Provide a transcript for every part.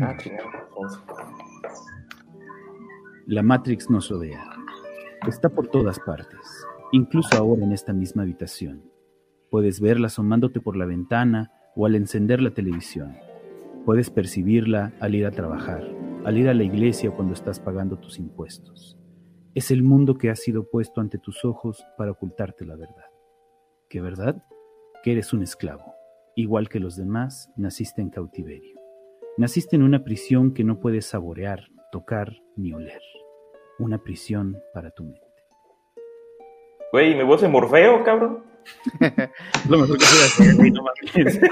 Ah, La Matrix nos rodea. Está por todas partes, incluso ahora en esta misma habitación. Puedes verla asomándote por la ventana o al encender la televisión. Puedes percibirla al ir a trabajar, al ir a la iglesia cuando estás pagando tus impuestos. Es el mundo que ha sido puesto ante tus ojos para ocultarte la verdad. ¿Qué verdad? Que eres un esclavo. Igual que los demás, naciste en cautiverio. Naciste en una prisión que no puedes saborear, tocar ni oler. Una prisión para tu mente. Güey, ¿me voz de Morfeo, cabrón? Lo mejor que puede hacer, no mames.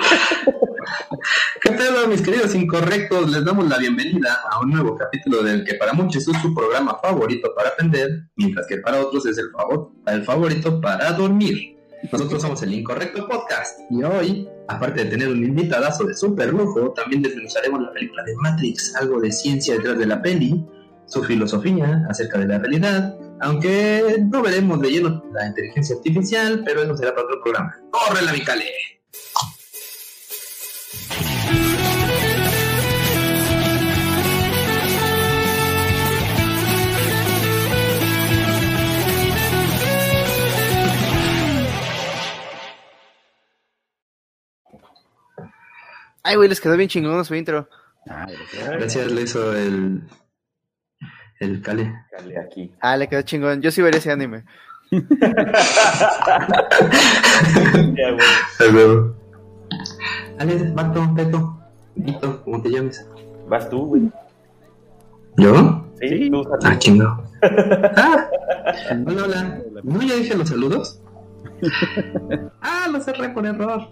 ¿Qué tal, mis queridos incorrectos? Les damos la bienvenida a un nuevo capítulo del que para muchos es su programa favorito para aprender, mientras que para otros es el, favor, el favorito para dormir. Nosotros somos el Incorrecto Podcast y hoy, aparte de tener un invitadazo de super lujo, también desmenuzaremos la película de Matrix, algo de ciencia detrás de la peli, su filosofía acerca de la realidad, aunque no veremos de lleno la inteligencia artificial, pero eso será para otro programa. ¡Corre la Vicale! Ay, güey, les quedó bien chingón su intro. Gracias, le hizo el. El Cale. Cale aquí. Ah, le quedó chingón. Yo sí vería ese anime. Ya, güey. Al huevo. Ale, Bato, Peto, Vito, ¿cómo te llames? Vas tú, güey. ¿Yo? Sí, tú. Ah, chingo. Ah, hola, hola. ¿No ya dije los saludos? ah, los cerré por error.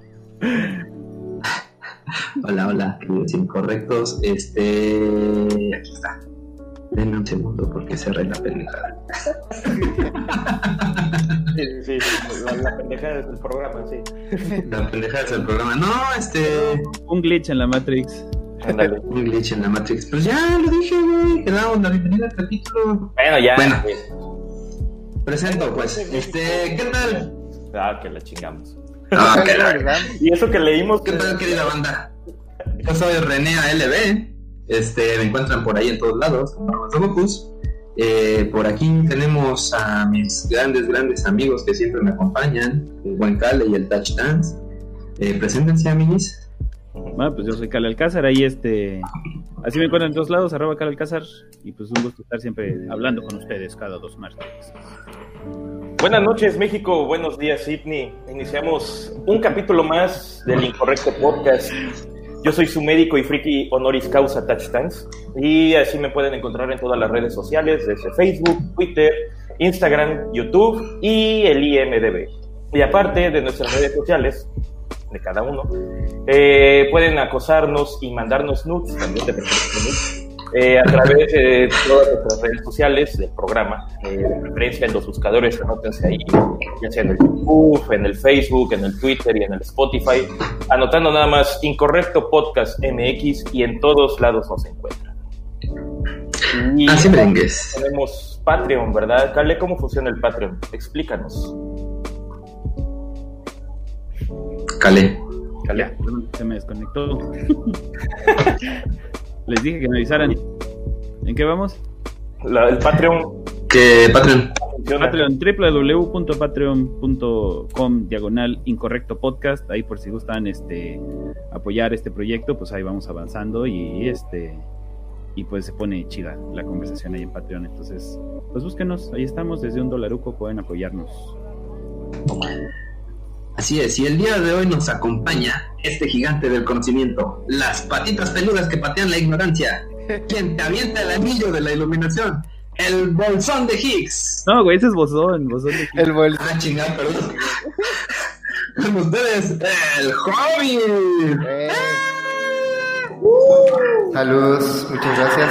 Hola, hola, queridos incorrectos. Este. Aquí está. Denme un segundo porque cerré la pendejada. Sí, sí, la, la pendejada del programa, sí. La pendejada es el programa. No, este. Un glitch en la Matrix. Un glitch en la Matrix. Pues ya lo dije, güey. Que damos la bienvenida al capítulo. Bueno, ya. Bueno. Presento, pues. Este, ¿qué tal? Ah, que la chingamos. Ah, ¿qué, ¿Verdad? Y eso que leímos. ¿Qué tal, querida banda? Yo soy René ALB. Este, me encuentran por ahí en todos lados, Gokus. Eh, por aquí tenemos a mis grandes, grandes amigos que siempre me acompañan, el buen Cale y el Touch Dance. Eh, preséntense, amiguis. Bueno, pues yo soy Cal Alcázar, ahí este... Así me encuentran en todos lados, arroba Cal Alcázar. Y pues un gusto estar siempre hablando con ustedes cada dos martes. Buenas noches, México. Buenos días, Sydney. Iniciamos un capítulo más del Incorrecto Podcast. Yo soy su médico y friki honoris causa Touchtimes. Y así me pueden encontrar en todas las redes sociales, desde Facebook, Twitter, Instagram, YouTube y el IMDB. Y aparte de nuestras redes sociales, de cada uno, eh, pueden acosarnos y mandarnos nudes, también de preferencia nudes, eh, a través de todas nuestras redes sociales del programa, eh, de preferencia en los buscadores, anótense ahí, ya sea en el YouTube, en el Facebook, en el Twitter y en el Spotify, anotando nada más Incorrecto Podcast MX y en todos lados nos encuentran. Y Así tenemos Patreon, ¿verdad? ¿cómo funciona el Patreon? Explícanos. Cale. Cale. Perdón, Se me desconectó. Les dije que me avisaran. ¿En qué vamos? La- el Patreon Que Patreon. Patreon, www.patreon.com diagonal incorrecto podcast. Ahí por si gustan este apoyar este proyecto, pues ahí vamos avanzando y este y pues se pone chida la conversación ahí en Patreon. Entonces, pues búsquenos, ahí estamos, desde un dolaruco pueden apoyarnos. Así es, y el día de hoy nos acompaña este gigante del conocimiento, las patitas peludas que patean la ignorancia, quien te avienta el anillo de la iluminación, el bolsón de Higgs. No, güey, ese es bozón, bozón de El bolso. Ah, chingada, perdón. Con ustedes, el hobby. Eh. Saludos, muchas gracias.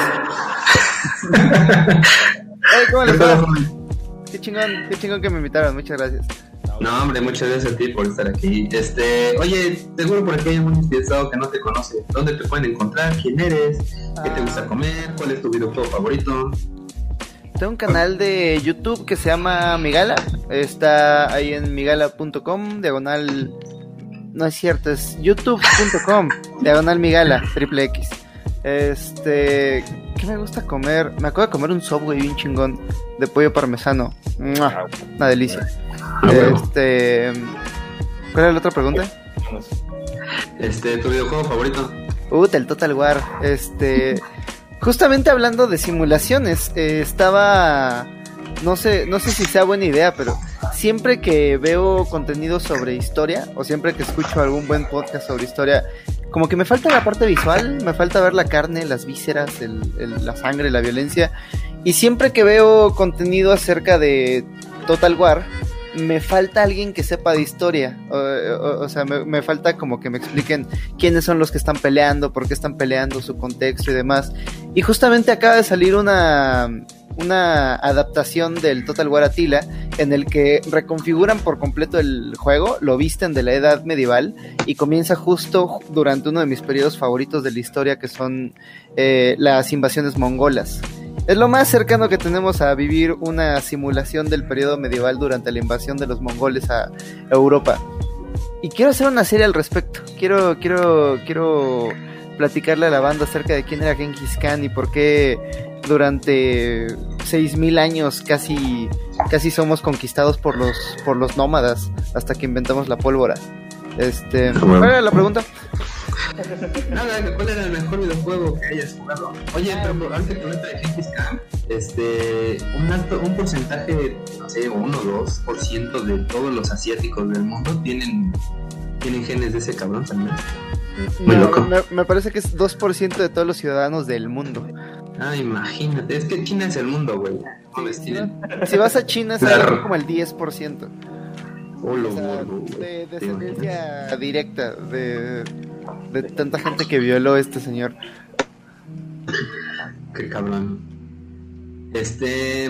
Hey, ¿cómo les va? Qué chingón, qué chingón que me invitaron, muchas gracias. No, hombre, muchas gracias a ti por estar aquí. Este, oye, seguro por aquí hay un pensado que no te conoce. ¿Dónde te pueden encontrar? ¿Quién eres? ¿Qué te gusta comer? ¿Cuál es tu videojuego favorito? Tengo un canal de YouTube que se llama Migala. Está ahí en migala.com, diagonal. No es cierto, es youtube.com, diagonal Migala, triple X. Este, ¿qué me gusta comer? Me acabo de comer un Subway bien chingón de pollo parmesano. ¡Mua! Una delicia. Ah. Este, ¿cuál era la otra pregunta? Este, ¿tu videojuego favorito? Uh, el Total War. Este, justamente hablando de simulaciones, eh, estaba, no sé, no sé si sea buena idea, pero siempre que veo contenido sobre historia o siempre que escucho algún buen podcast sobre historia, como que me falta la parte visual, me falta ver la carne, las vísceras, el- el- la sangre, la violencia. Y siempre que veo contenido acerca de Total War, me falta alguien que sepa de historia. O, sea, me, me falta como que me expliquen quiénes son los que están peleando, por qué están peleando, su contexto y demás. Y justamente acaba de salir una, una adaptación del Total War Attila en el que reconfiguran por completo el juego, lo visten de la edad medieval y comienza justo durante uno de mis periodos favoritos de la historia que son eh, las invasiones mongolas. Es lo más cercano que tenemos a vivir una simulación del periodo medieval durante la invasión de los mongoles a Europa. Y quiero hacer una serie al respecto. Quiero, quiero, quiero platicarle a la banda acerca de quién era Genghis Khan y por qué durante 6000 años casi, casi somos conquistados por los, por los nómadas hasta que inventamos la pólvora. Este. ¿cuál era la pregunta? Nada, ¿cuál era el mejor videojuego que hayas jugado? Oye, pero antes que hablarte de Khan, este, un alto, un porcentaje, no sé, 1 o 2% de todos los asiáticos del mundo tienen, tienen genes de ese cabrón también. Muy No, loco. Me, me parece que es 2% de todos los ciudadanos del mundo. Ah, imagínate, es que China es el mundo, güey. Si, vas a China, es Claro. como el 10%. Lo O sea, gordo, güey. de descendencia directa de, de tanta gente que violó a este señor. Qué cabrón. Este,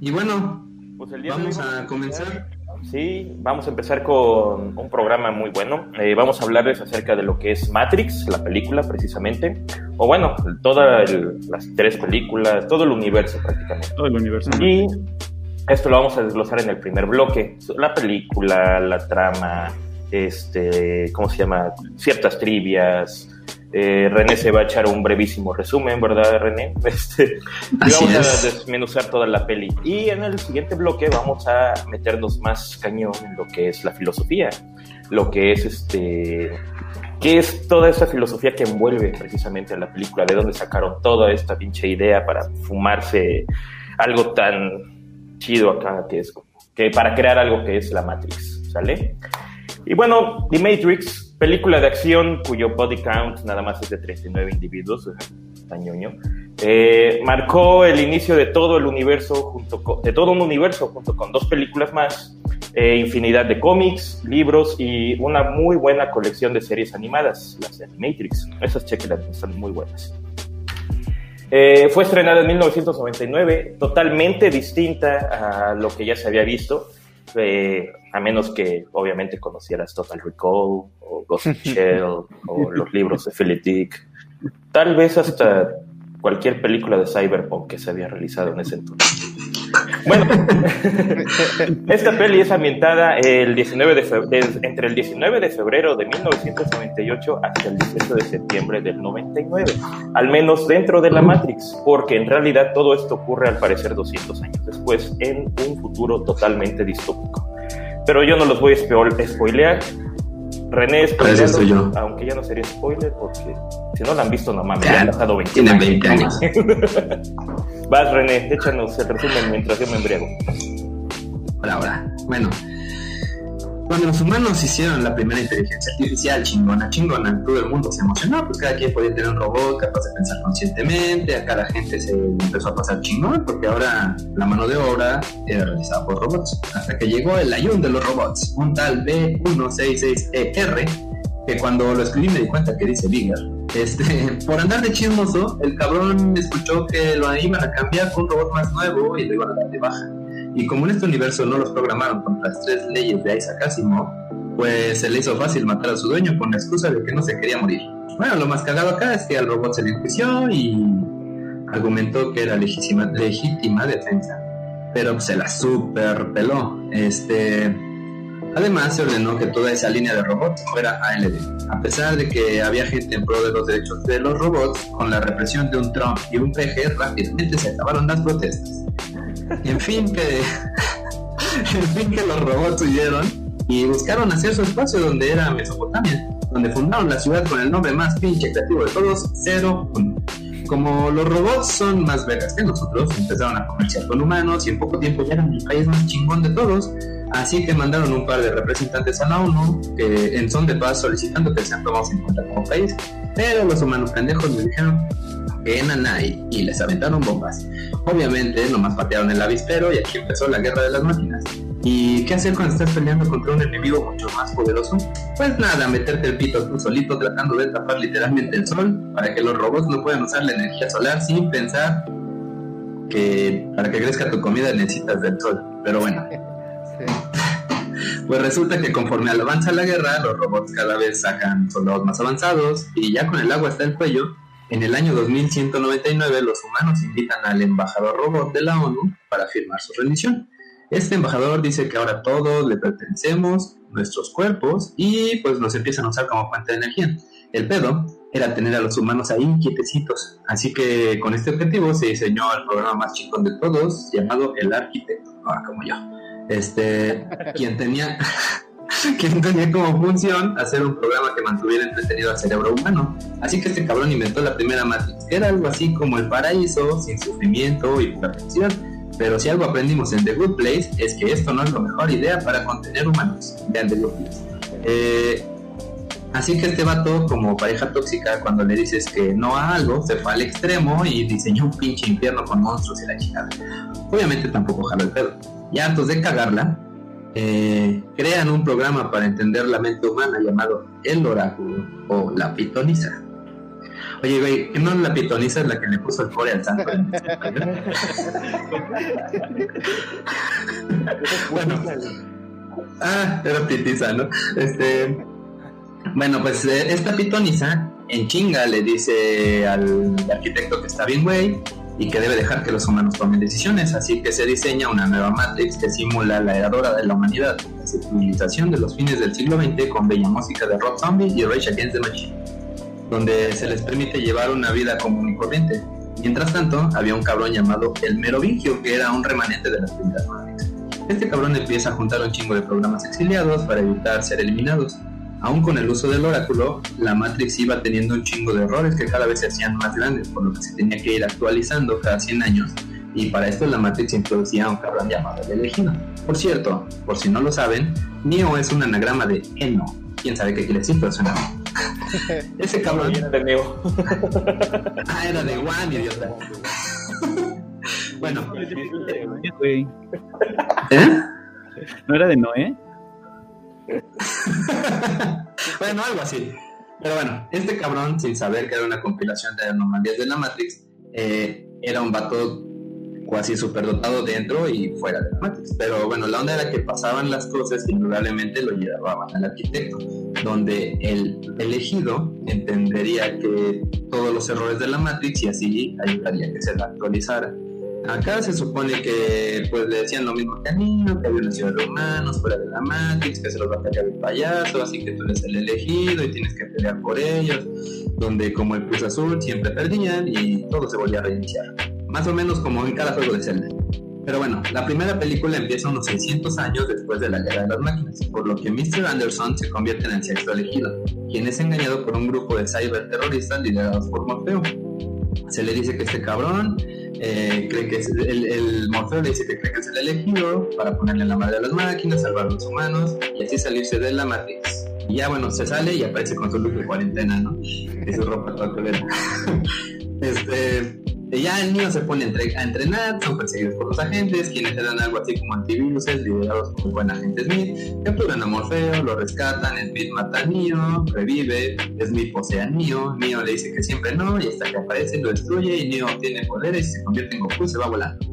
y bueno, Pues el día de vamos hoy a comenzar. Sí, vamos a empezar con un programa muy bueno. Eh, vamos a hablarles acerca de lo que es Matrix, la película precisamente. O bueno, todas las tres películas, todo el universo prácticamente. Todo el universo. Y esto lo vamos a desglosar en el primer bloque. La película, la trama, este, ¿cómo se llama? Ciertas trivias. Eh, René se va a echar un brevísimo resumen, ¿verdad, René? Este, y vamos es. a desmenuzar toda la peli. Y en el siguiente bloque vamos a meternos más cañón en lo que es la filosofía, lo que es este. ¿Qué es toda esa filosofía que envuelve precisamente a la película? ¿De dónde sacaron toda esta pinche idea para fumarse algo tan chido acá que es que para crear algo que es la Matrix, ¿sale? Y bueno, The Matrix, película de acción cuyo body count nada más es de 39 individuos, está ñoño, eh, marcó el inicio de todo el universo junto con, de todo un universo junto con dos películas más, eh, infinidad de cómics, libros y una muy buena colección de series animadas, las de Matrix. Esas chequelas están muy buenas. Eh, fue estrenada en 1999, totalmente distinta a lo que ya se había visto, eh, a menos que obviamente conocieras Total Recall o Ghost Shell o los libros de Philip Dick, tal vez hasta cualquier película de Cyberpunk que se había realizado en ese entonces. Bueno, esta peli es ambientada el 19 de fe- des- entre el 19 de febrero de 1998 hasta el 18 de septiembre del 99, al menos dentro de la Matrix, porque en realidad todo esto ocurre al parecer 200 años después en un futuro totalmente distópico. Pero yo no los voy a spo- spoilear. René spoilealo, estoy yo. aunque ya no sería spoiler, porque si no la han visto, no mames, Ya, ya han pasado 20 tienen 20 años. Vas, René, échanos el resumen mientras yo me embriago. Ahora, ahora. Bueno, cuando los humanos hicieron la primera inteligencia artificial chingona, chingona, todo el mundo se emocionó, pues cada quien podía tener un robot capaz de pensar conscientemente, a cada gente se empezó a pasar chingón, porque ahora la mano de obra era realizada por robots. Hasta que llegó el ayun de los robots, un tal B166ER, que cuando lo escribí me di cuenta que dice Bigger. Este, por andar de chismoso, el cabrón escuchó que lo iban a cambiar con un robot más nuevo y lo iban a dar de baja. Y como en este universo no los programaron con las tres leyes de Isaac Asimov, pues se le hizo fácil matar a su dueño con la excusa de que no se quería morir. Bueno, lo más cagado acá es que al robot se le enjuició y argumentó que era legítima, legítima defensa. Pero se la super peló. Este, Además, se ordenó que toda esa línea de robots fuera ALD, a pesar de que había gente en pro de los derechos de los robots, con la represión de un Trump y un PG rápidamente se acabaron las protestas. En fin que, en fin que los robots huyeron y buscaron hacer su espacio donde era Mesopotamia, donde fundaron la ciudad con el nombre más pinche creativo de todos, 01. Como los robots son más vergas que nosotros, empezaron a comerciar con humanos y en poco tiempo ya eran el país más chingón de todos, así que mandaron un par de representantes a la ONU que en son de paz solicitando que sean tomados en cuenta como país, pero los humanos pendejos les dijeron que nanay y les aventaron bombas. Obviamente nomás patearon el avispero y aquí empezó la guerra de las máquinas. ¿Y qué hacer cuando estás peleando contra un enemigo mucho más poderoso? Pues nada, meterte el pito tú solito tratando de tapar literalmente el sol para que los robots no puedan usar la energía solar sin pensar que para que crezca tu comida necesitas del sol. Pero bueno. Pues resulta que conforme avanza la guerra, los robots cada vez sacan soldados más avanzados y ya con el agua hasta el cuello, en el año 2199 los humanos invitan al embajador robot de la ONU para firmar su rendición. Este embajador dice que ahora todos le pertenecemos, nuestros cuerpos, y pues nos empiezan a usar como fuente de energía. El pedo era tener a los humanos ahí quietecitos. Así que con este objetivo se diseñó el programa más chingón de todos, llamado El Arquitecto, ah, como yo. Este, quien tenía, quien tenía como función hacer un programa que mantuviera entretenido al cerebro humano. Así que este cabrón inventó la primera Matrix, que era algo así como el paraíso, sin sufrimiento y felicidad. Pero si algo aprendimos en The Good Place es que esto no es la mejor idea para contener humanos. Vean The Good Place. Eh, así que este vato, como pareja tóxica, cuando le dices que no a algo, se fue al extremo y diseñó un pinche infierno con monstruos y la chingada. Obviamente tampoco jaló el pedo. Ya antes de cagarla, eh, crean un programa para entender la mente humana llamado El Oráculo o La Pitonisa. Oye, güey, ¿no la pitonisa es la que le puso el core al santo? bueno. Ah, era pitisa, ¿no? Este. Bueno, pues eh, esta pitonisa en chinga le dice al arquitecto que está bien, güey, y que debe dejar que los humanos tomen decisiones. Así que se diseña una nueva Matrix que simula la era de la humanidad, la civilización de los fines del siglo XX con bella música de Rock Zombie y Rage Against the Machine, donde se les permite llevar una vida común y corriente. Mientras tanto, había un cabrón llamado el Merovingio, que era un remanente de las primeras Matrix. Este cabrón empieza a juntar un chingo de programas exiliados para evitar ser eliminados. Aún con el uso del oráculo, la Matrix iba teniendo un chingo de errores que cada vez se hacían más grandes, por lo que se tenía que ir actualizando cada 100 años. Y para esto la Matrix introducía un cabrón llamado el elegido. Por cierto, por si no lo saben, Neo es un anagrama de Eno. Quién sabe qué quiere decir, pero suena Ese cabrón. Era de Neo. ah, era de One, idiota. bueno. ¿Eh? ¿No era de Noé? bueno, algo así. Pero bueno, este cabrón, sin saber que era una compilación de anomalías de la Matrix, eh, era un vato casi superdotado dentro y fuera de la Matrix. Pero bueno, la onda era que pasaban las cosas indudablemente lo llevaban al arquitecto, donde el elegido entendería que todos los errores de la Matrix y así ayudaría a que se la actualizara. Acá se supone que pues le decían lo mismo que a niño, que había una ciudad de humanos fuera de la Matrix, que se los va a caer el payaso, así que tú eres el elegido y tienes que pelear por ellos, donde como el Cruz Azul siempre perdían y todo se volvía a reiniciar. Más o menos como en cada juego de Zelda. Pero bueno, la primera película empieza unos 600 años después de la guerra de las máquinas, por lo que Mr. Anderson se convierte en el sexto elegido, quien es engañado por un grupo de cyberterroristas liderados por Morfeo. Se le dice que este cabrón eh, cree que el, el, Morfeo dice que cree que es el elegido para ponerle la madre a las máquinas, salvar a los humanos y así salirse de la Matrix. Y ya bueno, se sale y aparece con su look de cuarentena, ¿no? Y su ropa toda este, ya el niño se pone a entrenar, son perseguidos por los agentes, quienes le dan algo así como antivirus, liderados por el buen agente Smith, capturan a Morfeo, lo rescatan, Smith mata a Neo, revive, Smith posee a Neo, Neo le dice que siempre no, y hasta que aparece lo destruye, y Neo obtiene poderes y se convierte en Goku se va volando.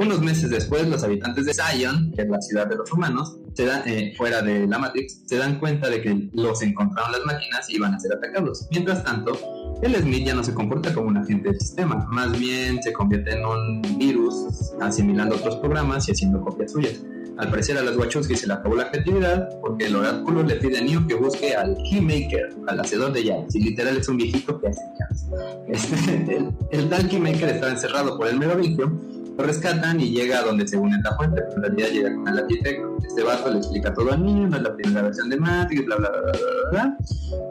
Unos meses después, los habitantes de Zion, que es la ciudad de los humanos, se dan, eh, fuera de la Matrix, se dan cuenta de que los encontraron las máquinas y van a ser atacados. Mientras tanto, el Smith ya no se comporta como un agente del sistema, más bien se convierte en un virus, asimilando otros programas y haciendo copias suyas. al parecer a las Wachowski se le acabó la creatividad porque el oráculo le pide a Neo que busque al Keymaker, al hacedor de llaves. Y literal es un viejito que hace llaves. Este, el, el tal Keymaker estaba encerrado por el Merovingio rescatan y llega a donde según es la fuente, pero en realidad llega con el arquitecto. Este vaso le explica todo al niño, no es la primera versión de Matrix, bla, bla, bla, bla, bla, bla.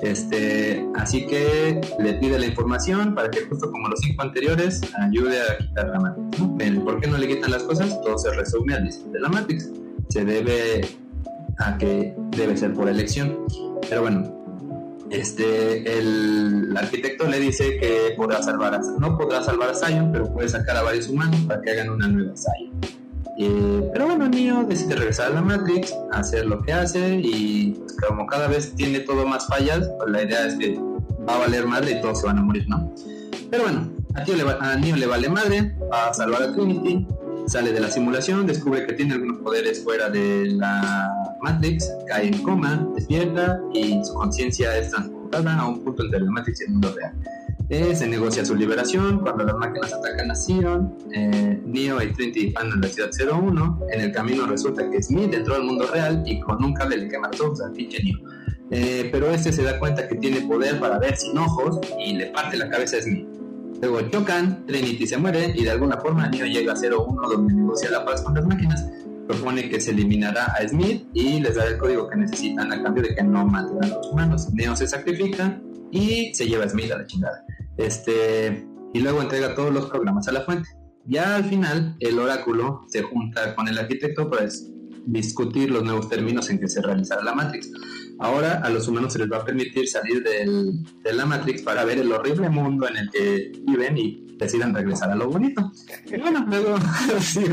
Este, así que le pide la información para que justo como los cinco anteriores ayude a quitar la Matrix. ¿Por qué no le quitan las cosas? Todo se resume al diseño de la Matrix. Se debe a que debe ser por elección. Pero bueno, este, el arquitecto le dice que podrá salvar a, no podrá salvar a Zion, pero puede sacar a varios humanos para que hagan una nueva Zion. Eh, pero bueno, Neo decide regresar a la Matrix, hacer lo que hace y pues, como cada vez tiene todo más fallas, pues la idea es que va a valer madre y todos se van a morir, ¿no? Pero bueno, a, tío le va- a Neo le vale madre, va a salvar a Trinity, sale de la simulación, descubre que tiene algunos poderes fuera de la Matrix, cae en coma, despierta y su conciencia es transportada a un punto entre la Matrix y el mundo real. Eh, se negocia su liberación cuando las máquinas atacan a Zion. Eh, Neo y Trinity van a la ciudad 01. En el camino resulta que Smith entró al mundo real y con un cable le quema ojos al pinche Neo. Eh, pero este se da cuenta que tiene poder para ver sin ojos y le parte la cabeza a Smith. Luego chocan, Trinity se muere y de alguna forma Neo llega a 01 donde negocia la paz con las máquinas. Propone que se eliminará a Smith y les dará el código que necesitan a cambio de que no maten a los humanos. Neo se sacrifica y se lleva a Smith a la chingada. Este, y luego entrega todos los programas a la fuente. Ya al final, el oráculo se junta con el arquitecto para dis- discutir los nuevos términos en que se realizará la Matrix. Ahora a los humanos se les va a permitir salir del- de la Matrix para ver el horrible mundo en el que viven y decidan regresar a lo bonito. Y bueno, luego, sí,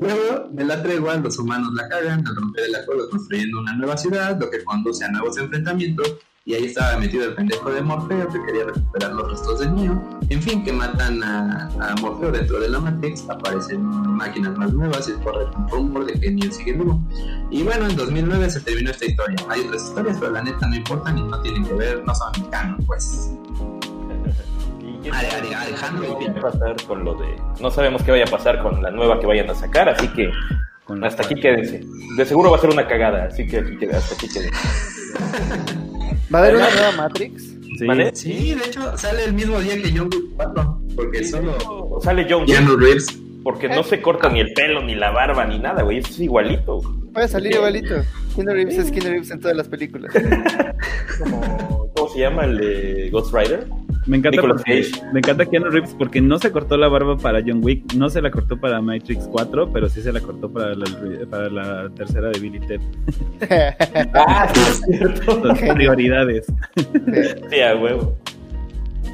luego de la tregua los humanos la cagan al romper el acuerdo construyendo una nueva ciudad, lo que conduce a nuevos enfrentamientos. Y ahí estaba metido el pendejo de Morfeo que quería recuperar los restos de Neo. En fin, que matan a, a Morfeo dentro de la Matrix, aparecen máquinas más nuevas y corre un rumor de que Neo sigue vivo. Y bueno, en 2009 se terminó esta historia. Hay otras historias, pero la neta no importan y no tienen que ver, no son canon, pues. Alejandro qué y vaya a pasar con lo de. No sabemos qué vaya a pasar con la nueva que vayan a sacar, así que Con hasta aquí quédense. De seguro va a ser una cagada, así que aquí hasta aquí quédense. ¿Va a haber una nueva Matrix? Sí, ¿Vale? Sí, de hecho sale el mismo día que John Wick 4, porque solo Sale John Reeves. porque no se corta ni el pelo, ni la barba, ni nada, güey. Es igualito. Puede salir igualito. Keanu Reeves es Keanu Reeves en todas las películas. ¿Cómo se llama el de Ghost Rider? Me encanta, porque, me encanta Keanu Reeves porque no se cortó la barba para John Wick, no se la cortó para Matrix 4, pero sí se la cortó para la, para la tercera de Billy Ted. Ah, es cierto. Prioridades. Sí, a huevo.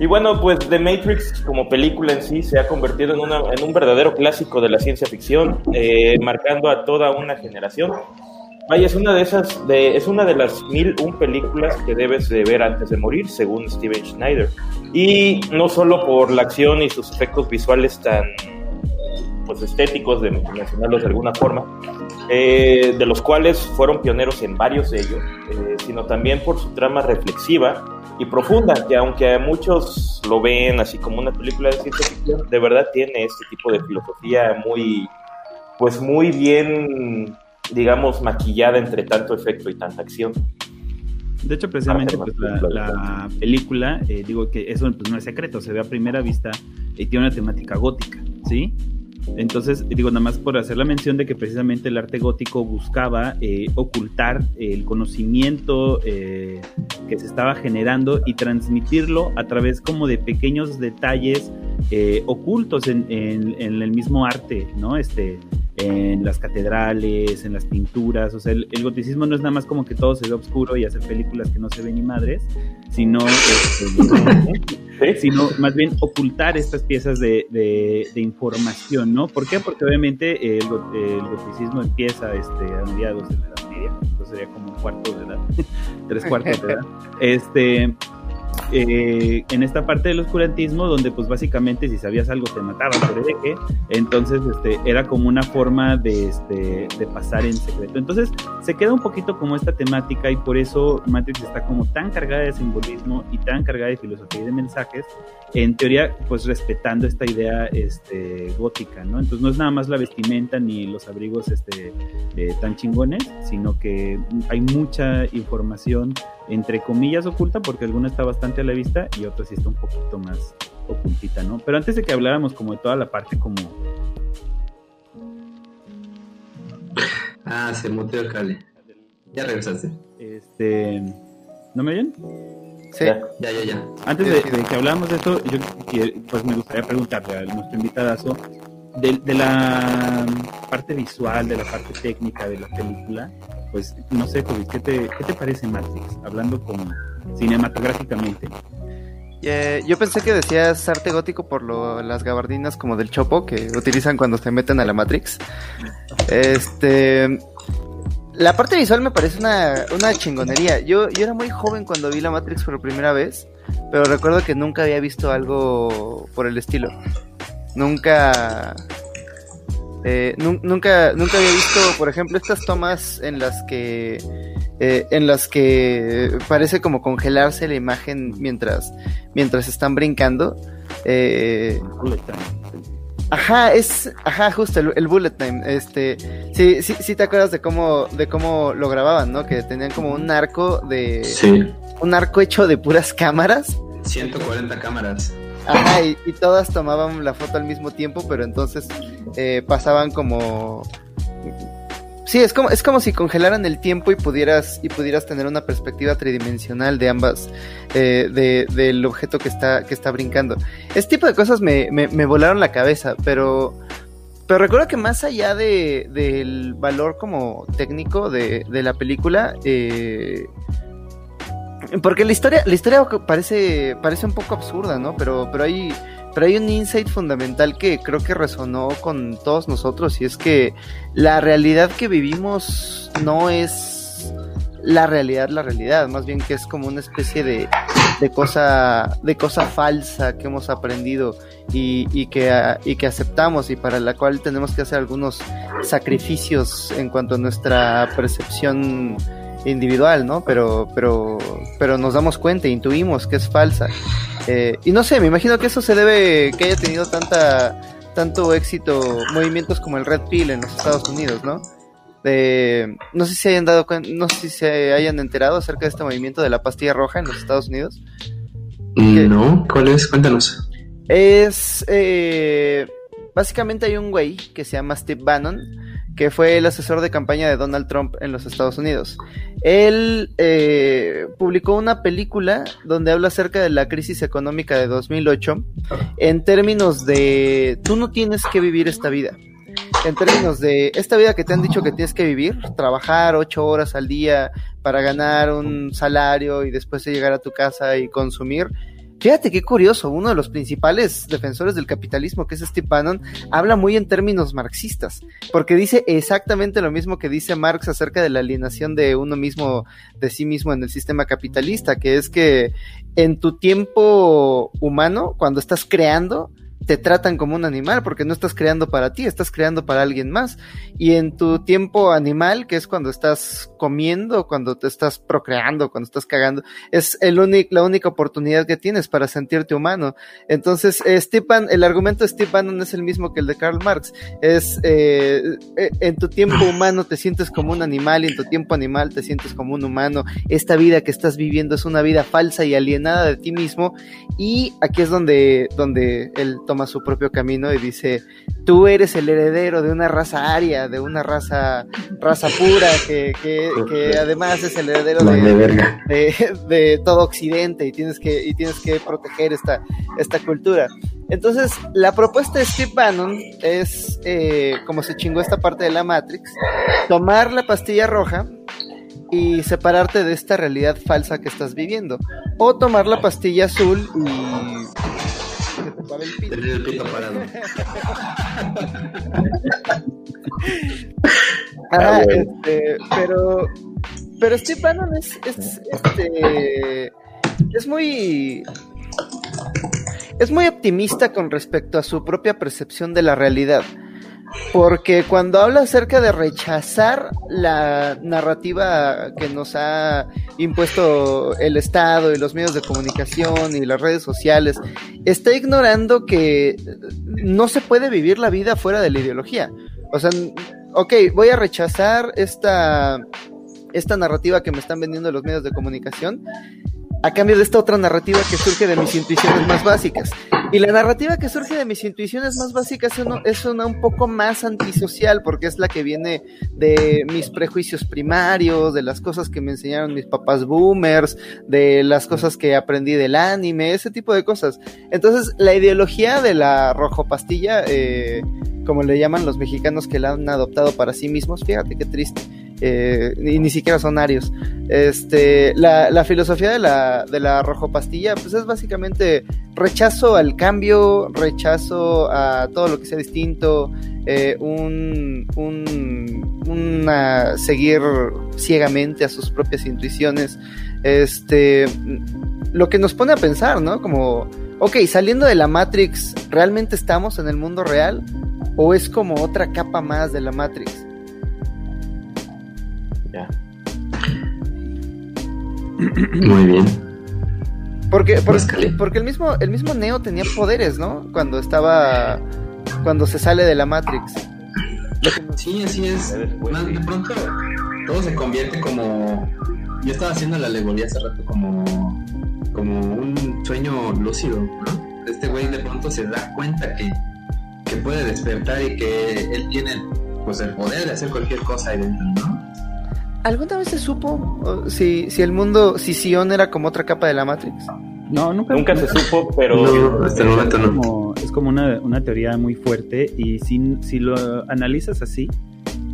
Y bueno, pues The Matrix como película en sí se ha convertido en, una- en un verdadero clásico de la ciencia ficción, eh, marcando a toda una generación. Vaya, es una de esas, es una de las mil un películas que debes de ver antes de morir, según Steven Schneider. Y no solo por la acción y sus efectos visuales tan pues estéticos, de mencionarlos de alguna forma, eh, de los cuales fueron pioneros en varios de ellos, eh, sino también por su trama reflexiva y profunda, que aunque muchos lo ven así como una película de ciencia ficción, de verdad tiene este tipo de filosofía muy, pues muy bien, digamos, maquillada entre tanto efecto y tanta acción. De hecho, precisamente pues, más la, película, la película, eh, digo que eso pues, no es secreto, se ve a primera vista y tiene una temática gótica, ¿sí? Entonces, digo, nada más por hacer la mención de que precisamente el arte gótico buscaba eh, ocultar el conocimiento eh, que se estaba generando y transmitirlo a través como de pequeños detalles eh, ocultos en, en- en el mismo arte, ¿no? Este, en las catedrales, en las pinturas, o sea, el, el goticismo no es nada más como que todo se ve oscuro y hacer películas que no se ven ni madres, sino, este, sino más bien ocultar estas piezas de, de- de información, ¿no? ¿Por qué? Porque obviamente el, el goticismo empieza este, a mediados de la Edad Media, entonces sería como un cuarto de edad, tres cuartos de edad. Este, eh, en esta parte del oscurantismo, donde pues básicamente si sabías algo te mataban por qué entonces este, era como una forma de, este, de pasar en secreto. Entonces se queda un poquito como esta temática y por eso Matrix está como tan cargada de simbolismo y tan cargada de filosofía y de mensajes, en teoría pues respetando esta idea este, gótica, ¿no? Entonces no es nada más la vestimenta ni los abrigos este, eh, tan chingones, sino que hay mucha información entre comillas oculta, porque alguna está bastante a la vista y otra sí está un poquito más ocultita, ¿no? Pero antes de que habláramos como de toda la parte como... Ah, se muteó el cable. Ya regresaste. Este... ¿No me oyen? Sí. Ya, ya, ya. Antes de, que habláramos de esto, yo pues me gustaría preguntarle a nuestro invitadazo de, de la parte visual, de la parte técnica de la película, pues no sé, ¿qué te, ¿qué te parece Matrix? Hablando como cinematográficamente. Eh, yo pensé que decías arte gótico por lo, las gabardinas como del Chopo que utilizan cuando se meten a la Matrix. Este. La parte visual me parece una, una chingonería. Yo, yo era muy joven cuando vi la Matrix por primera vez, pero recuerdo que nunca había visto algo por el estilo. Nunca eh, nunca, nunca había visto, por ejemplo, estas tomas en las que eh, en las que parece como congelarse la imagen mientras mientras están brincando. Eh, ajá, es, ajá, justo el, bullet time. Este, sí, sí, sí te acuerdas de cómo, de cómo lo grababan, ¿no? Que tenían como un arco de, un arco hecho de puras cámaras. 140 cámaras. Ajá, y, todas tomaban la foto al mismo tiempo, pero entonces eh, pasaban como... Sí, es como, es como si congelaran el tiempo y pudieras, y pudieras tener una perspectiva tridimensional de ambas, eh, de, del objeto que está, que está brincando. Este tipo de cosas me, me, volaron la cabeza, pero, pero recuerdo que más allá de, del valor como técnico de, de la película, eh, porque la historia, la historia parece, parece un poco absurda, ¿no? Pero, pero hay, pero hay un insight fundamental que creo que resonó con todos nosotros y es que la realidad que vivimos no es la realidad, la realidad, más bien que es como una especie de, de cosa, de cosa falsa que hemos aprendido y, que, y que aceptamos y para la cual tenemos que hacer algunos sacrificios en cuanto a nuestra percepción individual, ¿no? Pero, pero, pero nos damos cuenta, intuimos que es falsa. Eh, y no sé, me imagino que eso se debe que haya tenido tanta, tanto éxito movimientos como el Red Pill en los Estados Unidos, ¿no? no sé si hayan dado no sé si se hayan enterado acerca de este movimiento de la pastilla roja en los Estados Unidos. Mm, no, ¿cuál es? Cuéntanos. Es eh, básicamente hay un güey que se llama Steve Bannon que fue el asesor de campaña de Donald Trump en los Estados Unidos. Él eh, publicó una película donde habla acerca de la crisis económica de 2008 en términos de tú no tienes que vivir esta vida. En términos de esta vida que te han dicho que tienes que vivir, trabajar ocho horas al día para ganar un salario y después llegar a tu casa y consumir, Fíjate qué curioso, uno de los principales defensores del capitalismo, que es Steve Bannon, habla muy en términos marxistas, porque dice exactamente lo mismo que dice Marx acerca de la alienación de uno mismo, de sí mismo en el sistema capitalista, que es que en tu tiempo humano, cuando estás creando, te tratan como un animal porque no estás creando para ti, estás creando para alguien más. Y en tu tiempo animal, que es cuando estás comiendo, cuando te estás procreando, cuando estás cagando, es el la única oportunidad que tienes para sentirte humano. Entonces, eh, el argumento de Steve Bannon es el mismo que el de Karl Marx. Es eh, eh, en tu tiempo humano te sientes como un animal y en tu tiempo animal te sientes como un humano. Esta vida que estás viviendo es una vida falsa y alienada de ti mismo. Y aquí es donde, donde el toma su propio camino y dice, tú eres el heredero de una raza aria, de una raza, raza pura, que, que, además es el heredero de, de, todo Occidente y tienes que, y tienes que proteger esta, esta cultura. Entonces, la propuesta de Steve Bannon es, eh, como se chingó esta parte de la Matrix, tomar la pastilla roja y separarte de esta realidad falsa que estás viviendo. O tomar la pastilla azul y el pito. parado. ah, este, pero, pero Steve Bannon es, este, es muy es muy optimista con respecto a su propia percepción de la realidad. Porque cuando habla acerca de rechazar la narrativa que nos ha impuesto el Estado y los medios de comunicación y las redes sociales, está ignorando que no se puede vivir la vida fuera de la ideología. O sea, ok, voy a rechazar esta, esta narrativa que me están vendiendo los medios de comunicación a cambio de esta otra narrativa que surge de mis intuiciones más básicas. Y la narrativa que surge de mis intuiciones más básicas es una, un poco más antisocial, porque es la que viene de mis prejuicios primarios, de las cosas que me enseñaron mis papás boomers, de las cosas que aprendí del anime, ese tipo de cosas. Entonces, la ideología de la rojo pastilla, eh, como le llaman los mexicanos que la han adoptado para sí mismos, fíjate qué triste eh, y ni siquiera son arios. Este, la, la, filosofía de la, de la rojo pastilla, pues es básicamente rechazo al cambio, rechazo a todo lo que sea distinto, eh, un, un seguir ciegamente a sus propias intuiciones. Este, lo que nos pone a pensar, ¿no? Como, ok, saliendo de la Matrix, ¿realmente estamos en el mundo real? ¿O es como otra capa más de la Matrix? Muy bien. Porque, porque, el mismo, el mismo Neo tenía poderes, ¿no? Cuando estaba. Cuando se sale de la Matrix. Sí, así es. De pronto todo se convierte como. Yo estaba haciendo la alegoría hace rato como. como un sueño lúcido, ¿no? Este güey de pronto se da cuenta que, que puede despertar y que él tiene pues el poder de hacer cualquier cosa ahí dentro, ¿no? ¿Alguna vez se supo si, si el mundo, si Sion era como otra capa de la Matrix? No, nunca, nunca se supo, pero hasta el momento no. Como, es como una, una, teoría muy fuerte y si, si lo analizas así,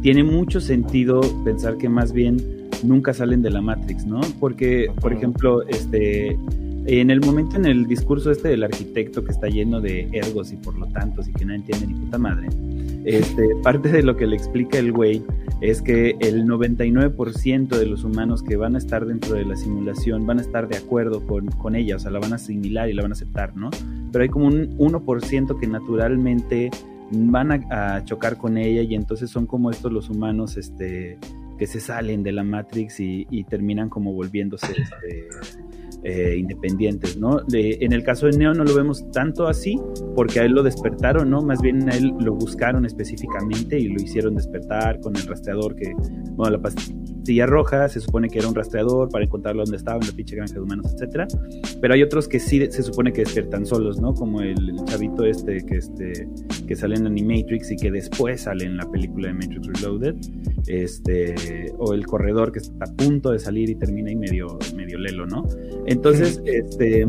tiene mucho sentido pensar que más bien nunca salen de la Matrix, ¿no? Porque, por ejemplo, este en el momento en el discurso este del arquitecto que está lleno de ergos y por lo tanto, y que no entiende ni puta madre, este, parte de lo que le explica el güey es que el 99% de los humanos que van a estar dentro de la simulación van a estar de acuerdo con, con ella, o sea, la van a asimilar y la van a aceptar, ¿no? Pero hay como un 1% que naturalmente van a, chocar con ella y entonces son como estos los humanos este, que se salen de la Matrix y, y terminan como volviéndose este, eh, independientes, ¿no? en el caso de Neo no lo vemos tanto así, porque a él lo despertaron, ¿no? Más bien a él lo buscaron específicamente y lo hicieron despertar con el rastreador que, bueno, la pastilla roja se supone que era un rastreador para encontrarlo donde estaba, en la pinche granja de humanos, etcétera. Pero hay otros que sí se supone que despiertan solos, ¿no? Como el, chavito este que, este que sale en Animatrix y que después sale en la película de Matrix Reloaded, este, o el corredor que está a punto de salir y termina ahí medio, medio lelo, ¿no? Entonces, este,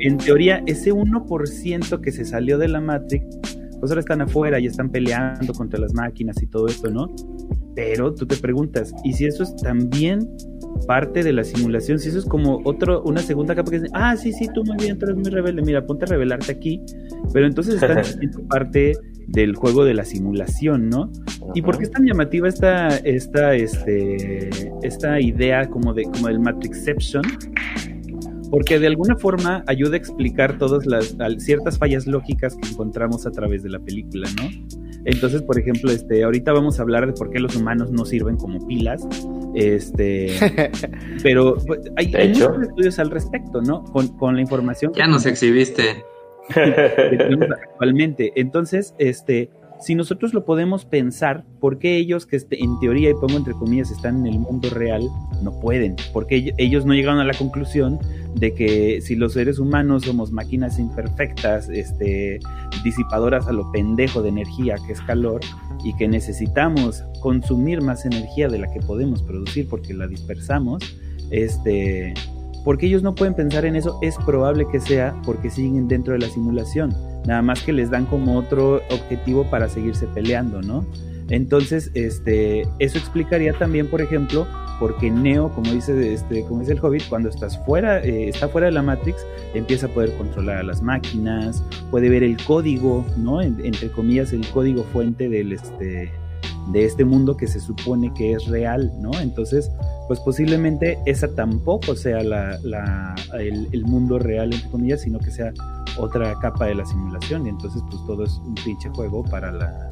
en teoría, ese 1% que se salió de la Matrix, pues ahora están afuera y están peleando contra las máquinas y todo esto, ¿no? Pero tú te preguntas, ¿y si eso es también parte de la simulación? Si eso es como otro, una segunda capa que dice, ah, sí, sí, tú muy bien, tú eres muy rebelde, mira, ponte a rebelarte aquí. Pero entonces están siendo parte del juego de la simulación, ¿no? ¿Y por qué es tan llamativa esta, esta, este, esta idea como, de, como del Matrixception? Porque de alguna forma ayuda a explicar todas las ciertas fallas lógicas que encontramos a través de la película, ¿no? Entonces, por ejemplo, este, ahorita vamos a hablar de por qué los humanos no sirven como pilas, este, pero pues, hay, muchos estudios al respecto, ¿no? Con, con la información. Ya nos exhibiste. actualmente. Entonces, este, si nosotros lo podemos pensar, ¿por qué ellos que este, en teoría, y pongo entre comillas, están en el mundo real, no pueden? Porque ellos no llegaron a la conclusión de que si los seres humanos somos máquinas imperfectas, este, disipadoras a lo pendejo de energía, que es calor, y que necesitamos consumir más energía de la que podemos producir porque la dispersamos, este, porque ellos no pueden pensar en eso, es probable que sea porque siguen dentro de la simulación nada más que les dan como otro objetivo para seguirse peleando, ¿no? Entonces, este, eso explicaría también, por ejemplo, porque Neo, como dice, este, como dice el Hobbit, cuando estás fuera, eh, está fuera de la Matrix, empieza a poder controlar a las máquinas, puede ver el código, ¿no? entre comillas, el código fuente del, este, de este mundo que se supone que es real, ¿no? Entonces, pues posiblemente esa tampoco sea la, el, mundo real, entre comillas, sino que sea otra capa de la simulación. Y entonces, pues todo es un pinche juego para la,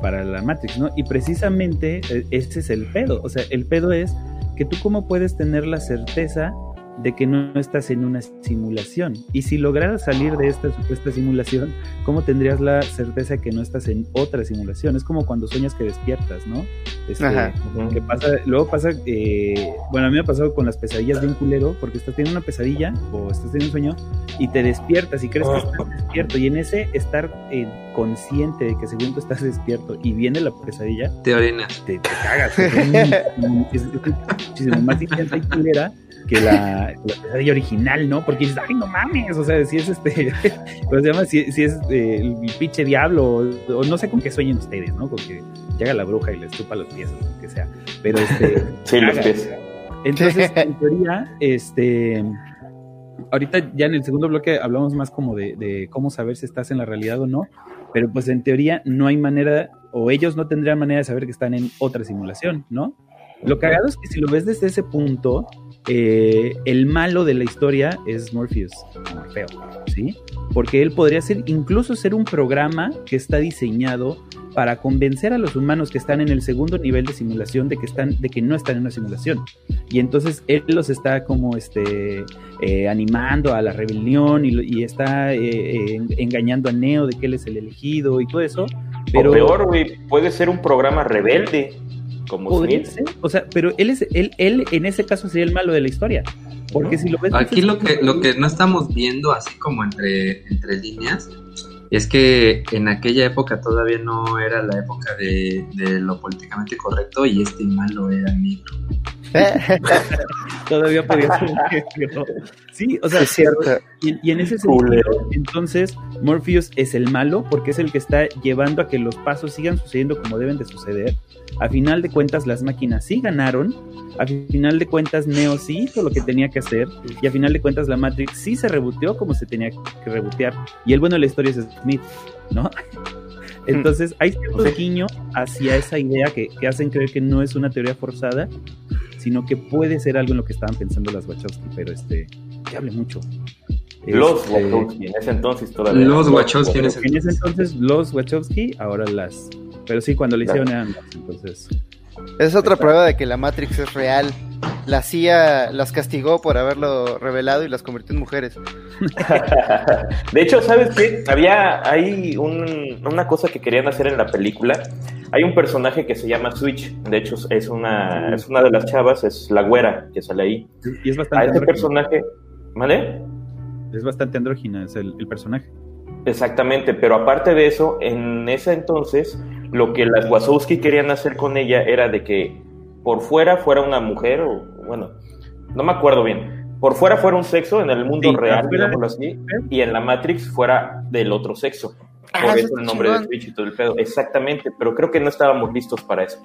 para la Matrix, ¿no? Y precisamente este es el pedo. O sea, el pedo es que tú cómo puedes tener la certeza de que no estás en una simulación. Y si lograras salir de esta supuesta simulación, ¿cómo tendrías la certeza que no estás en otra simulación? Es como cuando sueñas que despiertas, ¿no? Este, que pasa, luego pasa, eh, bueno, a mí me ha pasado con las pesadillas de un culero, porque estás teniendo una pesadilla o estás teniendo un sueño y te despiertas y crees que estás despierto. Y en ese estar eh, consciente de que según tú estás despierto y viene la pesadilla, te orinas. Te, te cagas. es, muchísimo más intensa y culera que la, pesadilla original, ¿no? Porque dices, ay, no mames, o sea, si es este, ¿cómo se llama? Si, es eh, el, pinche diablo, o, no sé con qué sueñen ustedes, ¿no? Con que llega la bruja y les chupa los pies, o lo que sea, pero este... sí, los pies. Entonces, en teoría, este... Ahorita ya en el segundo bloque hablamos más como de, de cómo saber si estás en la realidad o no, pero pues en teoría no hay manera, o ellos no tendrían manera de saber que están en otra simulación, ¿no? Lo cagado es que si lo ves desde ese punto, eh, el malo de la historia es Morpheus, Morfeo, ¿sí? Porque él podría ser, incluso ser un programa que está diseñado para convencer a los humanos que están en el segundo nivel de simulación de que están, de que no están en una simulación. Y entonces él los está como este eh, animando a la rebelión y, está eh, engañando a Neo de que él es el elegido y todo eso. Pero o peor, güey, puede ser un programa rebelde Podría ser, o sea, pero él es él, él en ese caso sería el malo de la historia. Porque si lo ves Aquí lo que, lo que no estamos viendo así como entre, entre líneas es que en aquella época todavía no era la época de, de lo políticamente correcto y este malo era negro. todavía podía ser Sí, o sea, es cierto. Y, en ese sentido, entonces Morpheus es el malo porque es el que está llevando a que los pasos sigan sucediendo como deben de suceder a final de cuentas las máquinas sí ganaron, a final de cuentas Neo sí hizo lo que tenía que hacer y a final de cuentas la Matrix sí se reboteó como se tenía que rebotear y el bueno de la historia es Smith, ¿no? Entonces hay cierto guiño hacia esa idea que, hacen creer que no es una teoría forzada, sino que puede ser algo en lo que estaban pensando las Wachowski, pero este, que hable mucho. Los este, Wachowski, en ese entonces todavía. Los Wachowski en ese entonces. los Wachowski, ahora las pero sí, cuando le hicieron eran entonces. Es otra prueba de que la Matrix es real. La CIA las castigó por haberlo revelado y las convirtió en mujeres. de hecho, ¿sabes qué? Había hay una cosa que querían hacer en la película. Hay un personaje que se llama Switch. De hecho, es una, es una de las chavas, es la güera que sale ahí. Y es bastante. A ese personaje. ¿Vale? Es bastante andrógina, es el, el personaje. Exactamente, pero aparte de eso, en ese entonces lo que las Wazowski querían hacer con ella era de que por fuera fuera una mujer, o bueno, no me acuerdo bien, por fuera fuera un sexo en el mundo real, digámoslo así, y en la Matrix fuera del otro sexo. Por eso el nombre de Twitch y todo el pedo. Exactamente, pero creo que no estábamos listos para eso.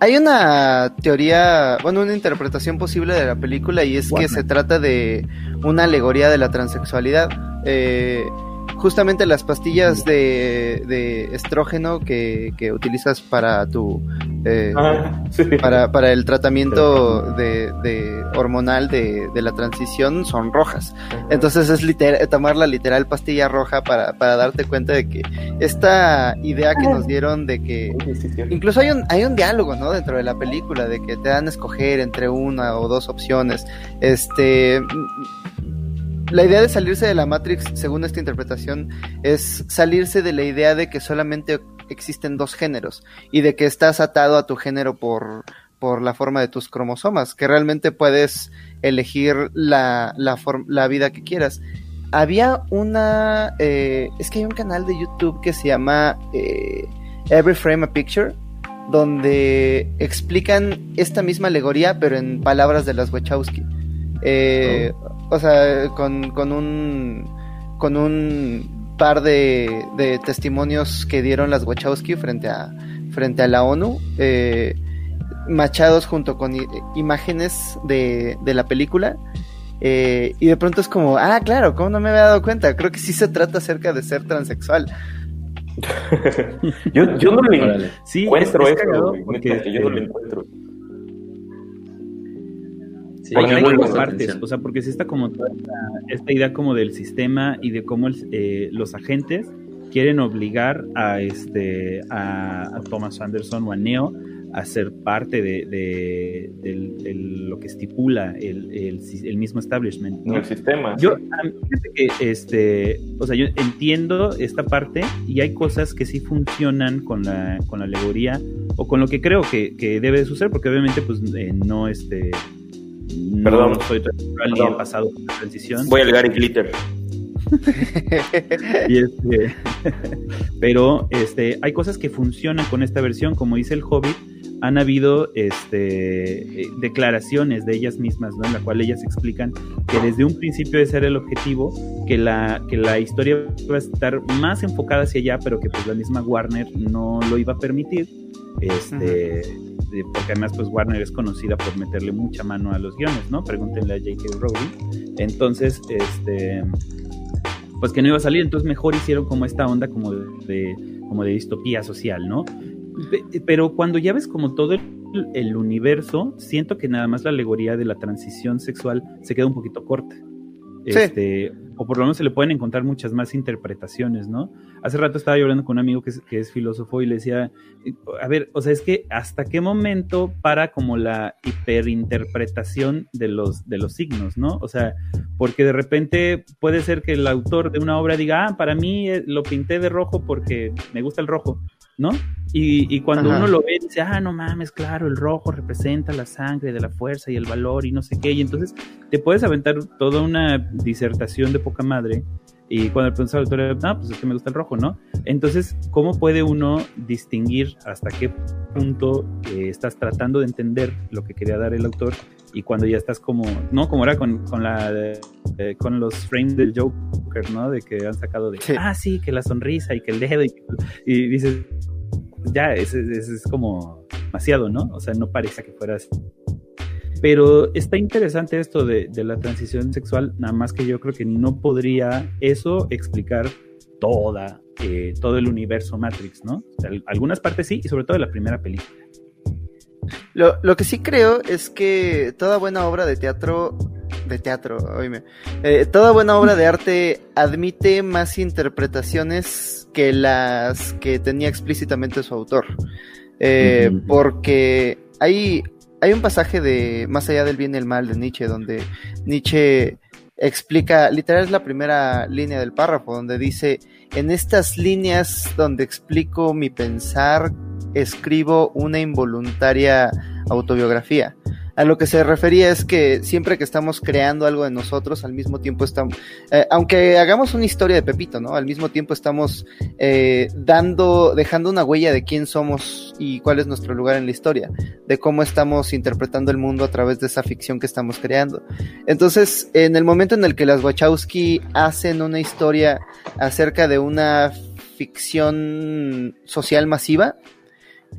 Hay una teoría, bueno, una interpretación posible de la película y es que se trata de una alegoría de la transexualidad. Eh, justamente las pastillas de, estrógeno que, utilizas para tu eh, ah, para, para, el tratamiento de, hormonal de, la transición son rojas. Entonces es literal, tomar la literal pastilla roja para, para darte cuenta de que esta idea que nos dieron de que incluso hay un, hay un diálogo ¿no? dentro de la película de que te dan a escoger entre una o dos opciones. Este la idea de salirse de la Matrix, según esta interpretación, es salirse de la idea de que solamente existen dos géneros y de que estás atado a tu género por, por la forma de tus cromosomas, que realmente puedes elegir la, la, la vida que quieras. Había una... Eh, es que hay un canal de YouTube que se llama eh, Every Frame a Picture, donde explican esta misma alegoría, pero en palabras de las Wachowski. Eh, oh o sea, con, con un con un par de, de, testimonios que dieron las Wachowski frente a frente a la ONU, eh, machados junto con imágenes de, de la película. Eh, y de pronto es como, ah, claro, ¿cómo no me había dado cuenta? Creo que sí se trata acerca de ser transexual. yo, yo no. Sí, encuentro es- es eso, yo no lo eh, encuentro. Sí, hay, partes, o sea, porque sí está como toda esta, idea como del sistema y de cómo el- eh, los agentes quieren obligar a este a, a Thomas Anderson o a Neo a ser parte de, lo que estipula el, el, el mismo establishment. En ¿no? el sistema. Yo, este, o sea, yo entiendo esta parte y hay cosas que sí funcionan con la, con la alegoría o con lo que creo que, que debe de suceder, porque obviamente, pues, eh, no, este, no Perdón. soy transicional ni Perdón. he pasado por la transición. Voy al Gary Glitter. Y este, pero este, hay cosas que funcionan con esta versión, como dice el Hobbit, han habido este, eh, declaraciones de ellas mismas, ¿no? en la cual ellas explican que desde un principio ese era el objetivo, que la, que la historia iba a estar más enfocada hacia allá, pero que pues la misma Warner no lo iba a permitir. Este, porque además pues Warner es conocida por meterle mucha mano a los guiones, ¿no? Pregúntenle a J.K. Rowling. Entonces, este, pues que no iba a salir, entonces mejor hicieron como esta onda como de, como de distopía social, ¿no? Pe- Pero cuando ya ves como todo el universo, siento que nada más la alegoría de la transición sexual se queda un poquito corta. Este, o por lo menos se le pueden encontrar muchas más interpretaciones, ¿no? Hace rato estaba yo hablando con un amigo que es, que es filósofo y le decía, a ver, o sea, es que hasta qué momento para como la hiperinterpretación de los, de los signos, ¿no? O sea, porque de repente puede ser que el autor de una obra diga, ah, para mí eh, lo pinté de rojo porque me gusta el rojo, ¿no? Y, y cuando Ajá. uno lo ve, dice, ah, no mames, claro, el rojo representa la sangre de la fuerza y el valor y no sé qué, y entonces te puedes aventar toda una disertación de poca madre. Y cuando el profesor autor, no, pues es que me gusta el rojo, ¿no? Entonces, ¿cómo puede uno distinguir hasta qué punto eh, estás tratando de entender lo que quería dar el autor y cuando ya estás como, no, como era con, con la eh, con los frames del Joker, ¿no? De que han sacado de, Sí. ah, sí, que la sonrisa y que el dedo y, y dices, ya, ese es como demasiado, ¿no? O sea, no parece que fuera así. Pero está interesante esto de, de la transición sexual, nada más que yo creo que no podría eso explicar toda, eh, todo el universo Matrix, ¿no? Algunas partes sí, y sobre todo de la primera película. Lo, lo que sí creo es que toda buena obra de teatro, de teatro, oíme, eh, toda buena obra de arte admite más interpretaciones que las que tenía explícitamente su autor. Eh. Porque hay, hay un pasaje de Más allá del bien y el mal de Nietzsche, donde Nietzsche explica, literal es la primera línea del párrafo, donde dice, en estas líneas donde explico mi pensar, escribo una involuntaria autobiografía. A lo que se refería es que siempre que estamos creando algo de nosotros, al mismo tiempo estamos, eh, aunque hagamos una historia de Pepito, ¿no? Al mismo tiempo estamos eh, dando, dejando una huella de quién somos y cuál es nuestro lugar en la historia, de cómo estamos interpretando el mundo a través de esa ficción que estamos creando. Entonces, en el momento en el que las Wachowski hacen una historia acerca de una ficción social masiva,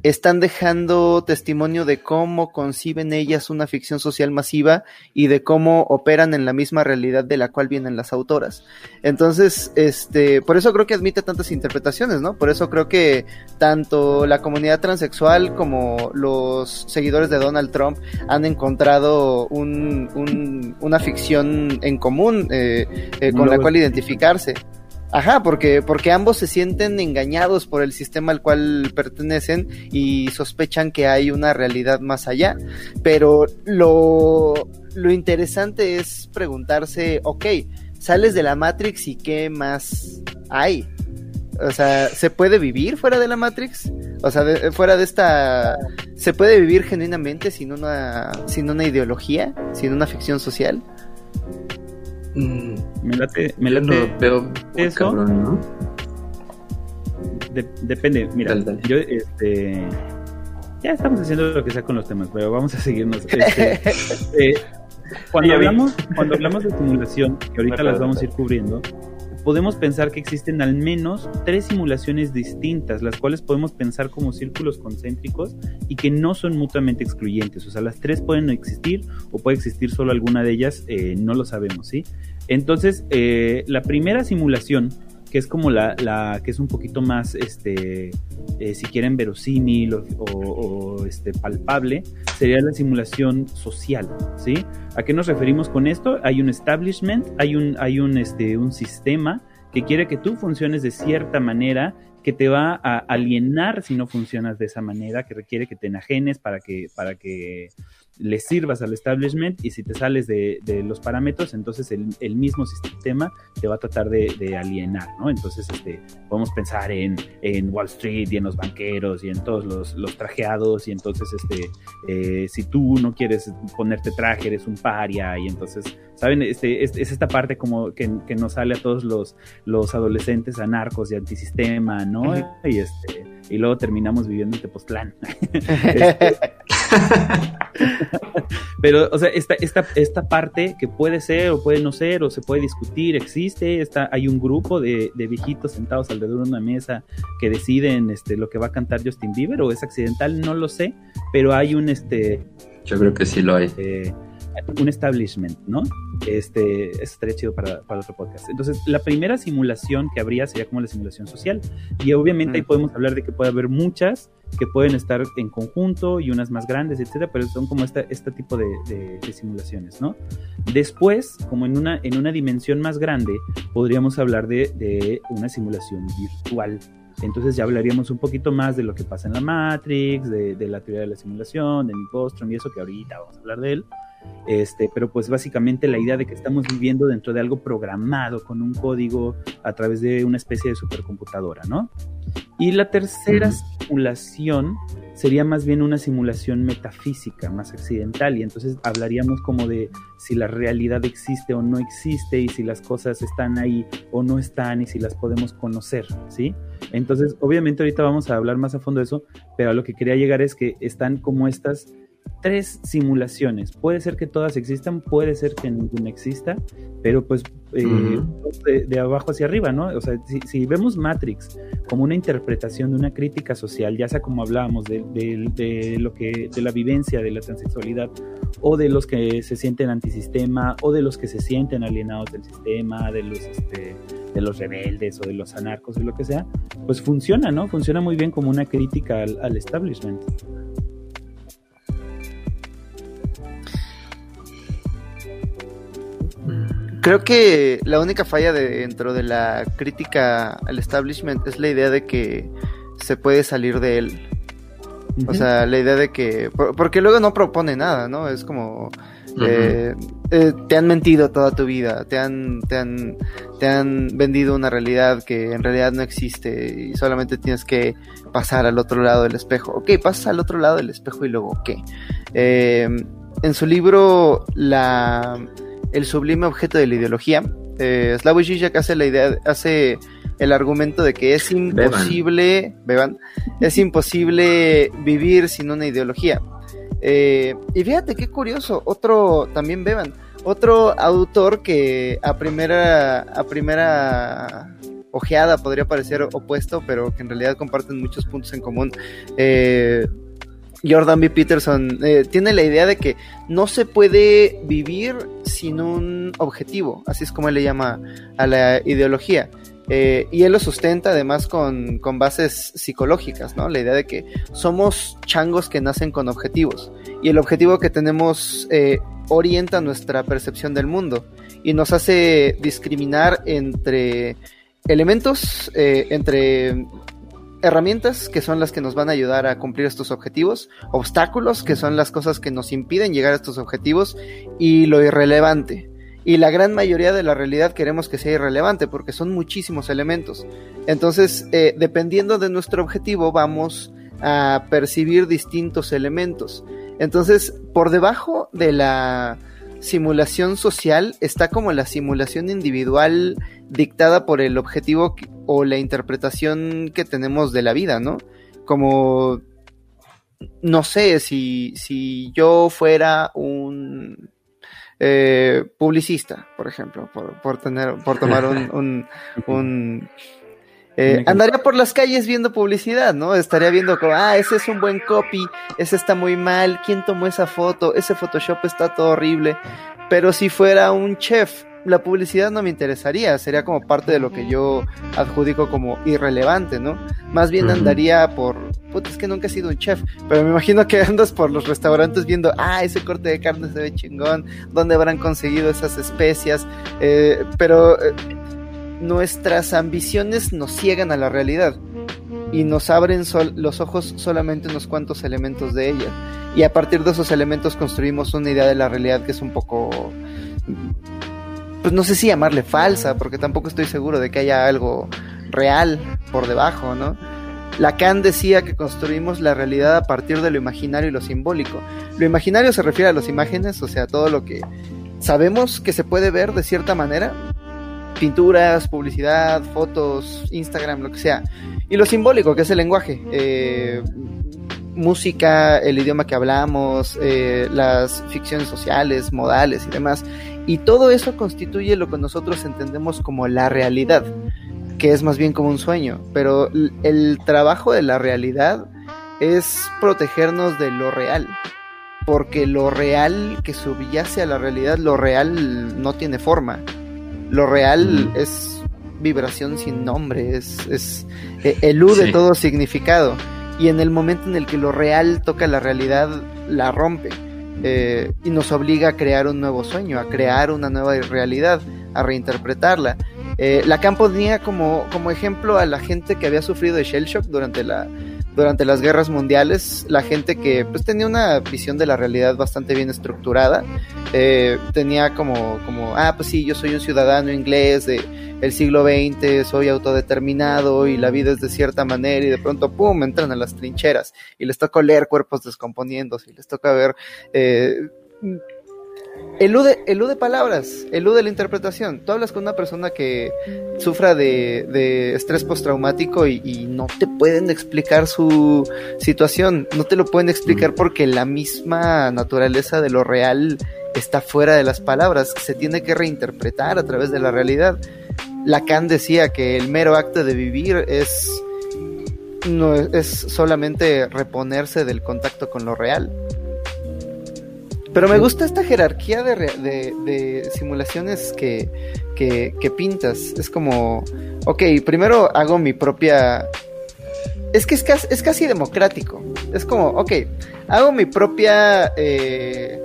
están dejando testimonio de cómo conciben ellas una ficción social masiva y de cómo operan en la misma realidad de la cual vienen las autoras. Entonces, este, por eso creo que admite tantas interpretaciones, ¿no? Por eso creo que tanto la comunidad transexual como los seguidores de Donald Trump han encontrado un, un- una ficción en común eh, eh, con la cual identificarse. Ajá, porque, porque ambos se sienten engañados por el sistema al cual pertenecen y sospechan que hay una realidad más allá. Pero lo, lo interesante es preguntarse, ok, sales de la Matrix y qué más hay. O sea, ¿se puede vivir fuera de la Matrix? O sea, de- fuera de esta... ¿Se puede vivir genuinamente sin una, sin una ideología? ¿Sin una ficción social? Mm, Me late, me late, veo eso. cabrón, ¿no? de- depende, mira, Dale, dale. yo, este, ya estamos haciendo lo que sea con los temas, pero vamos a seguirnos. Este, eh, cuando, hablamos, cuando hablamos de simulación, que ahorita las vamos a ir cubriendo, podemos pensar que existen al menos tres simulaciones distintas, las cuales podemos pensar como círculos concéntricos y que no son mutuamente excluyentes. O sea, las tres pueden existir o puede existir solo alguna de ellas, eh, no lo sabemos, ¿sí? Entonces, eh, la primera simulación que es como la, la que es un poquito más, este, eh, si quieren, verosímil o, o, este, palpable, sería la simulación social, ¿sí? ¿A qué nos referimos con esto? Hay un establishment, hay un, hay un, este, un sistema que quiere que tú funciones de cierta manera que te va a alienar si no funcionas de esa manera, que requiere que te enajenes para que, para que le sirvas al establishment y si te sales de, los parámetros, entonces el, mismo sistema te va a tratar de, alienar, ¿no? Entonces, este, podemos pensar en, Wall Street y en los banqueros y en todos los, trajeados y entonces, este, eh, si tú no quieres ponerte traje, eres un paria y entonces, ¿saben? Este, es, esta parte como que, nos sale a todos los, los adolescentes anarcos y antisistema, ¿no? Y este y luego terminamos viviendo en Tepoztlán. Este, pero, o sea, esta, esta, esta parte que puede ser o puede no ser o se puede discutir, existe, está, hay un grupo de, de viejitos sentados alrededor de una mesa que deciden este, lo que va a cantar Justin Bieber o es accidental, no lo sé, pero hay un... este Yo creo que sí lo hay. Eh, un establishment, ¿no? Este, eso estaría chido para, para, otro podcast. Entonces, la primera simulación que habría sería como la simulación social. Y obviamente ahí podemos hablar de que puede haber muchas que pueden estar en conjunto y unas más grandes, etcétera, pero son como este, este tipo de, de, simulaciones, ¿no? Después, como en una, en una dimensión más grande, podríamos hablar de, de una simulación virtual, entonces ya hablaríamos un poquito más de lo que pasa en la Matrix, de, de la teoría de la simulación, de Nick Bostrom y eso que ahorita vamos a hablar de él. Este, pero pues básicamente la idea de que estamos viviendo dentro de algo programado con un código a través de una especie de supercomputadora, ¿no? Y la tercera simulación sería más bien una simulación metafísica, más accidental, y entonces hablaríamos como de si la realidad existe o no existe, y si las cosas están ahí o no están, y si las podemos conocer, ¿sí? Entonces, obviamente ahorita vamos a hablar más a fondo de eso, pero a lo que quería llegar es que están como estas tres simulaciones. Puede ser que todas existan, puede ser que ninguna exista, pero pues eh, de, abajo hacia arriba, ¿no? O sea, si, vemos Matrix como una interpretación de una crítica social, ya sea como hablábamos de, de, lo que, de la vivencia de la transexualidad, o de los que se sienten antisistema, o de los que se sienten alienados del sistema, de los este, de los rebeldes o de los anarcos o lo que sea, pues funciona, ¿no? Funciona muy bien como una crítica al, al establishment. Creo que la única falla dentro de la crítica al establishment es la idea de que se puede salir de él. O sea, la idea de que... Porque luego no propone nada, ¿no? Es como... Eh, eh, te han mentido toda tu vida, te han, te, han, te han vendido una realidad que en realidad no existe y solamente tienes que pasar al otro lado del espejo. Ok, pasas al otro lado del espejo y luego qué. Eh, en su libro, la el sublime objeto de la ideología. Eh, Slavoj Žižek hace la idea, hace el argumento de que es imposible, beban, es imposible vivir sin una ideología. Eh, y fíjate qué curioso, otro, también beban, otro autor que a primera, a primera ojeada podría parecer opuesto, pero que en realidad comparten muchos puntos en común. Eh, Jordan B. Peterson eh, tiene la idea de que no se puede vivir sin un objetivo, así es como él le llama a la ideología. Eh, y él lo sustenta además con, con, bases psicológicas, ¿no? La idea de que somos changos que nacen con objetivos. Y el objetivo que tenemos eh, orienta nuestra percepción del mundo y nos hace discriminar entre elementos, entre herramientas que son las que nos van a ayudar a cumplir estos objetivos, obstáculos que son las cosas que nos impiden llegar a estos objetivos y lo irrelevante. Y la gran mayoría de la realidad queremos que sea irrelevante porque son muchísimos elementos. Entonces, eh, dependiendo de nuestro objetivo, vamos a percibir distintos elementos. Entonces, por debajo de la simulación social está como la simulación individual dictada por el objetivo o la interpretación que tenemos de la vida, ¿no? Como, no sé, si, si yo fuera un eh, publicista, por ejemplo, por, tener, por tomar un, un, eh, andaría por las calles viendo publicidad, ¿no? Estaría viendo como, ah, ese es un buen copy, ese está muy mal, ¿quién tomó esa foto? Ese Photoshop está todo horrible. Pero si fuera un chef, la publicidad no me interesaría, sería como parte de lo que yo adjudico como irrelevante, ¿no? Más bien andaría por, puta, es que nunca he sido un chef, pero me imagino que andas por los restaurantes viendo, ah, ese corte de carne se ve chingón, ¿dónde habrán conseguido esas especias? Eh, pero eh, nuestras ambiciones nos ciegan a la realidad y nos abren los ojos solamente unos cuantos elementos de ella. Y a partir de esos elementos construimos una idea de la realidad que es un poco, pues no sé si llamarle falsa, porque tampoco estoy seguro de que haya algo real por debajo, ¿no? Lacan decía que construimos la realidad a partir de lo imaginario y lo simbólico. Lo imaginario se refiere a las imágenes, o sea, todo lo que sabemos que se puede ver de cierta manera, pinturas, publicidad, fotos, Instagram, lo que sea. Y lo simbólico, que es el lenguaje. Eh, música, el idioma que hablamos, eh, las ficciones sociales, modales y demás. Y todo eso constituye lo que nosotros entendemos como la realidad, que es más bien como un sueño. Pero el trabajo de la realidad es protegernos de lo real. Porque lo real que subyace a la realidad, lo real no tiene forma lo real es vibración sin nombre, es, es eh, elude todo significado. Y en el momento en el que lo real toca la realidad, la rompe. Eh, y nos obliga a crear un nuevo sueño, a crear una nueva realidad, a reinterpretarla. Eh, Lacan ponía como, como ejemplo a la gente que había sufrido de shell shock durante la, durante las guerras mundiales, la gente que pues tenía una visión de la realidad bastante bien estructurada, eh, tenía como, como, ah, pues sí, yo soy un ciudadano inglés de el siglo XX, soy autodeterminado y la vida es de cierta manera y de pronto, ¡pum!, entran a las trincheras y les toca leer cuerpos descomponiéndose y les toca ver... Eh, elude, elude palabras, elude la interpretación. Tú hablas con una persona que sufra de, estrés postraumático y, y, no te pueden explicar su situación, no te lo pueden explicar mm. porque la misma naturaleza de lo real está fuera de las palabras, se tiene que reinterpretar a través de la realidad. Lacan decía que el mero acto de vivir es no es solamente reponerse del contacto con lo real. Pero me gusta esta jerarquía de, simulaciones que, que, pintas. Es como, ok, primero hago mi propia... Es que es casi, es casi democrático. Es como, ok, hago mi propia eh,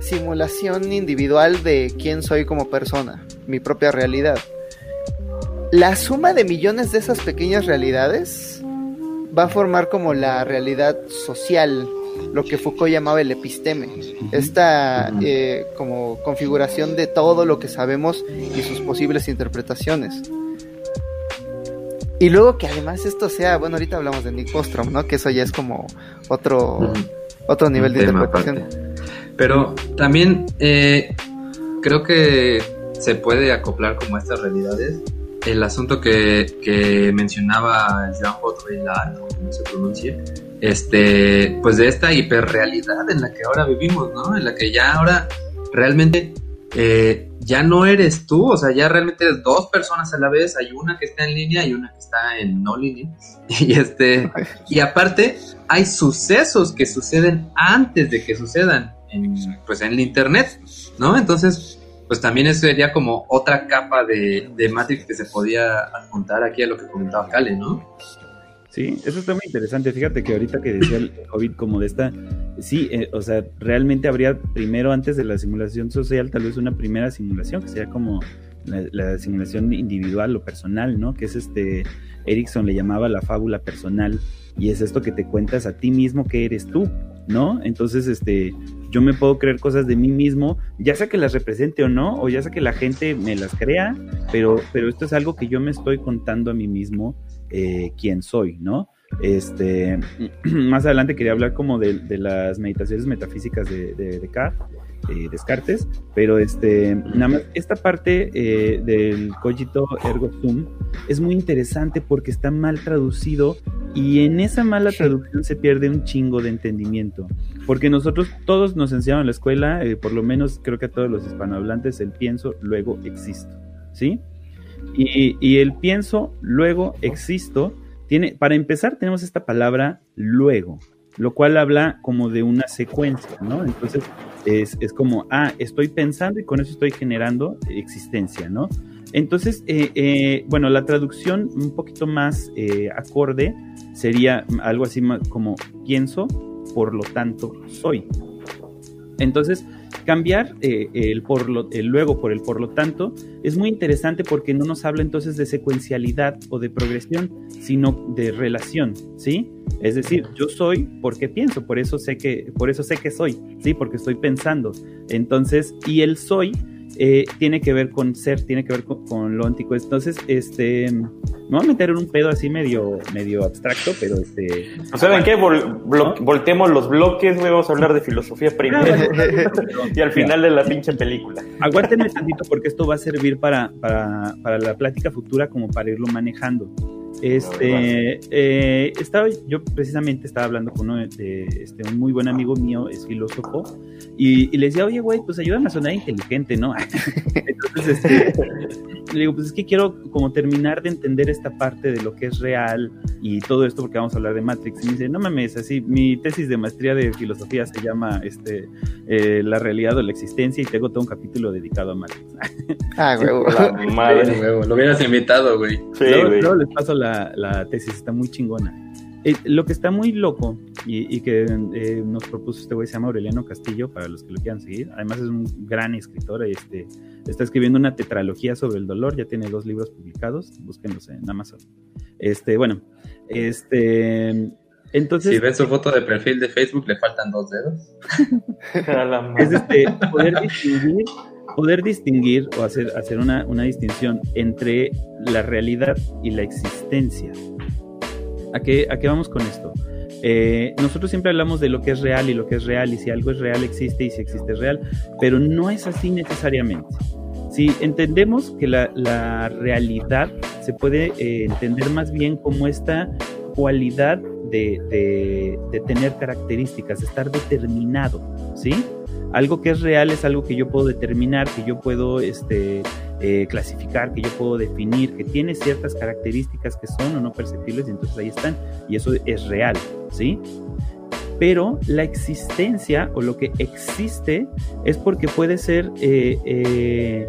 simulación individual de quién soy como persona, mi propia realidad. La suma de millones de esas pequeñas realidades va a formar como la realidad social lo que Foucault llamaba el episteme, esta eh, como configuración de todo lo que sabemos y sus posibles interpretaciones. Y luego que además esto sea, bueno, ahorita hablamos de Nick Bostrom, ¿no? Que eso ya es como otro, otro nivel de interpretación. Pero también eh, creo que se puede acoplar como a estas realidades el asunto que, que mencionaba Jean Baudrillard, como se pronuncia, este, pues de esta hiperrealidad en la que ahora vivimos, ¿no? En la que ya ahora realmente eh, ya no eres tú, o sea, ya realmente eres dos personas a la vez, hay una que está en línea y una que está en no línea. Y este, y aparte, hay sucesos que suceden antes de que sucedan en, pues en el internet, ¿no? Entonces, pues también eso sería como otra capa de, de Matrix que se podía apuntar aquí a lo que comentaba Kale, ¿no? Sí, eso está muy interesante. Fíjate que ahorita que decía el COVID como de esta, sí, eh, o sea, realmente habría primero antes de la simulación social tal vez una primera simulación que sería como la, simulación individual o personal, ¿no? Que es este, Erickson le llamaba la fábula personal y es esto que te cuentas a ti mismo que eres tú, ¿no? Entonces, este, yo me puedo creer cosas de mí mismo, ya sea que las represente o no, o ya sea que la gente me las crea, pero, pero esto es algo que yo me estoy contando a mí mismo eh, quién soy, ¿no? Este, más adelante quería hablar como de, las meditaciones metafísicas de, Descartes, eh, Descartes, pero este, nada más, esta parte eh, del cogito ergo sum es muy interesante porque está mal traducido y en esa mala traducción se pierde un chingo de entendimiento, porque nosotros todos nos enseñaron en la escuela, por lo menos creo que a todos los hispanohablantes, el pienso, luego existo, ¿sí? Y, el pienso, luego existo, tiene, para empezar tenemos esta palabra luego, lo cual habla como de una secuencia, ¿no? Entonces, Es, es como, ah, estoy pensando y con eso estoy generando existencia, ¿no? Entonces, eh, eh, bueno, la traducción un poquito más eh, acorde sería algo así como pienso, por lo tanto soy. Entonces, cambiar el, por lo, el luego por el por lo tanto es muy interesante porque no nos habla entonces de secuencialidad o de progresión, sino de relación, ¿sí? Es decir, yo soy porque pienso, por eso sé que, por eso sé que soy, ¿sí? Porque estoy pensando. Entonces, y el soy eh, tiene que ver con ser, tiene que ver con, lo antiguo. Entonces, este, me voy a meter en un pedo así medio, medio abstracto, pero este. O sea, qué? Voltemos los bloques, vamos a hablar de filosofía primero y al final de la pinche película. Aguántenme tantito porque esto va a servir para, para, para la plática futura como para irlo manejando. Este, eh, estaba, yo precisamente estaba hablando con uno de, este, un muy buen amigo mío, es filósofo, y, le decía, oye, güey, pues ayúdame a sonar inteligente, ¿no? Entonces, este, le digo, pues es que quiero como terminar de entender esta parte de lo que es real y todo esto, porque vamos a hablar de Matrix. Y me dice, no mames, así, mi tesis de maestría de filosofía se llama este, eh, La realidad o la existencia y tengo todo un capítulo dedicado a Matrix. ah, güey, madre, güey, lo hubieras invitado, güey. Sí, luego, les paso la, la tesis, está muy chingona. Eh, lo que está muy loco y, que eh, nos propuso este güey se llama Aureliano Castillo, para los que lo quieran seguir. Además es un gran escritor, este, está escribiendo una tetralogía sobre el dolor, ya tiene dos libros publicados, búsquenlos en Amazon. Este, bueno, este, entonces... Si ves su foto de perfil de Facebook, le faltan dos dedos. es este, poder distinguir, poder distinguir o hacer, hacer una, una distinción entre la realidad y la existencia. ¿A qué, ¿A qué vamos con esto? Eh, nosotros siempre hablamos de lo que es real y lo que es real y si algo es real existe y si existe es real, pero no es así necesariamente. Si entendemos que la, la realidad se puede eh, entender más bien como esta cualidad de, de, tener características, estar determinado, ¿sí? Algo que es real es algo que yo puedo determinar, que yo puedo este, eh, clasificar, que yo puedo definir, que tiene ciertas características que son o no perceptibles y entonces ahí están. Y eso es real, ¿sí? Pero la existencia o lo que existe es porque puede ser, eh, eh,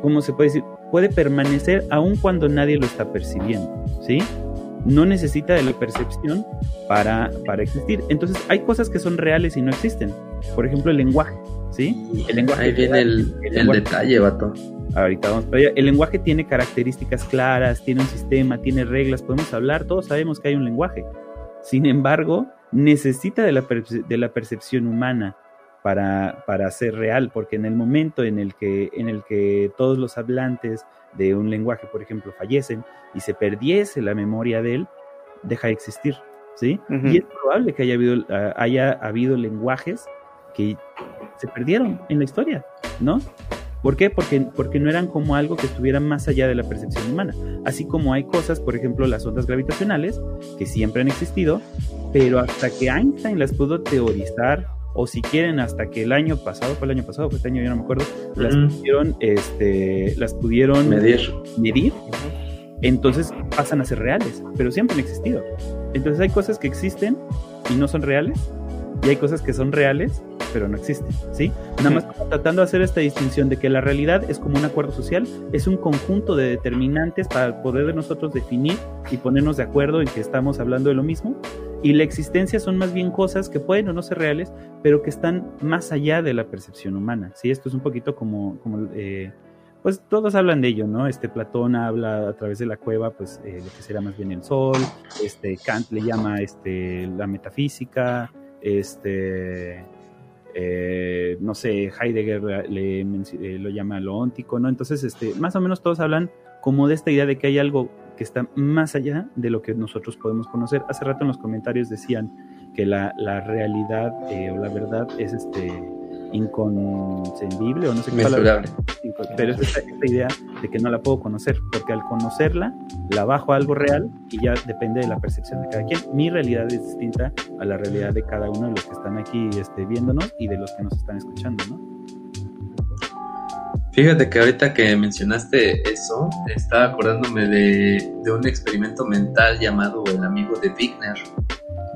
¿cómo se puede decir? Puede permanecer aun cuando nadie lo está percibiendo, ¿sí? No necesita de la percepción para, para existir. Entonces, hay cosas que son reales y no existen. Por ejemplo, el lenguaje, ¿sí? El lenguaje Ahí viene el, el, detalle, vato. Ahorita vamos para allá. El lenguaje tiene características claras, tiene un sistema, tiene reglas, podemos hablar, todos sabemos que hay un lenguaje. Sin embargo, necesita de la, de la percepción humana para, para ser real, porque en el momento en el que, en el que todos los hablantes de un lenguaje, por ejemplo, fallecen y se perdiese la memoria de él, deja de existir, ¿sí? Y es probable que haya habido, ah, haya habido lenguajes que se perdieron en la historia, ¿no? ¿Por qué? Porque, porque no eran como algo que estuviera más allá de la percepción humana. Así como hay cosas, por ejemplo, las ondas gravitacionales, que siempre han existido, pero hasta que Einstein las pudo teorizar, o si quieren hasta que el año pasado, fue el año pasado, fue este año, yo no me acuerdo, las pudieron, este, las pudieron medir. medir entonces pasan a ser reales, pero siempre han existido. Entonces hay cosas que existen y no son reales, y hay cosas que son reales pero no existen, ¿sí? Nada más tratando de hacer esta distinción de que la realidad es como un acuerdo social, es un conjunto de determinantes para poder nosotros definir y ponernos de acuerdo en que estamos hablando de lo mismo, y la existencia son más bien cosas que pueden o no ser reales, pero que están más allá de la percepción humana, ¿sí? Esto es un poquito como... como eh, pues todos hablan de ello, ¿no? Este Platón habla a través de la cueva, pues eh, lo que será más bien el sol, este Kant le llama este la metafísica, este eh, no sé, Heidegger le, eh, lo llama lo óntico, ¿no? Entonces, este, más o menos todos hablan como de esta idea de que hay algo que está más allá de lo que nosotros podemos conocer. Hace rato en los comentarios decían que la, la realidad eh, o la verdad es este inconcebible o no sé qué palabra. Pero es esta, idea de que no la puedo conocer, porque al conocerla la bajo a algo real y ya depende de la percepción de cada quien. Mi realidad es distinta a la realidad de cada uno de los que están aquí este, viéndonos y de los que nos están escuchando, ¿no? Fíjate que ahorita que mencionaste eso, estaba acordándome de, de un experimento mental llamado El amigo de Wigner,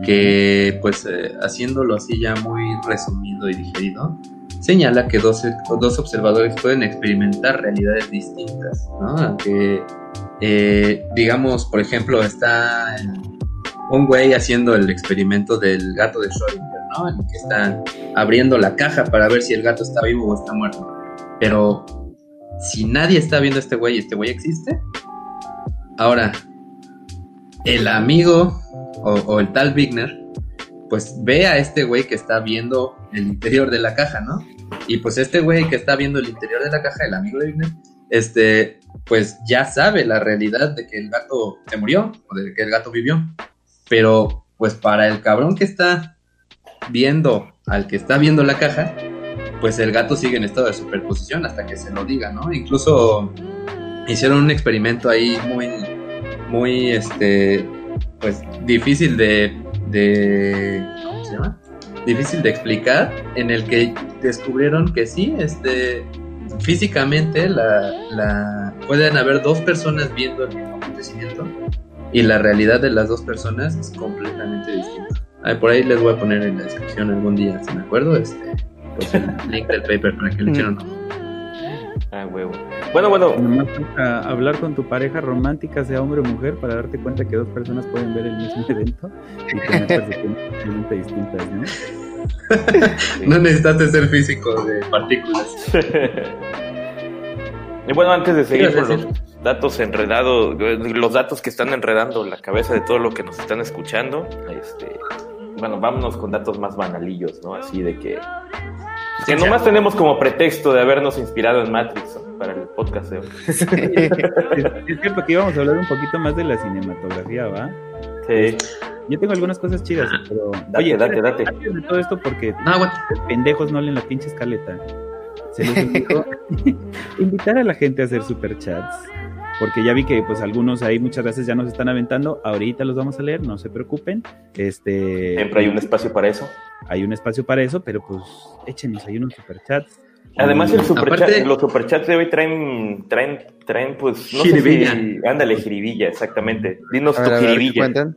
que pues eh, haciéndolo así ya muy resumido y digerido, señala que dos, dos observadores pueden experimentar realidades distintas, ¿no? Que, eh, digamos, por ejemplo, está un güey haciendo el experimento del gato de Schrödinger, ¿no? El que está abriendo la caja para ver si el gato está vivo o está muerto. Pero si nadie está viendo a este güey este güey existe, ahora el amigo o, el tal Wigner, pues ve a este güey que está viendo el interior de la caja, ¿no? Y pues este güey que está viendo el interior de la caja, el amigo de Wigner, este, pues ya sabe la realidad de que el gato se murió o de que el gato vivió. Pero pues para el cabrón que está viendo al que está viendo la caja, pues el gato sigue en estado de superposición hasta que se lo diga, ¿no? Incluso hicieron un experimento ahí muy, muy, este, pues difícil de, ¿cómo se llama? Difícil de explicar, en el que descubrieron que sí, este, físicamente la, la, pueden haber dos personas viendo el mismo acontecimiento y la realidad de las dos personas es completamente distinta. por ahí les voy a poner en la descripción algún día, si me acuerdo, este, pues el link del paper para que le echen Ah, huevo. Bueno, bueno. Nomás hablar con tu pareja romántica, sea hombre o mujer, para darte cuenta que dos personas pueden ver el mismo evento y tener percepciones distintas, ¿no? No necesitaste ser físico de partículas. y bueno, antes de seguir con los datos enredados, los datos que están enredando la cabeza de todo lo que nos están escuchando, este, bueno, vámonos con datos más banalillos, ¿no? Así de que que nomás tenemos como pretexto de habernos inspirado en Matrix para el podcast de hoy. es cierto que íbamos a hablar un poquito más de la cinematografía, ¿va? Sí. Yo tengo algunas cosas chidas, ah, pero. Date, oye, date, date. Antes de todo esto, porque no, pendejos no leen la pinche escaleta. Se les olvidó invitar a la gente a hacer superchats porque ya vi que pues algunos ahí muchas veces ya nos están aventando, ahorita los vamos a leer, no se preocupen. Este Siempre hay un espacio para eso. Hay un espacio para eso, pero pues échenos ahí unos superchats. Además el superchat, los superchats de hoy traen traen traen pues no jiribilla. ándale jiribilla, exactamente. Dinos tu jiribilla.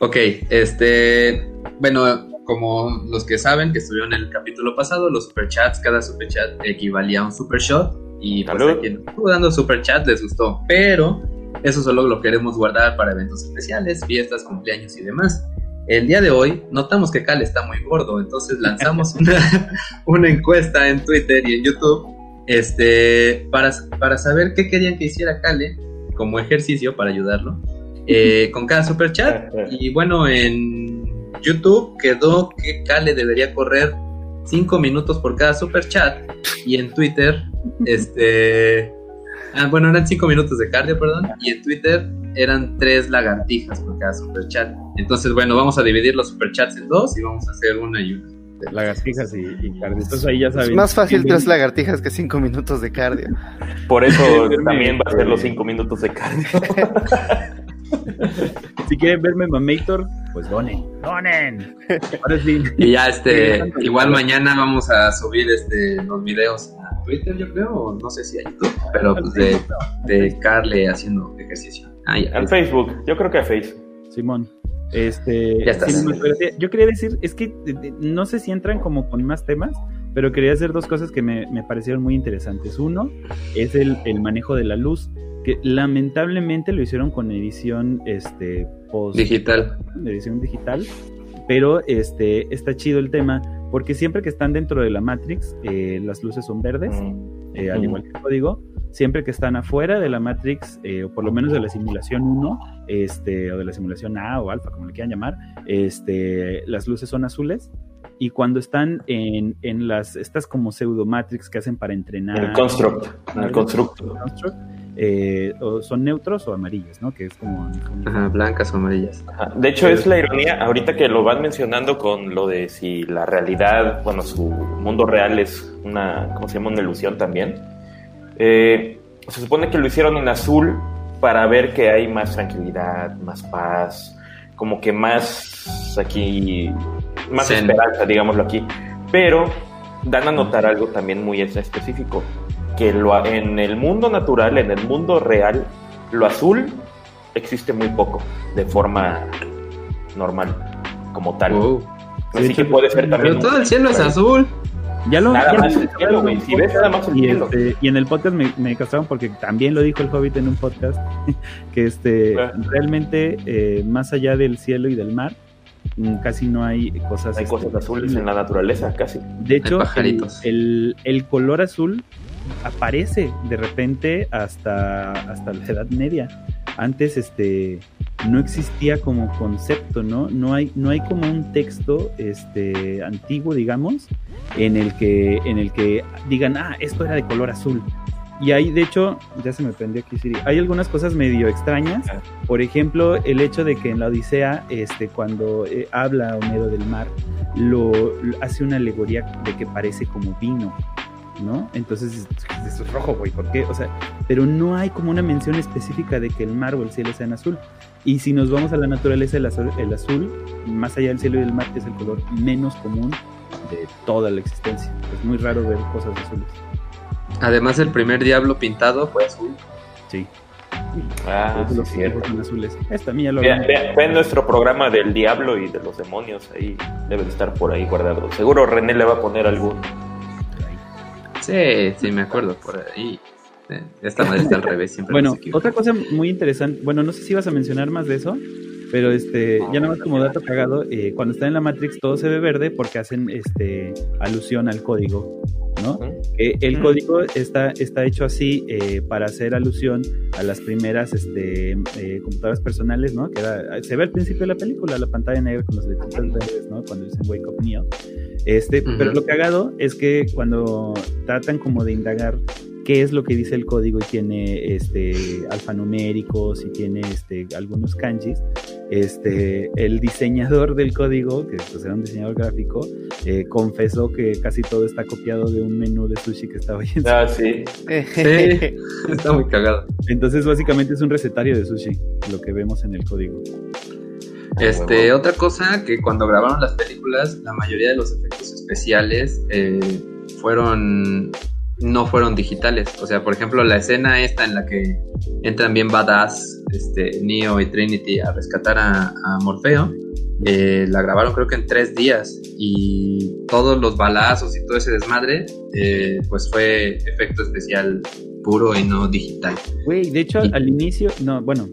Ok, este, bueno, como los que saben que estuvieron en el capítulo pasado, los superchats, cada superchat equivalía a un supershot y pues a quien estuvo dando super chat les gustó, pero eso solo lo queremos guardar para eventos especiales, fiestas, cumpleaños y demás. El día de hoy notamos que Cal está muy gordo, entonces lanzamos una, encuesta en Twitter y en YouTube este, para, para saber qué querían que hiciera Cale como ejercicio para ayudarlo eh, con cada super chat. Y bueno, en YouTube quedó que Cale debería correr 5 minutos por cada super chat y en Twitter, este, ah, bueno, eran 5 minutos de cardio, perdón, y en Twitter eran 3 lagartijas por cada super chat. Entonces, bueno, vamos a dividir los super chats en dos y vamos a hacer una y una. Lagartijas y, cardio. Entonces ahí ya saben. Es más fácil tres lagartijas que 5 minutos de cardio. Por eso también va a ser los 5 minutos de cardio. si quieren verme Mamator, pues donen, donen. Ahora sí. Y ya este, igual mañana vamos a subir este los videos a Twitter, yo creo, o no sé si a YouTube, pero pues de, de Carle haciendo ejercicio. Ah, Al Facebook, yo creo que a Facebook. Simón. Este, ya yo quería decir, es que no sé si entran como con más temas, pero quería hacer dos cosas que me, me parecieron muy interesantes. Uno es el, el, manejo de la luz que lamentablemente lo hicieron con edición este post digital. Edición digital pero este está chido el tema porque siempre que están dentro de la Matrix eh, las luces son verdes mm. eh, al igual que el código siempre que están afuera de la Matrix eh, o por lo menos de la simulación 1 este o de la simulación A o alfa como le quieran llamar este las luces son azules y cuando están en, en las estas como pseudo Matrix que hacen para entrenar. El construct el construct eh, o son neutros o amarillas, ¿no? Que es como... blancas o amarillas. De hecho, es la ironía, ahorita que lo van mencionando con lo de si la realidad, bueno, su mundo real es una, ¿cómo se llama? Una ilusión también. Eh, se supone que lo hicieron en azul para ver que hay más tranquilidad, más paz, como que más aquí, más esperanza, digámoslo aquí. Pero dan a notar algo también muy específico que lo, en el mundo natural, en el mundo real, lo azul existe muy poco de forma normal, como tal. Así que puede ser también. Pero todo el cielo es azul. Ya lo Nada ya más lo- el cielo, güey. Si ves nada más el y, cielo. este, y en el podcast me, me castraron porque también lo dijo el Hobbit en un podcast, que este Ah. realmente eh, más allá del cielo y del mar, mm, casi no hay cosas... Hay este, cosas azules en la naturaleza, casi. De hecho, el, pajaritos. el- el color azul aparece de repente hasta, hasta la Edad Media. Antes este no existía como concepto, ¿no? No hay, no hay como un texto este antiguo, digamos, en el que, en el que digan, ah, esto era de color azul. Y hay, de hecho, ya se me prendió aquí Siri. Hay algunas cosas medio extrañas. Por ejemplo, el hecho de que en la Odisea, este, cuando eh, habla Homero del mar, lo, lo- hace una alegoría de que parece como vino, ¿no? Entonces, eso es rojo, güey, ¿por qué? O sea, pero no hay como una mención específica de que el mar o el cielo sean azul. Y si nos vamos a la naturaleza, el azul, el azul, más allá del cielo y del mar, es el color menos común de toda la existencia. Es muy raro ver cosas azules. Además, el primer diablo pintado fue azul. Sí, Ah, todos sí, los cierto. son azules. Esta mía lo Vean, vean- vean nuestro programa del diablo y de los demonios, ahí deben estar por ahí guardados. Seguro René le va a poner algún. Sí, sí, me acuerdo por ahí. Esta madre está al revés, siempre Bueno, otra cosa muy interesante, bueno, no sé si vas a mencionar más de eso, pero este, ya nada más como dato cagado, eh, cuando está en la Matrix todo se ve verde porque hacen este alusión al código, ¿no? Que el código está, está hecho así eh, para hacer alusión a las primeras este, eh, computadoras personales, ¿no? Que era- se ve al principio de la película, la pantalla negra con los letritas verdes, ¿no? Cuando dicen Wake Up Neo. Este, Ujú. Pero lo cagado es que cuando tratan como de indagar qué es lo que dice el código y tiene este alfanuméricos y tiene este algunos kanjis este el diseñador del código que pues, era un diseñador gráfico eh, confesó que casi todo está copiado de un menú de sushi que estaba ahí en su- Ah, sí. Sí, está muy cagado. entonces básicamente es un recetario de sushi lo que vemos en el código Este, otra cosa que cuando grabaron las películas, la mayoría de los efectos especiales eh, fueron no fueron digitales. O sea, por ejemplo, la escena esta en la que entran bien badass este, Neo y Trinity a rescatar a, Morfeo, eh, la grabaron creo que en tres días y todos los balazos y todo ese desmadre, eh, pues fue efecto especial puro y no digital. Güey, de hecho, Y- al inicio, no, bueno,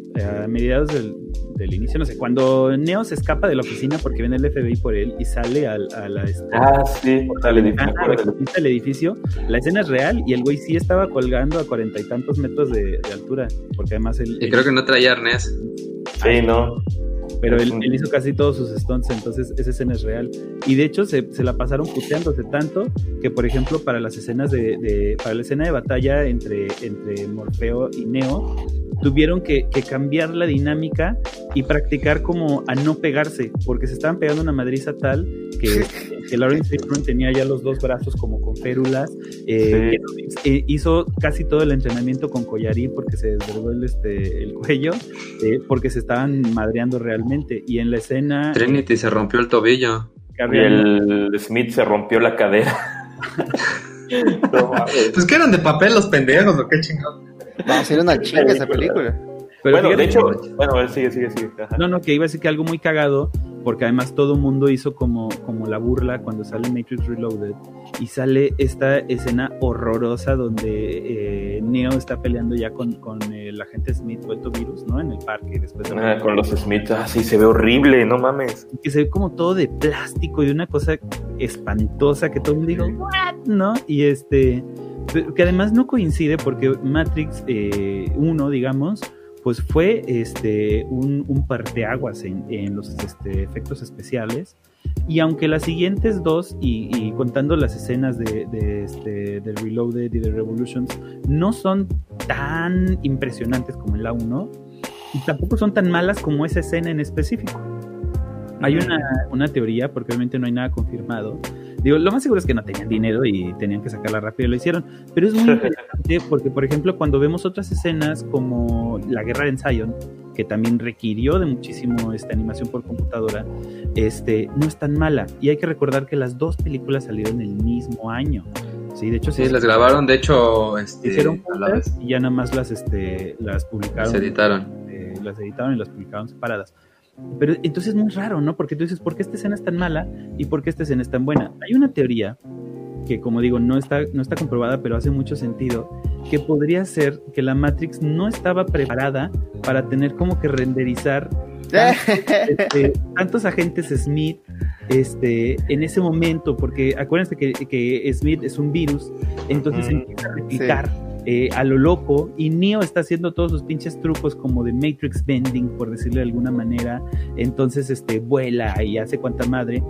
a mediados del, del inicio, no sé, cuando Neo se escapa de la oficina porque viene el FBI por él y sale al- a, la Ah, sí. Dale, dime, ventana, me a la acuerdo. conquista del edificio, la escena es real y el güey sí estaba colgando a cuarenta y tantos metros de, de altura, porque además él, Y creo que no traía arnés. Sí, no. Pero él, hizo casi todos sus stunts, entonces esa escena es real. Y de hecho se, se la pasaron puteándose tanto que, por ejemplo, para las escenas de, de- para la escena de batalla entre, entre Morfeo y Neo, tuvieron que, que cambiar la dinámica y practicar como a no pegarse, porque se estaban pegando una madriza tal que, que Lawrence Fishburne tenía ya los dos brazos como con férulas, eh, eh, hizo casi todo el entrenamiento con collarín porque se desvergó el, este, el cuello, eh, porque se estaban madreando realmente. Y en la escena, Trinity se rompió el tobillo. Y el Smith se rompió la cadera. No. Pues que eran de papel los pendejos, o qué chingado. Va a ser una chinga esa película. Pero bueno, de hecho, bueno, a ver, sigue, sigue, sigue. Ajá. No, no, que iba a decir que algo muy cagado, porque además todo el mundo hizo como, como la burla cuando sale Matrix Reloaded y sale esta escena horrorosa donde eh, Neo está peleando ya con, con el agente Smith vuelto virus, ¿no? En el parque, después Ah, con los Smiths, ah, sí, se ve horrible, no mames. que se ve como todo de plástico y una cosa espantosa que todo el mundo dijo, ¿what? ¿No? Y este, que además no coincide porque Matrix 1, digamos, pues fue este un, un parteaguas en, en los este, efectos especiales. Y aunque las siguientes dos, y, contando las escenas de, de, este, de Reloaded y de Revolutions, no son tan impresionantes como en la 1, y tampoco son tan malas como esa escena en específico. Hay una, una teoría, porque obviamente no hay nada confirmado. Digo, lo más seguro es que no tenían dinero y tenían que sacarla rápido y lo hicieron. Pero es muy interesante porque, por ejemplo, cuando vemos otras escenas como la guerra en Zion, que también requirió de muchísimo esta animación por computadora, este, no es tan mala. Y hay que recordar que las dos películas salieron el mismo año. Sí, de hecho, Sí, las grabaron, de hecho, este, hicieron a la vez. y ya nada más las, este, las publicaron Se editaron. eh, las editaron y las publicaron separadas. Pero entonces es muy raro, ¿no? Porque tú dices, ¿por qué esta escena es tan mala y por qué esta escena es tan buena? Hay una teoría que como digo, no está, no está comprobada, pero hace mucho sentido, que podría ser que la Matrix no estaba preparada para tener como que renderizar este, tantos agentes Smith este, en ese momento, porque acuérdense que, que Smith es un virus, entonces empieza a replicar. Eh, a lo loco y Neo está haciendo todos sus pinches trucos como de Matrix Bending, por decirlo de alguna manera. Entonces, este, vuela y hace cuanta madre.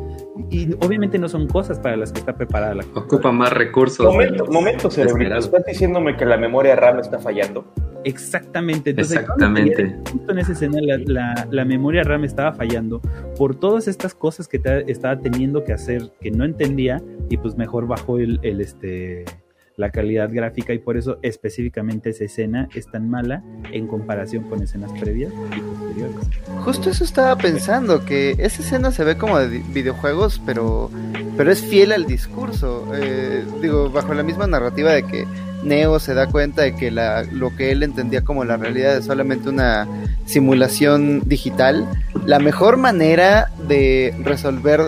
Y obviamente no son cosas para las que está preparada la Ocupa más recursos. Momento, momento cerebrito. ¿Estás diciéndome que la memoria RAM está fallando? Exactamente. Exactamente. Justo en esa escena la, la, memoria RAM estaba fallando por todas estas cosas que estaba teniendo que hacer que no entendía y pues mejor bajó el, el este la calidad gráfica y por eso específicamente esa escena es tan mala en comparación con escenas previas y posteriores. Justo eso estaba pensando, que esa escena se ve como de videojuegos, pero, pero es fiel al discurso. Eh, digo, bajo la misma narrativa de que Neo se da cuenta de que la, lo que él entendía como la realidad es solamente una simulación digital. La mejor manera de resolver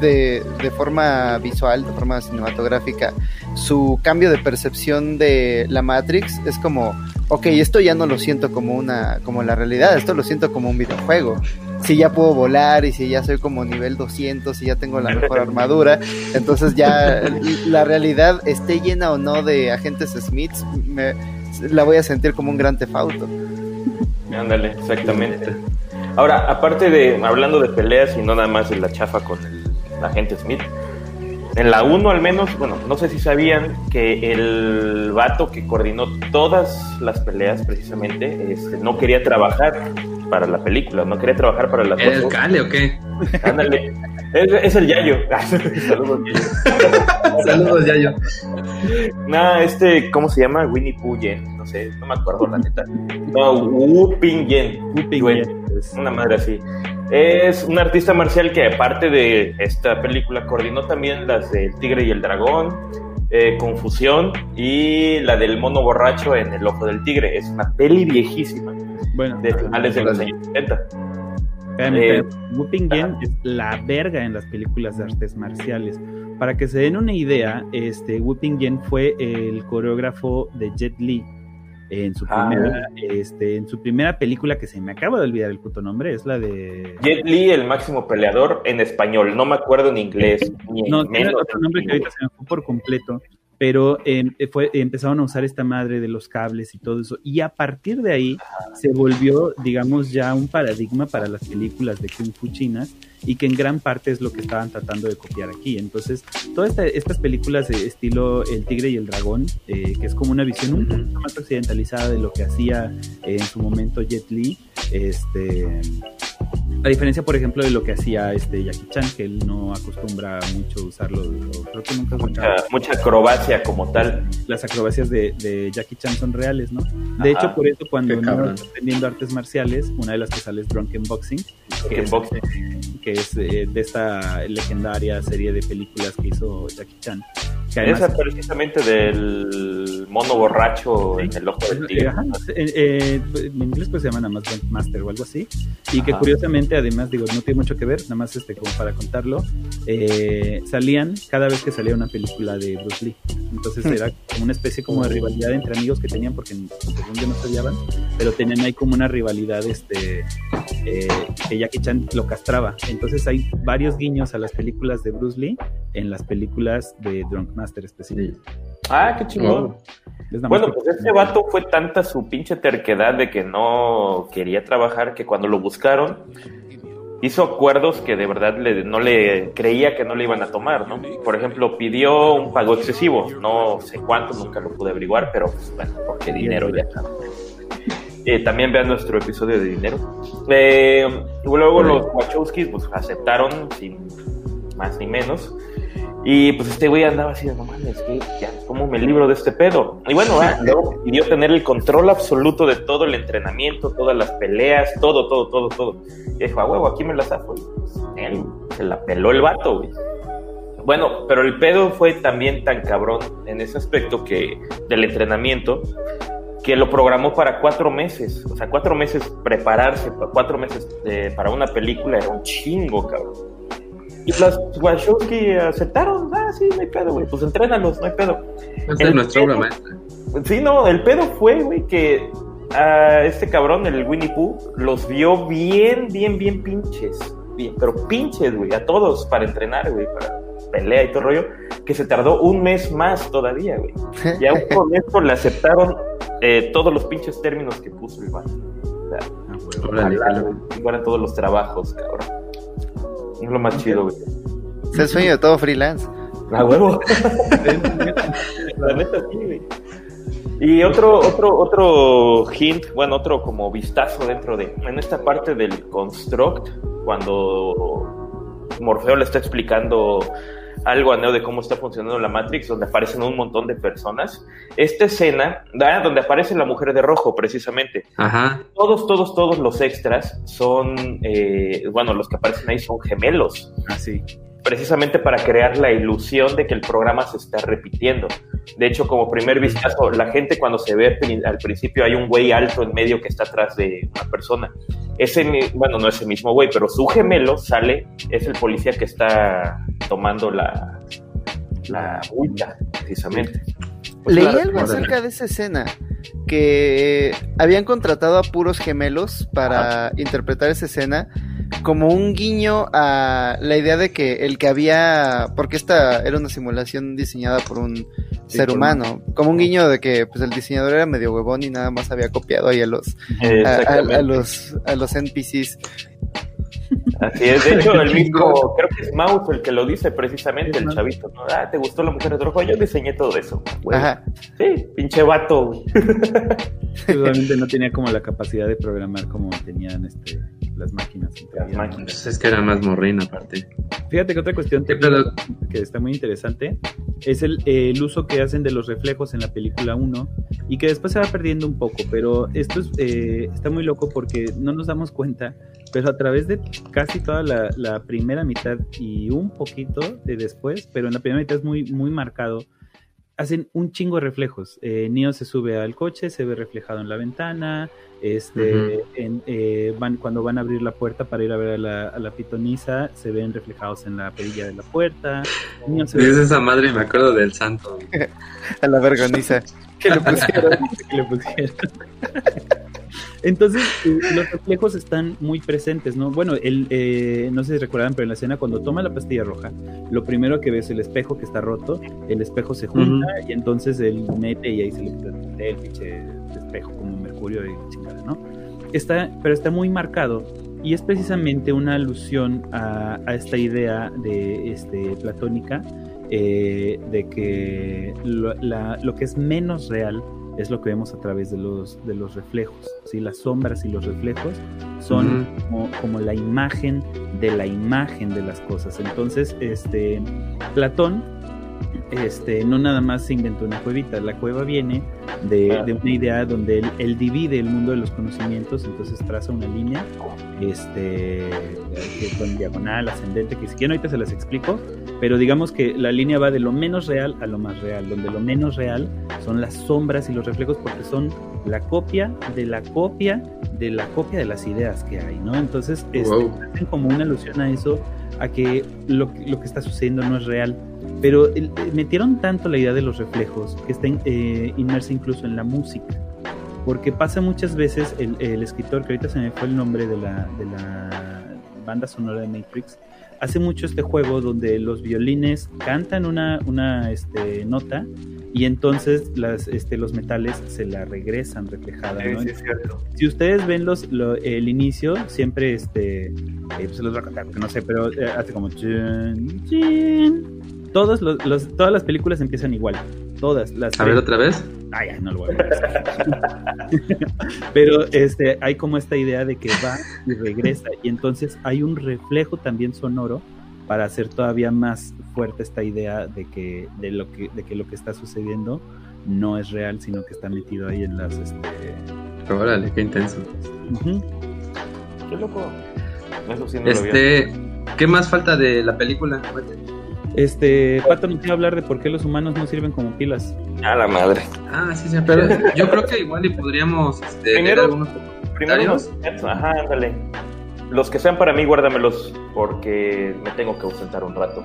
de, de forma visual, de forma cinematográfica, su cambio de percepción de la Matrix es como, ok, esto ya no lo siento como una, como la realidad, esto lo siento como un videojuego. Si ya puedo volar y si ya soy como nivel 200 y ya tengo la mejor armadura, entonces ya la realidad esté llena o no de agentes Smiths, me, la voy a sentir como un gran tefauto. Ándale, exactamente. Ahora, aparte de, hablando de peleas y no nada más de la chafa con el agente Smith, en la 1 al menos, bueno, no sé si sabían que el vato que coordinó todas las peleas precisamente este, no quería trabajar para la película, no quería trabajar para la ¿Es el Cale o qué? Ándale, es, el Yayo. Saludos, Yayo. Saludos, Yayo. No, este, ¿cómo se llama? Winnie Pooh Yen, no sé, no me acuerdo la neta. No, Wu Ping Yen. Wu Ping Yen. Una madre así. Es un artista marcial que aparte de esta película coordinó también las del Tigre y el Dragón, eh, Confusión y la del mono borracho en El Ojo del Tigre. Es una peli viejísima. Bueno, de finales de los años 70. Eh, Wu Ping es la verga en las películas de artes marciales. Para que se den una idea, este Wu Ping Yen fue el coreógrafo de Jet Li en su ah, primera, este, en su primera película que se me acaba de olvidar el puto nombre, es la de Jet Li, el máximo peleador en español, no me acuerdo en inglés. no, tiene otro nombre que ahorita se me fue por completo, pero em, fue, empezaron a usar esta madre de los cables y todo eso, y a partir de ahí se volvió, digamos, ya un paradigma para las películas de Kung Fu chinas, y que en gran parte es lo que estaban tratando de copiar aquí. Entonces, todas estas películas de estilo El Tigre y el Dragón, eh, que es como una visión un poquito más occidentalizada de lo que hacía en su momento Jet Li, este a diferencia, por ejemplo, de lo que hacía este Jackie Chan, que él no acostumbra mucho a usar creo que nunca mucha, mucha acrobacia como tal. Las acrobacias de, Jackie Chan son reales, ¿no? De hecho, por eso cuando uno está aprendiendo artes marciales, una de las que sale es Drunken Boxing, que, es, Boxing. Que es eh, de esta legendaria serie de películas que hizo Jackie Chan. Que Esa precisamente del mono borracho en el ojo del tigre. Eh, eh, en inglés pues se llama nada más Master o algo así. Y que curiosamente, además, digo, no tiene mucho que ver, nada más este como para contarlo, salían cada vez que salía una película de Bruce Lee. Entonces hmm. era como una especie como de rivalidad entre amigos que tenían, porque según yo no se odiaban, pero tenían ahí como una rivalidad este que Jackie Chan lo castraba. Entonces hay varios guiños a las películas de Bruce Lee en las películas de Drunk Master específicamente. Ah, qué chingón. Bueno, pues este vato fue tanta su pinche terquedad de que no quería trabajar que cuando lo buscaron hizo acuerdos que de verdad le, no le creía que no le iban a tomar, ¿no? Por ejemplo, pidió un pago excesivo, no sé cuánto, nunca lo pude averiguar, pero pues, bueno, porque dinero ya. Eh, también vean nuestro episodio de dinero. Eh, luego los Wachowskis pues aceptaron sin más ni menos. Y pues este güey andaba así de, no mames, que ya, ¿cómo me libro de este pedo? Y bueno, ah, luego pidió tener el control absoluto de todo el entrenamiento, todas las peleas, todo, todo, todo, todo. Y dijo, a huevo, aquí me la saco. Y pues, él se la peló el vato, güey. Bueno, pero el pedo fue también tan cabrón en ese aspecto que del entrenamiento que lo programó para cuatro meses. O sea, cuatro meses prepararse, cuatro meses para una película era un chingo, cabrón. Y las Wachowski aceptaron, ah, sí, no hay pedo, güey, pues entrénalos, no hay pedo. Esa es El nuestra obra maestra. Sí, no, el pedo fue, güey, que a este cabrón, el Winnie Pooh, los vio bien, bien, bien pinches. Bien, pero pinches, güey, a todos para entrenar, güey, para pelea y todo rollo, que se tardó un mes más todavía, güey. Y aún con esto le aceptaron eh, todos los pinches términos que puso el vato. O sea, Ah, ojalá, güey, todos los trabajos, cabrón. Es lo más chido, güey. Es el sueño de todo freelance. A huevo. La neta sí, güey. Y otro, otro, otro hint, bueno, otro como vistazo dentro de, en esta parte del construct, cuando Morfeo le está explicando algo a Neo de cómo está funcionando la Matrix, donde aparecen un montón de personas. Esta escena, ah, donde aparece la mujer de rojo, precisamente. Ajá. Todos, todos, todos los extras son, eh, bueno, los que aparecen ahí son gemelos Así. Precisamente para crear la ilusión de que el programa se está repitiendo. De hecho, como primer vistazo, la gente cuando se ve al principio hay un güey alto en medio que está atrás de una persona. Ese, bueno, no es el mismo güey, pero su gemelo sale, es el policía que está tomando la, la multa, precisamente. Pues Leí algo acerca de esa escena, que habían contratado a puros gemelos para interpretar esa escena como un guiño a la idea de que el que había, porque esta era una simulación diseñada por un Sí, ser por humano, como un guiño de que pues el diseñador era medio huevón y nada más había copiado ahí a los a, a- Exactamente. a los a los NPCs. Así es, de hecho, el mismo, creo que es Mouse el que lo dice precisamente, el chavito. ¿no? Ah, ¿te gustó la mujer de rojo? Yo diseñé todo eso. güey. Ajá. Sí, pinche vato. Seguramente no tenía como la capacidad de programar como tenían este, las máquinas. Las máquinas. Es que era más morrina aparte. Fíjate que otra cuestión que está muy interesante es el, eh, el uso que hacen de los reflejos en la película 1 y que después se va perdiendo un poco, pero esto es, eh, está muy loco porque no nos damos cuenta, pero a través de casi toda la, la primera mitad y un poquito de después, pero en la primera mitad es muy, muy marcado, hacen un chingo de reflejos. Eh, Neo se sube al coche, se ve reflejado en la ventana. Este, en, eh, van, cuando van a abrir la puerta para ir a ver a la, a la pitonisa, se ven reflejados en la perilla de la puerta. Se Es esa madre, me acuerdo del santo. A la vergoniza. Que le pusieron. que le pusieron. Entonces, eh, los reflejos están muy presentes, ¿no? Bueno, el, eh, no sé si recuerdan, pero en la escena cuando toma la pastilla roja, lo primero que ve es el espejo que está roto, el espejo se junta y entonces él mete y ahí se le quita el pinche espejo como mercurio y chingada, ¿no? Está, pero está muy marcado y es precisamente una alusión a, a esta idea de este, platónica eh, de que lo, la- lo que es menos real es lo que vemos a través de los, de los reflejos. ¿sí? Las sombras y los reflejos son como, como la imagen de la imagen de las cosas. Entonces, este, Platón este, no nada más se inventó una cuevita, la cueva viene de, Ah. de una idea donde él, él divide el mundo de los conocimientos, entonces traza una línea este, con diagonal, ascendente, que si quieren ahorita se las explico, pero digamos que la línea va de lo menos real a lo más real, donde lo menos real son las sombras y los reflejos porque son la copia de la copia de la copia de las ideas que hay, ¿no? Entonces, este, Wow. hacen como una alusión a eso, a que lo, lo que está sucediendo no es real. Pero eh, metieron tanto la idea de los reflejos que está eh, inmersa incluso en la música. Porque pasa muchas veces el, el escritor, que ahorita se me fue el nombre de la, de la banda sonora de Matrix, hace mucho este juego donde los violines cantan una, una este, nota y entonces las, este, los metales se la regresan reflejada. ¿no? Sí, sí, es cierto. si ustedes ven los, lo- el inicio, siempre este, eh, pues se los voy a contar, porque no sé, pero eh, hace como chin, chin. Todos los, los- todas las películas empiezan igual. Todas las A ver otra vez. Ay, ay, no lo voy a decir. Pero este, hay como esta idea de que va y regresa. Y entonces hay un reflejo también sonoro para hacer todavía más fuerte esta idea de que, de lo que, de que lo que está sucediendo no es real, sino que está metido ahí en las este, Órale, qué intenso. Qué loco. Eso sí no lo había. Este, ¿qué más falta de la película? Este, Pato nos iba a hablar de por qué los humanos no sirven como pilas. A la madre. Ah, sí, sí, pero yo creo que igual y podríamos este, Primero- algunos Primero los- Ajá, ándale. los que sean para mí, guárdamelos porque me tengo que ausentar un rato.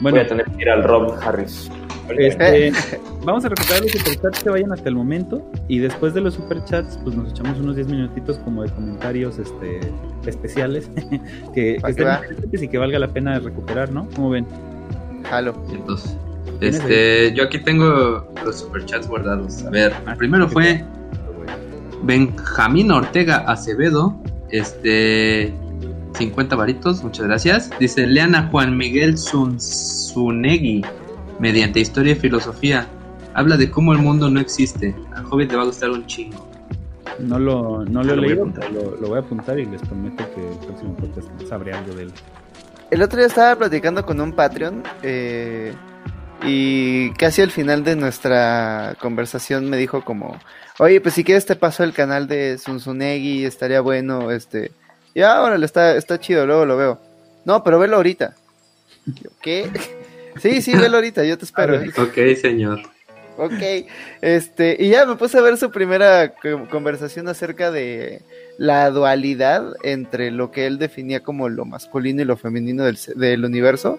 Bueno, Voy a tener que ir al Rob Harris. este, vamos a recuperar los superchats que vayan hasta el momento y después de los superchats pues nos echamos unos 10 minutitos como de comentarios este, especiales que, que estén y que valga la pena recuperar, ¿no? ¿Cómo ven? Jalo. Entonces, ¿Tienes este, yo aquí tengo los superchats guardados. A ver, Ah, primero ¿qué fue Benjamín Ortega Acevedo, este 50 varitos, muchas gracias. Dice Leana Juan Miguel Zunzunegui, mediante historia y filosofía, habla de cómo el mundo no existe. Al Hobbit le va a gustar un chingo. No lo, no lo he Lo voy leído, lo voy a apuntar y les prometo que el próximo podcast sabré algo de él. El otro día estaba platicando con un Patreon eh, y casi al final de nuestra conversación me dijo como, oye, pues si quieres te paso el canal de Zunzunegi, estaría bueno, este, ya, órale, está, está chido, luego lo veo. No, pero velo ahorita. ¿Qué? Sí, sí, velo ahorita, yo te espero. Ok, señor. Ok, este, y ya me puse a ver su primera co- conversación acerca de la dualidad entre lo que él definía como lo masculino y lo femenino del, universo.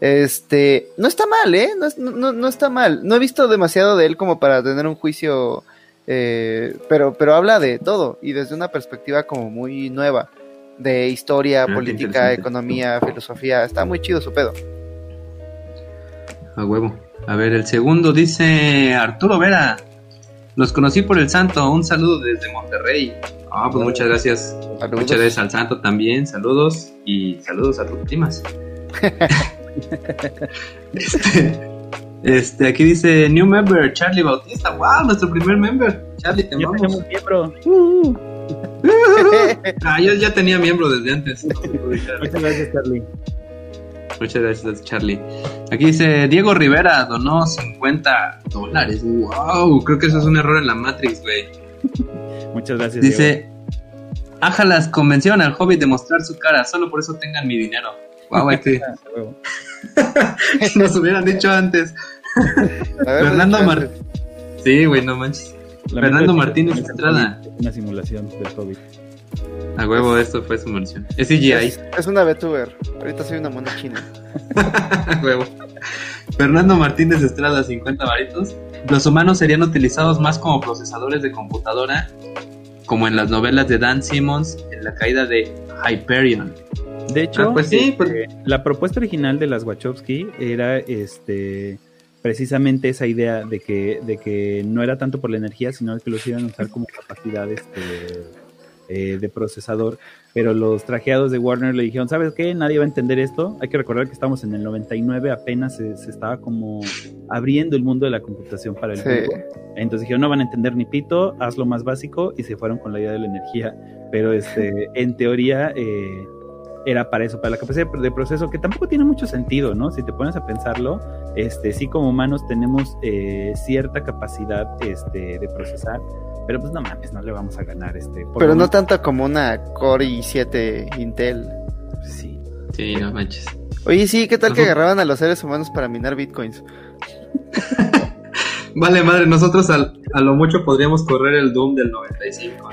Este, no está mal, ¿eh? No, no, no está mal. No he visto demasiado de él como para tener un juicio, eh, pero, pero habla de todo y desde una perspectiva como muy nueva, de historia, qué política, economía, filosofía. Está muy chido su pedo. A huevo. A ver, el segundo dice Arturo Vera. Los conocí por el santo. Un saludo desde Monterrey. Ah, pues muchas gracias. Saludos. Muchas gracias al santo también. Saludos y saludos a tus primas. este, este, aquí dice New Member, Charlie Bautista. ¡Wow! Nuestro primer member. Charlie, te Ya amamos. miembro. Uh, Ah, yo ya tenía miembro desde antes. muchas gracias, Charlie. Muchas gracias, Charlie. Aquí dice Diego Rivera donó 50 dólares. ¡Wow! Creo que eso es un error en la Matrix, güey. Muchas gracias. Diego. Dice, Ájalas convención al Hobbit de mostrar su cara, solo por eso tengan mi dinero. Wow, hay que... Nos hubieran dicho antes. Fernando pues, Mar- Sí, güey, no manches. Lamento Fernando Martínez Estrada. Una simulación del COVID. A huevo, esto fue su versión. Es CGI. Es, es una VTuber. Ahorita soy una mona china. A huevo. Fernando Martínez Estrada, 50 varitos. Los humanos serían utilizados más como procesadores de computadora, como en las novelas de Dan Simmons en la caída de Hyperion. De hecho, Ah, pues sí, pues- este, la propuesta original de las Wachowski era este precisamente esa idea de que, de que no era tanto por la energía, sino que los iban a usar como capacidad este, eh, de procesador. Pero los trajeados de Warner le dijeron, ¿sabes qué? Nadie va a entender esto. Hay que recordar que estamos en el 99, apenas se, se estaba como abriendo el mundo de la computación para el Sí. juego. Entonces dijeron, no van a entender ni pito, haz lo más básico y se fueron con la idea de la energía. Pero este, en teoría eh, era para eso, para la capacidad de- de proceso, que tampoco tiene mucho sentido, ¿no? Si te pones a pensarlo, este, sí como humanos tenemos eh, cierta capacidad este, de procesar, pero pues no mames, no le vamos a ganar. Este, por Pero no tanto como una Core i7 Intel. Sí. Sí, no manches. Oye, sí, ¿qué tal que agarraban a los seres humanos para minar bitcoins? Vale, madre, nosotros al- a lo mucho podríamos correr el Doom del 95.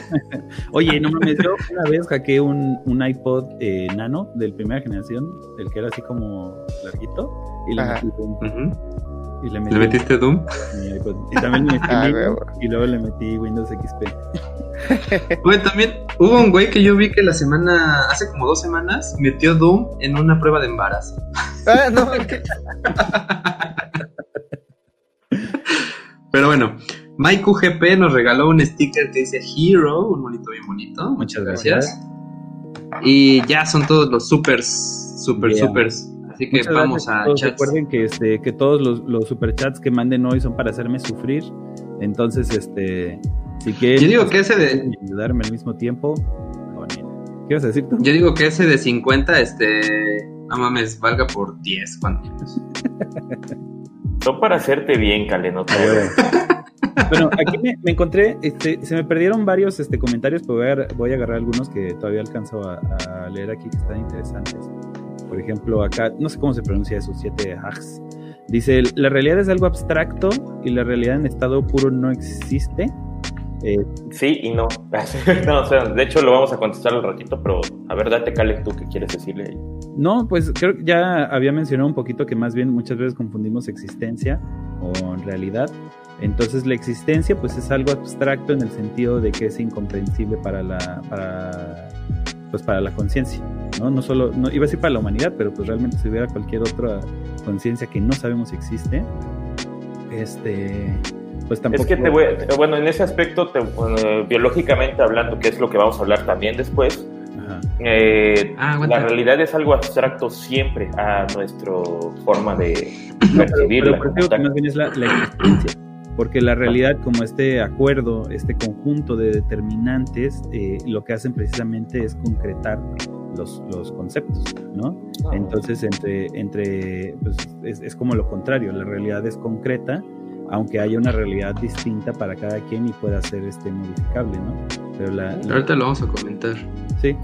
Oye, no mames, yo una vez hackeé un, un iPod eh, nano del primera generación, el que era así como larguito, y le, Ajá. metí, un-. Y le metí ¿Le metiste Doom? mi iPod. Y también le metí Ah, y luego le metí Windows XP. Güey, también hubo un güey que yo vi que la semana, hace como dos semanas, metió Doom en una prueba de embarazo. Ah, no. Pero bueno, Mike UGP nos regaló un sticker que dice Hero, un monito bien bonito. Muchas gracias. Y ya son todos los supers, super, Yeah. supers. Así que Muchas vamos gracias, a chats. Recuerden que, este, que todos los, los superchats que manden hoy son para hacerme sufrir. Entonces, este, si quieren Yo digo que ese de, y ayudarme al mismo tiempo. ¿qué vas a decir tú? yo digo que ese de 50, este, no mames, valga por 10 cuantitos. No para hacerte bien, Cale, no te Bueno, aquí me, me encontré, este, se me perdieron varios este, comentarios, pero voy a, voy a agarrar algunos que todavía alcanzo a, a leer aquí que están interesantes. Por ejemplo, acá, no sé cómo se pronuncia eso, 7 hags. Dice, la realidad es algo abstracto y la realidad en estado puro no existe. Eh, sí y no. no o sea, de hecho, lo vamos a contestar al ratito, pero a ver, date, Cale, tú qué quieres decirle. No, pues creo que ya había mencionado un poquito que más bien muchas veces confundimos existencia con realidad. Entonces la existencia pues es algo abstracto en el sentido de que es incomprensible para la para pues para la conciencia, ¿no? No solo no iba a decir para la humanidad, pero pues realmente si hubiera cualquier otra conciencia que no sabemos si existe, este pues tampoco Es que te voy, bueno, en ese aspecto biológicamente hablando, que es lo que vamos a hablar también después, eh, ah, la realidad es algo abstracto siempre a nuestra forma de percibirla. más bien es la, la existencia porque la realidad como este acuerdo, este conjunto de determinantes, eh, lo que hacen precisamente es concretar los, los conceptos, ¿no? Ah. Entonces, entre, entre pues, es, es, como lo contrario, la realidad es concreta, aunque haya una realidad distinta para cada quien y pueda ser este, modificable, ¿no? Pero la, Ahorita lo vamos a comentar. Sí.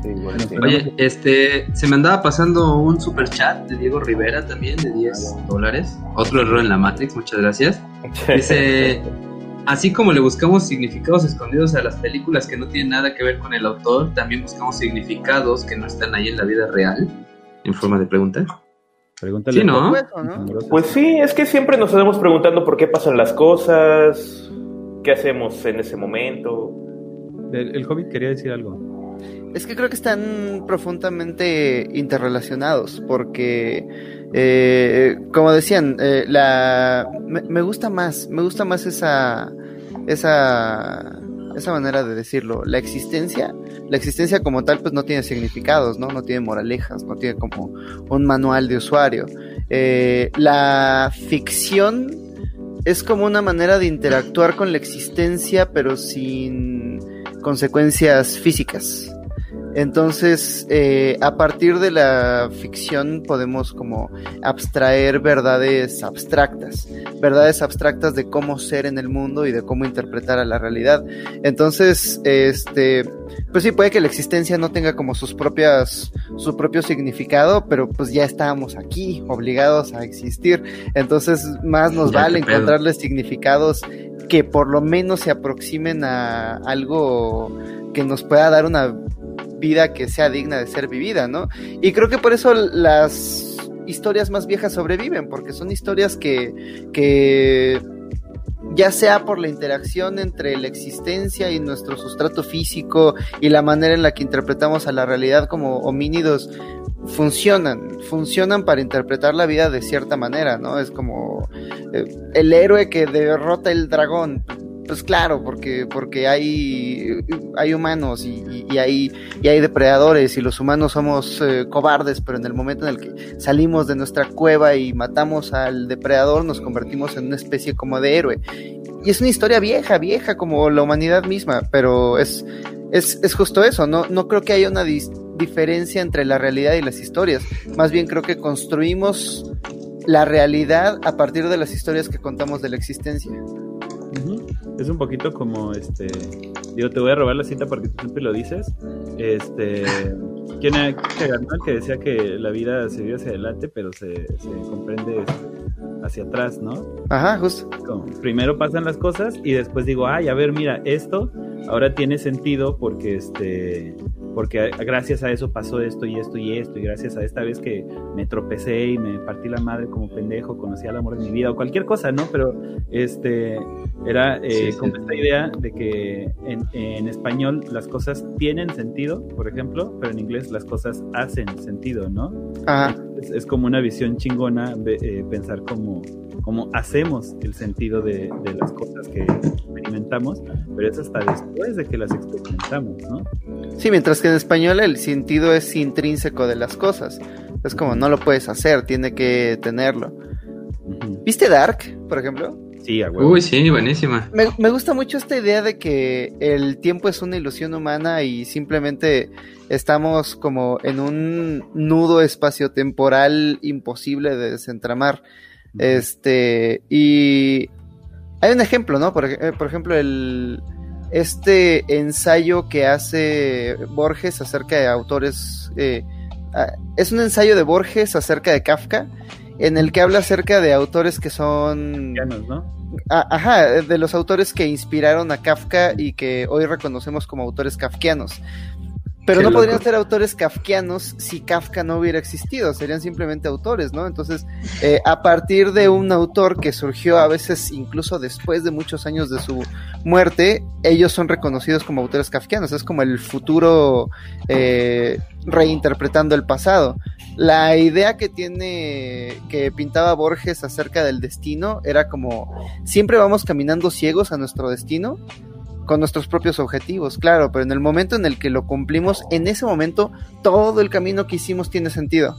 Oye, este, se me andaba pasando un super chat de Diego Rivera también, de 10 dólares. Otro error en la Matrix, muchas gracias. Dice, así como le buscamos significados escondidos a las películas que no tienen nada que ver con el autor, también buscamos significados que no están ahí en la vida real, en forma de pregunta. Pregúntale. Sí, ¿no? Pues sí, es que siempre nos estamos preguntando por qué pasan las cosas, qué hacemos en ese momento. El, el Hobbit quería decir algo. Es que creo que están profundamente interrelacionados, porque, eh, como decían, eh, la, me, gusta más, me gusta más esa, esa, esa manera de decirlo. La existencia, la existencia como tal, pues no tiene significados, ¿no? No tiene moralejas, no tiene como un manual de usuario. Eh, la ficción es como una manera de interactuar con la existencia, pero sin consecuencias físicas. Entonces, eh, a partir de la ficción podemos como abstraer verdades abstractas, verdades abstractas de cómo ser en el mundo y de cómo interpretar a la realidad. Entonces, este, pues sí, puede que la existencia no tenga como sus propias, su propio significado, pero pues ya estábamos aquí, obligados a existir. Entonces, más nos vale encontrarles significados que por lo menos se aproximen a algo que nos pueda dar una vida que sea digna de ser vivida, ¿no? Y creo que por eso las historias más viejas sobreviven, porque son historias que, que ya sea por la interacción entre la existencia y nuestro sustrato físico y la manera en la que interpretamos a la realidad como homínidos, funcionan, funcionan para interpretar la vida de cierta manera, ¿no? Es como eh, el héroe que derrota el dragón, pues claro, porque, porque hay, hay humanos y, hay, y hay depredadores y los humanos somos eh, cobardes, pero en el momento en el que salimos de nuestra cueva y matamos al depredador nos convertimos en una especie como de héroe. Y es una historia vieja, vieja como la humanidad misma, pero es, es, es justo eso, no, no creo que haya una diferencia entre la realidad y las historias, más bien creo que construimos la realidad a partir de las historias que contamos de la existencia. Es un poquito como, este, digo, te voy a robar la cita porque tú siempre lo dices. Este, ¿quién era que ganó? Que decía que la vida se vive hacia adelante, pero se, se comprende hacia atrás, ¿no? Ajá, justo. primero pasan las cosas y después digo, ay, a ver, mira, esto ahora tiene sentido porque este porque gracias a eso pasó esto y esto y esto, y gracias a esta vez que me tropecé y me partí la madre como pendejo, conocí al amor de mi vida, o cualquier cosa, ¿no? Pero este era eh, como esta idea de que en, en, español las cosas tienen sentido, por ejemplo, pero en inglés las cosas hacen sentido, ¿no? Ajá. Es, es como una visión chingona eh, pensar como, como hacemos el sentido de, de las cosas que experimentamos, pero es hasta después de que las experimentamos, ¿no? Sí, mientras que en español el sentido es intrínseco de las cosas. Es como no lo puedes hacer, tiene que tenerlo. ¿Viste Dark, por ejemplo? Sí, Uy, sí, buenísima. Me, me, gusta mucho esta idea de que el tiempo es una ilusión humana y simplemente estamos como en un nudo espaciotemporal imposible de desentramar. Este, y hay un ejemplo, ¿no? Por, eh, por ejemplo, el, este ensayo que hace Borges acerca de autores. Eh, es un ensayo de Borges acerca de Kafka en el que habla acerca de autores que son... ¿no? Ah, ajá, de los autores que inspiraron a Kafka y que hoy reconocemos como autores kafkianos. Pero no podrían ser autores kafkianos si Kafka no hubiera existido, serían simplemente autores, ¿no? Entonces, eh, a partir de un autor que surgió a veces incluso después de muchos años de su muerte, ellos son reconocidos como autores kafkianos, es como el futuro eh, reinterpretando el pasado. La idea que tiene, que pintaba Borges acerca del destino, era como, siempre vamos caminando ciegos a nuestro destino, con nuestros propios objetivos, claro, pero en el momento en el que lo cumplimos, en ese momento todo el camino que hicimos tiene sentido.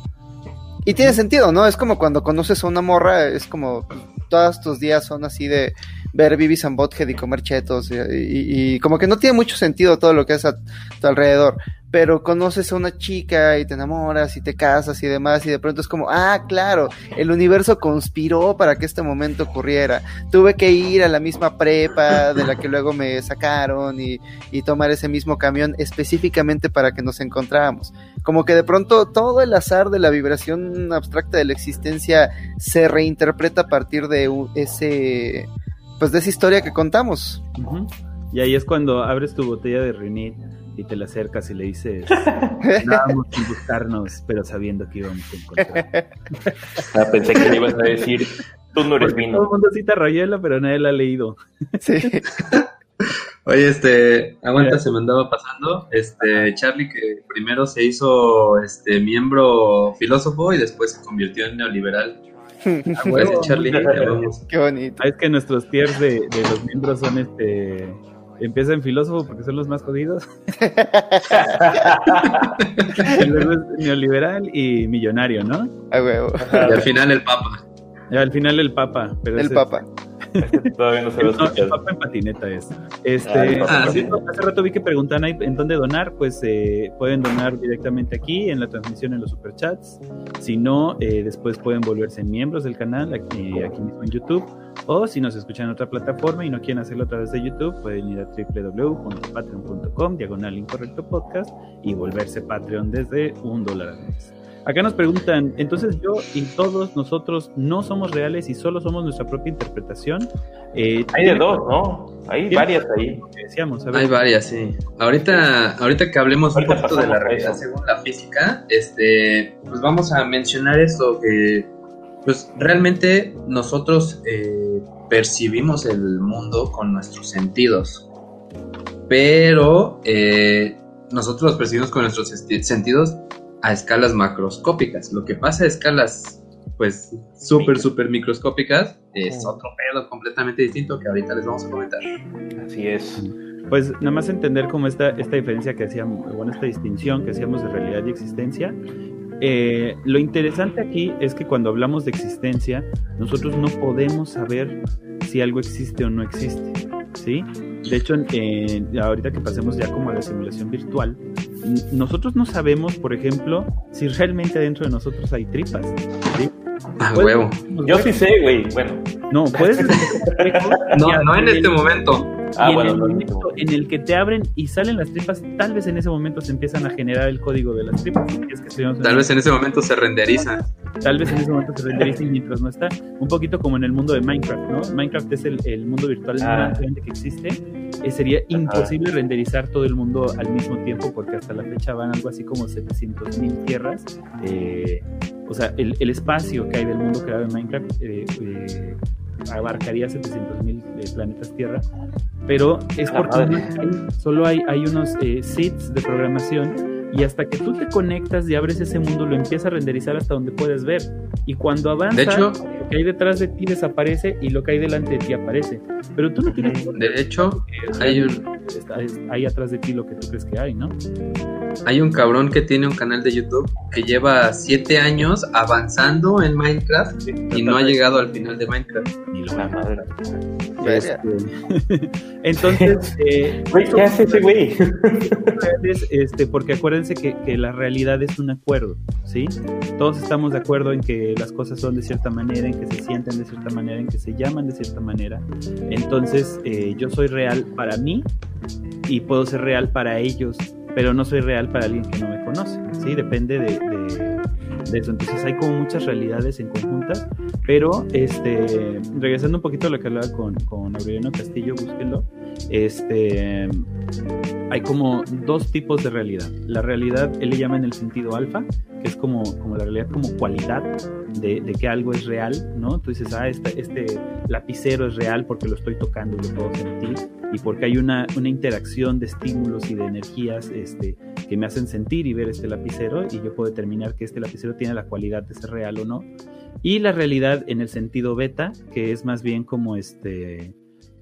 Y tiene sentido, ¿no? Es como cuando conoces a una morra, es como todos tus días son así de ver Bibis and Bothead y comer chetos y, como que no tiene mucho sentido todo lo que es a tu alrededor pero conoces a una chica y te enamoras y te casas y demás y de pronto es como, ah, claro, el universo conspiró para que este momento ocurriera. Tuve que ir a la misma prepa de la que luego me sacaron y, y tomar ese mismo camión específicamente para que nos encontráramos. Como que de pronto todo el azar de la vibración abstracta de la existencia se reinterpreta a partir de ese, pues de esa historia que contamos. Y ahí es cuando abres tu botella de Renit y te le acercas y le dices, vamos sin buscarnos, pero sabiendo que íbamos a encontrar. Ah, pensé que le ibas a decir, tú no eres vino. Todo el mundo cita Rayuela, pero nadie la ha leído. Sí. Oye, este, aguanta, se me andaba pasando, este, Charlie que primero se hizo, este, miembro filósofo y después se convirtió en neoliberal. Gracias, Charlie. Qué bonito. Ah, es que nuestros tiers de, de los miembros son, este, Empieza en filósofo porque son los más jodidos. y luego es neoliberal y millonario, ¿no? A huevo. Y al final el papa. Al final el papa. Pero el ese- papa. Todavía no se lo No, el papa en patineta es. Este, Ah, sí. Hace rato vi que preguntan ahí en dónde donar, pues eh, pueden donar directamente aquí en la transmisión en los superchats. Si no, eh, después pueden volverse miembros del canal aquí, aquí mismo en YouTube. O si nos escuchan en otra plataforma y no quieren hacerlo a través de YouTube, pueden ir a www.patreon.com, diagonal incorrecto podcast, y volverse Patreon desde un dólar al mes. Acá nos preguntan, entonces yo y todos nosotros no somos reales y solo somos nuestra propia interpretación. Eh, Hay de dos, ¿no? Hay ¿Tiene- varias ahí. decíamos, a ver, Hay varias, sí. Ahorita, ahorita que hablemos un poquito de la realidad eso. según la física, este, pues vamos a mencionar esto que, pues realmente nosotros eh, percibimos el mundo con nuestros sentidos, pero eh, nosotros los percibimos con nuestros sentidos a escalas macroscópicas. Lo que pasa a escalas, pues, súper, súper microscópicas, es otro pedo completamente distinto que ahorita les vamos a comentar. Así es. pues nada más entender cómo esta, esta diferencia que hacíamos, bueno, esta distinción que hacíamos de realidad y existencia. Eh, lo interesante aquí es que cuando hablamos de existencia, nosotros no podemos saber si algo existe o no existe, ¿sí? De hecho, eh, ahorita que pasemos ya como a la simulación virtual, nosotros no sabemos, por ejemplo, si realmente adentro de nosotros hay tripas, ¿sí? A Puede- huevo. Yo sí sé, güey. Bueno. No, puedes... No, no en este momento. Ah, y en bueno, el no, momento en el que te abren y salen las tripas, tal vez en ese momento se empiezan a generar el código de las tripas. es que en- Tal vez en ese momento se renderiza. tal vez en ese momento se renderiza y mientras no está. Un poquito como en el mundo de Minecraft, ¿no? Minecraft es el, el mundo virtual Ah. más grande que existe. Eh, sería imposible renderizar todo el mundo al mismo tiempo porque hasta la fecha van algo así como 700 mil tierras. Eh, o sea, el, el espacio que hay del mundo creado en Minecraft eh, eh, abarcaría 700 mil planetas Tierra, pero es porque hay- solo hay, hay unos eh, seeds de programación y hasta que tú te conectas y abres ese mundo lo empieza a renderizar hasta donde puedes ver. Y cuando avanza De hecho, lo que hay detrás de ti desaparece y lo que hay delante de ti aparece. Pero tú no tienes de hecho, hay un, está- es- hay atrás de ti lo que tú crees que hay, ¿no? Hay un cabrón que tiene un canal de YouTube que lleva siete años avanzando en Minecraft y no ha llegado al final de Minecraft. Ni lo La madre. Este, Entonces, eh, ¿qué hace ese güey? este, porque acuérdense que, que la realidad es un acuerdo, ¿sí? Todos estamos de acuerdo en que las cosas son de cierta manera, en que se sienten de cierta manera, en que se llaman de cierta manera. Entonces, eh, yo soy real para mí y puedo ser real para ellos, pero no soy real para alguien que no me conoce, ¿sí? Depende de, de- de eso. Entonces hay como muchas realidades en conjuntas, pero este, regresando un poquito a lo que hablaba con, con Aureliano Castillo, búsquenlo, este, hay como dos tipos de realidad. La realidad, él le llama en el sentido alfa, es como, como la realidad como cualidad de, de que algo es real, ¿no? Tú dices, ah, este, este lapicero es real porque lo estoy tocando lo puedo sentir, y porque hay una, una interacción de estímulos y de energías este, que me hacen sentir y ver este lapicero, y yo puedo determinar que este lapicero tiene la cualidad de ser real o no. Y la realidad en el sentido beta, que es más bien como este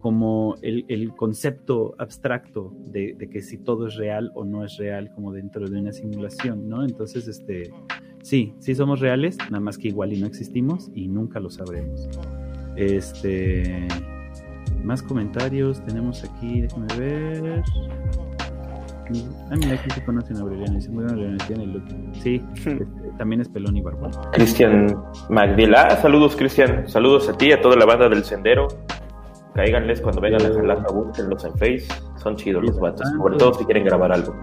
como el, el concepto abstracto de, de, que si todo es real o no es real como dentro de una simulación, ¿no? Entonces, este, sí, sí somos reales, nada más que igual y no existimos y nunca lo sabremos. Este, más comentarios tenemos aquí, déjame ver. Ah, mira, aquí se conocen a Aureliano. Dice, muy Aureliano, tiene el look. Sí, este, también es pelón y barbón. Cristian Magdela, saludos Cristian, saludos a ti, a toda la banda del Sendero. Cáiganles cuando vengan a Jalapa, búsquenlos en Face. Son chidos los vatos, sobre todo si quieren grabar algo.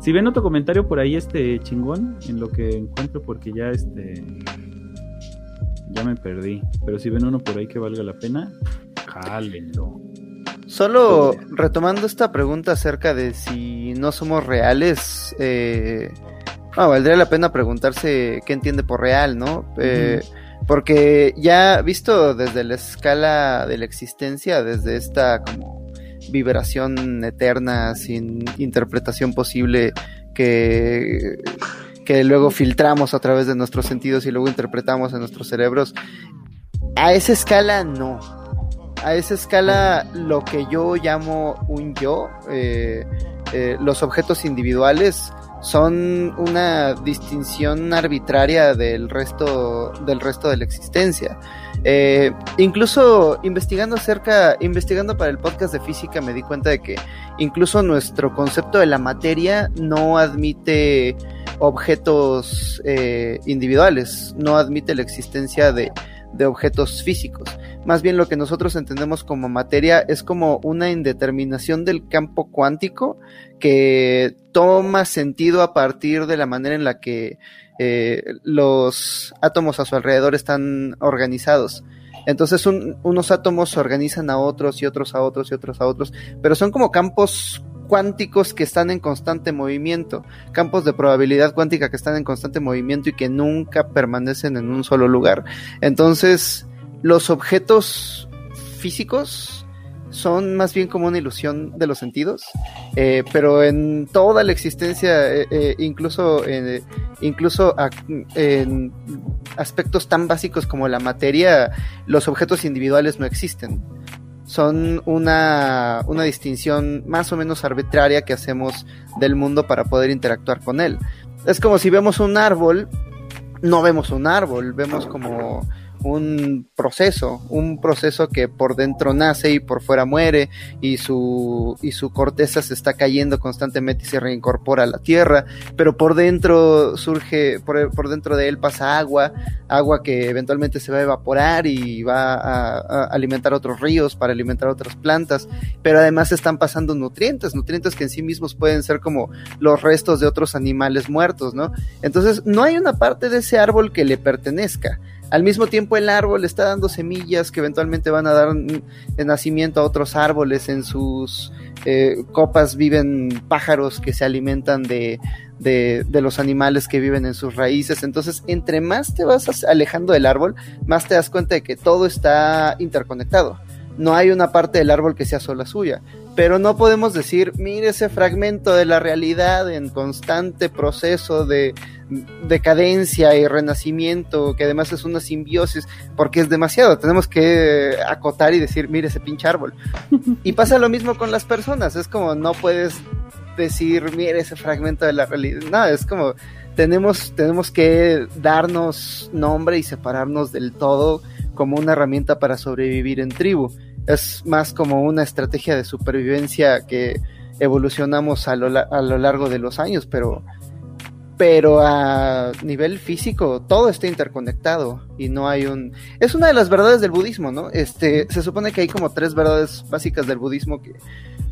Si ven otro comentario por ahí, este chingón, en lo que encuentro, porque ya este. Ya me perdí. Pero si ven uno por ahí que valga la pena, jálenlo. Solo retomando esta pregunta acerca de si no somos reales, eh, valdría la pena preguntarse qué entiende por real, ¿no? Eh, porque ya visto desde la escala de la existencia, desde esta como vibración eterna sin interpretación posible que, que luego filtramos a través de nuestros sentidos y luego interpretamos en nuestros cerebros, a esa escala no. A esa escala lo que yo llamo un yo, eh, eh, los objetos individuales, son una distinción arbitraria del resto del resto de la existencia. Eh, incluso investigando acerca, investigando para el podcast de física, me di cuenta de que incluso nuestro concepto de la materia no admite objetos eh, individuales, no admite la existencia de, de objetos físicos. Más bien lo que nosotros entendemos como materia es como una indeterminación del campo cuántico que toma sentido a partir de la manera en la que eh, los átomos a su alrededor están organizados. Entonces un, unos átomos se organizan a otros y otros a otros y otros a otros, pero son como campos cuánticos que están en constante movimiento, campos de probabilidad cuántica que están en constante movimiento y que nunca permanecen en un solo lugar. Entonces, los objetos físicos son más bien como una ilusión de los sentidos, eh, pero en toda la existencia, eh, eh, incluso, incluso en aspectos tan básicos como la materia, los objetos individuales no existen. Son una, una distinción más o menos arbitraria que hacemos del mundo para poder interactuar con él. Es como si vemos un árbol, no vemos un árbol, vemos como un proceso, un proceso que por dentro nace y por fuera muere y su, y su corteza se está cayendo constantemente y se reincorpora a la tierra, pero por dentro surge, por, por dentro de él pasa agua, agua que eventualmente se va a evaporar y va a, a alimentar otros ríos para alimentar otras plantas, pero además están pasando nutrientes, nutrientes que en sí mismos pueden ser como los restos de otros animales muertos, ¿no? Entonces no hay una parte de ese árbol que le pertenezca. Al mismo tiempo el árbol está dando semillas que eventualmente van a dar nacimiento a otros árboles. En sus eh, copas viven pájaros que se alimentan de, de, de, los animales que viven en sus raíces. Entonces, entre más te vas alejando del árbol, más te das cuenta de que todo está interconectado. No hay una parte del árbol que sea sola suya. Pero no podemos decir, mire ese fragmento de la realidad en constante proceso de, decadencia y renacimiento, que además es una simbiosis, porque es demasiado. Tenemos que acotar y decir, mire ese pinche árbol. Y pasa lo mismo con las personas, es como no puedes decir, mire ese fragmento de la realidad. No, es como tenemos, tenemos que darnos nombre y separarnos del todo como una herramienta para sobrevivir en tribu. Es más como una estrategia de supervivencia que evolucionamos a lo, a lo largo de los años, pero pero a nivel físico todo está interconectado y no hay un es una de las verdades del budismo no este se supone que hay como tres verdades básicas del budismo que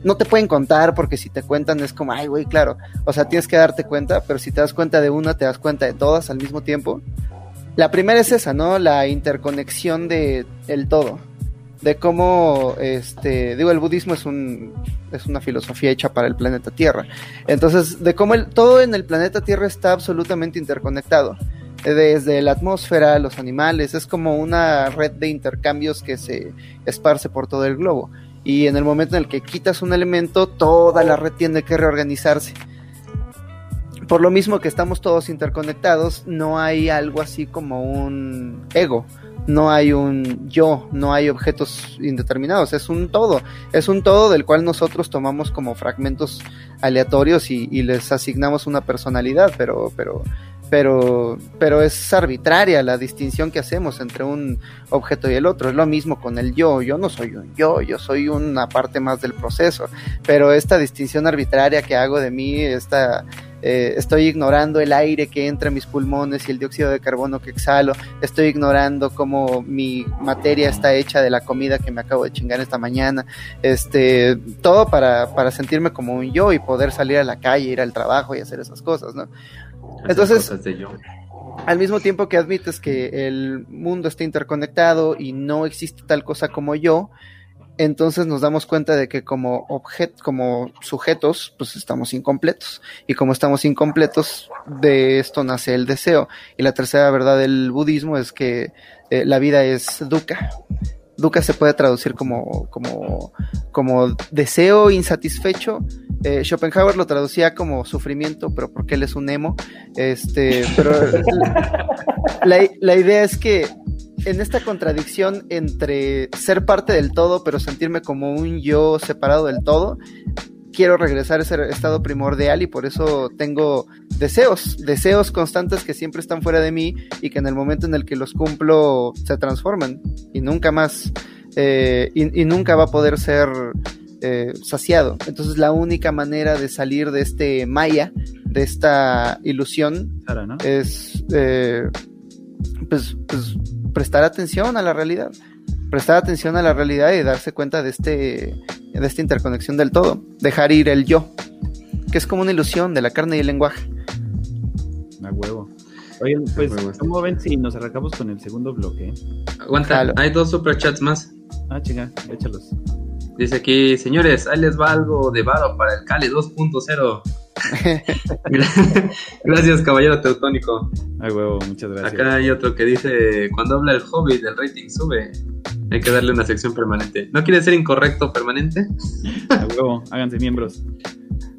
no te pueden contar porque si te cuentan es como ay güey claro o sea tienes que darte cuenta pero si te das cuenta de una te das cuenta de todas al mismo tiempo. La primera es esa no la interconexión de el todo de cómo, este, digo, el budismo es un, es una filosofía hecha para el planeta Tierra. Entonces, de cómo todo en el planeta Tierra está absolutamente interconectado. Desde la atmósfera, los animales, es como una red de intercambios que se esparce por todo el globo. Y en el momento en el que quitas un elemento, toda la red tiene que reorganizarse. Por lo mismo que estamos todos interconectados, no hay algo así como un ego no hay un yo, no hay objetos indeterminados, es un todo, es un todo del cual nosotros tomamos como fragmentos aleatorios y, les asignamos una personalidad, pero, pero, pero, pero es arbitraria la distinción que hacemos entre un objeto y el otro. Es lo mismo con el yo. Yo no soy un yo, yo soy una parte más del proceso. Pero esta distinción arbitraria que hago de mí, esta eh, estoy ignorando el aire que entra en mis pulmones y el dióxido de carbono que exhalo, estoy ignorando cómo mi materia está hecha de la comida que me acabo de chingar esta mañana, este, todo para, para sentirme como un yo y poder salir a la calle, ir al trabajo y hacer esas cosas, ¿no? Entonces, al mismo tiempo que admites que el mundo está interconectado y no existe tal cosa como yo, entonces nos damos cuenta de que como objeto, como sujetos, pues estamos incompletos. Y como estamos incompletos, de esto nace el deseo. Y la tercera verdad del budismo es que eh, la vida es dukkha. Dukkha se puede traducir como, como, como deseo insatisfecho. Eh, Schopenhauer lo traducía como sufrimiento, pero porque él es un emo. Este, pero la, la idea es que en esta contradicción entre ser parte del todo, pero sentirme como un yo separado del todo, quiero regresar a ese estado primordial y por eso tengo deseos, deseos constantes que siempre están fuera de mí y que en el momento en el que los cumplo se transforman y nunca más, eh, y, nunca va a poder ser eh, saciado. Entonces la única manera de salir de este maya, de esta ilusión, es eh, pues, pues prestar atención a la realidad, prestar atención a la realidad y darse cuenta de este de esta interconexión del todo, dejar ir el yo, que es como una ilusión de la carne y el lenguaje. A huevo. Oye, pues, ¿cómo ven si nos arrancamos con el segundo bloque? Aguanta, hay dos superchats más. Ah, chinga, échalos. Dice aquí, señores, ahí les va algo de varo para el Cali 2.0. gracias, caballero teutónico. Ay, huevo, muchas gracias. Acá hay otro que dice: Cuando habla el hobby, el rating sube. Hay que darle una sección permanente. ¿No quiere ser incorrecto permanente? A huevo, háganse miembros.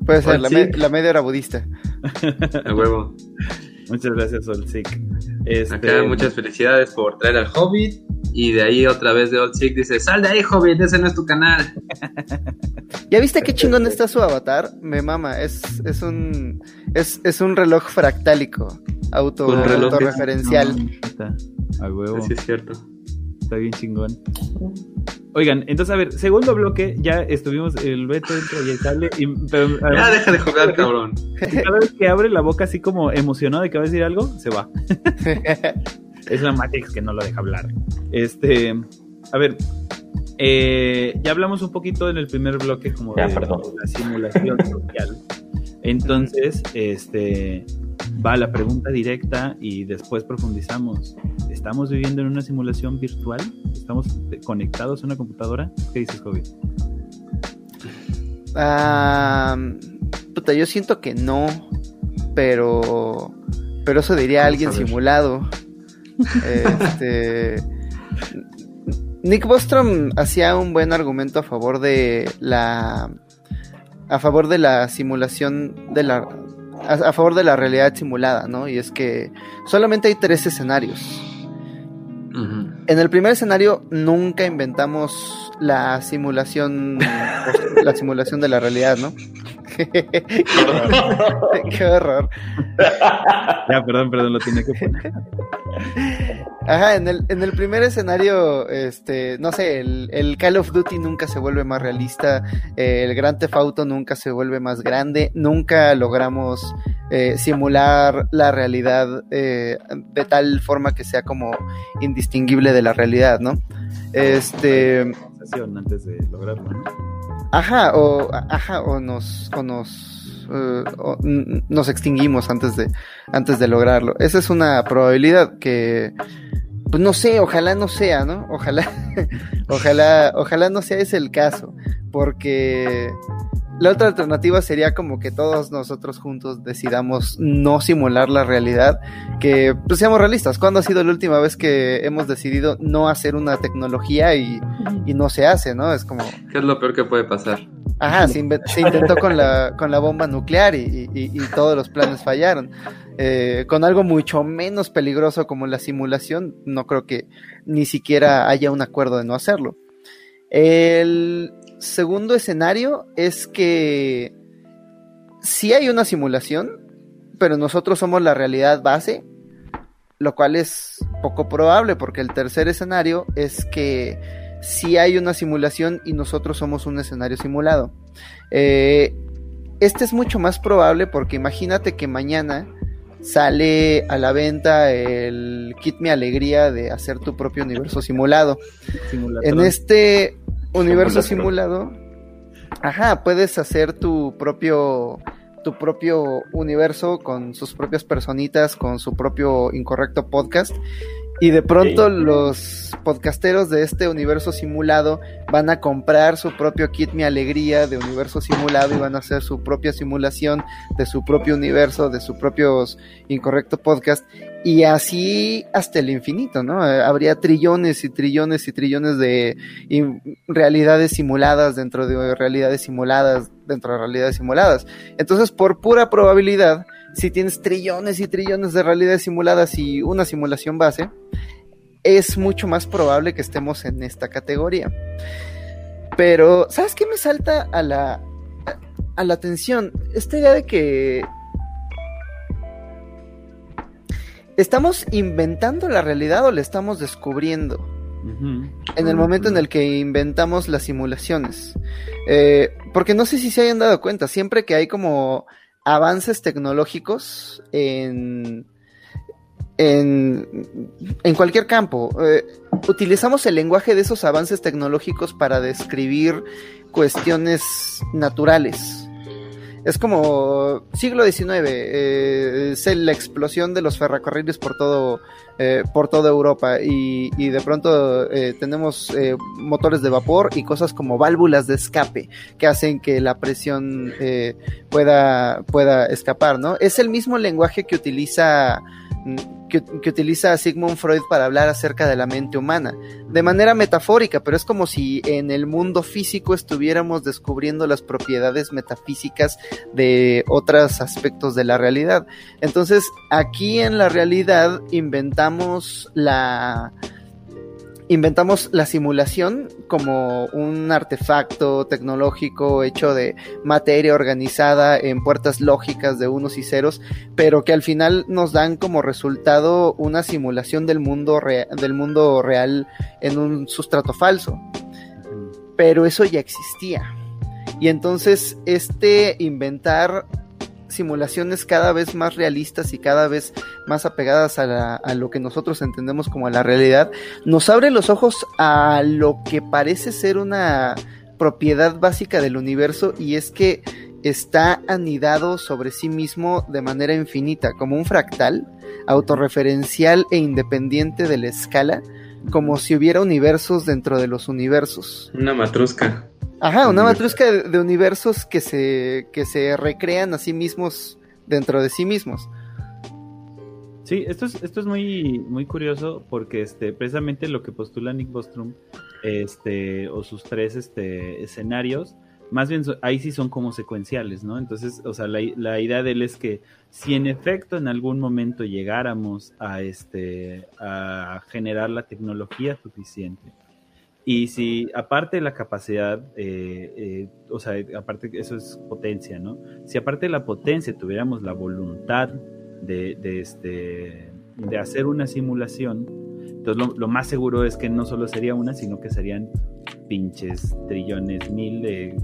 Puede ser, la, la, media era budista. A huevo. Muchas gracias, Olsic. Este... Acá muchas felicidades por traer al Hobbit. Y de ahí otra vez de Olsic dice: Sal de ahí, Hobbit, ese no es tu canal. ¿Ya viste qué chingón está su avatar? Me mama, es, es un es, es un reloj fractálico, auto, autorreferencial. a huevo. Sí, es cierto. Está bien chingón. Oigan, entonces a ver, segundo bloque, ya estuvimos, el Beto entra y el cable, y, ya deja de jugar, cabrón. Cada vez que abre la boca así como emocionado de que va a decir algo, se va. es la Matrix que no lo deja hablar. Este, a ver, eh, ya hablamos un poquito en el primer bloque como de, la simulación social. Entonces, este va la pregunta directa y después profundizamos. ¿Estamos viviendo en una simulación virtual? ¿Estamos conectados a una computadora? ¿Qué dices, Kobe? puta, yo siento que no, pero pero eso diría alguien simulado. Este Nick Bostrom hacía un buen argumento a favor de la a favor de la simulación de la a, favor de la realidad simulada, ¿no? Y es que solamente hay tres escenarios. En el primer escenario nunca inventamos la simulación la simulación de la realidad, ¿no? Qué horror. Ya, perdón, perdón, lo tiene que poner. Ajá, en el, en el primer escenario, este, no sé, el, el Call of Duty nunca se vuelve más realista, eh, el Grand Theft Auto nunca se vuelve más grande, nunca logramos eh, simular la realidad eh, de tal forma que sea como indistinguible de la realidad, ¿no? Este, Antes de lograrlo, ¿no? Ajá, o, ajá, o nos, o nos, eh, nos extinguimos antes de, antes de lograrlo. Esa es una probabilidad que, pues no sé, ojalá no sea, ¿no? Ojalá, ojalá, ojalá no sea ese el caso, porque la otra alternativa sería como que todos nosotros juntos decidamos no simular la realidad, que pues seamos realistas. ¿Cuándo ha sido la última vez que hemos decidido no hacer una tecnología y, y no se hace, ¿no? Es como, ¿Qué es lo peor que puede pasar? Ajá, se, se intentó con la, con la bomba nuclear y, y- y todos los planes fallaron. Eh, con algo mucho menos peligroso como la simulación, no creo que ni siquiera haya un acuerdo de no hacerlo. El segundo escenario es que sí hay una simulación, pero nosotros somos la realidad base, lo cual es poco probable porque el tercer escenario es que sí hay una simulación y nosotros somos un escenario simulado. Eh, este es mucho más probable porque imagínate que mañana sale a la venta el kit Mi Alegría de hacer tu propio universo simulado. En este universo simulado, ajá, puedes hacer tu propio tu propio universo con sus propias personitas, con su propio incorrecto podcast. Y de pronto los podcasteros de este universo simulado van a comprar su propio kit Mi Alegría de universo simulado y van a hacer su propia simulación de su propio universo, de su propios incorrecto podcast y así hasta el infinito, ¿no? Habría trillones y trillones y trillones de realidades simuladas dentro de realidades simuladas dentro de realidades simuladas. Entonces, por pura probabilidad, si tienes trillones y trillones de realidades simuladas y una simulación base, es mucho más probable que estemos en esta categoría. Pero, ¿sabes qué me salta a la, a la atención? Esta idea de que ¿Estamos inventando la realidad o la estamos descubriendo? En el momento en el que inventamos las simulaciones. Eh, porque no sé si se hayan dado cuenta, siempre que hay como avances tecnológicos en, en, en cualquier campo, eh, utilizamos el lenguaje de esos avances tecnológicos para describir cuestiones naturales. Es como siglo XIX, eh, es la explosión de los ferrocarriles por todo, eh, por toda Europa y, y de pronto eh, tenemos motores de vapor y cosas como válvulas de escape que hacen que la presión pueda, pueda escapar, ¿no? Es el mismo lenguaje que utiliza que, utiliza Sigmund Freud para hablar acerca de la mente humana, de manera metafórica, pero es como si en el mundo físico estuviéramos descubriendo las propiedades metafísicas de otros aspectos de la realidad. Entonces, aquí en la realidad inventamos la inventamos la simulación como un artefacto tecnológico hecho de materia organizada en puertas lógicas de unos y ceros, pero que al final nos dan como resultado una simulación del mundo, rea- del mundo real en un sustrato falso. Pero eso ya existía. Y entonces este inventar simulaciones cada vez más realistas y cada vez más apegadas a, la- a lo que nosotros entendemos como la realidad, nos abre los ojos a lo que parece ser una propiedad básica del universo y es que está anidado sobre sí mismo de manera infinita, como un fractal, autorreferencial e independiente de la escala, como si hubiera universos dentro de los universos. Una matrusca. Ajá, una matrusca de, de universos que se, que se recrean a sí mismos dentro de sí mismos. Sí, esto es, esto es muy, muy curioso porque este, precisamente lo que postula Nick Bostrom, este, o sus tres este, escenarios, más bien ahí sí son como secuenciales, ¿no? Entonces, o sea, la, la idea de él es que si en efecto en algún momento llegáramos a este a generar la tecnología suficiente Y si aparte de la capacidad, eh, eh, o sea, aparte eso es potencia, ¿no? Si aparte de la potencia tuviéramos la voluntad de, este, de hacer una simulación, entonces lo, más seguro es que no solo sería una, sino que serían pinches trillones, mil de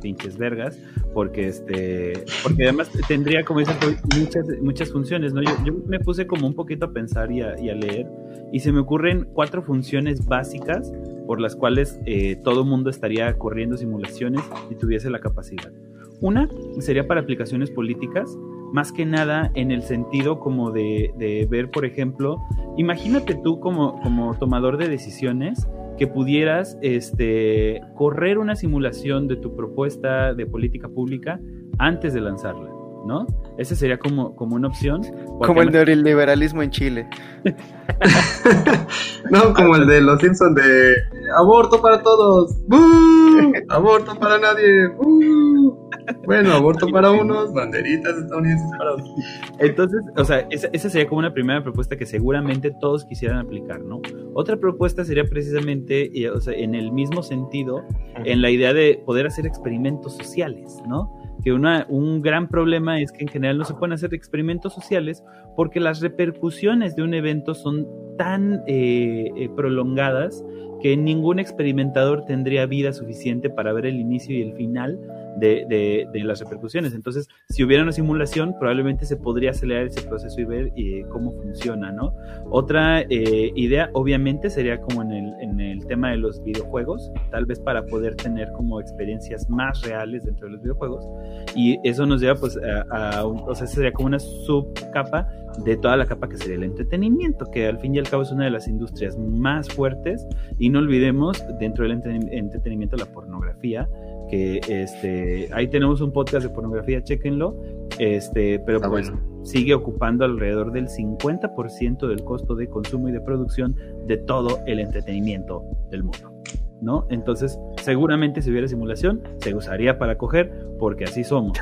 pinches vergas, porque este, porque además tendría, como dicen, muchas, muchas funciones, ¿no? Yo, yo, me puse como un poquito a pensar y a, y a, leer, y se me ocurren cuatro funciones básicas por las cuales eh, todo mundo estaría corriendo simulaciones y tuviese la capacidad. Una sería para aplicaciones políticas, más que nada en el sentido como de, de ver, por ejemplo, imagínate tú como, como tomador de decisiones, que pudieras este, correr una simulación de tu propuesta de política pública antes de lanzarla, ¿no? Esa sería como, como una opción. Como el neoliberalismo en Chile. no, como el de los Simpsons de aborto para todos, ¡Bú! aborto para nadie, ¡Bú! bueno, aborto para unos, banderitas estadounidenses para otros. Entonces, o sea, esa, esa, sería como una primera propuesta que seguramente todos quisieran aplicar, ¿no? Otra propuesta sería precisamente, o sea, en el mismo sentido, en la idea de poder hacer experimentos sociales, ¿no? Que una, un gran problema es que en general no se pueden hacer experimentos sociales porque las repercusiones de un evento son tan eh, eh, prolongadas que ningún experimentador tendría vida suficiente para ver el inicio y el final de, las repercusiones. Entonces, si hubiera una simulación, probablemente se podría acelerar ese proceso y ver eh, cómo funciona, ¿no? Otra eh, idea, obviamente, sería como en el, tema de los videojuegos, tal vez para poder tener como experiencias más reales dentro de los videojuegos. Y eso nos lleva, pues, a, a o sea, sería como una subcapa de toda la capa que sería el entretenimiento, que al fin y al cabo es una de las industrias más fuertes. Y no olvidemos, dentro del entretenimiento, la pornografía que este ahí tenemos un podcast de pornografía, chequenlo, este, pero Está pues bueno. sigue ocupando alrededor del 50% del costo de consumo y de producción de todo el entretenimiento del mundo, ¿no? Entonces, seguramente si hubiera simulación, se usaría para coger, porque así somos,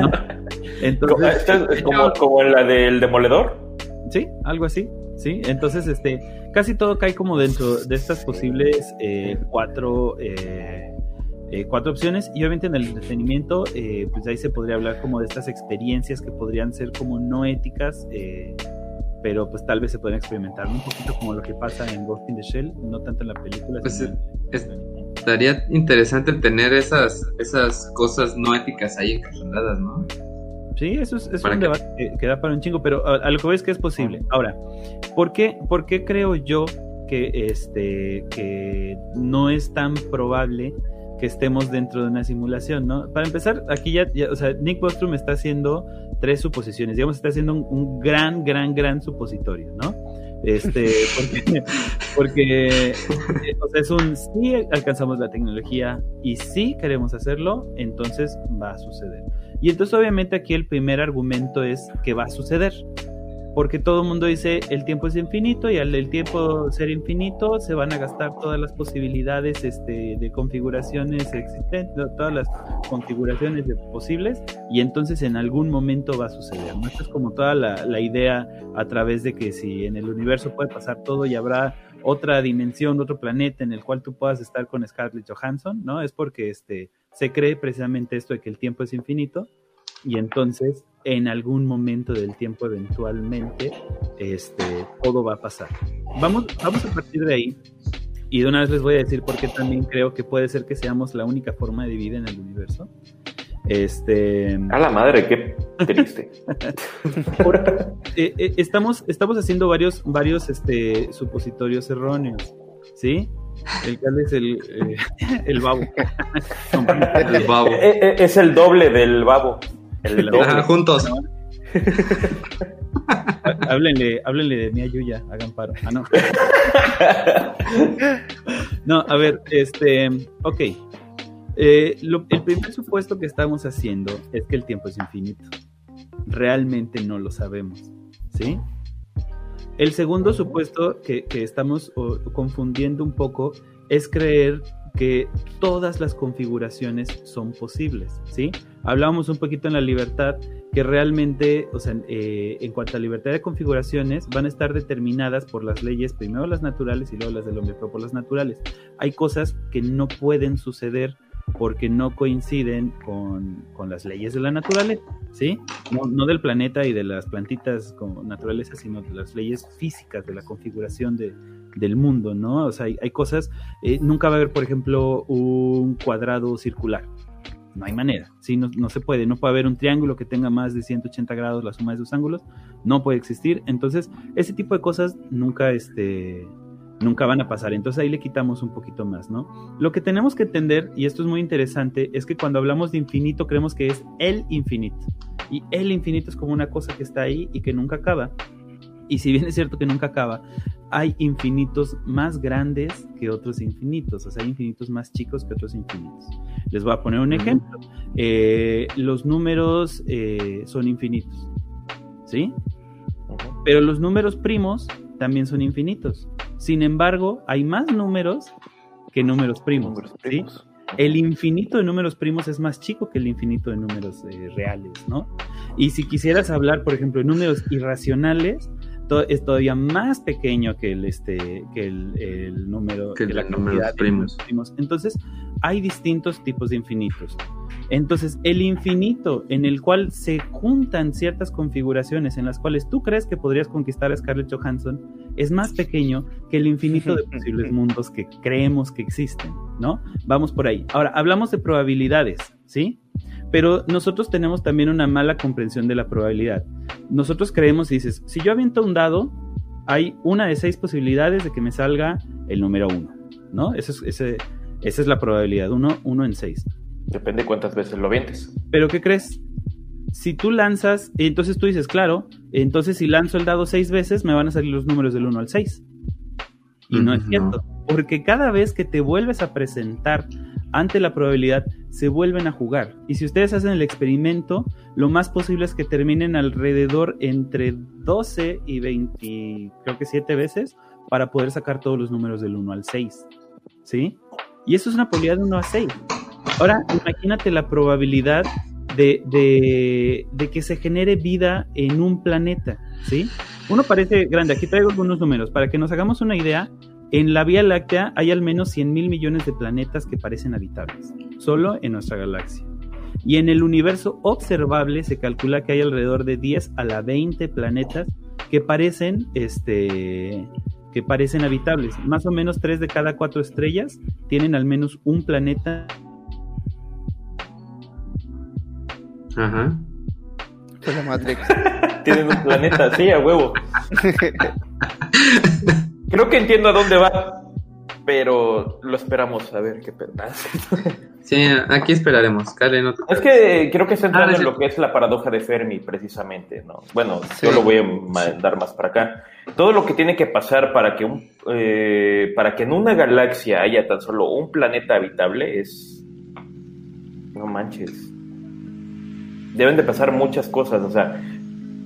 ¿no? Entonces, ¿Esto es como, como en la del demoledor? Sí, algo así. Sí, entonces este, casi todo cae como dentro de estas posibles eh, cuatro eh, eh, cuatro opciones y obviamente en el entretenimiento eh, pues ahí se podría hablar como de estas experiencias que podrían ser como no éticas eh, pero pues tal vez se podrían experimentar un poquito como lo que pasa en Ghost in the Shell no tanto en la película Pues, sino es- en- Estaría interesante tener esas, esas cosas no éticas ahí encarceladas, ¿no? Sí, eso es, es un debate que, que da para un chingo, pero a, a lo que voy es que es posible. Ahora, ¿por qué, ¿por qué creo yo que, este, que no es tan probable que estemos dentro de una simulación, ¿no? Para empezar, aquí ya, ya, o sea, Nick Bostrom está haciendo tres suposiciones, digamos, está haciendo un, un gran, gran, gran supositorio, ¿no? Este, porque, porque eh, o sea, es un sí alcanzamos la tecnología y sí queremos hacerlo, entonces va a suceder. Y entonces obviamente aquí el primer argumento es que va a suceder. Porque todo el mundo dice el tiempo es infinito y al el tiempo ser infinito se van a gastar todas las posibilidades este, de configuraciones existentes, todas las configuraciones posibles y entonces en algún momento va a suceder. ¿no? Esta es como toda la, la idea a través de que si en el universo puede pasar todo y habrá otra dimensión, otro planeta en el cual tú puedas estar con Scarlett Johansson, ¿no? Es porque este, se cree precisamente esto de que el tiempo es infinito y entonces en algún momento del tiempo eventualmente este, todo va a pasar. Vamos, vamos a partir de ahí y de una vez les voy a decir por qué también creo que puede ser que seamos la única forma de vida en el universo. Este, A la madre, qué triste. eh, eh, estamos, estamos haciendo varios, varios este, supositorios erróneos, ¿sí? El cual es el, eh, el babo. El babo. Eh, es el doble del babo. El. Ajá, juntos. háblenle, háblenle de Mia Yuya, hagan paro. Ah, no. No, a ver, este, ok. Eh, lo- el primer supuesto que estamos haciendo es que el tiempo es infinito. Realmente no lo sabemos, ¿sí? El segundo supuesto que, que estamos o, confundiendo un poco es creer que todas las configuraciones son posibles, ¿sí? Hablábamos un poquito en la libertad que realmente, o sea, eh, en cuanto a libertad de configuraciones, van a estar determinadas por las leyes, primero las naturales y luego las del hombre, pero por las naturales. Hay cosas que no pueden suceder porque no coinciden con, las leyes de la naturaleza, ¿sí? No, del planeta y de las plantitas como naturaleza, sino de las leyes físicas de la configuración de, del mundo, ¿no? O sea, hay, cosas, eh, nunca va a haber, por ejemplo, un cuadrado circular, no hay manera, ¿sí? No, no, se puede, no puede haber un triángulo que tenga más de 180 grados la suma de sus ángulos, no puede existir, entonces ese tipo de cosas nunca, este, nunca van a pasar. Entonces ahí le quitamos un poquito más, ¿no? Lo que tenemos que entender, y esto es muy interesante, es que cuando hablamos de infinito creemos que es el infinito. Y el infinito es como una cosa que está ahí y que nunca acaba. Y si bien es cierto que nunca acaba, hay infinitos más grandes que otros infinitos, o sea, hay infinitos más chicos que otros infinitos. Les voy a poner un ejemplo. Eh, los números eh, son infinitos, ¿sí? Pero los números primos también son infinitos. Sin embargo, hay más números que números primos. El infinito de números primos es más chico que el infinito de números eh, reales, ¿no? Y si quisieras hablar, por ejemplo, de números irracionales, es todavía más pequeño que el este que el, número que, la números primos. primos. Entonces, hay distintos tipos de infinitos. Entonces, el infinito en el cual se juntan ciertas configuraciones en las cuales tú crees que podrías conquistar a Scarlett Johansson es más pequeño que el infinito de posibles mundos que creemos que existen, ¿no? Vamos por ahí. Ahora, hablamos de probabilidades, ¿sí? Pero nosotros tenemos también una mala comprensión de la probabilidad. Nosotros creemos, y dices, si yo aviento un dado, hay una de seis posibilidades de que me salga el número uno, ¿no? Esa es, esa es la probabilidad, uno, uno en seis. Depende cuántas veces lo vientes. Pero ¿qué crees? Si tú lanzas, entonces tú dices, claro, entonces si lanzo el dado seis veces, me van a salir los números del 1 al 6. Y no es cierto, porque cada vez que te vuelves a presentar ante la probabilidad, se vuelven a jugar. Y si ustedes hacen el experimento, lo más posible es que terminen alrededor entre 12 y 20, creo que 7 veces, para poder sacar todos los números del 1 al 6. ¿Sí? Y eso es una probabilidad de 1 a 6. Ahora, imagínate la probabilidad de, que se genere vida en un planeta, ¿sí? Uno parece grande, aquí traigo algunos números, para que nos hagamos una idea, en la Vía Láctea hay al menos 100 mil millones de planetas que parecen habitables, solo en nuestra galaxia. Y en el universo observable se calcula que hay alrededor de 10 a la 20 planetas que parecen, este, que parecen habitables. Más o menos 3 de cada 4 estrellas tienen al menos un planeta Ajá. Fue la Matrix. Tienen un planeta, sí, a huevo. Creo que entiendo a dónde va, pero lo esperamos a ver qué pasa. Sí, aquí esperaremos. Es que creo que está entrando ah, en lo que es la paradoja de Fermi, precisamente, ¿no? Bueno, yo lo voy a mandar más para acá. Todo lo que tiene que pasar para que, un, eh, para que en una galaxia haya tan solo un planeta habitable es... No manches deben de pasar muchas cosas, o sea,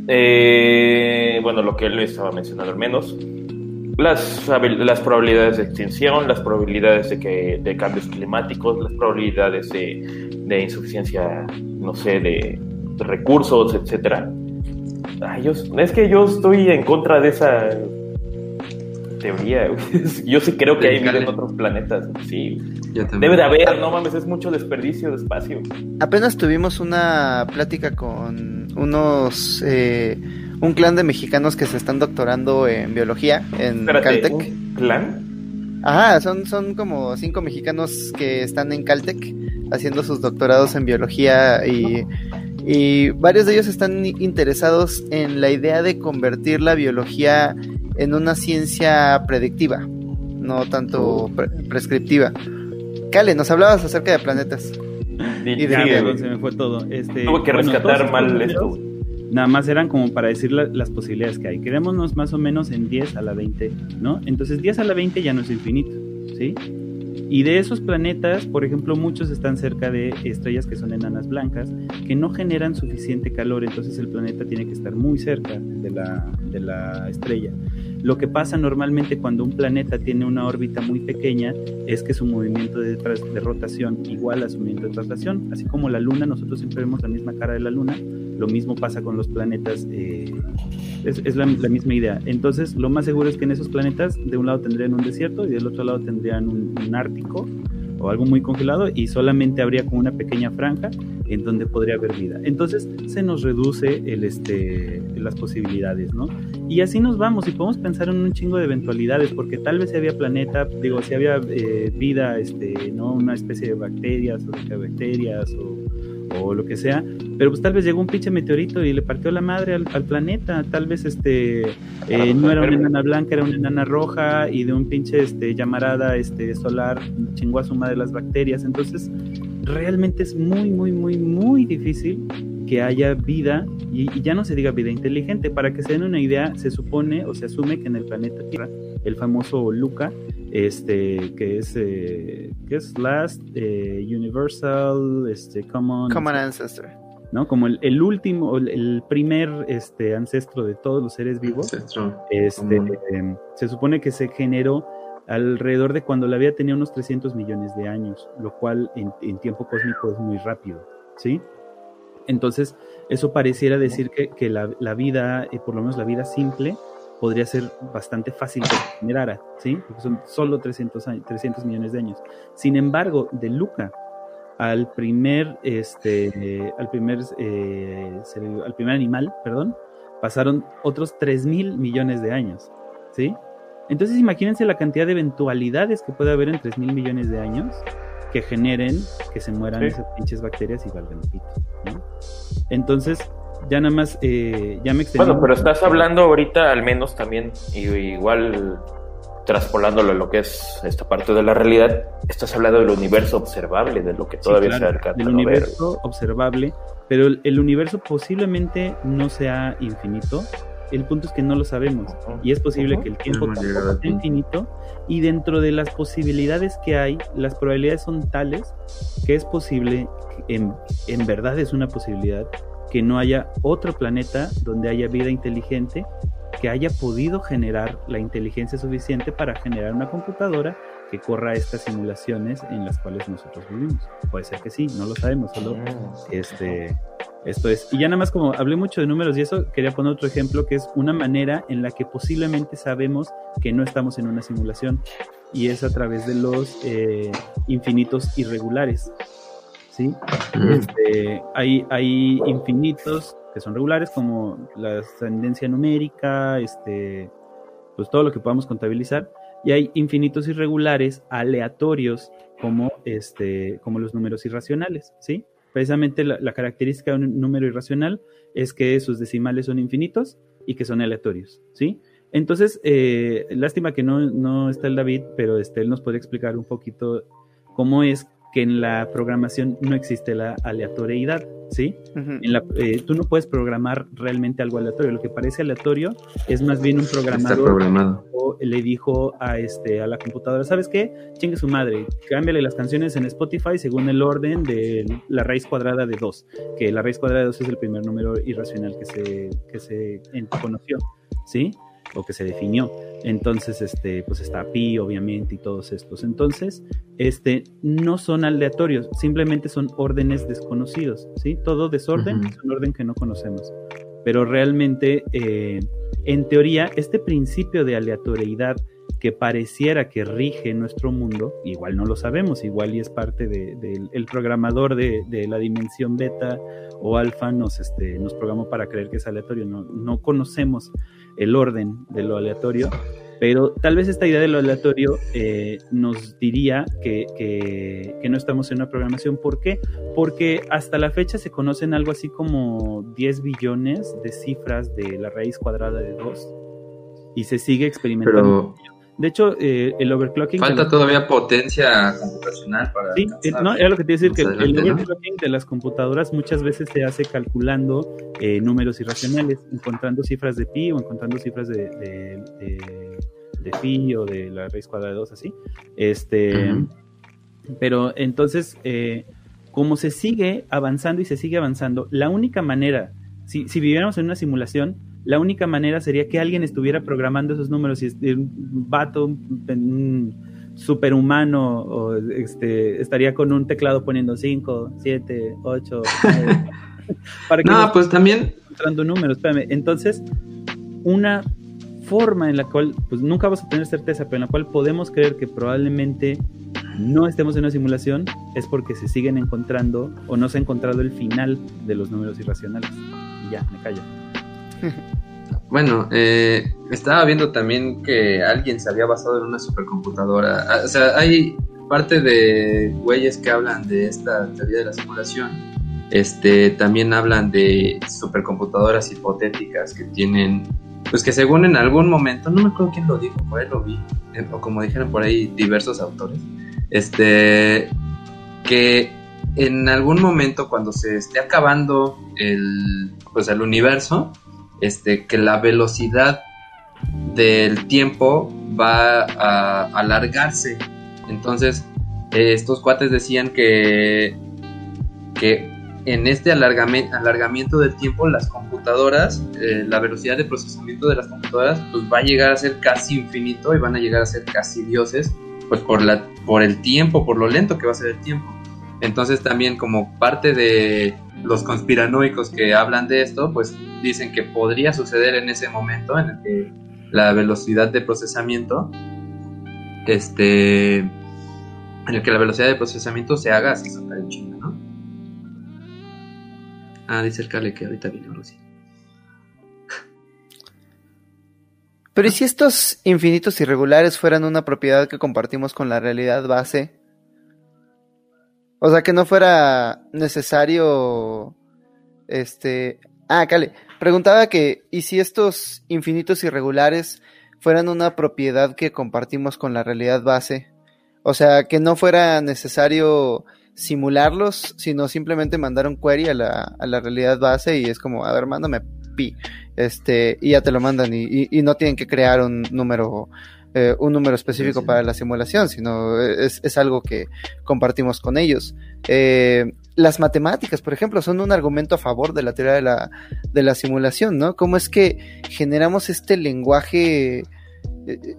eh, bueno, lo que él estaba mencionando al menos, las, las probabilidades de extinción, las probabilidades de, que, de cambios climáticos, las probabilidades de, de insuficiencia, no sé, de, recursos, etcétera. es que yo estoy en contra de esa teoría. Yo sí creo que hay vida en otros planetas. Sí. Debe de haber, no mames, es mucho desperdicio de espacio. Apenas tuvimos una plática con unos. Eh, un clan de mexicanos que se están doctorando en biología en Caltech. ¿Un clan? Ajá, son, son como cinco mexicanos que están en Caltech haciendo sus doctorados en biología y, y varios de ellos están interesados en la idea de convertir la biología en una ciencia predictiva, no tanto prescriptiva. Cale, nos hablabas acerca de planetas. y de se me fue todo. Este, Tuve que rescatar mal esto. Nada más eran como para decir las posibilidades que hay. Quedémonos más o menos en 10 a la 20, ¿no? Entonces 10 a la 20 ya no es infinito, ¿sí? Y de esos planetas, por ejemplo, muchos están cerca de estrellas que son enanas blancas, que no generan suficiente calor, entonces el planeta tiene que estar muy cerca de la, de la estrella. Lo que pasa normalmente cuando un planeta tiene una órbita muy pequeña es que su movimiento de, de rotación igual a su movimiento de traslación, así como la Luna, nosotros siempre vemos la misma cara de la Luna, lo mismo pasa con los planetas, eh, es, la, misma idea. Entonces, lo más seguro es que en esos planetas, de un lado tendrían un desierto y del otro lado tendrían un, ártico o algo muy congelado y solamente habría como una pequeña franja en donde podría haber vida. Entonces se nos reduce el, este, las posibilidades, ¿no? Y así nos vamos y podemos pensar en un chingo de eventualidades, porque tal vez si había planeta, digo, si había eh, vida, este, ¿no? Una especie de bacterias o de bacterias o o lo que sea, pero pues tal vez llegó un pinche meteorito y le partió la madre al, planeta, tal vez este eh, no era una enana blanca, era una enana roja y de un pinche este llamarada este solar chingó a su madre las bacterias, entonces realmente es muy muy muy muy difícil que haya vida y, y, ya no se diga vida inteligente. Para que se den una idea, se supone o se asume que en el planeta Tierra, el famoso Luca, este, que es, eh, que es Last eh, Universal este, Common, Common Ancestor. ¿no? Como el, el, último, el primer este, ancestro de todos los seres vivos. Este, se supone que se generó alrededor de cuando la vida tenía unos 300 millones de años, lo cual en, en tiempo cósmico es muy rápido, ¿sí? Entonces, eso pareciera decir que, que la, la, vida, eh, por lo menos la vida simple, podría ser bastante fácil que se generara, ¿sí? Porque son solo 300, 300 millones de años. Sin embargo, de Luca al primer, este, al primer, eh, al primer animal, perdón, pasaron otros 3 mil millones de años, ¿sí? Entonces imagínense la cantidad de eventualidades que puede haber en 3 mil millones de años que generen que se mueran esas pinches bacterias y valgan pito, ¿no? Entonces, ya nada más, eh, ya me extendí. Bueno, pero estás hablando ahorita al menos también, igual traspolándolo a lo que es esta parte de la realidad, estás hablando del universo observable, de lo que todavía se alcanza Del universo observable, pero el, universo posiblemente no sea infinito. El punto es que no lo sabemos y es posible que el tiempo tampoco sea infinito y dentro de las posibilidades que hay, las probabilidades son tales que es posible, en, en verdad es una posibilidad, que no haya otro planeta donde haya vida inteligente que haya podido generar la inteligencia suficiente para generar una computadora que corra estas simulaciones en las cuales nosotros vivimos. Puede ser que sí, no lo sabemos, solo ah, este esto es. Y ya nada más como hablé mucho de números y eso, quería poner otro ejemplo que es una manera en la que posiblemente sabemos que no estamos en una simulación y es a través de los eh, infinitos irregulares. ¿Sí? Este, hay, hay infinitos que son regulares, como la ascendencia numérica, este, pues todo lo que podamos contabilizar, y hay infinitos irregulares aleatorios como, este, como los números irracionales, ¿sí? Precisamente la, característica de un número irracional es que sus decimales son infinitos y que son aleatorios, ¿sí? Entonces, eh, lástima que no, no está el David, pero este, él nos puede explicar un poquito cómo es que en la programación no existe la aleatoriedad, ¿sí? en la, eh, tú no puedes programar realmente algo aleatorio. Lo que parece aleatorio es más bien un programador le dijo a este a la computadora, ¿sabes qué? Chingue su madre, cámbiale las canciones en Spotify según el orden de la raíz cuadrada de 2, que la raíz cuadrada de 2 es el primer número irracional que se, que se conoció, ¿sí? O que se definió. Entonces, este, pues está pi, obviamente, y todos estos. Entonces, este, no son aleatorios, simplemente son órdenes desconocidos, ¿sí? Todo desorden es un orden que no conocemos. Pero realmente, eh, en teoría, este principio de aleatoriedad que pareciera que rige nuestro mundo, igual no lo sabemos, igual y es parte del de, programador de, de, la dimensión beta o alfa nos, este, nos programó para creer que es aleatorio, no, no conocemos el orden de lo aleatorio, pero tal vez esta idea de lo aleatorio eh, nos diría que, que, no estamos en una programación. ¿Por qué? Porque hasta la fecha se conocen algo así como 10 billones de cifras de la raíz cuadrada de 2 y se sigue experimentando. De hecho, eh, el overclocking. Falta todavía potencia computacional para. Sí, eh, no, era lo que te iba a decir, que el overclocking de las computadoras muchas veces se hace calculando eh, números irracionales, encontrando cifras de pi o encontrando cifras de, de, pi o de la raíz cuadrada de 2, así. Este. Pero entonces, como se sigue avanzando y se sigue avanzando, la única manera, si, si viviéramos en una simulación, la única manera sería que alguien estuviera programando esos números y este, un vato, un, superhumano, o este, estaría con un teclado poniendo 5, 7, 8, para que no, pues también entrando números, espérame. Entonces, una forma en la cual, pues nunca vamos a tener certeza, pero en la cual podemos creer que probablemente no estemos en una simulación, es porque se siguen encontrando o no se ha encontrado el final de los números irracionales. Y ya, me callo. Bueno, eh, estaba viendo también que alguien se había basado en una supercomputadora. Ah, o sea, hay parte de güeyes que hablan de esta teoría de la simulación. Este, también hablan de supercomputadoras hipotéticas que tienen, pues que según en algún momento, no me acuerdo quién lo dijo, por ahí lo vi, eh, o como dijeron por ahí diversos autores, este, que en algún momento cuando se esté acabando el, pues el universo, este, que la velocidad del tiempo va a alargarse. Entonces, estos cuates decían que, que en este alargamiento del tiempo, las computadoras, eh, la velocidad de procesamiento de las computadoras, pues va a llegar a ser casi infinito y van a llegar a ser casi dioses, pues por, la, por el tiempo, por lo lento que va a ser el tiempo. Entonces también como parte de los conspiranoicos que hablan de esto, pues dicen que podría suceder en ese momento en el que la velocidad de procesamiento, este, en el que la velocidad de procesamiento se haga así en China, ¿no? Ah, dice el Cale que ahorita viene Rusia. Pero ¿y si estos infinitos irregulares fueran una propiedad que compartimos con la realidad base? O sea, que no fuera necesario. Este. Ah, Cale. Preguntaba que, ¿y si estos infinitos irregulares fueran una propiedad que compartimos con la realidad base? O sea, que no fuera necesario simularlos, sino simplemente mandar un query a la, a la realidad base y es como, a ver, mándame pi, este, y ya te lo mandan y, y no tienen que crear un número eh, un número específico para la simulación, sino es, es, algo que compartimos con ellos. Eh, las matemáticas, por ejemplo, son un argumento a favor de la teoría de la, de la simulación, ¿no? ¿Cómo es que generamos este lenguaje eh,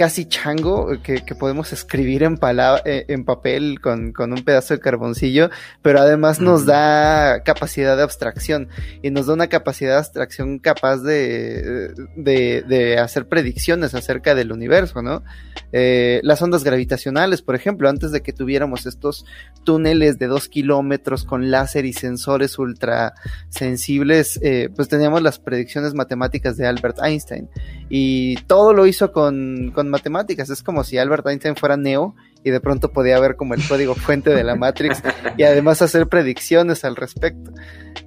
casi chango que, podemos escribir en, eh, en papel con, un pedazo de carboncillo, pero además nos da capacidad de abstracción y nos da una capacidad de abstracción capaz de, de, hacer predicciones acerca del universo, ¿no? Eh, las ondas gravitacionales, por ejemplo, antes de que tuviéramos estos túneles de dos kilómetros con láser y sensores ultra sensibles, eh, pues teníamos las predicciones matemáticas de Albert Einstein y todo lo hizo con matemáticas. Es como si Albert Einstein fuera Neo y de pronto podía ver como el código fuente de la Matrix y además hacer predicciones al respecto.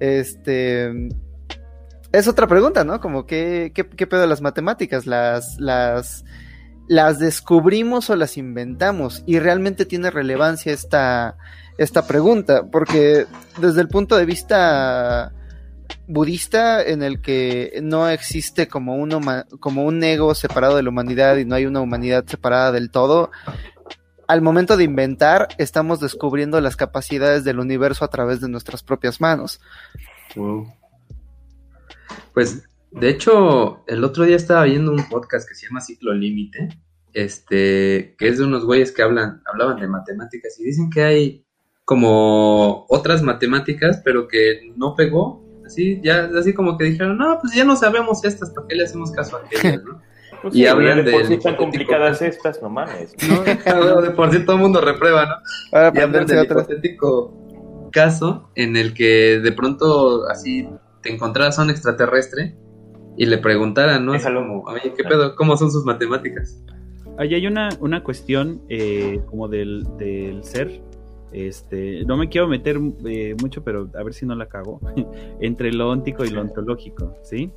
Este es otra pregunta, ¿no? Como qué, qué, qué pedo las matemáticas, las, las, las descubrimos o las inventamos y realmente tiene relevancia esta, esta pregunta, porque desde el punto de vista budista en el que no existe como un, como un ego separado de la humanidad y no hay una humanidad separada del todo, al momento de inventar estamos descubriendo las capacidades del universo a través de nuestras propias manos. Pues de hecho, el otro día estaba viendo un podcast que se llama Ciclo Límite, este, que es de unos güeyes que hablan, hablaban de matemáticas y dicen que hay como otras matemáticas, pero que no pegó Así, ya, así como que dijeron, no, pues ya no sabemos estas, ¿para qué le hacemos caso a aquellas, no? Pues y hablan de. Por si tan complicadas estas, no mames. No, de por sí todo el mundo reprueba, ¿no? y hablan del hipotético caso en el que de pronto así te encontraras a un extraterrestre y le preguntaran, ¿no? Es algo oye, ¿qué pedo? ¿Cómo son sus matemáticas? Ahí hay una, una cuestión eh, como del, del ser este, no me quiero meter eh, mucho, pero a ver si no la cago, entre lo óntico y lo ontológico, ¿sí?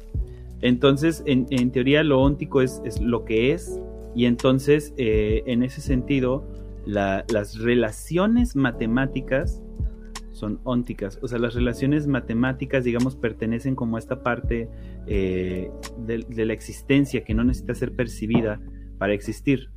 Entonces, en, teoría, lo óntico es, lo que es, y entonces, eh, en ese sentido, las relaciones matemáticas son ónticas, o sea, las relaciones matemáticas, digamos, pertenecen como a esta parte eh, de la existencia que no necesita ser percibida para existir.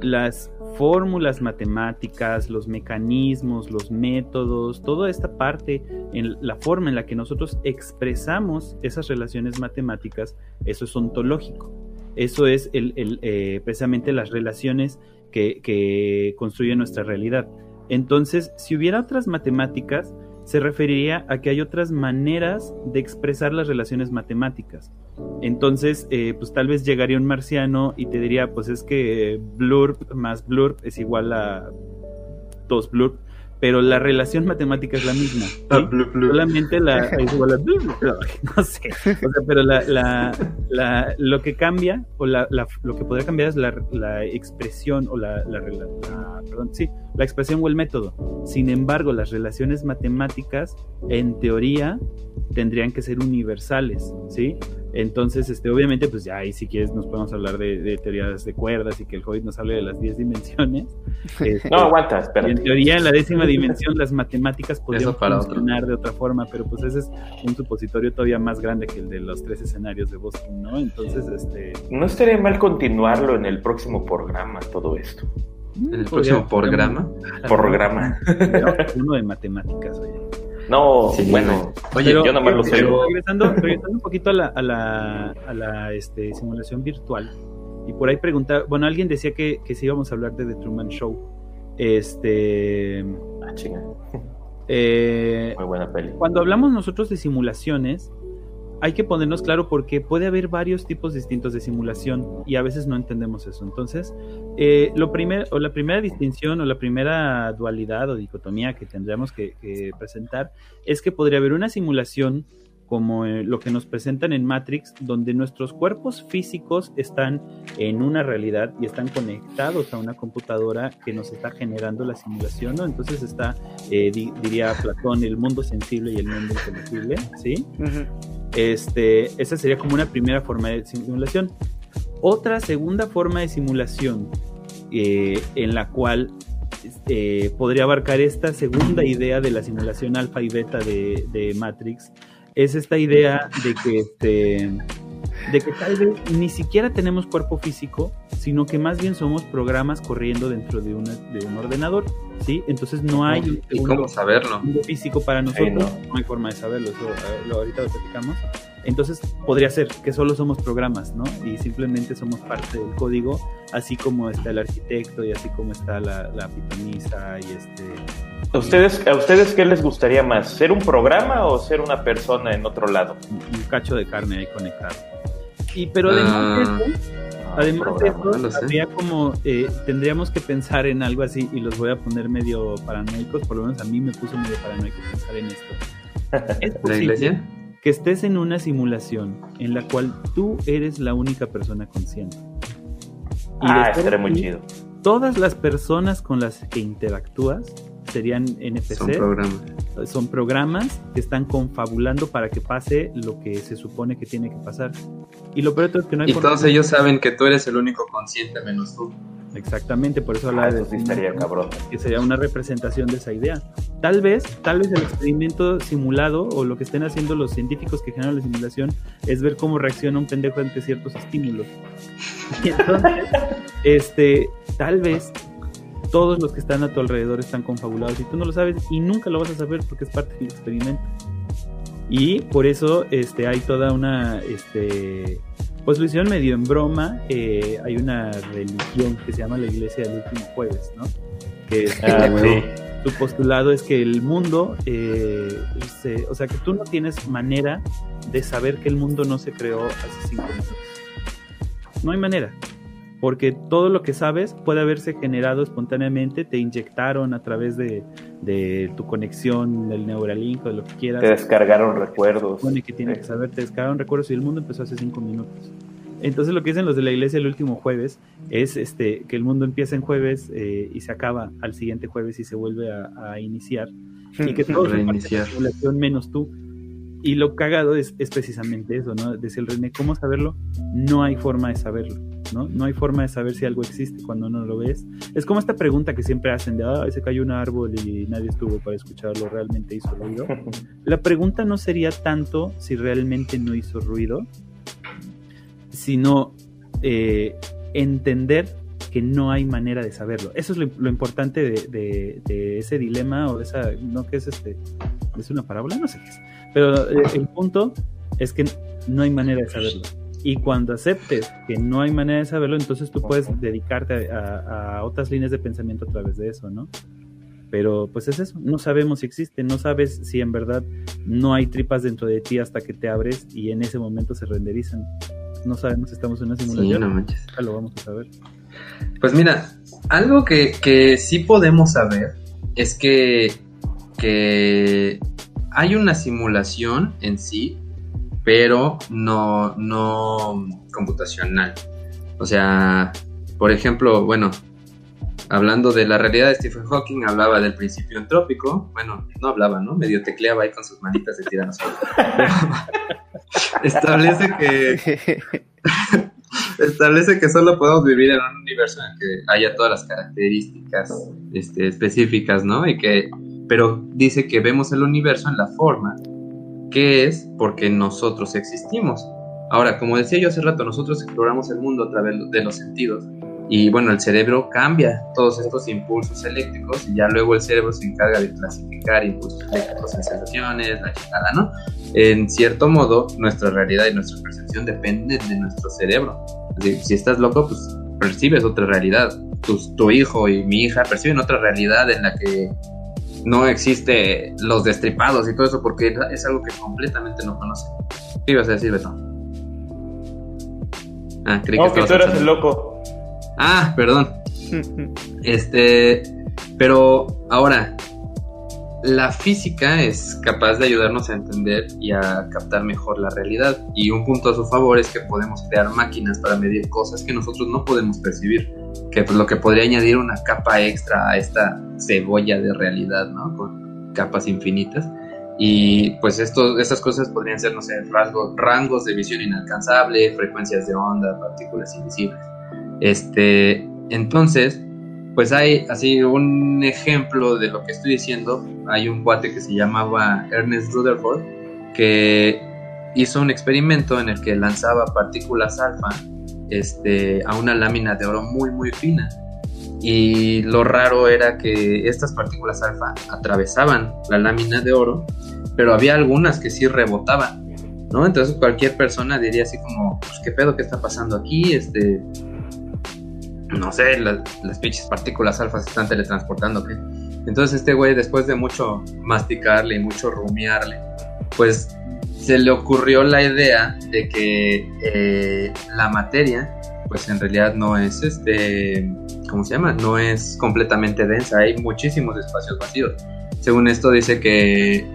Las fórmulas matemáticas, los mecanismos, los métodos, toda esta parte, en la forma en la que nosotros expresamos esas relaciones matemáticas, eso es ontológico. Eso es el, eh, precisamente las relaciones que, que construyen nuestra realidad. Entonces, si hubiera otras matemáticas, se referiría a que hay otras maneras de expresar las relaciones matemáticas. Entonces, eh, pues tal vez llegaría un marciano y te diría, pues es que blurb más blurb es igual a dos blurb pero la relación matemática es la misma. Ah, Solamente la no sé. O sea, pero la, la, lo que cambia, o la, lo que podría cambiar es la, expresión o la, perdón, sí, la expresión o el método. Sin embargo, las relaciones matemáticas, en teoría, tendrían que ser universales, ¿sí? Entonces, este, obviamente, pues ya ahí si quieres nos podemos hablar de, teorías de cuerdas y que el Hobbit nos hable de las 10 dimensiones. Este, no, aguanta, espera. En teoría, en la décima dimensión, las matemáticas podrían funcionar de otra forma, pero pues ese es un supositorio todavía más grande que el de los tres escenarios de Boston, ¿no? Entonces, este... No estaría mal continuarlo en el próximo programa, todo esto. ¿En el próximo programa? Programa. Uno de matemáticas, oye. No, bueno, oye, yo nomás lo sé. Regresando, un poquito a la, a la, a la este, simulación virtual, y por ahí preguntaba, bueno, alguien decía que, que si íbamos a hablar de The Truman Show. Este. Ah, chinga. Eh, Muy buena peli. Cuando hablamos nosotros de simulaciones, hay que ponernos claro porque puede haber varios tipos distintos de simulación y a veces no entendemos eso. Entonces, eh, lo primer, o la primera distinción o la primera dualidad o dicotomía que tendríamos que, presentar es que podría haber una simulación como eh, lo que nos presentan en Matrix, donde nuestros cuerpos físicos están en una realidad y están conectados a una computadora que nos está generando la simulación. Entonces está, eh, diría Platón, el mundo sensible y el mundo inteligible, ¿sí? Este, esa sería como una primera forma de simulación. Otra segunda forma de simulación eh, en la cual eh, podría abarcar esta segunda idea de la simulación alfa y beta de, Matrix es esta idea de que, este, de que tal vez ni siquiera tenemos cuerpo físico, sino que más bien somos programas corriendo dentro de, de un ordenador. ¿sí? Entonces no hay un saberlo? físico para nosotros, no. hay forma de saberlo, eso lo, ahorita lo platicamos. Entonces podría ser que solo somos programas, ¿no? Y simplemente somos parte del código, así como está el arquitecto y así como está la, la pitonisa y este... ¿A ustedes, ¿A ustedes qué les gustaría más? ¿Ser un programa o ser una persona en otro lado? Un, cacho de carne ahí conectado. Y pero además ah. Además de eso, habría como, eh, tendríamos que pensar en algo así, y los voy a poner medio paranoicos, por lo menos a mí me puso medio paranoico pensar en esto. ¿Es ¿La iglesia? Que estés en una simulación en la cual tú eres la única persona consciente. Y ah, estaría muy chido. Todas las personas con las que interactúas serían NPC. Son programas. Son programas que están confabulando para que pase lo que se supone que tiene que pasar. Y lo peor es que no hay Y todos ellos saben que tú eres el único consciente menos tú. Exactamente, por eso habla ah, de estaría cabrón. que sería una representación de esa idea. Tal vez, tal vez el experimento simulado o lo que estén haciendo los científicos que generan la simulación es ver cómo reacciona un pendejo ante ciertos estímulos. Y entonces, este, tal vez todos los que están a tu alrededor están confabulados y tú no lo sabes y nunca lo vas a saber porque es parte del experimento. Y por eso este, hay toda una, este, pues lo hicieron medio en broma, eh, hay una religión que se llama la Iglesia del Último Jueves, ¿no? Que ah, su postulado es que el mundo, eh, o sea, que tú no tienes manera de saber que el mundo no se creó hace cinco minutos. No hay manera porque todo lo que sabes puede haberse generado espontáneamente, te inyectaron a través de, tu conexión del Neuralink o de lo que quieras. Te descargaron recuerdos. que tiene que saber, te descargaron recuerdos y el mundo empezó hace cinco minutos. Entonces lo que dicen los de la iglesia el último jueves es este que el mundo empieza en jueves eh, y se acaba al siguiente jueves y se vuelve a, iniciar y que todo es menos tú. Y lo cagado es, es precisamente eso, ¿no? Dice el René, ¿cómo saberlo? No hay forma de saberlo. ¿no? hay forma de saber si algo existe cuando no lo ves. Es como esta pregunta que siempre hacen de, ah, se cayó un árbol y nadie estuvo para escucharlo, ¿realmente hizo ruido? La pregunta no sería tanto si realmente no hizo ruido, sino eh, entender que no hay manera de saberlo. Eso es lo, importante de, de, ese dilema o esa, ¿no? que es este? ¿Es una parábola? No sé qué es. Pero eh, el punto es que no hay manera de saberlo. Y cuando aceptes que no hay manera de saberlo, entonces tú puedes dedicarte a, otras líneas de pensamiento a través de eso, ¿no? Pero pues es eso, no sabemos si existe, no sabes si en verdad no hay tripas dentro de ti hasta que te abres y en ese momento se renderizan. No sabemos si estamos en una simulación. Sí, no manches. lo vamos a saber. Pues mira, algo que, que sí podemos saber es que, que hay una simulación en sí pero no, no computacional. O sea, por ejemplo, bueno, hablando de la realidad de Stephen Hawking, hablaba del principio entrópico. Bueno, no hablaba, ¿no? Medio tecleaba ahí con sus manitas de tiranosaurio. establece que establece que solo podemos vivir en un universo en el que haya todas las características este, específicas, ¿no? Y que, pero dice que vemos el universo en la forma ¿Qué es? Porque nosotros existimos. Ahora, como decía yo hace rato, nosotros exploramos el mundo a través de los sentidos. Y bueno, el cerebro cambia todos estos impulsos eléctricos y ya luego el cerebro se encarga de clasificar impulsos eléctricos en sensaciones, la chingada, ¿no? En cierto modo, nuestra realidad y nuestra percepción dependen de nuestro cerebro. si estás loco, pues percibes otra realidad. Tu, tu hijo y mi hija perciben otra realidad en la que no existe los destripados y todo eso porque es algo que completamente no conoce. ¿Qué ibas a decir, Beto? Ah, creí que, tú eras el loco. Ah, perdón. este, pero ahora, la física es capaz de ayudarnos a entender y a captar mejor la realidad. Y un punto a su favor es que podemos crear máquinas para medir cosas que nosotros no podemos percibir. Que pues, lo que podría añadir una capa extra a esta cebolla de realidad, ¿no? Con capas infinitas. Y pues esto, estas cosas podrían ser, no sé, rasgos, rangos de visión inalcanzable, frecuencias de onda, partículas invisibles. Este, entonces, pues hay así un ejemplo de lo que estoy diciendo. Hay un cuate que se llamaba Ernest Rutherford que hizo un experimento en el que lanzaba partículas alfa este, a una lámina de oro muy muy fina. Y lo raro era que estas partículas alfa atravesaban la lámina de oro, pero había algunas que sí rebotaban, ¿no? Entonces cualquier persona diría así como, pues, ¿qué pedo que está pasando aquí? Este, no sé, las pinches partículas alfa se están teletransportando, ¿qué? Entonces este güey, después de mucho masticarle y mucho rumiarle, pues se le ocurrió la idea de que eh, la materia, pues en realidad no es este, ¿cómo se llama? No es completamente densa, hay muchísimos espacios vacíos. Según esto dice que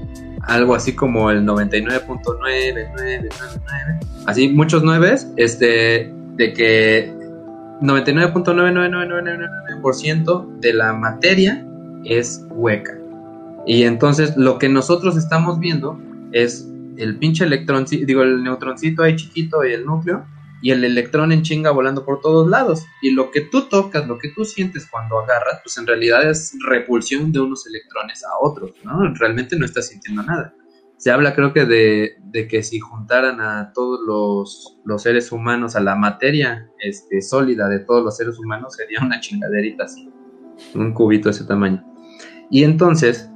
algo así como el 99.999, así muchos nueves, este, de que 99.99999% de la materia es hueca. Y entonces lo que nosotros estamos viendo es el pinche electrón, digo, el neutroncito ahí chiquito y el núcleo, y el electrón en chinga volando por todos lados. Y lo que tú tocas, lo que tú sientes cuando agarras, pues en realidad es repulsión de unos electrones a otros, ¿no? Realmente no estás sintiendo nada se habla creo que de, que si juntaran a todos los, seres humanos, a la materia este, sólida de todos los seres humanos, sería una chingaderita así, un cubito de ese tamaño. Y entonces,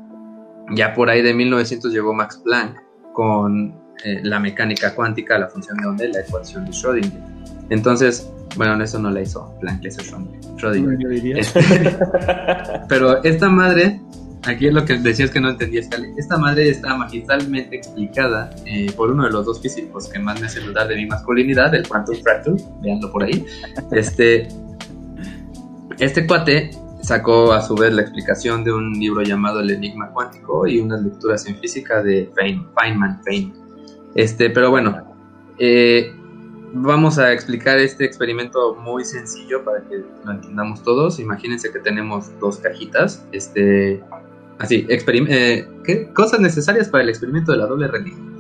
ya por ahí de 1900 llegó Max Planck con eh, la mecánica cuántica, la función de onda y la ecuación de Schrödinger. Entonces, bueno, eso no la hizo Planck, la Schrödinger. Este, pero esta madre Aquí es lo que decías que no entendías, Esta madre está magistralmente explicada eh, por uno de los dos físicos que más me hace dudar de mi masculinidad, el Quantum Fractal, veanlo por ahí. Este, este cuate sacó a su vez la explicación de un libro llamado El Enigma Cuántico y unas lecturas en física de Feynman, Feynman. Este, pero bueno, eh, vamos a explicar este experimento muy sencillo para que lo entendamos todos. Imagínense que tenemos dos cajitas. Este, Así, eh, ¿qué? cosas necesarias para el experimento de la doble religión.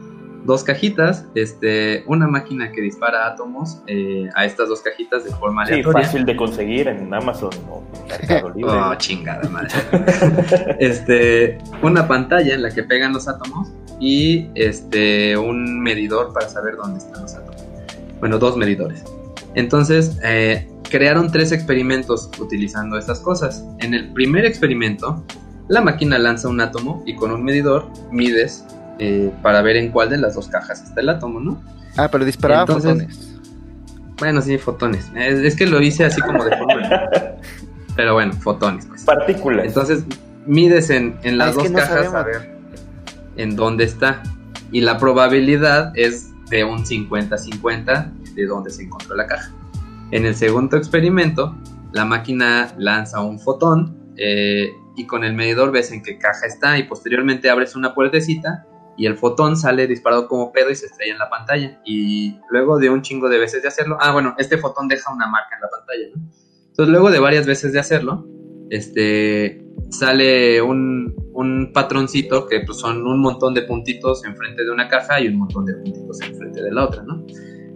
Dos cajitas, este, una máquina que dispara átomos eh, a estas dos cajitas de forma aleatoria. Sí, fácil de conseguir en Amazon o Mercado Libre. oh, chingada madre. este, una pantalla en la que pegan los átomos y este, un medidor para saber dónde están los átomos. Bueno, dos medidores. Entonces, eh, crearon tres experimentos utilizando estas cosas. En el primer experimento, la máquina lanza un átomo y con un medidor mides eh, para ver en cuál de las dos cajas está el átomo, ¿no? Ah, pero disparaba fotones. Bueno, sí, fotones. Es, que lo hice así como de forma. pero bueno, fotones. Pues. Partículas. Entonces, mides en, las ah, dos cajas a ver en dónde está. Y la probabilidad es de un 50-50 de dónde se encontró la caja. En el segundo experimento, la máquina lanza un fotón eh, y con el medidor ves en qué caja está y posteriormente abres una puertecita y el fotón sale disparado como pedo y se estrella en la pantalla. Y luego de un chingo de veces de hacerlo, ah, bueno, este fotón deja una marca en la pantalla, ¿no? Entonces luego de varias veces de hacerlo, este, sale un, un patroncito que pues, son un montón de puntitos enfrente de una caja y un montón de puntitos enfrente de la otra, ¿no?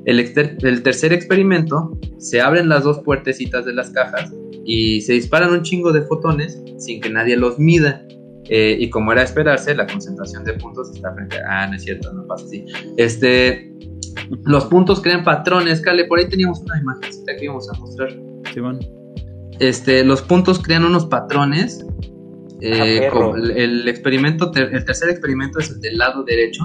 El, el tercer experimento, se abren las dos puertecitas de las cajas y se disparan un chingo de fotones sin que nadie los mida. Eh, y como era de esperarse, la concentración de puntos está frente a... Ah, no es cierto, no pasa así. Este, los puntos crean patrones. Cale, por ahí teníamos una imagen que íbamos a mostrar. Sí, bueno. Este, los puntos crean unos patrones. Eh, ah, el, experimento, el tercer experimento es el del lado derecho.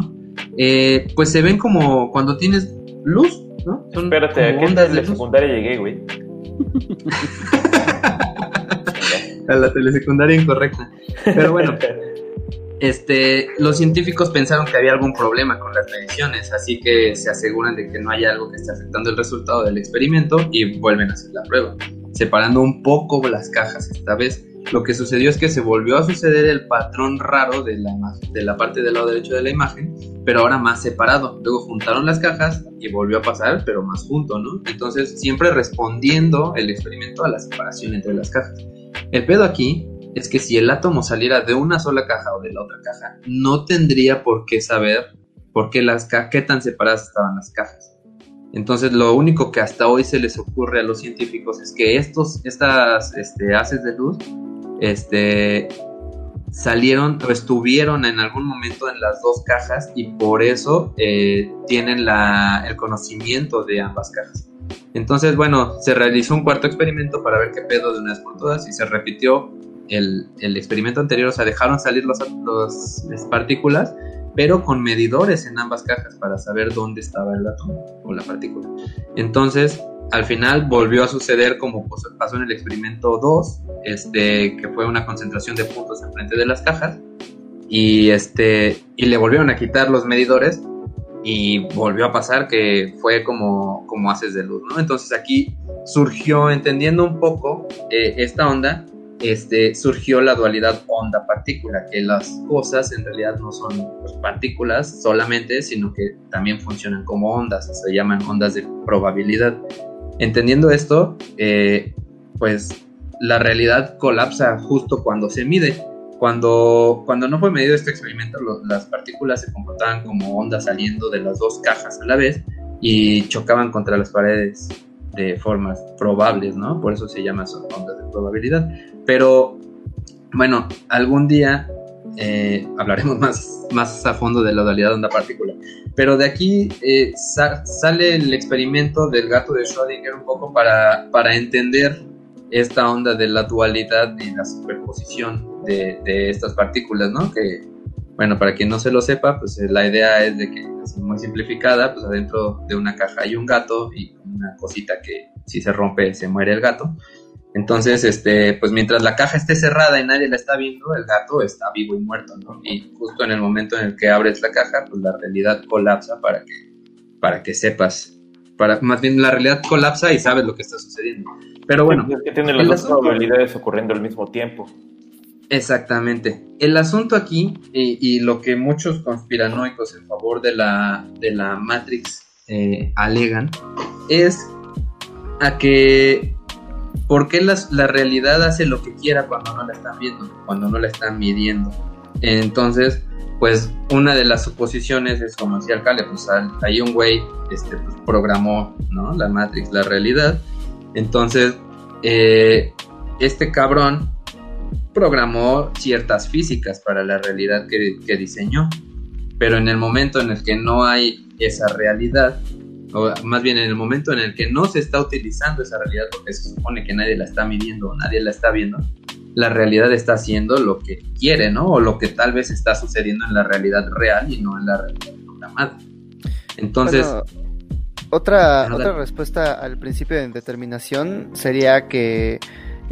Eh, pues se ven como cuando tienes luz, ¿no? Espérate, ¿a qué de secundaria llegué, güey? a la telesecundaria incorrecta. Pero bueno, este, los científicos pensaron que había algún problema con las mediciones, así que se aseguran de que no haya algo que esté afectando el resultado del experimento y vuelven a hacer la prueba, separando un poco las cajas esta vez. Lo que sucedió es que se volvió a suceder el patrón raro de la, de la parte del lado derecho de la imagen, pero ahora más separado. Luego juntaron las cajas y volvió a pasar, pero más junto, ¿no? Entonces, siempre respondiendo el experimento a la separación entre las cajas. El pedo aquí es que si el átomo saliera de una sola caja o de la otra caja, no tendría por qué saber por qué, las qué tan separadas estaban las cajas. Entonces lo único que hasta hoy se les ocurre a los científicos es que estos, estas este, haces de luz este, salieron o estuvieron en algún momento en las dos cajas y por eso eh, tienen la, el conocimiento de ambas cajas. Entonces, bueno, se realizó un cuarto experimento para ver qué pedo de una vez por todas y se repitió el, el experimento anterior, o sea, dejaron salir las partículas, pero con medidores en ambas cajas para saber dónde estaba el átomo o la partícula. Entonces, al final volvió a suceder como pasó en el experimento 2, este, que fue una concentración de puntos enfrente de las cajas, y, este, y le volvieron a quitar los medidores y volvió a pasar que fue como, como haces de luz, ¿no? Entonces aquí surgió, entendiendo un poco eh, esta onda, este, surgió la dualidad onda-partícula, que las cosas en realidad no son pues, partículas solamente, sino que también funcionan como ondas, se llaman ondas de probabilidad. Entendiendo esto, eh, pues la realidad colapsa justo cuando se mide. Cuando, cuando no fue medido este experimento, las partículas se comportaban como ondas saliendo de las dos cajas a la vez y chocaban contra las paredes de formas probables, ¿no? Por eso se llama ondas de probabilidad. Pero, bueno, algún día eh, hablaremos más, más a fondo de la dualidad onda-partícula. Pero de aquí eh, sale el experimento del gato de Schrödinger un poco para, para entender esta onda de la dualidad y la superposición de, estas partículas, ¿no? Que, bueno, para quien no se lo sepa, pues eh, la idea es de que, así muy simplificada, pues adentro de una caja hay un gato y una cosita que si se rompe se muere el gato. Entonces, este, pues mientras la caja esté cerrada y nadie la está viendo, el gato está vivo y muerto, ¿no? Y justo en el momento en el que abres la caja, pues la realidad colapsa para que, para que sepas, para, más bien la realidad colapsa y sabes lo que está sucediendo. Pero bueno. Es que tienen las dos probabilidades ocurriendo al mismo tiempo. Exactamente. El asunto aquí, y, lo que muchos conspiranoicos en favor de la, de la Matrix eh, alegan, es a que ¿por qué la realidad hace lo que quiera cuando no la están viendo, cuando no la están midiendo? Entonces, pues una de las suposiciones es como decía Alcalde, pues hay un güey este, pues, programó ¿no? la Matrix, la realidad, entonces, eh, este cabrón programó ciertas físicas para la realidad que, diseñó. Pero en el momento en el que no hay esa realidad, o más bien en el momento en el que no se está utilizando esa realidad, porque se supone que nadie la está midiendo o nadie la está viendo, la realidad está haciendo lo que quiere, ¿no? O lo que tal vez está sucediendo en la realidad real y no en la realidad programada. Entonces... otra, otra respuesta al principio de determinación sería que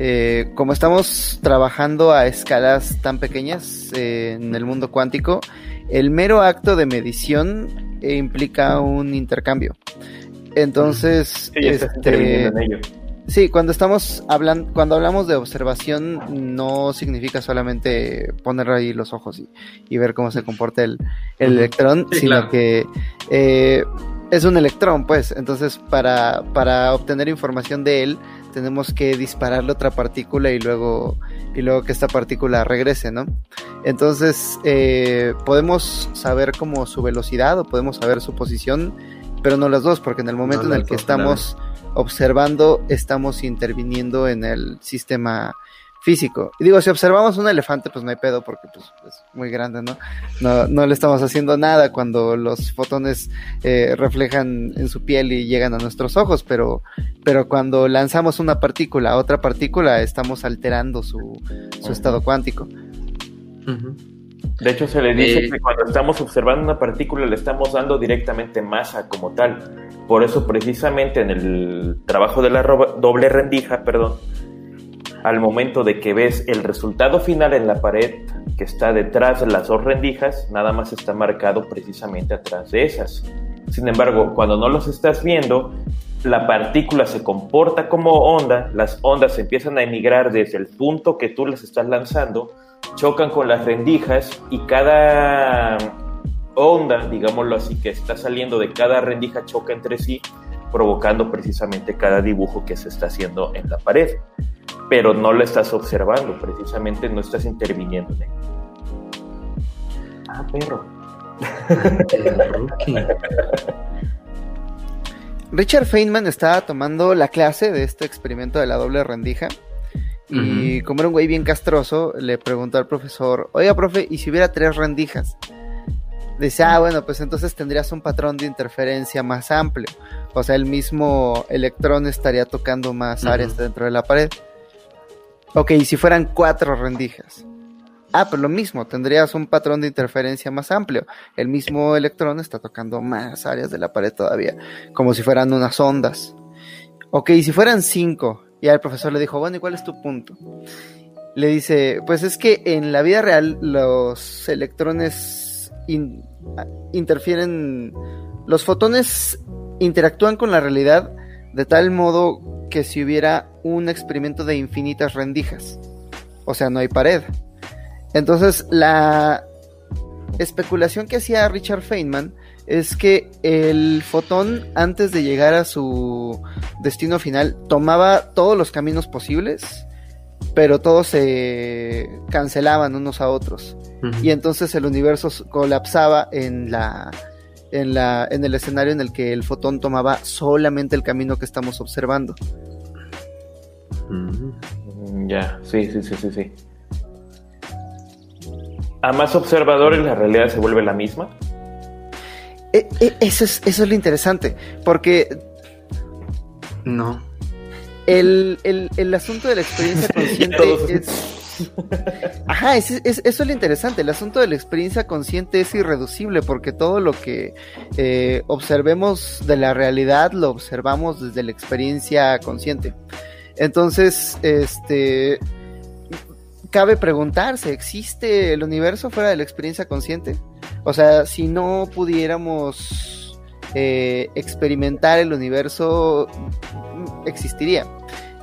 eh, como estamos trabajando a escalas tan pequeñas eh, en el mundo cuántico, el mero acto de medición implica un intercambio. Entonces, este, sí, cuando estamos hablando, cuando hablamos de observación, no significa solamente poner ahí los ojos y, ver cómo se comporta el, electrón, sino que eh, es un electrón, pues. Entonces, para, para obtener información de él, tenemos que dispararle otra partícula y luego, y luego que esta partícula regrese, ¿no? Entonces, eh, podemos saber como su velocidad o podemos saber su posición, pero no las dos, porque en el momento en el que estamos observando, estamos interviniendo en el sistema físico. Y digo, si observamos un elefante, pues no hay pedo porque pues, es muy grande, ¿no? ¿no? No le estamos haciendo nada cuando los fotones eh, reflejan en su piel y llegan a nuestros ojos, pero, pero cuando lanzamos una partícula a otra partícula, estamos alterando su, su estado cuántico. De hecho, se le dice eh, que cuando estamos observando una partícula le estamos dando directamente masa como tal. Por eso, precisamente en el trabajo de la doble rendija, perdón, al momento de que ves el resultado final en la pared que está detrás de las dos rendijas, nada más está marcado precisamente atrás de esas. Sin embargo, cuando no los estás viendo, la partícula se comporta como onda, las ondas empiezan a emigrar desde el punto que tú las estás lanzando, chocan con las rendijas y cada onda, digámoslo así, que está saliendo de cada rendija choca entre sí, provocando precisamente cada dibujo que se está haciendo en la pared pero no lo estás observando, precisamente no estás interviniendo en él. Ah, perro. Richard Feynman estaba tomando la clase de este experimento de la doble rendija. Y como era un güey bien castroso, le preguntó al profesor, oiga, profe, ¿y si hubiera tres rendijas? Dice, ah, bueno, pues entonces tendrías un patrón de interferencia más amplio. O sea, el mismo electrón estaría tocando más áreas dentro de la pared. Ok, si fueran cuatro rendijas. Ah, pues lo mismo, tendrías un patrón de interferencia más amplio. El mismo electrón está tocando más áreas de la pared todavía, como si fueran unas ondas. Ok, si fueran cinco, y el profesor le dijo, bueno, ¿y cuál es tu punto? Le dice, pues es que en la vida real los electrones interfieren, los fotones interactúan con la realidad de tal modo que si hubiera un experimento de infinitas rendijas. O sea, no hay pared. Entonces, la especulación que hacía Richard Feynman es que el fotón, antes de llegar a su destino final, tomaba todos los caminos posibles, pero todos se cancelaban unos a otros. Y entonces el universo colapsaba en la en, la, en el escenario en el que el fotón tomaba solamente el camino que estamos observando. Mm, ya, sí, sí, sí, sí, sí. A más observadores la realidad se vuelve la misma. E, e, eso, es, eso es lo interesante, porque... No. El, el asunto de la experiencia consciente es Ajá, es, eso es lo interesante. El asunto de la experiencia consciente es irreducible porque todo lo que eh, observemos de la realidad lo observamos desde la experiencia consciente. Entonces, este, cabe preguntarse, ¿existe el universo fuera de la experiencia consciente? O sea, si no pudiéramos eh, experimentar el universo, existiría.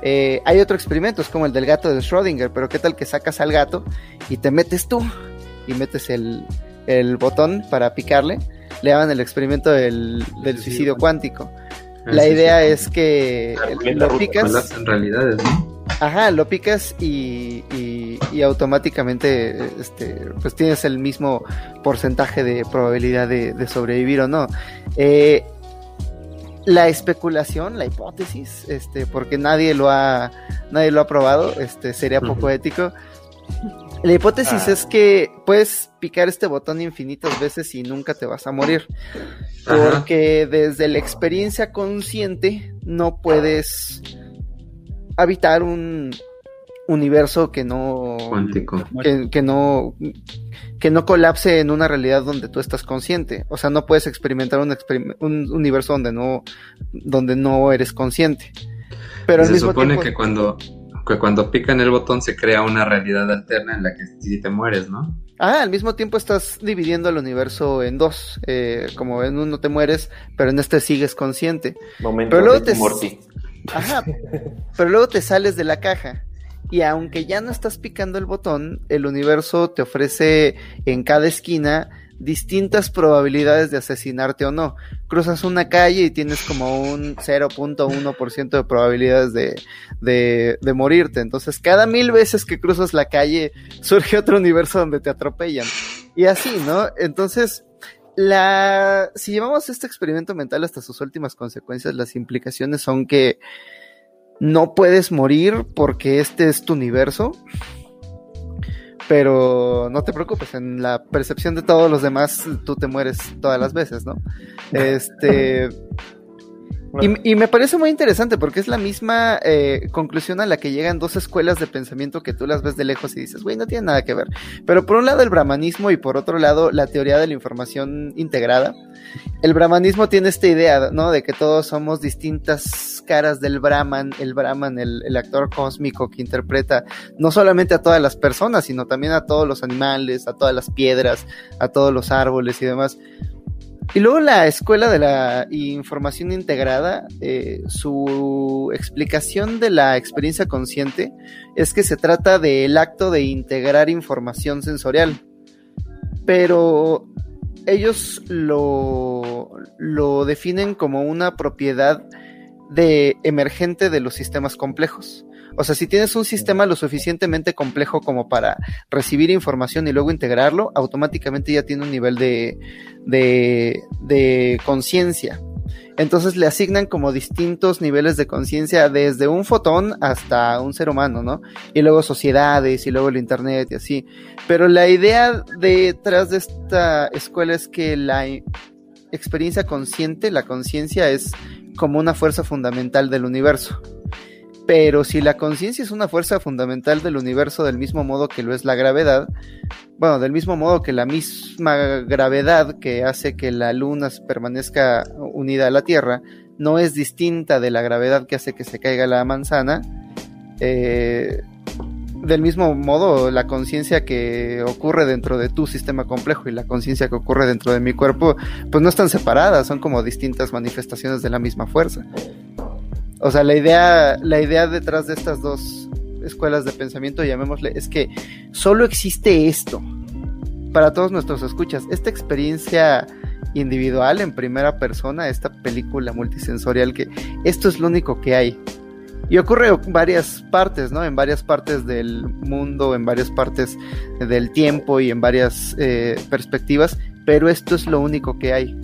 Eh, hay otro experimento, es como el del gato de Schrödinger, pero ¿qué tal que sacas al gato y te metes tú y metes el, botón para picarle? Le llaman el experimento del, suicidio cuántico. Ah, La idea es que lo picas. En realidad, Ajá, lo picas y, y, automáticamente este, pues tienes el mismo porcentaje de probabilidad de, de sobrevivir o no. Eh, la especulación, la hipótesis, este, porque nadie lo ha, nadie lo ha probado, este, sería poco ético. La hipótesis Ah. es que puedes picar este botón infinitas veces y nunca te vas a morir. Ajá. Porque desde la experiencia consciente no puedes habitar un universo que no Cuántico. que, que no que no colapse en una realidad donde tú estás consciente. O sea, no puedes experimentar un, experim- un universo donde no donde no eres consciente. Pero al se mismo supone tiempo que cuando que cuando pican el botón se crea una realidad alterna en la que sí te mueres, ¿no? Ah, al mismo tiempo estás dividiendo el universo en dos. Eh, como en uno te mueres, pero en este sigues consciente. Momento Pero luego de te- Morty. Ajá. Pero luego te sales de la caja. Y aunque ya no estás picando el botón, el universo te ofrece en cada esquina distintas probabilidades de asesinarte o no. Cruzas una calle y tienes como un 0.1% de probabilidades de, de, de morirte. Entonces, cada mil veces que cruzas la calle, surge otro universo donde te atropellan. Y así, ¿no? Entonces, la, si llevamos este experimento mental hasta sus últimas consecuencias, las implicaciones son que no puedes morir porque este es tu universo. Pero no te preocupes, en la percepción de todos los demás, tú te mueres todas las veces, ¿no? Este. Y, y me parece muy interesante porque es la misma eh, conclusión a la que llegan dos escuelas de pensamiento que tú las ves de lejos y dices, güey, no tiene nada que ver. Pero por un lado el brahmanismo y por otro lado la teoría de la información integrada. El brahmanismo tiene esta idea, ¿no? De que todos somos distintas caras del brahman, el brahman, el, el actor cósmico que interpreta no solamente a todas las personas, sino también a todos los animales, a todas las piedras, a todos los árboles y demás. Y luego la escuela de la información integrada, eh, su explicación de la experiencia consciente es que se trata del acto de integrar información sensorial. Pero ellos lo, lo definen como una propiedad de emergente de los sistemas complejos. O sea, si tienes un sistema lo suficientemente complejo como para recibir información y luego integrarlo, automáticamente ya tiene un nivel de, de, conciencia. Entonces le asignan como distintos niveles de conciencia desde un fotón hasta un ser humano, ¿no? Y luego sociedades y luego el internet y así. Pero la idea detrás de esta escuela es que la experiencia consciente, la conciencia es como una fuerza fundamental del universo. Pero si la conciencia es una fuerza fundamental del universo del mismo modo que lo es la gravedad, bueno, del mismo modo que la misma gravedad que hace que la luna permanezca unida a la Tierra, no es distinta de la gravedad que hace que se caiga la manzana, eh, del mismo modo la conciencia que ocurre dentro de tu sistema complejo y la conciencia que ocurre dentro de mi cuerpo, pues no están separadas, son como distintas manifestaciones de la misma fuerza. O sea, la idea, la idea detrás de estas dos escuelas de pensamiento, llamémosle, es que solo existe esto. Para todos nuestros escuchas, esta experiencia individual en primera persona, esta película multisensorial, que esto es lo único que hay. Y ocurre en varias partes, ¿no? En varias partes del mundo, en varias partes del tiempo y en varias eh, perspectivas, pero esto es lo único que hay.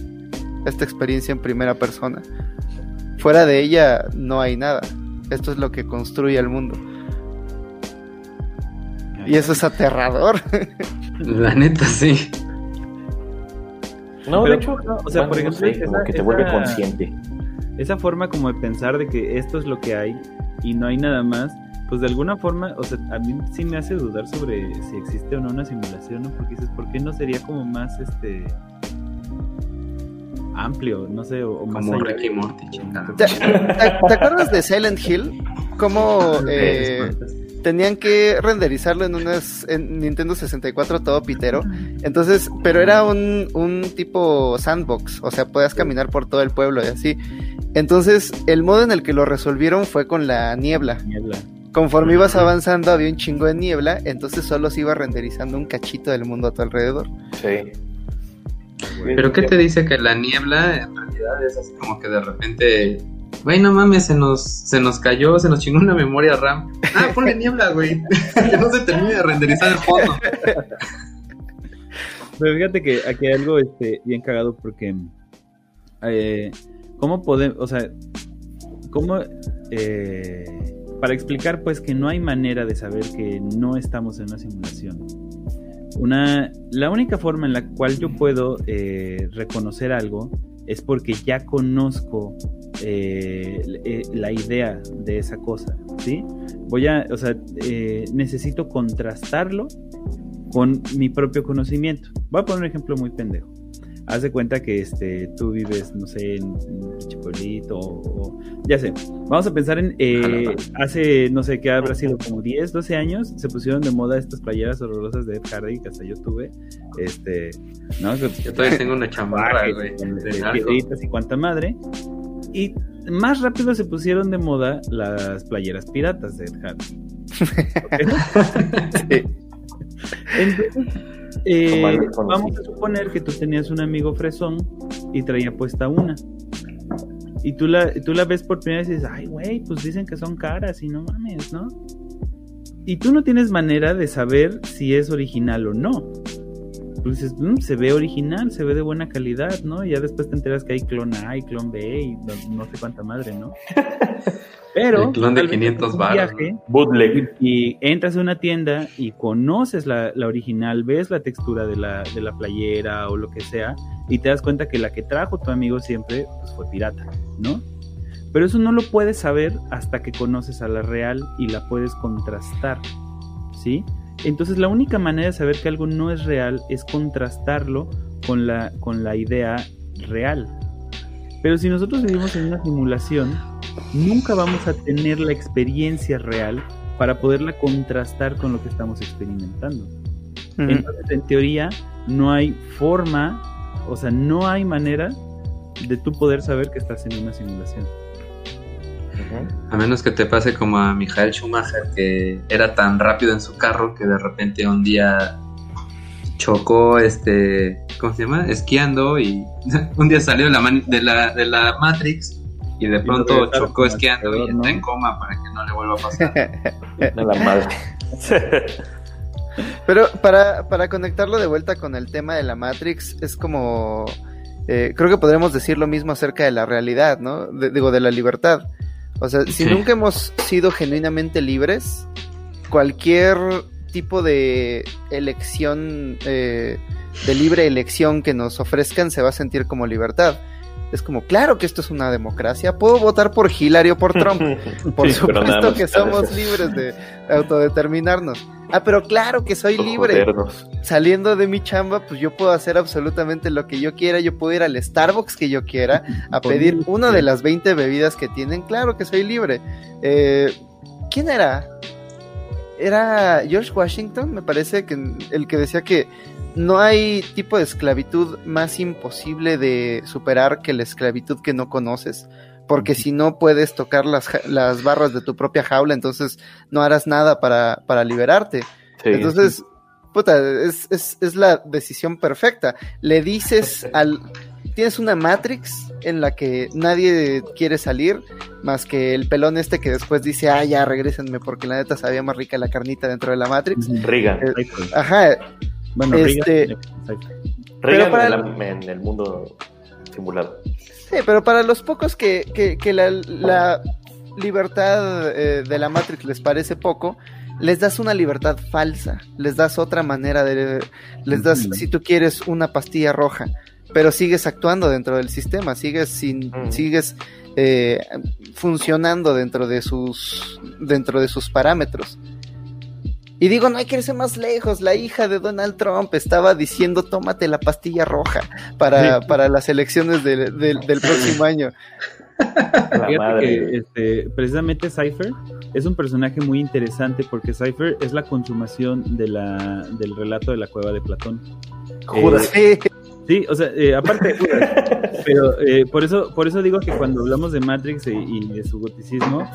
Esta experiencia en primera persona. Fuera de ella no hay nada. Esto es lo que construye el mundo. Y eso es aterrador. La neta, sí. No, Pero, de hecho, o sea, bueno, por no ejemplo, sé, como esa- que te esa- vuelve consciente. Esa forma como de pensar de que esto es lo que hay y no hay nada más, pues de alguna forma, o sea, a mí sí me hace dudar sobre si existe o no una simulación, ¿no? Porque dices, ¿por qué no sería como más, este, amplio, no sé, o, más Como allá? Ricky Morty, chingada. ¿Te, te- te acuerdas de Silent Hill? Cómo eh, tenían que renderizarlo en unas en Nintendo 64 todo pitero. Entonces, pero era un, un tipo sandbox, o sea, podías caminar por todo el pueblo y así. Entonces, el modo en el que lo resolvieron fue con la niebla. Niebla. Conforme ibas avanzando había un chingo de niebla, entonces solo se iba renderizando un cachito del mundo a tu alrededor. Sí. Pero ¿qué te dice que la niebla en realidad es así como que de repente, güey, no mames, se nos, se nos cayó, se nos chingó una memoria RAM. Ah, ponle niebla, güey. que no se termine de renderizar el fondo. Pero fíjate que aquí hay algo este, bien cagado porque eh, ¿cómo podemos, o sea, cómo eh, para explicar pues que no hay manera de saber que no estamos en una simulación. Una, la única forma en la cual yo puedo eh, reconocer algo es porque ya conozco eh, eh, la idea de esa cosa, ¿sí? Voy a, o sea, necesito contrastarlo con mi propio conocimiento. Voy a poner un ejemplo muy pendejo haz de cuenta que este, tú vives, no sé, en, Chicolito o, ya sé. Vamos a pensar en, eh, hace, no sé, qué habrá sido como 10, 12 años, se pusieron de moda estas playeras horrorosas de Ed Hardy que hasta yo tuve. Este, ¿no? Yo todavía tengo una chamarra, güey. De y cuanta madre. Y más rápido se pusieron de moda las playeras piratas de Ed Hardy. sí. Entonces, eh, vamos a suponer que tú tenías un amigo fresón y traía puesta una. Y tú la, tú la ves por primera vez y dices, ay, güey, pues dicen que son caras y no mames, ¿no? Y tú no tienes manera de saber si es original o no pues dices, mm, se ve original, se ve de buena calidad, ¿no? Y ya después te enteras que hay clon A y clon B y no, sé cuánta madre, ¿no? Pero. El clon de 500 baros. Bootleg. Y, entras a una tienda y conoces la, original, ves la textura de la, de la, playera o lo que sea, y te das cuenta que la que trajo tu amigo siempre pues, fue pirata, ¿no? Pero eso no lo puedes saber hasta que conoces a la real y la puedes contrastar, ¿sí? Entonces la única manera de saber que algo no es real es contrastarlo con la, con la idea real. Pero si nosotros vivimos en una simulación, nunca vamos a tener la experiencia real para poderla contrastar con lo que estamos experimentando. Entonces, en teoría, no hay forma, o sea, no hay manera de tú poder saber que estás en una simulación. A menos que te pase como a Michael Schumacher, que era tan rápido en su carro que de repente un día chocó, este, ¿cómo se llama? Esquiando y un día salió de la, de la, de la Matrix y de pronto chocó esquiando y está en coma para que no le vuelva a pasar. la madre. Pero para, para conectarlo de vuelta con el tema de la Matrix, es como... Eh, creo que podremos decir lo mismo acerca de la realidad, ¿no? digo, de la libertad. O sea, si nunca hemos sido genuinamente libres, cualquier tipo de elección, eh, de libre elección que nos ofrezcan se va a sentir como libertad. Es como, claro que esto es una democracia. Puedo votar por Hillary o por Trump. Por supuesto que somos libres de autodeterminarnos. Ah, pero claro que soy libre. Saliendo de mi chamba, pues yo puedo hacer absolutamente lo que yo quiera. Yo puedo ir al Starbucks que yo quiera a pedir una de las 20 bebidas que tienen. Claro que soy libre. Eh, ¿Quién era? Era George Washington, me parece que el que decía que no hay tipo de esclavitud más imposible de superar que la esclavitud que no conoces porque si no puedes tocar las, las barras de tu propia jaula, entonces no harás nada para, para liberarte. entonces, puta, es, es, es, la decisión perfecta. Le dices al... Tienes una Matrix en la que nadie quiere salir, más que el pelón este que después dice, ah, ya, regrésenme, porque la neta sabía más rica la carnita dentro de la Matrix. Riga. Eh, ajá. Bueno, este, Riga, en el mundo simulado. Sí, pero para los pocos que, que, la, libertad eh, de la Matrix les parece poco, les das una libertad falsa, les das otra manera de... Les das, si tú quieres, una pastilla roja, pero sigues actuando dentro del sistema, sigues, sin, sigues eh, funcionando dentro de sus, dentro de sus parámetros. Y digo, no hay que irse más lejos. La hija de Donald Trump estaba diciendo, tómate la pastilla roja para, para las elecciones del próximo año. Fíjate que este, precisamente Cypher es un personaje muy interesante porque Cypher es la consumación de la, del relato de la cueva de Platón. Judas. Eh, sí, o sea, eh, aparte pero eh, por eso por eso digo que cuando hablamos de Matrix y de su goticismo,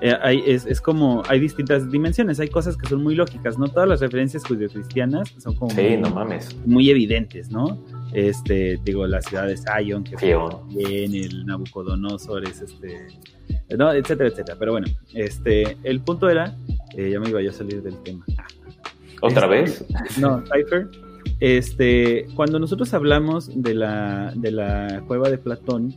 eh, hay, es, es, como, hay distintas dimensiones, hay cosas que son muy lógicas, ¿no? Todas las referencias judio-cristianas son como muy, no mames. muy evidentes, ¿no? Este, digo, la ciudad de Zion, que bien, el Nabucodonosor es este, no, etcétera, etcétera. Pero bueno, este, el punto era, eh, ya me iba yo a salir del tema. ¿Otra este, vez? No, Cypher. Este, cuando nosotros hablamos de la, de la cueva de Platón,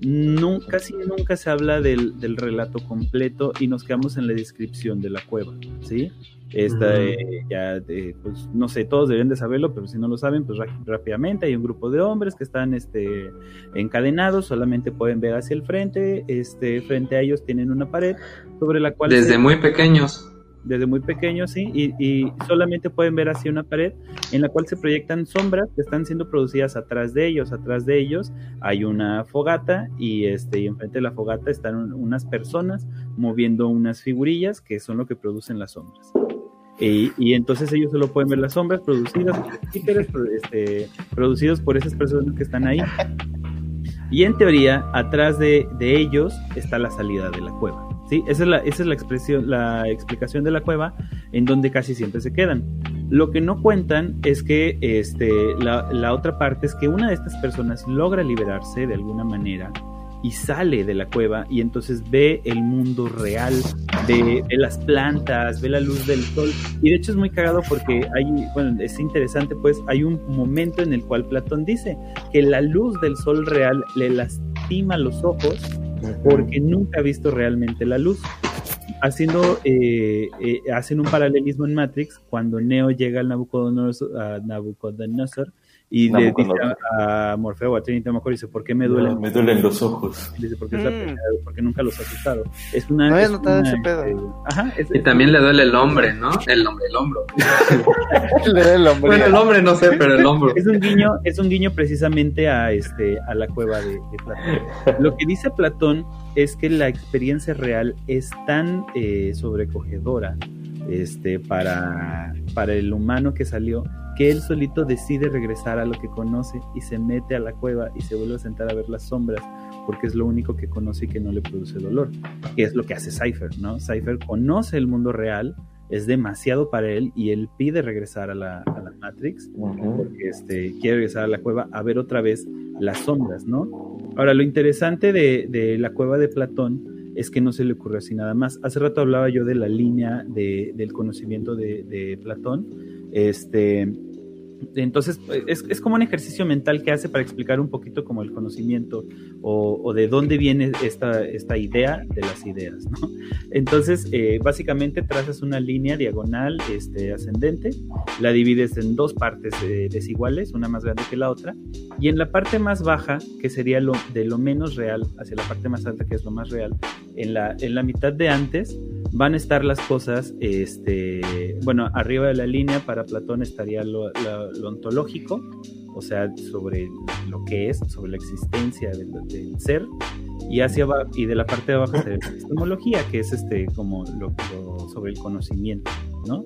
nunca, casi nunca se habla del, del, relato completo y nos quedamos en la descripción de la cueva, ¿sí? Esta, ya, pues, no sé, todos deben de saberlo, pero si no lo saben, pues rápidamente hay un grupo de hombres que están este, encadenados, solamente pueden ver hacia el frente, este, frente a ellos tienen una pared sobre la cual... Desde muy pequeños desde muy pequeños, sí, y, solamente pueden ver hacia una pared en la cual se proyectan sombras que están siendo producidas atrás de ellos. Atrás de ellos hay una fogata y este y enfrente de la fogata están unas personas moviendo unas figurillas que son lo que producen las sombras. Y, entonces ellos solo pueden ver las sombras producidas este, producidos por esas personas que están ahí. Y en teoría, atrás de, de ellos está la salida de la cueva. Esa es, la, explicación de la cueva en donde casi siempre se quedan. Lo que no cuentan es que este, la, otra parte es que una de estas personas logra liberarse de alguna manera y sale de la cueva y entonces ve el mundo real, ve, las plantas, ve la luz del sol. Y de hecho es muy cagado porque bueno, es interesante pues, hay un momento en el cual Platón dice que la luz del sol real le lastima los ojos porque nunca ha visto realmente la luz. Haciendo, eh, eh, hacen un paralelismo en Matrix cuando Neo llega al Nabucodonosor, a Nabucodonosor y le dice a, Morfeo, a Trinity, mejor dice, ¿por qué me duelen? me duelen los ojos. dice, porque, mm. porque nunca los ha asustado. Es una... No había notado ese pedo. Este, ajá, y también le duele el hombre, ¿no? El hombre, el hombro. le duele el hombre. Bueno, el hombre no sé, pero el hombro. Es un guiño, es un guiño precisamente a, este, a la cueva de, Platón. Lo que dice Platón es que la experiencia real es tan eh, sobrecogedora este, para, para el humano que salió que él solito decide regresar a lo que conoce y se mete a la cueva y se vuelve a sentar a ver las sombras porque es lo único que conoce y que no le produce dolor, que es lo que hace Cypher, ¿no? Cypher conoce el mundo real, es demasiado para él y él pide regresar a la, Matrix porque este, quiere regresar a la cueva a ver otra vez las sombras, ¿no? Ahora, lo interesante de, la cueva de Platón es que no se le ocurrió así nada más. Hace rato hablaba yo de la línea del conocimiento de, de Platón. Este, entonces, es, es, como un ejercicio mental que hace para explicar un poquito como el conocimiento o, de dónde viene esta, esta, idea de las ideas. Entonces, eh, básicamente trazas una línea diagonal este, ascendente, la divides en dos partes eh, desiguales, una más grande que la otra, y en la parte más baja, que sería lo, de lo menos real, hacia la parte más alta, que es lo más real, en la, en la mitad de antes, van a estar las cosas, este, bueno, arriba de la línea para Platón estaría lo, ontológico, o sea, sobre lo que es, sobre la existencia del, ser, y hacia abajo, y de la parte de abajo estaría la epistemología, que es este, como lo, sobre el conocimiento, ¿no?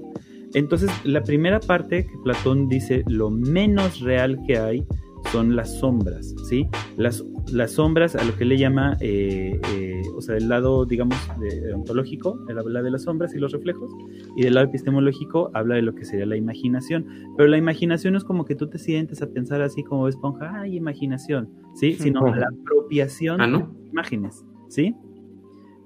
Entonces, la primera parte que Platón dice, lo menos real que hay, son las sombras, ¿sí? Las, las sombras a lo que le llama, eh, eh, o sea, del lado, digamos, de, ontológico, él habla de las sombras y los reflejos, y del lado epistemológico habla de lo que sería la imaginación, pero la imaginación no es como que tú te sientes a pensar así como esponja, ay, imaginación, ¿sí? Sino la apropiación ¿Ah, de imágenes, ¿sí?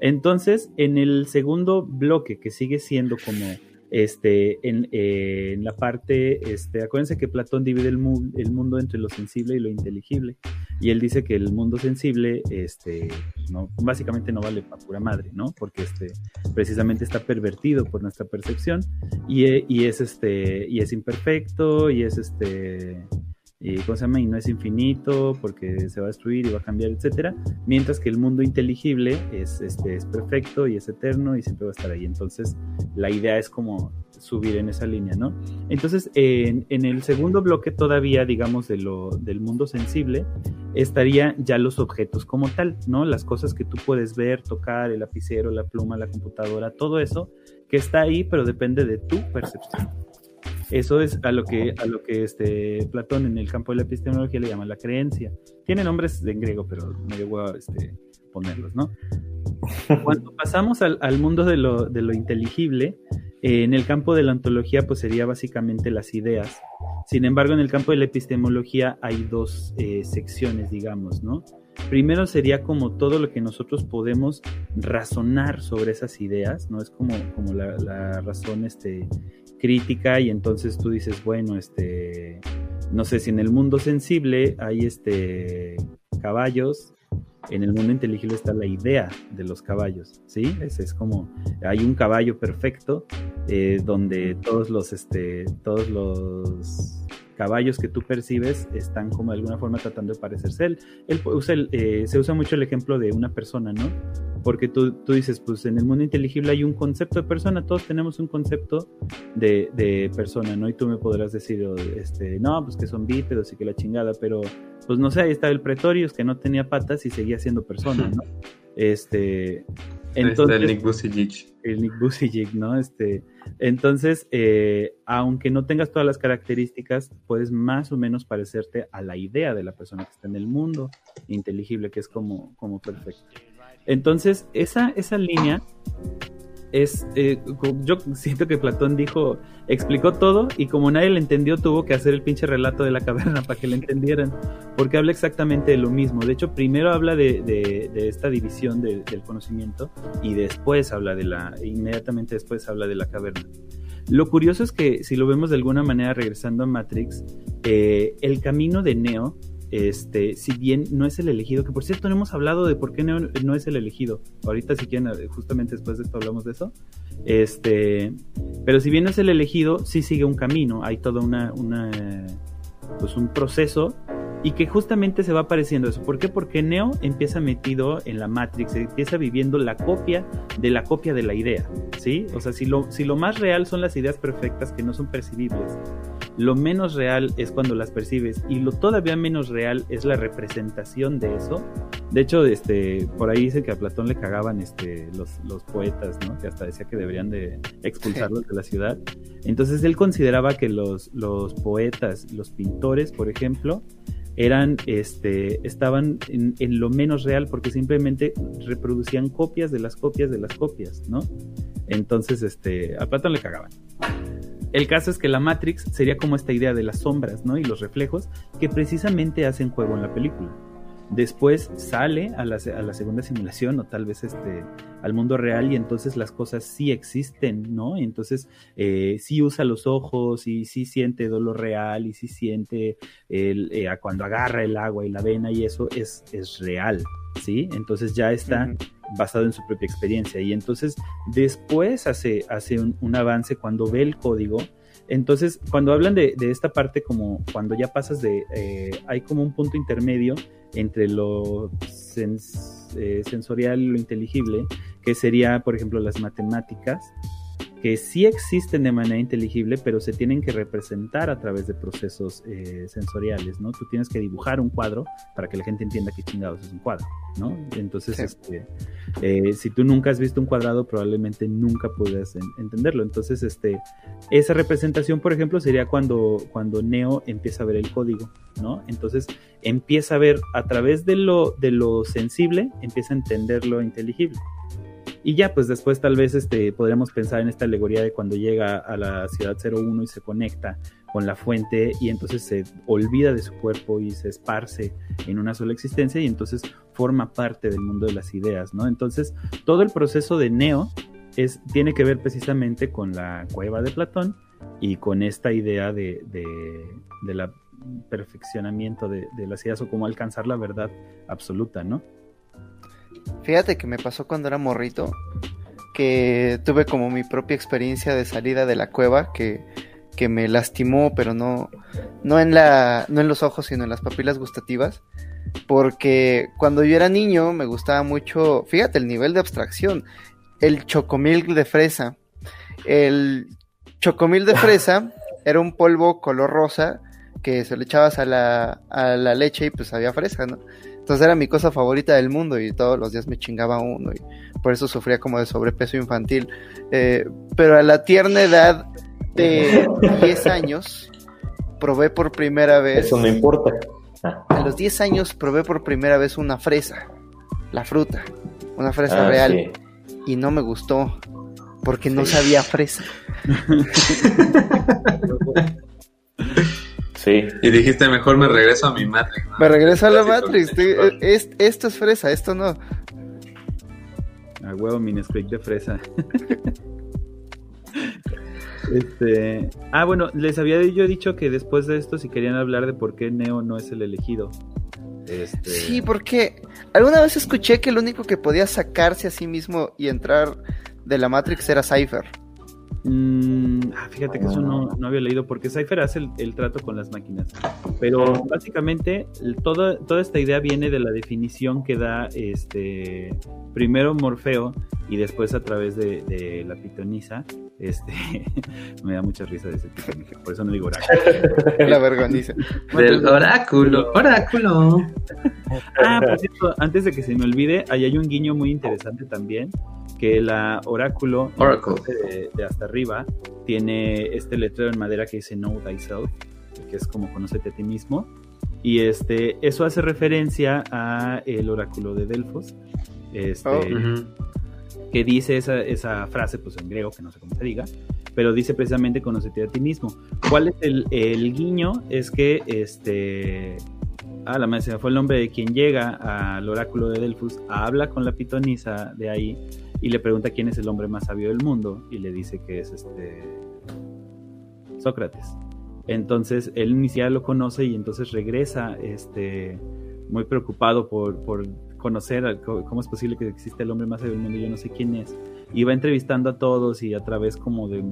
Entonces, en el segundo bloque, que sigue siendo como este, eh, en, la parte, este, acuérdense que Platón divide el, el, mundo entre lo sensible y lo inteligible, y él dice que el mundo sensible, este, no, básicamente no vale para pura madre, ¿no? Porque este, precisamente está pervertido por nuestra percepción y, y es este, y es imperfecto y es este, y, ¿cómo se no es infinito porque se va a destruir y va a cambiar, etcétera, mientras que el mundo inteligible es, este, es perfecto y es eterno y siempre va a estar ahí. Entonces, la idea es como subir en esa línea, ¿no? Entonces, en, en el segundo bloque todavía, digamos, de lo, del mundo sensible, estaría ya los objetos como tal, ¿no? Las cosas que tú puedes ver, tocar, el lapicero, la pluma, la computadora, todo eso que está ahí, pero depende de tu percepción. Eso es a lo que, a lo que este Platón en el campo de la epistemología le llama la creencia. Tiene nombres en griego, pero me debo a este, ponerlos, ¿no? Cuando pasamos al, mundo de lo, de lo inteligible, eh, en el campo de la ontología, pues sería básicamente las ideas. Sin embargo, en el campo de la epistemología hay dos eh, secciones, digamos, ¿no? Primero sería como todo lo que nosotros podemos razonar sobre esas ideas, ¿no? Es como, como la, la razón este, crítica y entonces tú dices, bueno, este, no sé si en el mundo sensible hay este caballos, en el mundo inteligible está la idea de los caballos, ¿sí? Es, es como, hay un caballo perfecto eh, donde todos los, este, todos los caballos que tú percibes están como de alguna forma tratando de parecerse él. él usa eh, se usa mucho el ejemplo de una persona, ¿no? Porque tú, tú, dices, pues en el mundo inteligible hay un concepto de persona, todos tenemos un concepto de, de persona, ¿no? Y tú me podrás decir, este, no, pues que son bípedos y que la chingada, pero pues no sé, ahí estaba el Pretorius que no tenía patas y seguía siendo persona, ¿no? Este, entonces, el Nick Busijik. El Nick Busijik, ¿no? Este, entonces, eh, aunque no tengas todas las características, puedes más o menos parecerte a la idea de la persona que está en el mundo inteligible, que es como, como perfecto. Entonces, esa, esa línea es, eh, yo siento que Platón dijo, explicó todo y como nadie le entendió tuvo que hacer el pinche relato de la caverna para que le entendieran, porque habla exactamente de lo mismo. De hecho, primero habla de, esta división del conocimiento y después habla de la, inmediatamente después habla de la caverna. Lo curioso es que si lo vemos de alguna manera regresando a Matrix, eh, el camino de Neo este, si bien no es el elegido, que por cierto no hemos hablado de por qué no, es el elegido. Ahorita si quieren, justamente después de esto hablamos de eso. Este, pero si bien no es el elegido, sí sigue un camino, hay todo una, una pues un proceso y que justamente se va apareciendo eso. ¿Por qué? Porque Neo empieza metido en la Matrix, empieza viviendo la copia de la copia de la idea, ¿sí? O sea, si lo, si lo más real son las ideas perfectas que no son percibibles, lo menos real es cuando las percibes y lo todavía menos real es la representación de eso. De hecho, este, por ahí dicen que a Platón le cagaban este, los, los poetas, ¿no? Que hasta decía que deberían de expulsarlos de la ciudad. Entonces él consideraba que los, los poetas, los pintores, por ejemplo, eran, este, estaban en, en, lo menos real porque simplemente reproducían copias de las copias de las copias, ¿no? Entonces, este, a Platón le cagaban. El caso es que la Matrix sería como esta idea de las sombras, ¿no? Y los reflejos que precisamente hacen juego en la película. Después sale a la, segunda simulación o tal vez este, al mundo real y entonces las cosas sí existen, ¿no? entonces eh, sí usa los ojos y sí siente dolor real y sí siente el, eh, cuando agarra el agua y la vena y eso es, es real, ¿sí? Entonces ya está basado en su propia experiencia. Y entonces después hace, hace un avance cuando ve el código. Entonces, cuando hablan de, esta parte, como cuando ya pasas de, eh, hay como un punto intermedio entre lo eh, sensorial y lo inteligible, que sería, por ejemplo, las matemáticas, que sí existen de manera inteligible, pero se tienen que representar a través de procesos eh, sensoriales, ¿no? Tú tienes que dibujar un cuadro para que la gente entienda qué chingados es un cuadro, ¿no? Entonces, este, eh, si tú nunca has visto un cuadrado, probablemente nunca puedas entenderlo. Entonces, este, esa representación, por ejemplo, sería cuando, cuando Neo empieza a ver el código, ¿no? Entonces, empieza a ver a través de lo, de lo sensible, empieza a entender lo inteligible. Y ya, pues después tal vez este, podríamos pensar en esta alegoría de cuando llega a la ciudad 01 y se conecta con la fuente y entonces se olvida de su cuerpo y se esparce en una sola existencia y entonces forma parte del mundo de las ideas, ¿no? Entonces, todo el proceso de Neo es, tiene que ver precisamente con la cueva de Platón y con esta idea de, de, la perfeccionamiento de, de las ideas o cómo alcanzar la verdad absoluta, ¿no? Fíjate que me pasó cuando era morrito, que tuve como mi propia experiencia de salida de la cueva, que, que me lastimó, pero no, no, en la, no en los ojos, sino en las papilas gustativas. Porque cuando yo era niño me gustaba mucho, fíjate el nivel de abstracción, el chocomilk de fresa. El chocomil de fresa era un polvo color rosa que se le echabas a la, a la leche y pues había fresa, ¿no? Entonces era mi cosa favorita del mundo y todos los días me chingaba uno y por eso sufría como de sobrepeso infantil. Eh, pero a la tierna edad de 10 años probé por primera vez... Eso no importa. A los 10 años probé por primera vez una fresa, la fruta, una fresa ah, real. Y no me gustó porque no sabía fresa. Y dijiste, mejor me regreso a mi Matrix. Me regreso a la Matrix. esto es fresa, esto no. A huevo, mi de fresa. este. Ah, bueno, les había yo dicho que después de esto, si querían hablar de por qué Neo no es el elegido. Este... Sí, porque alguna vez escuché que el único que podía sacarse a sí mismo y entrar de la Matrix era Cypher. Mm, ah, fíjate que eso no, no había leído, porque Cypher hace el, el trato con las máquinas. Pero básicamente el- toda, toda esta idea viene de la definición que da este primero Morfeo y después a través de, de la pitonisa. Este, me da mucha risa de ese tipo, por eso no digo oráculo. La vergüenza. Del oráculo, oráculo. Ah, por cierto, antes de que se me olvide, ahí hay un guiño muy interesante también, que la oráculo Oracle. de, de hasta arriba tiene este letrero en madera que dice Know Thyself, que es como conócete a ti mismo. Y este, eso hace referencia a el oráculo de Delfos, este, Oh. Ujú. que dice esa, esa frase, pues en griego, que no sé cómo se diga, pero dice precisamente conócete a ti mismo. ¿Cuál es el, el guiño? Es que este. Ah, la madre, se me fue el nombre de quien llega al oráculo de Delfos, habla con la pitonisa de ahí y le pregunta quién es el hombre más sabio del mundo y le dice que es este Sócrates. Entonces él ni lo conoce y entonces regresa este muy preocupado por, por conocer cómo es posible que existe el hombre más sabio del mundo yo no sé quién es. Y va entrevistando a todos y a través como de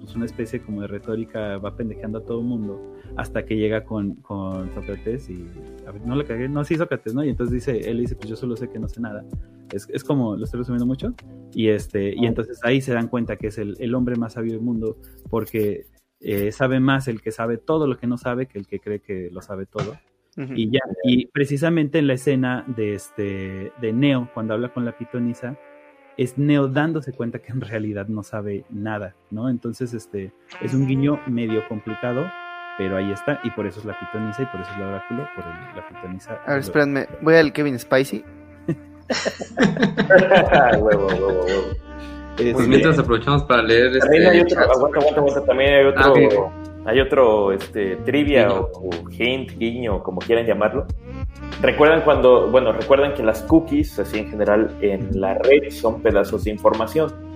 pues, una especie como de retórica va pendejeando a todo el mundo hasta que llega con, con Sócrates y a ver, no le cagué, no sí Sócrates, ¿no? Y entonces dice, él dice, pues yo solo sé que no sé nada. Es, es como, lo estoy resumiendo mucho, y este, y entonces ahí se dan cuenta que es el, el hombre más sabio del mundo, porque eh, sabe más el que sabe todo lo que no sabe que el que cree que lo sabe todo. Y ya, y precisamente en la escena de este de Neo, cuando habla con la pitonisa, es Neo dándose cuenta que en realidad no sabe nada, ¿no? Entonces, este, es un guiño medio complicado, pero ahí está, y por eso es la pitonisa y por eso es el oráculo, por el- la pitonisa. A ver, espérenme. Voy al Kevin Spicy. huevo, huevo, huevo. Es- Pues mientras aprovechamos para leer También hay este otro, aguanta, aguanta, aguanta, también hay otro, Ah, ok. Hay otro este, trivia Guiño. o, o hint, guiño, como quieran llamarlo. Recuerdan cuando, bueno, recuerdan que las cookies, así en general, en la red son pedazos de información.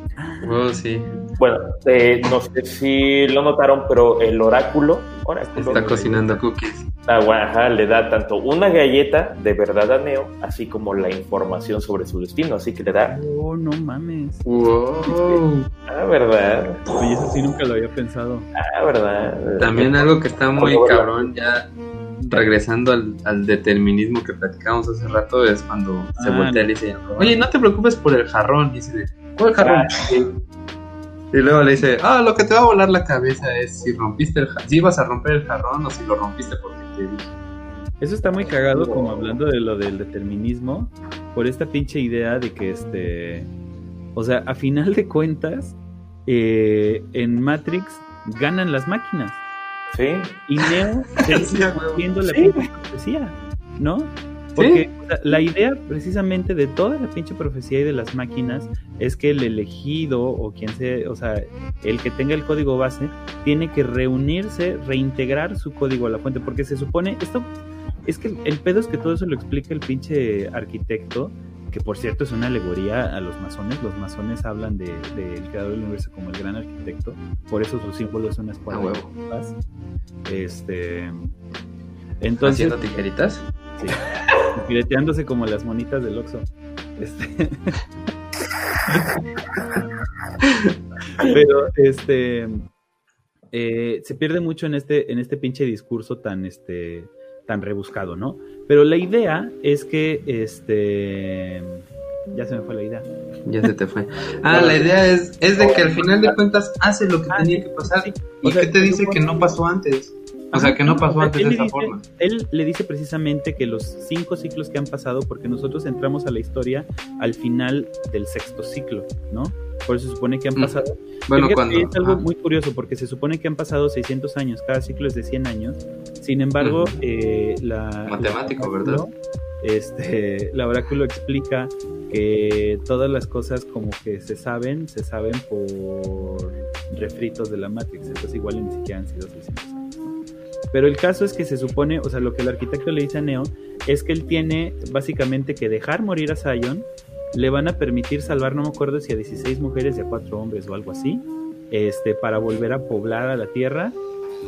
Oh, sí. Bueno, eh, no sé si lo notaron, pero el oráculo, oráculo Está cocinando cookies. Ah, bueno, ajá, le da tanto una galleta de verdad a Neo, así como la información sobre su destino. Así que le da, Oh, no mames. Wow. ah, verdad, Oye, eso sí nunca lo había pensado. ah, verdad. También algo que está muy cabrón ya regresando al, al determinismo que platicábamos hace rato es cuando se Ah, voltea y dice, oye, no te preocupes por el jarrón. Y dice, ¿cuál jarrón? Y luego le dice, ah, lo que te va a volar la cabeza es si rompiste el jarrón, si ibas a romper el jarrón o si lo rompiste porque te dije. Eso está muy cagado, como hablando de lo del determinismo, por esta pinche idea de que este. O sea, a final de cuentas, eh, en Matrix ganan las máquinas. Sí, Y Neo se Sí, la Sí. pinche profecía, ¿no? Porque la idea precisamente de toda la pinche profecía y de las máquinas es que el elegido o quien sea, o sea, el que tenga el código base, tiene que reunirse, reintegrar su código a la fuente, porque se supone, esto es que el pedo es que todo eso lo explica el pinche arquitecto, que por cierto es una alegoría a los masones, los masones hablan del de, del creador del universo como el gran arquitecto, por eso su símbolo es una espada de paz. Este, entonces, ¿Haciendo tijeritas? Sí. Fileteándose como las monitas del Oxxo. Este... Pero este eh, se pierde mucho en este, en este pinche discurso tan este tan rebuscado, ¿no? Pero la idea es que este ya se me fue la idea. Ya se te fue. Ah, la idea es, es de que al final de cuentas hace lo que Ah, tenía sí, que pasar. sí. ¿Y O sea, qué te dice que no pasó antes? O sea, que no pasó antes él de esa dice- forma. Él le dice precisamente que los cinco ciclos que han pasado, porque nosotros entramos a la historia al final del sexto ciclo, ¿no? Por eso se supone que han Mm. pasado. Bueno, cuando. Es algo muy curioso porque se supone que han pasado 600 años, cada ciclo es de 100 años. Sin embargo, eh, la. Matemático, la ¿verdad? Este, la oráculo explica que todas las cosas como que se saben, se saben por refritos de la Matrix. Entonces, igual ni siquiera han sido 600 años. Pero el caso es que se supone, o sea, lo que el arquitecto le dice a Neo es que él tiene básicamente que dejar morir a Zion. Le van a permitir salvar, no me acuerdo si a 16 mujeres y a 4 hombres o algo así, este, para volver a poblar a la Tierra.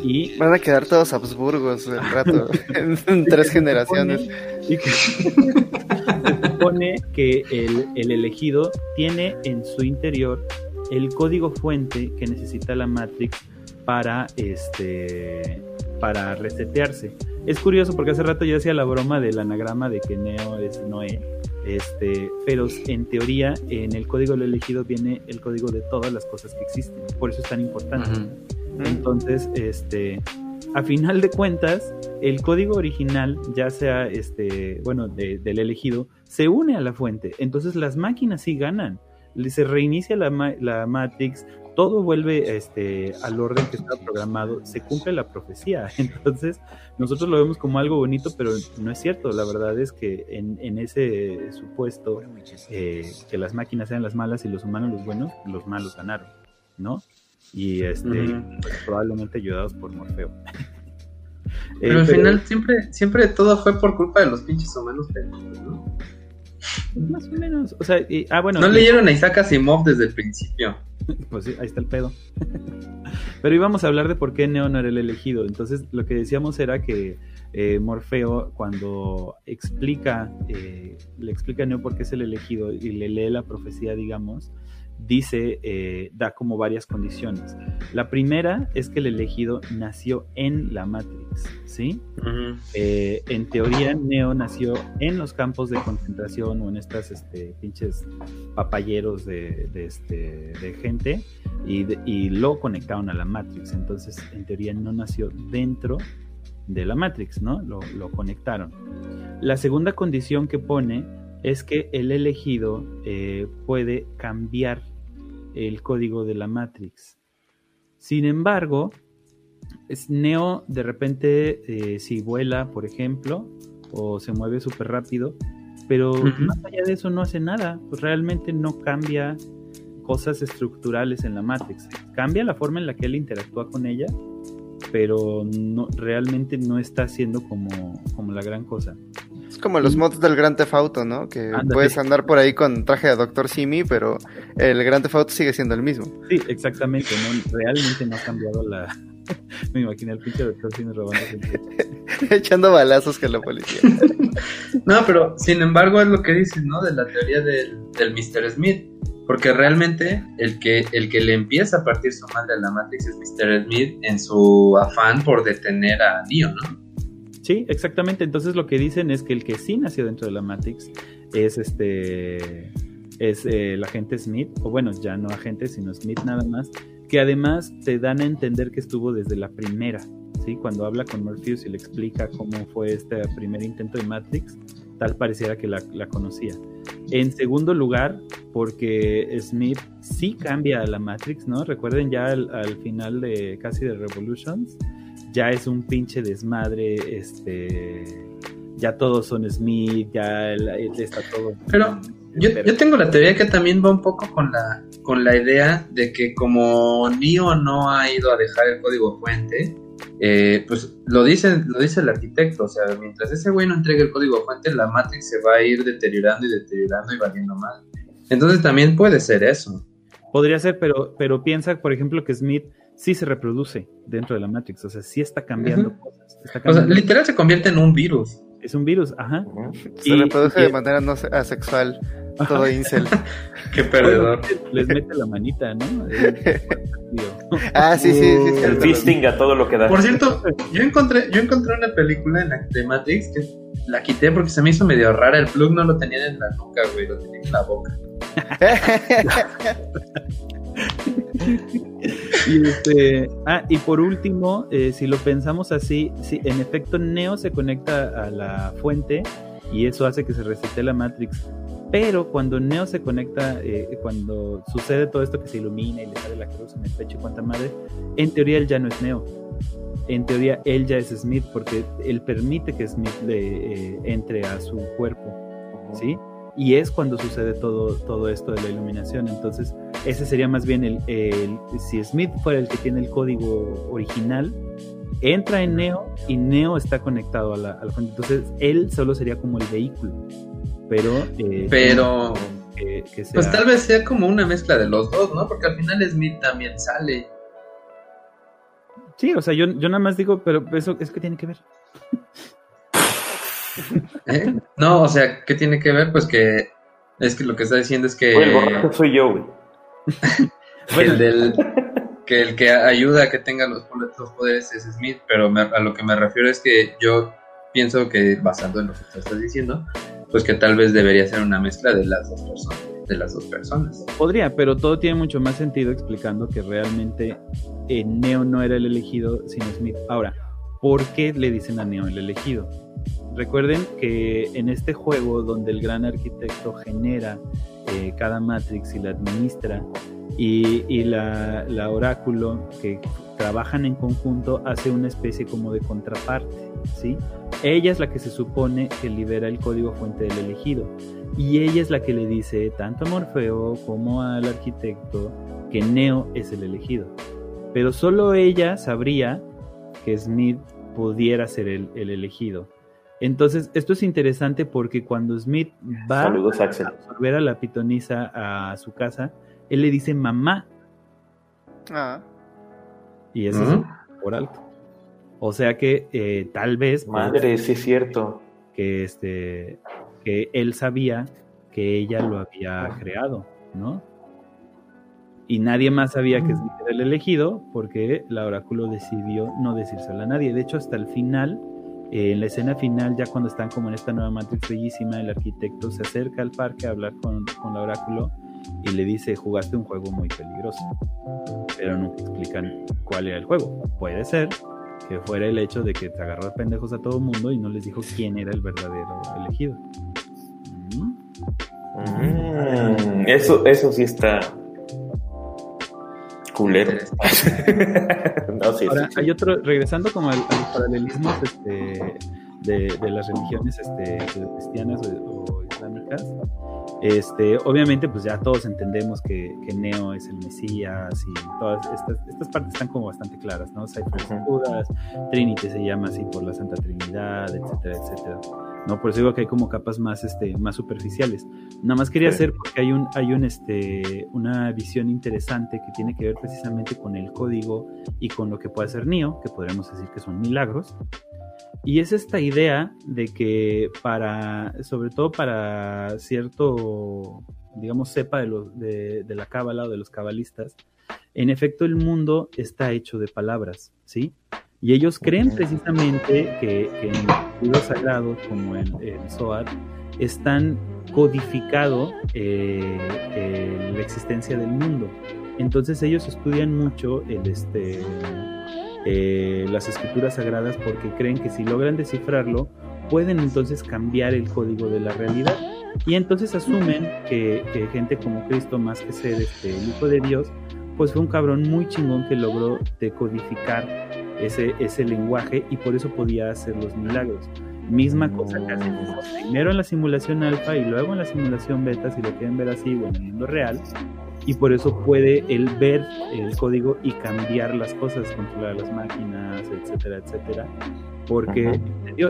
Y Van a quedar todos Habsburgos el rato. en, en tres generaciones. y que, supone que el, el elegido tiene en su interior el código fuente que necesita la Matrix para este para resetearse. Es curioso porque hace rato yo hacía la broma del anagrama de que Neo es Noé, este, pero en teoría en el código del elegido viene el código de todas las cosas que existen, por eso es tan importante. Entonces, este, a final de cuentas, el código original, ya sea este, bueno, del elegido, se une a la fuente. Entonces las máquinas sí ganan. Se reinicia la, la Matrix, todo vuelve este, al orden que estaba programado, se cumple la profecía. Entonces, nosotros lo vemos como algo bonito, pero no es cierto. La verdad es que en, ese supuesto, eh, que las máquinas sean las malas y los humanos los buenos, los malos ganaron, ¿no? Y este, pues, probablemente ayudados por Morfeo. Pero al final siempre, siempre todo fue por culpa de los pinches humanos ¿no? Más o menos. O sea, ah, bueno. No leyeron a Isaac Asimov desde el principio. Pues sí, ahí está el pedo. Pero íbamos a hablar de por qué Neo no era el elegido. Entonces, lo que decíamos era que eh, Morfeo, cuando explica, eh, le explica a Neo por qué es el elegido y le lee la profecía, digamos, dice, eh, da como varias condiciones. La primera es que el elegido nació en la Matrix, ¿sí? Eh, en teoría, Neo nació en los campos de concentración o en estas este, pinches papayeros de, este, de gente y, lo conectaron a la Matrix. Entonces, en teoría, no nació dentro de la Matrix, ¿no? Lo, lo conectaron. La segunda condición que pone es que el elegido eh, puede cambiar el código de la Matrix. Sin embargo, Neo de repente eh, si vuela, por ejemplo, o se mueve súper rápido, pero más allá de eso no hace nada, pues realmente no cambia cosas estructurales en la Matrix. Cambia la forma en la que él interactúa con ella, pero no, realmente no está haciendo como, como la gran cosa. Es como los mods del Gran Theft Auto, ¿no? Que puedes andar por ahí con traje de Doctor Simi, pero el Gran Theft Auto sigue siendo el mismo. Sí, exactamente, ¿no? Realmente no ha cambiado la... Me imaginé al pinche Doctor Simi robando Echando balazos que la policía. no, pero sin embargo es lo que dices, ¿no? De la teoría del, del Mr. Smith. Porque realmente el que, el que le empieza a partir su madre a la Matrix es Mr. Smith en su afán por detener a Neo, ¿no? Sí, exactamente. Entonces lo que dicen es que el que sí nació dentro de la Matrix es este es eh, el agente Smith, o bueno, ya no agente, sino Smith nada más, que además te dan a entender que estuvo desde la primera, ¿sí? Cuando habla con Morpheus y le explica cómo fue este primer intento de Matrix, tal pareciera que la, conocía. En segundo lugar, porque Smith sí cambia a la Matrix, ¿no? Recuerden ya al, al final de casi de Revolutions, ya es un pinche desmadre, este, ya todos son Smith, ya está todo. Pero yo, yo, tengo la teoría que también va un poco con la, con la idea de que como Neo no ha ido a dejar el código fuente, eh, pues lo dice, lo dice el arquitecto, o sea, mientras ese güey no entregue el código fuente, la Matrix se va a ir deteriorando y deteriorando y valiendo mal. Entonces también puede ser eso. Podría ser, pero, pero piensa, por ejemplo, que Smith sí se reproduce dentro de la Matrix, o sea, sí está cambiando cosas. O sea, literal se convierte en un virus. Es un virus, ajá. Se reproduce de manera no asexual, todo incel. Qué perdedor. Les mete la manita, ¿no? ah, sí, sí, sí. El fisting a todo lo que da. Por cierto, yo encontré, yo encontré una película en la, de Matrix que la quité porque se me hizo medio rara. El plug no lo tenía en la nuca, güey, lo tenía en la boca. y, este, ah, y por último, eh, si lo pensamos así, si en efecto Neo se conecta a la fuente y eso hace que se resete la Matrix. Pero cuando Neo se conecta, eh, cuando sucede todo esto que se ilumina y le sale la cruz en el pecho y cuanta madre, en teoría él ya no es Neo. En teoría él ya es Smith porque él permite que Smith le, eh, entre a su cuerpo. ¿Sí? Y es cuando sucede todo, todo esto de la iluminación. Entonces, ese sería más bien el, si Smith fuera el que tiene el código original, entra en Neo y Neo está conectado a la, a fuente. Entonces, él solo sería como el vehículo. Pero... Eh, pero... Pues tal vez sea como una mezcla de los dos, ¿no? Porque al final Smith también sale. Sí, o sea, yo, yo nada más digo, pero eso es que tiene que ver. ¿Eh? No, o sea, ¿qué tiene que ver? Pues que es que lo que está diciendo es que... el borracho soy yo, güey. el del, que el que ayuda a que tenga los, los poderes es Smith, pero a lo que me refiero es que yo pienso que, basando en lo que tú estás diciendo, pues que tal vez debería ser una mezcla de las dos personas. De las dos personas. Podría, pero todo tiene mucho más sentido explicando que realmente eh, Neo no era el elegido, sino Smith. Ahora, ¿por qué le dicen a Neo el elegido? Recuerden que en este juego donde el gran arquitecto genera eh, cada Matrix y la administra y, la, la, oráculo que trabajan en conjunto hace una especie como de contraparte, ¿sí? Ella es la que se supone que libera el código fuente del elegido y ella es la que le dice tanto a Morfeo como al arquitecto que Neo es el elegido. Pero solo ella sabría que Smith pudiera ser el, el elegido. Entonces, esto es interesante porque cuando Smith va a volver a la pitonisa a su casa, él le dice mamá. Ah. Y eso es por alto. O sea que eh, tal vez. Madre, sí es cierto. Que este. Que él sabía que ella lo había creado, ¿no? Y nadie más sabía que Smith era el elegido porque la oráculo decidió no decírselo a nadie. De hecho, hasta el final eh, en la escena final, ya cuando están como en esta nueva Matrix bellísima, el arquitecto se acerca al parque a hablar con, con la oráculo y le dice, jugaste un juego muy peligroso. Pero nunca explican cuál era el juego. Puede ser que fuera el hecho de que te agarró a pendejos a todo el mundo y no les dijo quién era el verdadero elegido. Mm, eso, eso sí está culero. Ahora, hay otro, regresando como a los paralelismos este, de, las religiones este, cristianas o, islámicas, este, obviamente pues ya todos entendemos que, Neo es el Mesías y todas estas, estas partes están como bastante claras, ¿no? Cypher Judas, Trinity se llama así por la Santa Trinidad, etcétera, etcétera. ¿No? Por eso digo que hay como capas más, este, más superficiales. Nada más quería hacer porque hay, un, hay un, este, una visión interesante que tiene que ver precisamente con el código y con lo que puede hacer Neo, que podríamos decir que son milagros. Y es esta idea de que para, sobre todo para cierto, digamos, cepa de, los, de, de la cábala o de los cabalistas, en efecto el mundo está hecho de palabras, ¿sí? Y ellos creen precisamente que, en libros sagrados como el, el Zohar están codificado eh, la existencia del mundo. Entonces ellos estudian mucho el, este, eh, las escrituras sagradas porque creen que si logran descifrarlo, pueden entonces cambiar el código de la realidad. Y entonces asumen que, gente como Cristo, más que ser este, el Hijo de Dios, pues fue un cabrón muy chingón que logró decodificar ese, ese lenguaje y por eso podía hacer los milagros. Misma cosa que hacemos primero en la simulación alfa y luego en la simulación beta, si lo quieren ver así o en el mundo real. Y por eso puede él ver el código y cambiar las cosas, controlar las máquinas, etcétera, etcétera. Porque,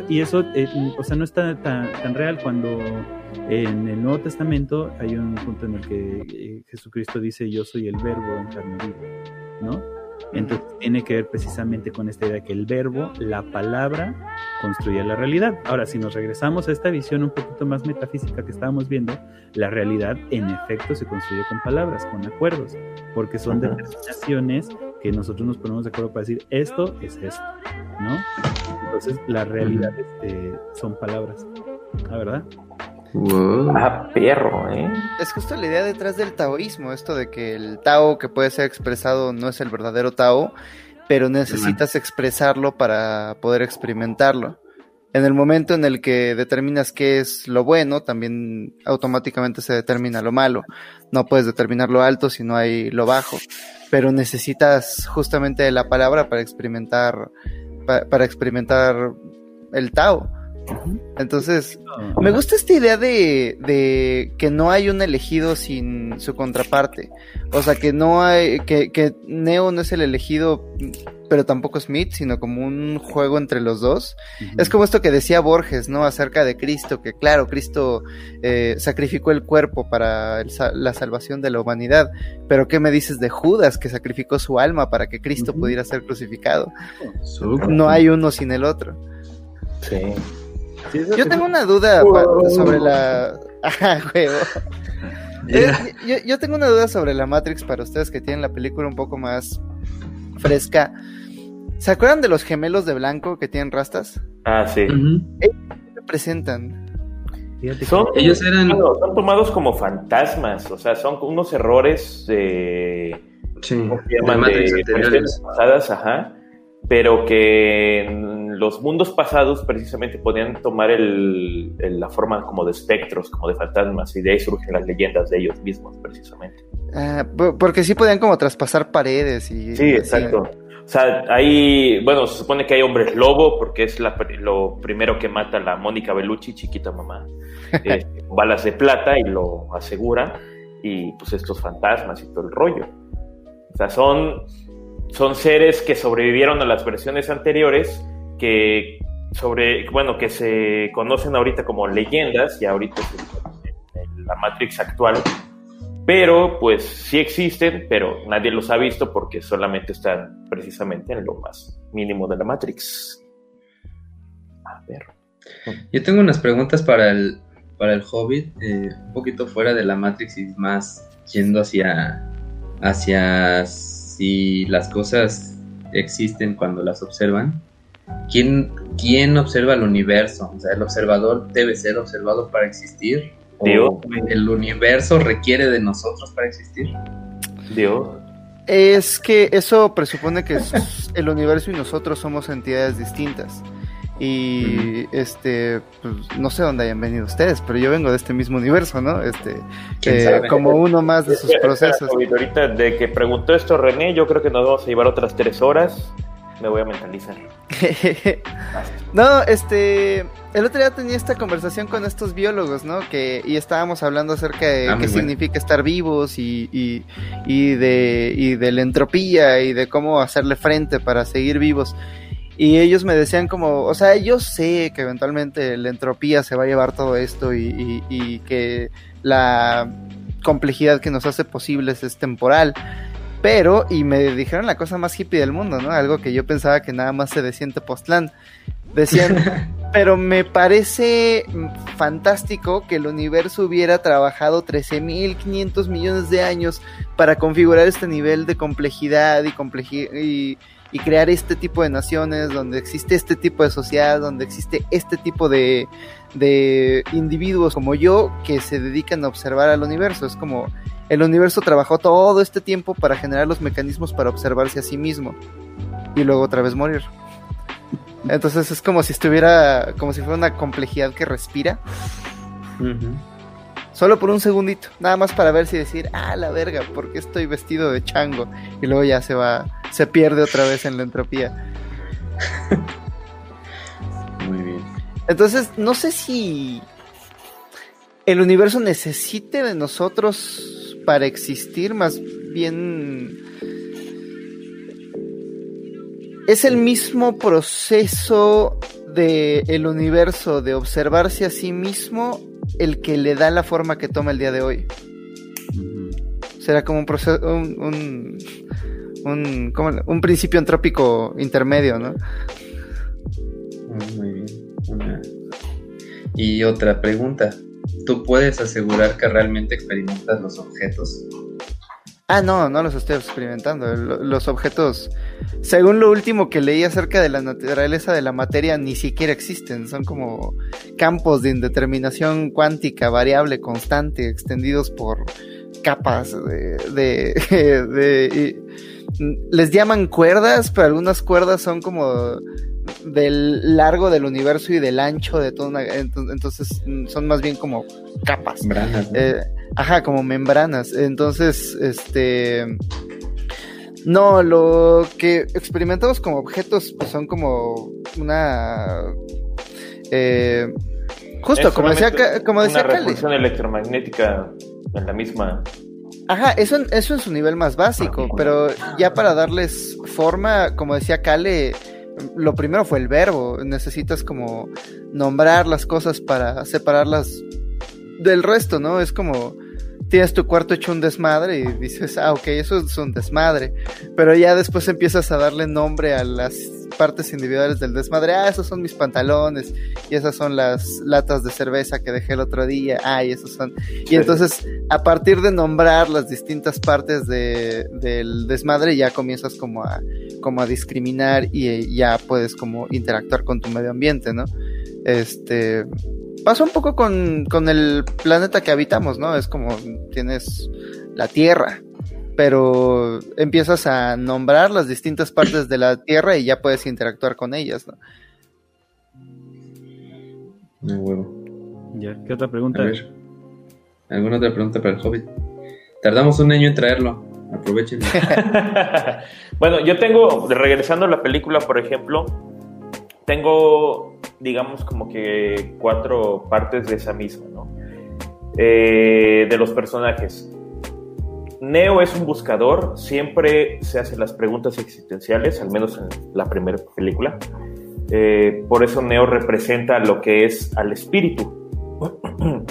y eso, eh, o sea, no está tan, tan real cuando en el Nuevo Testamento hay un punto en el que eh, Jesucristo dice, yo soy el verbo en carne ¿no? Entonces tiene que ver precisamente con esta idea que el verbo, la palabra, construye la realidad. Ahora, si nos regresamos a esta visión un poquito más metafísica que estábamos viendo, la realidad en efecto se construye con palabras, con acuerdos, porque son determinaciones que nosotros nos ponemos de acuerdo para decir esto es esto, ¿no? Entonces la realidad este, son palabras, ¿la verdad? Ah, perro, ¿eh? Es justo la idea detrás del taoísmo, esto de que el Tao que puede ser expresado no es el verdadero Tao, pero necesitas expresarlo para poder experimentarlo. En el momento en el que determinas qué es lo bueno, también automáticamente se determina lo malo. No puedes determinar lo alto si no hay lo bajo, pero necesitas justamente la palabra para experimentar, para experimentar el Tao. Entonces, me gusta esta idea de, que no hay un elegido sin su contraparte. O sea, que no hay, que, que Neo no es el elegido, pero tampoco Smith, sino como un juego entre los dos. Es como esto que decía Borges, ¿no? Acerca de Cristo, que claro, Cristo eh, sacrificó el cuerpo para la salvación de la humanidad. Pero ¿qué me dices de Judas, que sacrificó su alma para que Cristo pudiera ser crucificado? No hay uno sin el otro. Sí. Yo tengo una duda sobre la. Ajá, juego. Eh, yo, yo, tengo una duda sobre la Matrix para ustedes que tienen la película un poco más fresca. ¿Se acuerdan de los gemelos de blanco que tienen rastas? Ah, sí. ¿Qué representan? Son, ellos eran son tomados como fantasmas, o sea, son unos errores de, sí, de, pasadas, ajá, pero que los mundos pasados precisamente podían tomar el, la forma como de espectros, como de fantasmas, y de ahí surgen las leyendas de ellos mismos, precisamente. Ah, porque sí podían como traspasar paredes y... Sí, exacto. O sea, hay, bueno, se supone que hay hombres lobo porque es la, lo primero que mata la Mónica Bellucci, chiquita mamá. Eh, balas de plata y lo asegura. Y pues estos fantasmas y todo el rollo. O sea, son, son seres que sobrevivieron a las versiones anteriores que sobre, bueno, que se conocen ahorita como leyendas y ahorita en la Matrix actual pero pues sí existen, pero nadie los ha visto porque solamente están precisamente en lo más mínimo de la Matrix. A ver. Yo tengo unas preguntas para el, para el Hobbit, eh, un poquito fuera de la Matrix y más yendo hacia, hacia si las cosas existen cuando las observan. ¿Quién, ¿Quién observa el universo? O sea, el observador debe ser observado para existir Dios. ¿El universo requiere de nosotros para existir? Dios. Es que eso presupone que el universo y nosotros somos entidades distintas. Y este, pues, no sé dónde hayan venido ustedes, pero yo vengo de este mismo universo, ¿no? Este, eh, como uno más de sus procesos. Ahorita de que preguntó esto René, yo creo que nos vamos a llevar otras tres horas. Me voy a mentalizar. no, este, el otro día tenía esta conversación con estos biólogos, ¿no? Que, y estábamos hablando acerca de ah, qué significa estar vivos y, y, y, de, y de la entropía y de cómo hacerle frente para seguir vivos. Y ellos me decían como, o sea, yo sé que eventualmente la entropía se va a llevar todo esto y, y que la complejidad que nos hace posibles es temporal. Pero, y me dijeron la cosa más hippie del mundo, ¿no? Algo que yo pensaba que nada más se decía en Tepoztlán. Decían, pero me parece fantástico que el universo hubiera trabajado 13.500 millones de años para configurar este nivel de complejidad y, y, crear este tipo de naciones, donde existe este tipo de sociedad, donde existe este tipo de, de individuos como yo que se dedican a observar al universo. Es como el universo trabajó todo este tiempo para generar los mecanismos para observarse a sí mismo y luego otra vez morir. Entonces es como si estuviera, como si fuera una complejidad que respira. Solo por un segundito, nada más para ver si decir, ah, la verga, ¿por qué estoy vestido de chango? Y luego ya se va, se pierde otra vez en la entropía. Muy bien. Entonces, no sé si el universo necesite de nosotros para existir, más bien es el mismo proceso del el universo de observarse a sí mismo el que le da la forma que toma el día de hoy. Será como un proceso, un, un, un principio antrópico intermedio, ¿no? Muy bien. Y otra pregunta tú puedes asegurar que realmente experimentas los objetos. Ah, no, no los estoy experimentando. Los objetos, según lo último que leí acerca de la naturaleza de la materia, ni siquiera existen. Son como campos de indeterminación cuántica, variable, constante, extendidos por capas de... de, les llaman cuerdas, pero algunas cuerdas son como del largo del universo y del ancho de todo entonces mm, son más bien como capas. Eh, ajá como membranas. Entonces este no lo que experimentamos como objetos pues son como una eh, justo como decía como decía una repulsión electromagnética en la misma. Ajá, eso, eso en su nivel más básico, pero ya para darles forma, como decía Kale, lo primero fue el verbo. Necesitas como nombrar las cosas para separarlas del resto, ¿no? Es como tienes tu cuarto hecho un desmadre y dices, ah, ok, eso es un desmadre. Pero ya después empiezas a darle nombre a las partes individuales del desmadre. Ah, esos son mis pantalones y esas son las latas de cerveza que dejé el otro día. Ah, y esos son. Y entonces, a partir de nombrar las distintas partes de, del desmadre, ya comienzas como a, como a discriminar y ya puedes como interactuar con tu medio ambiente, ¿no? Este pasa un poco con, con el planeta que habitamos, ¿no? Es como tienes la Tierra, pero empiezas a nombrar las distintas partes de la Tierra y ya puedes interactuar con ellas, ¿no? Muy huevo. Ya, ¿qué otra pregunta? A ver. ¿Alguna otra pregunta para el Hobbit? Tardamos un año en traerlo. Aprovechen. bueno, yo tengo, regresando a la película, por ejemplo, tengo, digamos, como que cuatro partes de esa misma, ¿no? Eh, de los personajes. Neo es un buscador, siempre se hacen las preguntas existenciales, al menos en la primera película. Eh, por eso Neo representa lo que es al espíritu.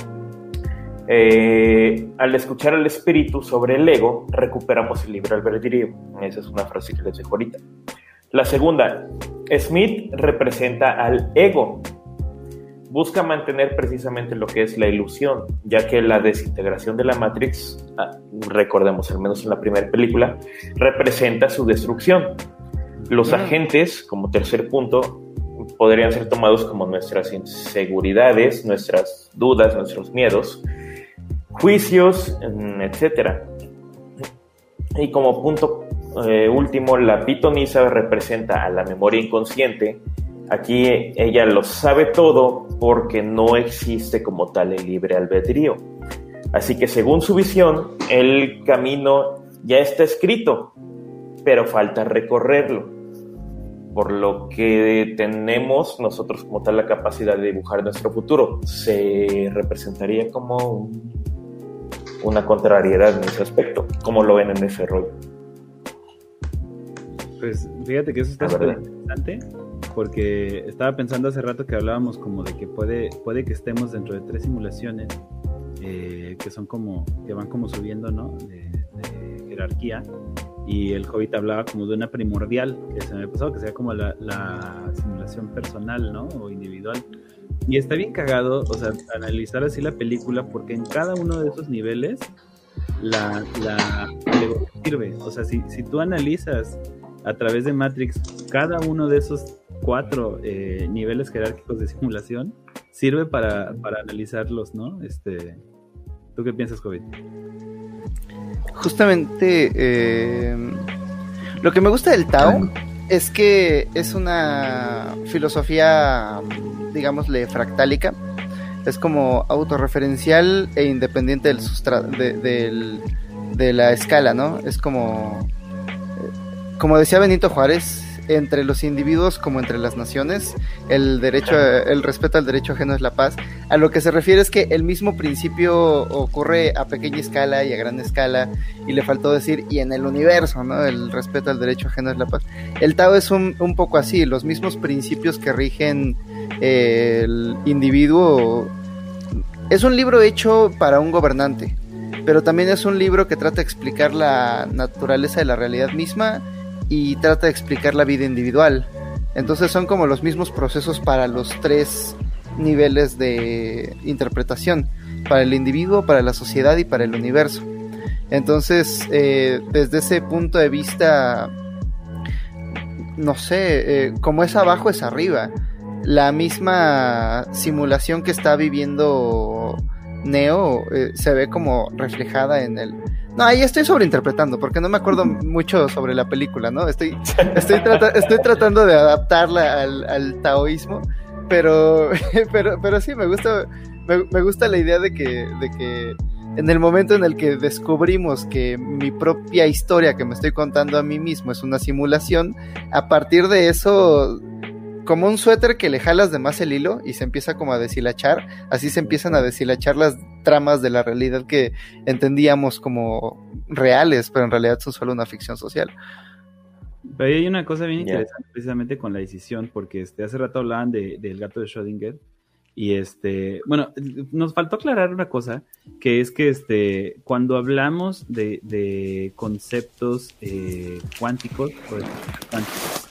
Eh, al escuchar al espíritu sobre el ego, recuperamos el libre albedrío. Esa es una frase que les dejo ahorita. La segunda, Smith representa al ego. Busca mantener precisamente lo que es la ilusión, ya que la desintegración de la Matrix, ah, recordemos al menos en la primera película, representa su destrucción. Los agentes, como tercer punto, podrían ser tomados como nuestras inseguridades, nuestras dudas, nuestros miedos, juicios, mm, etc. Y como punto eh, último, la pitonisa representa a la memoria inconsciente. Aquí ella lo sabe todo porque no existe como tal el libre albedrío. Así que según su visión, el camino ya está escrito, pero falta recorrerlo. Por lo que tenemos nosotros como tal la capacidad de dibujar nuestro futuro. Se representaría como una contrariedad en ese aspecto, como lo ven en ese rollo. Pues fíjate que eso está súper interesante porque estaba pensando hace rato que hablábamos como de que puede, puede que estemos dentro de tres simulaciones eh, que son como, que van como subiendo, ¿no? De, jerarquía. Y el Hobbit hablaba como de una primordial, que se me pasó, que sea como la, la simulación personal, ¿no? O individual. Y está bien cagado, o sea, analizar así la película, porque en cada uno de esos niveles la, la, sirve. O sea, si, si tú analizas a través de Matrix, cada uno de esos cuatro eh, niveles jerárquicos de simulación sirve para, analizarlos, ¿no? Este, ¿Tú qué piensas, Covid? Justamente, eh, lo que me gusta del Tao es que es una filosofía, digámosle, fractálica. Es como autorreferencial e independiente del, del de la escala, ¿no? Es como como decía Benito Juárez, entre los individuos como entre las naciones, el derecho, el respeto al derecho ajeno es la paz. A lo que se refiere es que el mismo principio ocurre a pequeña escala y a gran escala, y le faltó decir, y en el universo, ¿no? El respeto al derecho ajeno es la paz. El Tao es un, un poco así, los mismos principios que rigen eh, el individuo. Es un libro hecho para un gobernante, pero también es un libro que trata de explicar la naturaleza de la realidad misma y trata de explicar la vida individual. Entonces son como los mismos procesos para los tres niveles de interpretación, para el individuo, para la sociedad y para el universo. Entonces, eh, desde ese punto de vista, no sé, eh, como es abajo es arriba. La misma simulación que está viviendo Neo eh, se ve como reflejada en el, no, ahí estoy sobreinterpretando, porque no me acuerdo mucho sobre la película, ¿no? Estoy, estoy, estoy tratando de adaptarla al, taoísmo, pero, pero, pero sí, me gusta, me, gusta la idea de que, de que en el momento en el que descubrimos que mi propia historia que me estoy contando a mí mismo es una simulación, a partir de eso como un suéter que le jalas de más el hilo y se empieza como a deshilachar, así se empiezan a deshilachar las tramas de la realidad que entendíamos como reales, pero en realidad son solo una ficción social. Pero hay una cosa bien interesante precisamente con la decisión, porque este, hace rato hablaban de, del gato de Schrödinger, y este, bueno, nos faltó aclarar una cosa, que es que este, cuando hablamos de, conceptos eh, cuánticos, cuánticos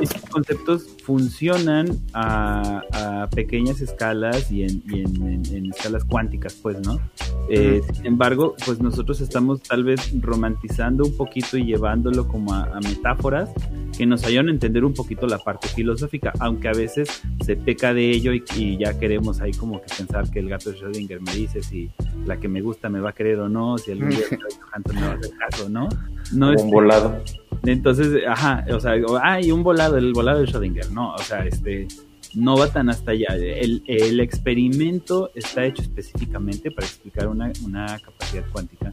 estos conceptos funcionan a, pequeñas escalas y, en, escalas cuánticas, pues, ¿no? Eh, sin embargo, pues nosotros estamos tal vez romantizando un poquito y llevándolo como a, metáforas que nos ayudan a entender un poquito la parte filosófica, aunque a veces se peca de ello y, ya queremos ahí como que pensar que el gato de Schrödinger me dice si la que me gusta me va a querer o no, si algún día me va a hacer caso, ¿no? No un volado. Entonces, ajá, o sea, hay un volado, el volado de Schrödinger, ¿no? O sea, este, no va tan hasta allá. El, experimento está hecho específicamente para explicar una, una capacidad cuántica,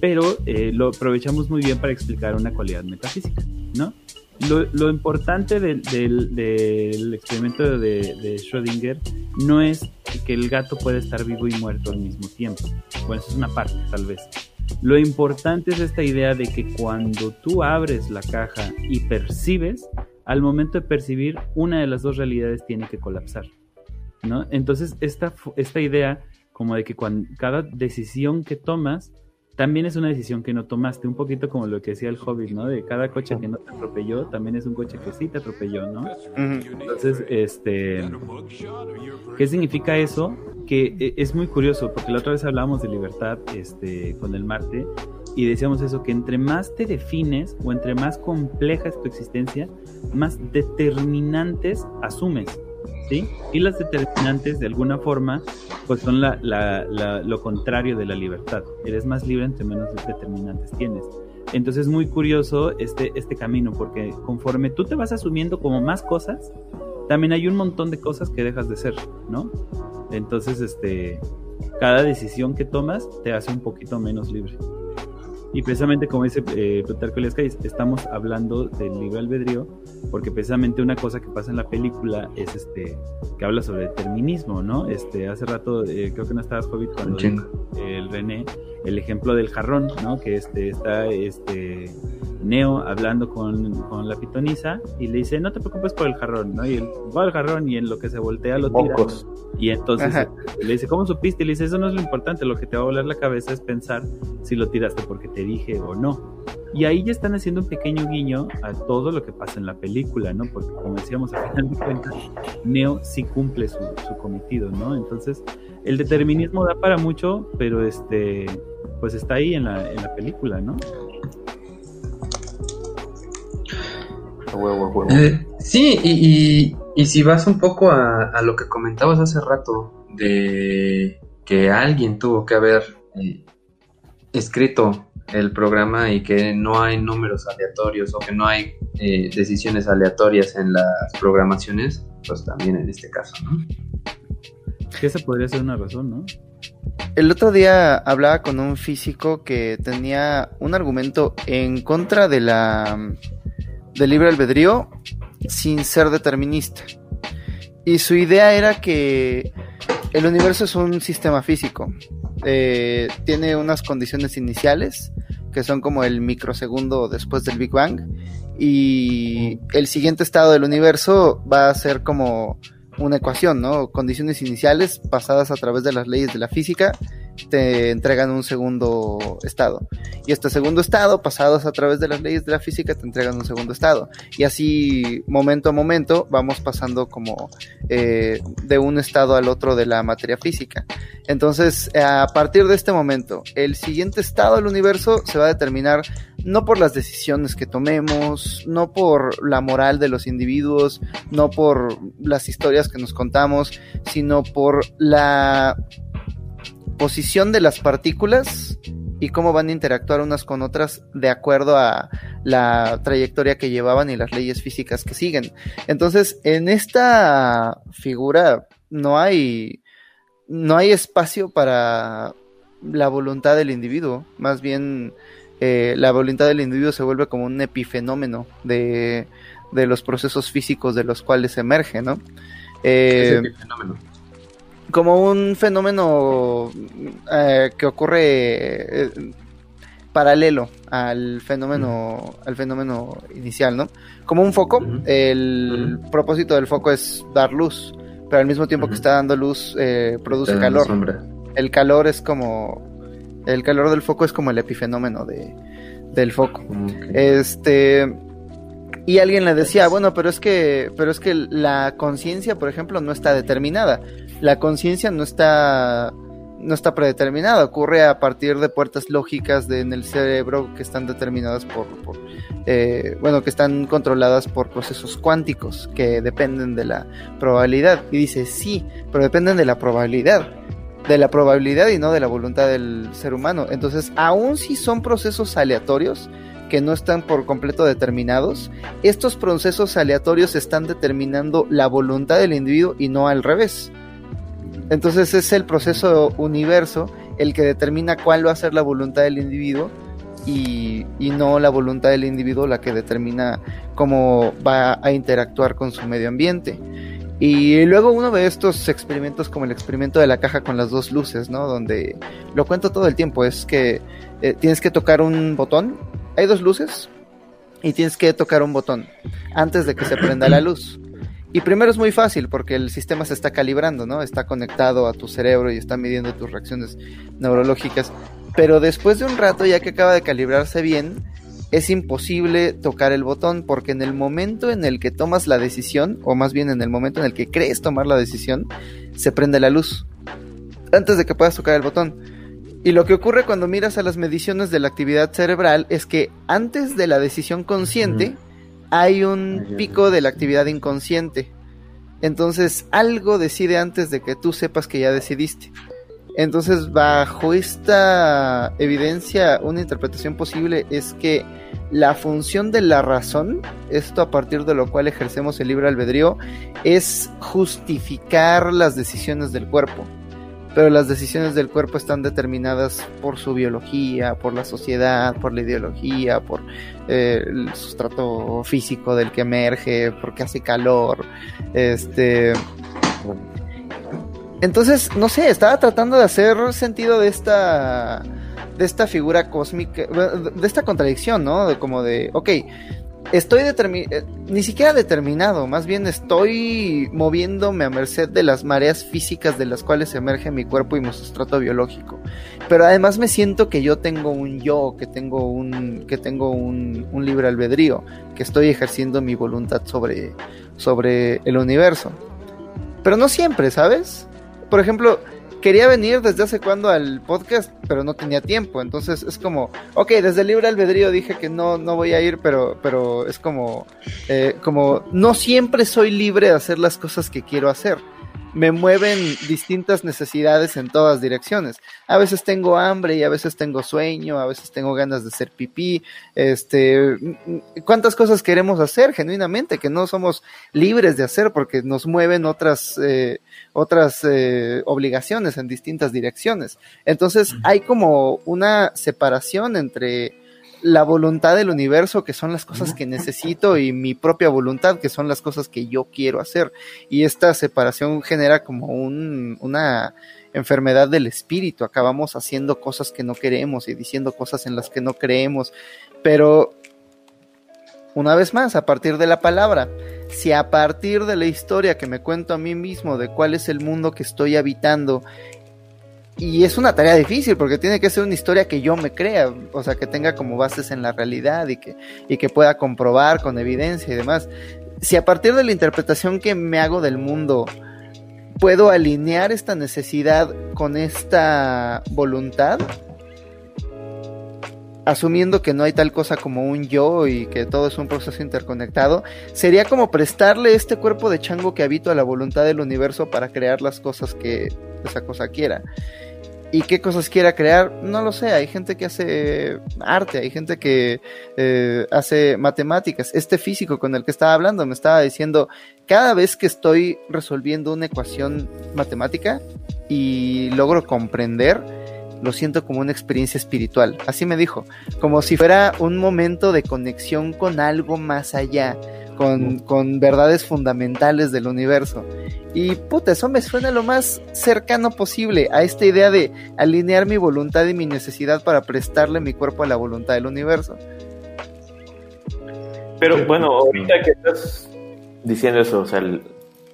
pero eh, lo aprovechamos muy bien para explicar una cualidad metafísica, ¿no? Lo, importante del experimento de, de, Schrödinger no es que el gato puede estar vivo y muerto al mismo tiempo. Bueno, eso es una parte, tal vez. Lo importante es esta idea de que cuando tú abres la caja y percibes, al momento de percibir, una de las dos realidades tiene que colapsar. ¿no? Entonces, esta, esta idea como de que cuando, cada decisión que tomas también es una decisión que no tomaste, un poquito como lo que decía el Hobbit, ¿no? De cada coche que no te atropelló, también es un coche que sí te atropelló, ¿no? Entonces, este, ¿qué significa eso? Que e, es muy curioso, porque la otra vez hablábamos de libertad, este, con el Marte, y decíamos eso, que entre más te defines o entre más compleja es tu existencia, más determinantes asumes. Y las determinantes, de alguna forma, pues son lo contrario de la libertad. Eres más libre entre menos determinantes tienes. Entonces es muy curioso este, este camino, porque conforme tú te vas asumiendo como más cosas, también hay un montón de cosas que dejas de ser, ¿no? Entonces, este, cada decisión que tomas te hace un poquito menos libre. Y precisamente como dice eh, Plutarco estamos hablando del libre albedrío, porque precisamente una cosa que pasa en la película es este que habla sobre determinismo, ¿no? Este, hace rato eh, creo que no estabas Hobbit cuando el, René, el ejemplo del jarrón, ¿no? Que este está este Neo hablando con, con, la pitonisa y le dice, no te preocupes por el jarrón, ¿no? Y él va al jarrón y en lo que se voltea lo tira. Y entonces le dice, ¿cómo supiste? Y le dice, eso no es lo importante, lo que te va a volar la cabeza es pensar si lo tiraste porque te dije o no. Y ahí ya están haciendo un pequeño guiño a todo lo que pasa en la película, ¿no? Porque como decíamos, al final de cuentas, Neo sí cumple su, su cometido, ¿no? Entonces, el determinismo da para mucho, pero este, pues está ahí en la, en la película, ¿no? Eh, sí, y, y, si vas un poco a, lo que comentabas hace rato, de que alguien tuvo que haber eh, escrito el programa y que no hay números aleatorios o que no hay eh, decisiones aleatorias en las programaciones, pues también en este caso, ¿no? Que esa podría ser una razón, ¿no? El otro día hablaba con un físico que tenía un argumento en contra de la del libre albedrío sin ser determinista. Y su idea era que el universo es un sistema físico. Eh, tiene unas condiciones iniciales que son como el microsegundo después del Big Bang. Y el siguiente estado del universo va a ser como una ecuación, ¿no? Condiciones iniciales pasadas a través de las leyes de la física te entregan un segundo estado. Y este segundo estado, pasados a través de las leyes de la física, te entregan un segundo estado. Y así, momento a momento, vamos pasando como eh, de un estado al otro de la materia física. Entonces, a partir de este momento, el siguiente estado del universo se va a determinar no por las decisiones que tomemos, no por la moral de los individuos, no por las historias que nos contamos, sino por la posición de las partículas y cómo van a interactuar unas con otras de acuerdo a la trayectoria que llevaban y las leyes físicas que siguen. Entonces, en esta figura no hay no hay espacio para la voluntad del individuo, más bien eh, la voluntad del individuo se vuelve como un epifenómeno de, de los procesos físicos de los cuales emerge, ¿no? Eh, como un fenómeno eh, que ocurre eh, paralelo al fenómeno al fenómeno inicial, ¿no? Como un foco, el propósito del foco es dar luz, pero al mismo tiempo que está dando luz eh, produce calor. El calor es como el calor del foco es como el epifenómeno de del foco. Este Y alguien le decía, bueno, pero es que, pero es que la conciencia, por ejemplo, no está determinada. La conciencia no está, no está predeterminada. Ocurre a partir de puertas lógicas de, en el cerebro que están determinadas por, eh, bueno, que están controladas por procesos cuánticos que dependen de la probabilidad. Y dice, sí, pero dependen de la probabilidad de la probabilidad y no de la voluntad del ser humano. Entonces, aun si son procesos aleatorios, que no están por completo determinados, estos procesos aleatorios están determinando la voluntad del individuo y no al revés. Entonces es el proceso universo el que determina cuál va a ser la voluntad del individuo y, y, no la voluntad del individuo la que determina cómo va a interactuar con su medio ambiente. Y luego uno ve estos experimentos como el experimento de la caja con las dos luces, ¿no? Donde lo cuento todo el tiempo, es que eh, tienes que tocar un botón, hay dos luces y tienes que tocar un botón antes de que se prenda la luz. Y primero es muy fácil porque el sistema se está calibrando, ¿no? Está conectado a tu cerebro y está midiendo tus reacciones neurológicas. Pero después de un rato, ya que acaba de calibrarse bien, es imposible tocar el botón porque en el momento en el que tomas la decisión, o más bien en el momento en el que crees tomar la decisión, se prende la luz antes de que puedas tocar el botón. Y lo que ocurre cuando miras a las mediciones de la actividad cerebral es que antes de la decisión consciente hay un pico de la actividad inconsciente. Entonces algo decide antes de que tú sepas que ya decidiste. Entonces, bajo esta evidencia, una interpretación posible es que la función de la razón, esto a partir de lo cual ejercemos el libre albedrío, es justificar las decisiones del cuerpo. Pero las decisiones del cuerpo están determinadas por su biología, por la sociedad, por la ideología, por eh, el sustrato físico del que emerge, porque hace calor, este entonces, no sé, estaba tratando de hacer sentido de esta de esta figura cósmica, de esta contradicción, ¿no? De como de, ok, estoy determinado, eh, ni siquiera determinado, más bien estoy moviéndome a merced de las mareas físicas de las cuales emerge mi cuerpo y mi sustrato biológico. Pero además me siento que yo tengo un yo, que tengo un, que tengo un, un libre albedrío, que estoy ejerciendo mi voluntad sobre, sobre el universo. Pero no siempre, ¿sabes? por ejemplo, quería venir desde hace cuando al podcast, pero no tenía tiempo. Entonces es como, ok, desde el libre albedrío dije que no, no voy a ir, pero, pero es como, eh, como, no siempre soy libre de hacer las cosas que quiero hacer me mueven distintas necesidades en todas direcciones. A veces tengo hambre y a veces tengo sueño, a veces tengo ganas de hacer pipí, este, cuántas cosas queremos hacer genuinamente que no somos libres de hacer porque nos mueven otras, eh, otras eh, obligaciones en distintas direcciones. Entonces hay como una separación entre la voluntad del universo, que son las cosas que necesito, y mi propia voluntad, que son las cosas que yo quiero hacer. Y esta separación genera como un, una enfermedad del espíritu. Acabamos haciendo cosas que no queremos y diciendo cosas en las que no creemos. Pero, una vez más, a partir de la palabra, si a partir de la historia que me cuento a mí mismo de cuál es el mundo que estoy habitando y es una tarea difícil porque tiene que ser una historia que yo me crea, o sea, que tenga como bases en la realidad y que, y que pueda comprobar con evidencia y demás. Si a partir de la interpretación que me hago del mundo puedo alinear esta necesidad con esta voluntad, asumiendo que no hay tal cosa como un yo y que todo es un proceso interconectado, sería como prestarle este cuerpo de chango que habito a la voluntad del universo para crear las cosas que esa cosa quiera y qué cosas quiera crear, no lo sé. Hay gente que hace arte, hay gente que eh, hace matemáticas. Este físico con el que estaba hablando me estaba diciendo, cada vez que estoy resolviendo una ecuación matemática y logro comprender, lo siento como una experiencia espiritual. Así me dijo, como si fuera un momento de conexión con algo más allá con, verdades fundamentales del universo. Y puta, eso me suena lo más cercano posible a esta idea de alinear mi voluntad y mi necesidad para prestarle mi cuerpo a la voluntad del universo. Pero bueno, ahorita que estás diciendo eso, o sea,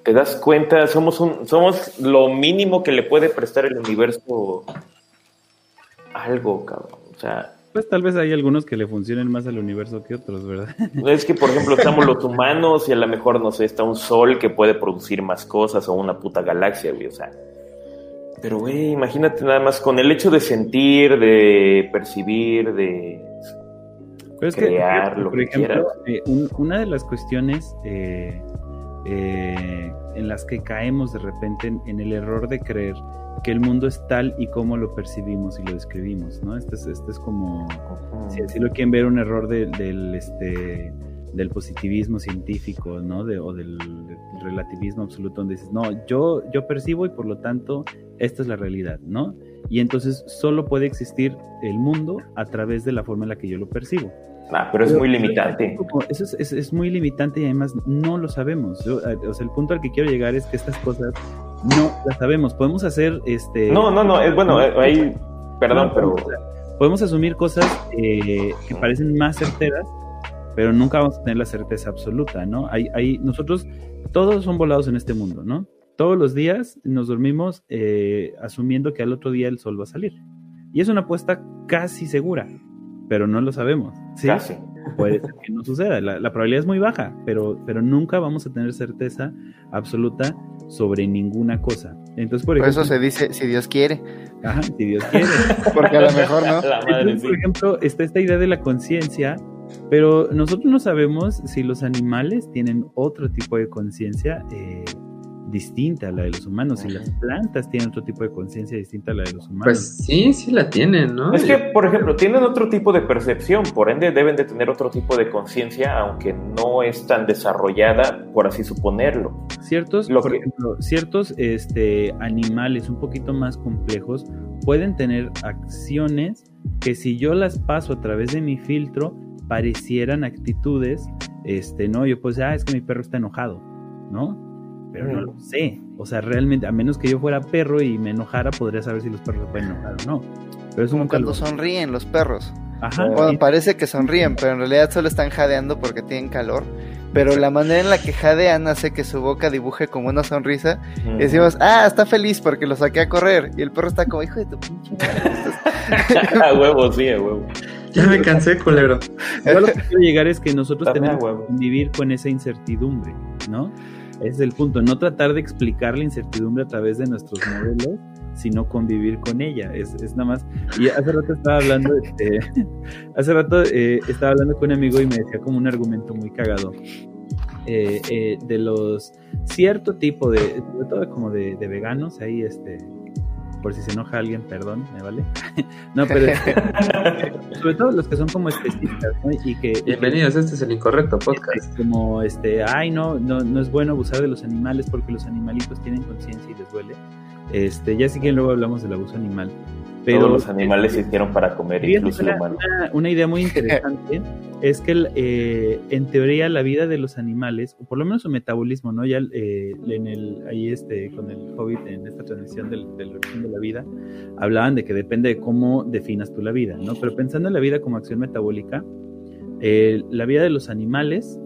te das cuenta, somos un, somos lo mínimo que le puede prestar el universo algo, cabrón. O sea, Pues tal vez hay algunos que le funcionen más al universo que otros, ¿verdad? Es que, por ejemplo, estamos los humanos y a lo mejor, no sé, está un sol que puede producir más cosas o una puta galaxia, güey, o sea. Pero, güey, imagínate nada más con el hecho de sentir, de percibir, de Pero es crear que, lo por que ejemplo, eh, un- una de las cuestiones eh, eh, en las que caemos de repente en, en el error de creer que el mundo es tal y como lo percibimos y lo describimos, ¿no? Este es, este es como, si así lo quieren ver, un error de- del, este, del positivismo científico, ¿no? De- o del, del relativismo absoluto, donde dices, no, yo, yo percibo y por lo tanto esta es la realidad, ¿no? Y entonces solo puede existir el mundo a través de la forma en la que yo lo percibo. Ah, pero es muy limitante. Eso es, es- es muy limitante y además no lo sabemos. Yo, eh, o sea, el punto al que quiero llegar es que estas cosas no las sabemos. Podemos hacer este. No, no, no, es bueno, ahí, perdón, no, pero podemos asumir cosas eh, que parecen más certeras, pero nunca vamos a tener la certeza absoluta, ¿no? Hay, hay, nosotros, todos son volados en este mundo, ¿no? Todos los días nos dormimos eh, asumiendo que al otro día el sol va a salir. Y es una apuesta casi segura, pero no lo sabemos. ¿sí? casi. puede ser que no suceda. La, la probabilidad es muy baja, pero, pero nunca vamos a tener certeza absoluta sobre ninguna cosa. Entonces, por Por ejemplo, eso se dice, si Dios quiere. ajá, si Dios quiere. Porque a lo mejor no. La madre, Entonces, sí. por ejemplo, está esta idea de la conciencia, pero nosotros no sabemos si los animales tienen otro tipo de conciencia eh, distinta a la de los humanos, si las plantas tienen otro tipo de conciencia distinta a la de los humanos. Pues sí, sí la tienen, ¿no? Es que, por ejemplo, tienen otro tipo de percepción, por ende deben de tener otro tipo de conciencia, aunque no es tan desarrollada, por así suponerlo. Ciertos, Lo por que- ejemplo, ciertos este, animales un poquito más complejos pueden tener acciones que si yo las paso a través de mi filtro parecieran actitudes, este, no, yo pues, ah, es que mi perro está enojado, ¿no? Pero no lo sé. O sea, realmente, a menos que yo fuera perro y me enojara, podría saber si los perros se pueden enojar o no. Pero Como nunca cuando lo... sonríen los perros. Ajá. Bueno, parece que sonríen, pero en realidad solo están jadeando porque tienen calor. Pero la manera en la que jadean hace que su boca dibuje como una sonrisa. Y decimos, ah, está feliz porque lo saqué a correr. Y el perro está como, hijo de tu pinche madre. a huevo, sí, a huevo. Ya me cansé, culero. Yo lo que quiero llegar es que nosotros También, tenemos que convivir con esa incertidumbre, ¿no? Ese es el punto, no tratar de explicar la incertidumbre a través de nuestros modelos, sino convivir con ella. Es, es nada más. Y hace rato estaba hablando, este, hace rato eh, estaba hablando con un amigo y me decía como un argumento muy cagado. eh, eh, de los cierto tipo de, sobre todo como de, de veganos, ahí este, por si se enoja alguien, perdón, me vale. no, pero este, sobre todo los que son como específicas, ¿no? Y que, y que- Bienvenidos, este es el incorrecto podcast. como este, ay no, no, no es bueno abusar de los animales porque los animalitos tienen conciencia y les duele. Este, ya sí que luego hablamos del abuso animal. Pero Todos los animales se hicieron para comer, incluso el una, humano. una- una idea muy interesante es que el, eh, en teoría la vida de los animales, o por lo menos su metabolismo, ¿no? Ya eh, en el, ahí este, con el Hobbit, en esta transmisión del, del origen de la vida, hablaban de que depende de cómo definas tú la vida, ¿no? Pero pensando en la vida como acción metabólica, eh, la vida de los animales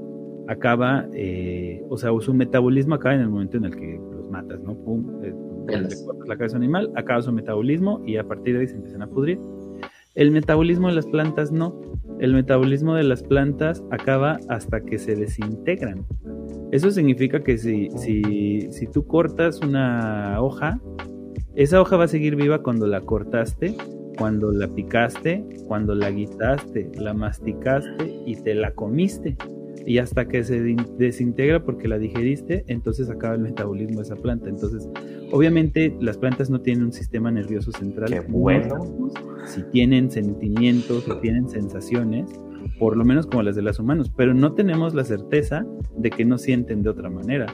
acaba, eh, o sea, su metabolismo acaba en el momento en el que los matas, ¿no? Pum, la cabeza animal, acaba su metabolismo y a partir de ahí se empiezan a pudrir. El metabolismo de las plantas no. El metabolismo de las plantas acaba hasta que se desintegran. Eso significa que si, si, si tú cortas una hoja, esa hoja va a seguir viva cuando la cortaste, cuando la picaste, cuando la guisaste, la masticaste y te la comiste. Y hasta que se desintegra porque la digeriste, entonces acaba el metabolismo de esa planta. Entonces, obviamente las plantas no tienen un sistema nervioso central. Qué bueno. Si tienen sentimientos o tienen sensaciones, por lo menos como las de los humanos, pero no tenemos la certeza de que no sienten de otra manera.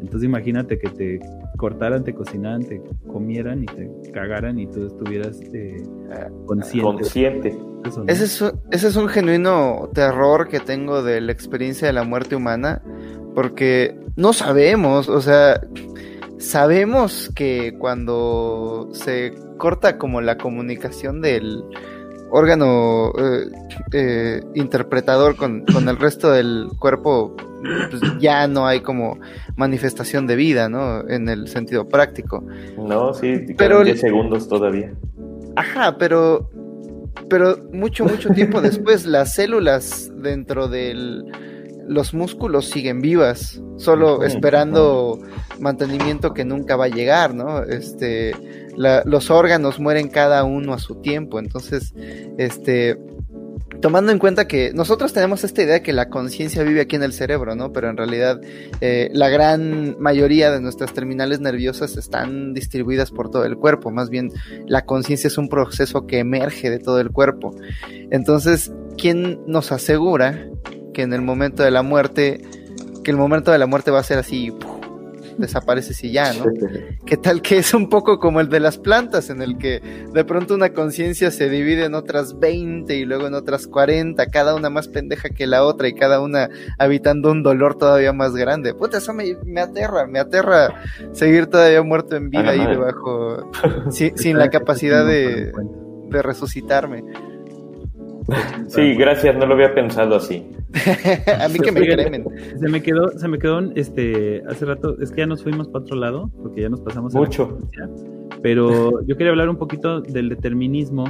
Entonces imagínate que te cortaran, te cocinaran, te comieran y te cagaran y tú estuvieras eh, consciente. Consciente. eso, ¿no? Ese es, un- ese es un genuino terror que tengo de la experiencia de la muerte humana, porque no sabemos, o sea, sabemos que cuando se corta como la comunicación del órgano eh, eh, interpretador con, con el resto del cuerpo, pues ya no hay como manifestación de vida, ¿no? En el sentido práctico. No, sí, Pero- pero 10 segundos todavía. Ajá, pero pero mucho, mucho tiempo después las células dentro de los músculos siguen vivas, solo esperando mantenimiento que nunca va a llegar, ¿no? Este, los órganos mueren cada uno a su tiempo, entonces, este, tomando en cuenta que nosotros tenemos esta idea de que la conciencia vive aquí en el cerebro, ¿no? Pero en realidad eh, la gran mayoría de nuestras terminales nerviosas están distribuidas por todo el cuerpo. Más bien, la conciencia es un proceso que emerge de todo el cuerpo. Entonces, ¿quién nos asegura que en el momento de la muerte, que el momento de la muerte va a ser así, desapareces y ya, ¿no? ¿Qué tal que es un poco como el de las plantas, en el que de pronto una conciencia se divide en otras 20 y luego en otras 40, cada una más pendeja que la otra y cada una habitando un dolor todavía más grande? Puta, eso me, aterra, me aterra seguir todavía muerto en vida ahí debajo, sin, la capacidad de, de resucitarme. Sí, gracias, no lo había pensado así. a mí que me cremen. Se me quedó, se me quedó este hace rato, es que ya nos fuimos para otro lado, porque ya nos pasamos mucho. pero yo quería hablar un poquito del determinismo.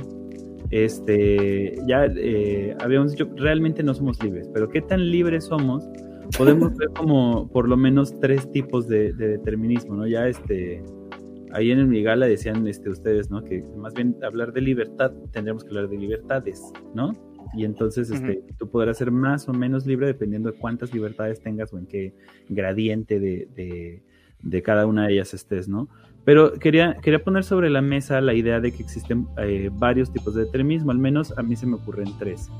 Este, ya eh, habíamos dicho, realmente no somos libres, pero qué tan libres somos, podemos ver como por lo menos tres tipos de, de determinismo, ¿no? Ya este, ahí en el Migala decían este, ustedes, ¿no? Que más bien hablar de libertad, tendríamos que hablar de libertades, ¿no? Y entonces este, tú podrás ser más o menos libre dependiendo de cuántas libertades tengas o en qué gradiente de, de, cada una de ellas estés, ¿no? Pero quería, quería poner sobre la mesa la idea de que existen eh, varios tipos de determinismo, al menos a mí se me ocurren tres.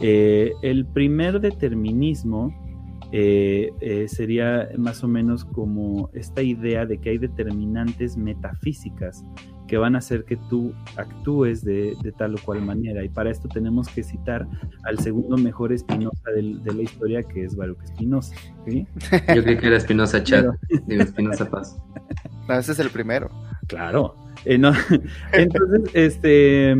Eh, el primer determinismo eh, eh, sería más o menos como esta idea de que hay determinantes metafísicas que van a hacer que tú actúes de, tal o cual manera. Y para esto tenemos que citar al segundo mejor Espinosa de, la historia, que es Baruch Espinosa. Yo creí que era Espinosa Chat, digo Espinosa Paz. No, ese es el primero. Claro. Eh, entonces, este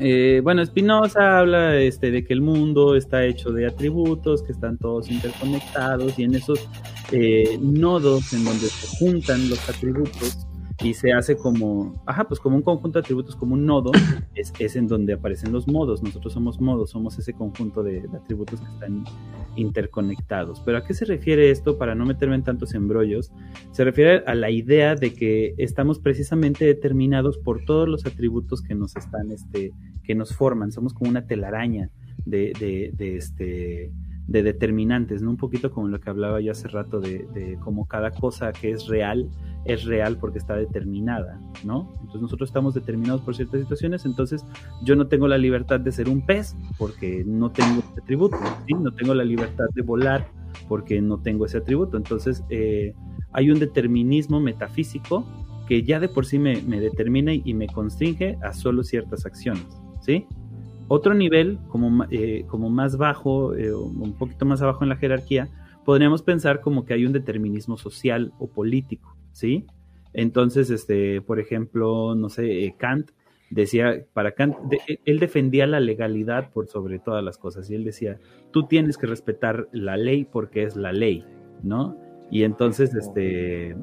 eh, bueno, Spinoza habla este, de que el mundo está hecho de atributos, que están todos interconectados y en esos eh, nodos en donde se juntan los atributos y se hace como, ajá, pues como un conjunto de atributos, como un nodo, es, es en donde aparecen los modos. Nosotros somos modos, somos ese conjunto de, atributos que están interconectados. Pero ¿a qué se refiere esto? Para no meterme en tantos embrollos, se refiere a la idea de que estamos precisamente determinados por todos los atributos que nos están, este, que nos forman. Somos como una telaraña de, de, de este de determinantes, ¿no? Un poquito como lo que hablaba yo hace rato de, de cómo cada cosa que es real es real porque está determinada, ¿no? Entonces nosotros estamos determinados por ciertas situaciones, entonces yo no tengo la libertad de ser un pez porque no tengo ese atributo, ¿sí? No tengo la libertad de volar porque no tengo ese atributo, entonces eh, hay un determinismo metafísico que ya de por sí me, determina y me constringe a solo ciertas acciones, ¿sí? Otro nivel, como, eh, como más bajo, eh, un poquito más abajo en la jerarquía, podríamos pensar como que hay un determinismo social o político, ¿sí? Entonces, este, por ejemplo, no sé, eh, Kant decía, para Kant, él defendía la legalidad por sobre todas las cosas y él decía, tú tienes que respetar la ley porque es la ley, ¿no? Y entonces, este,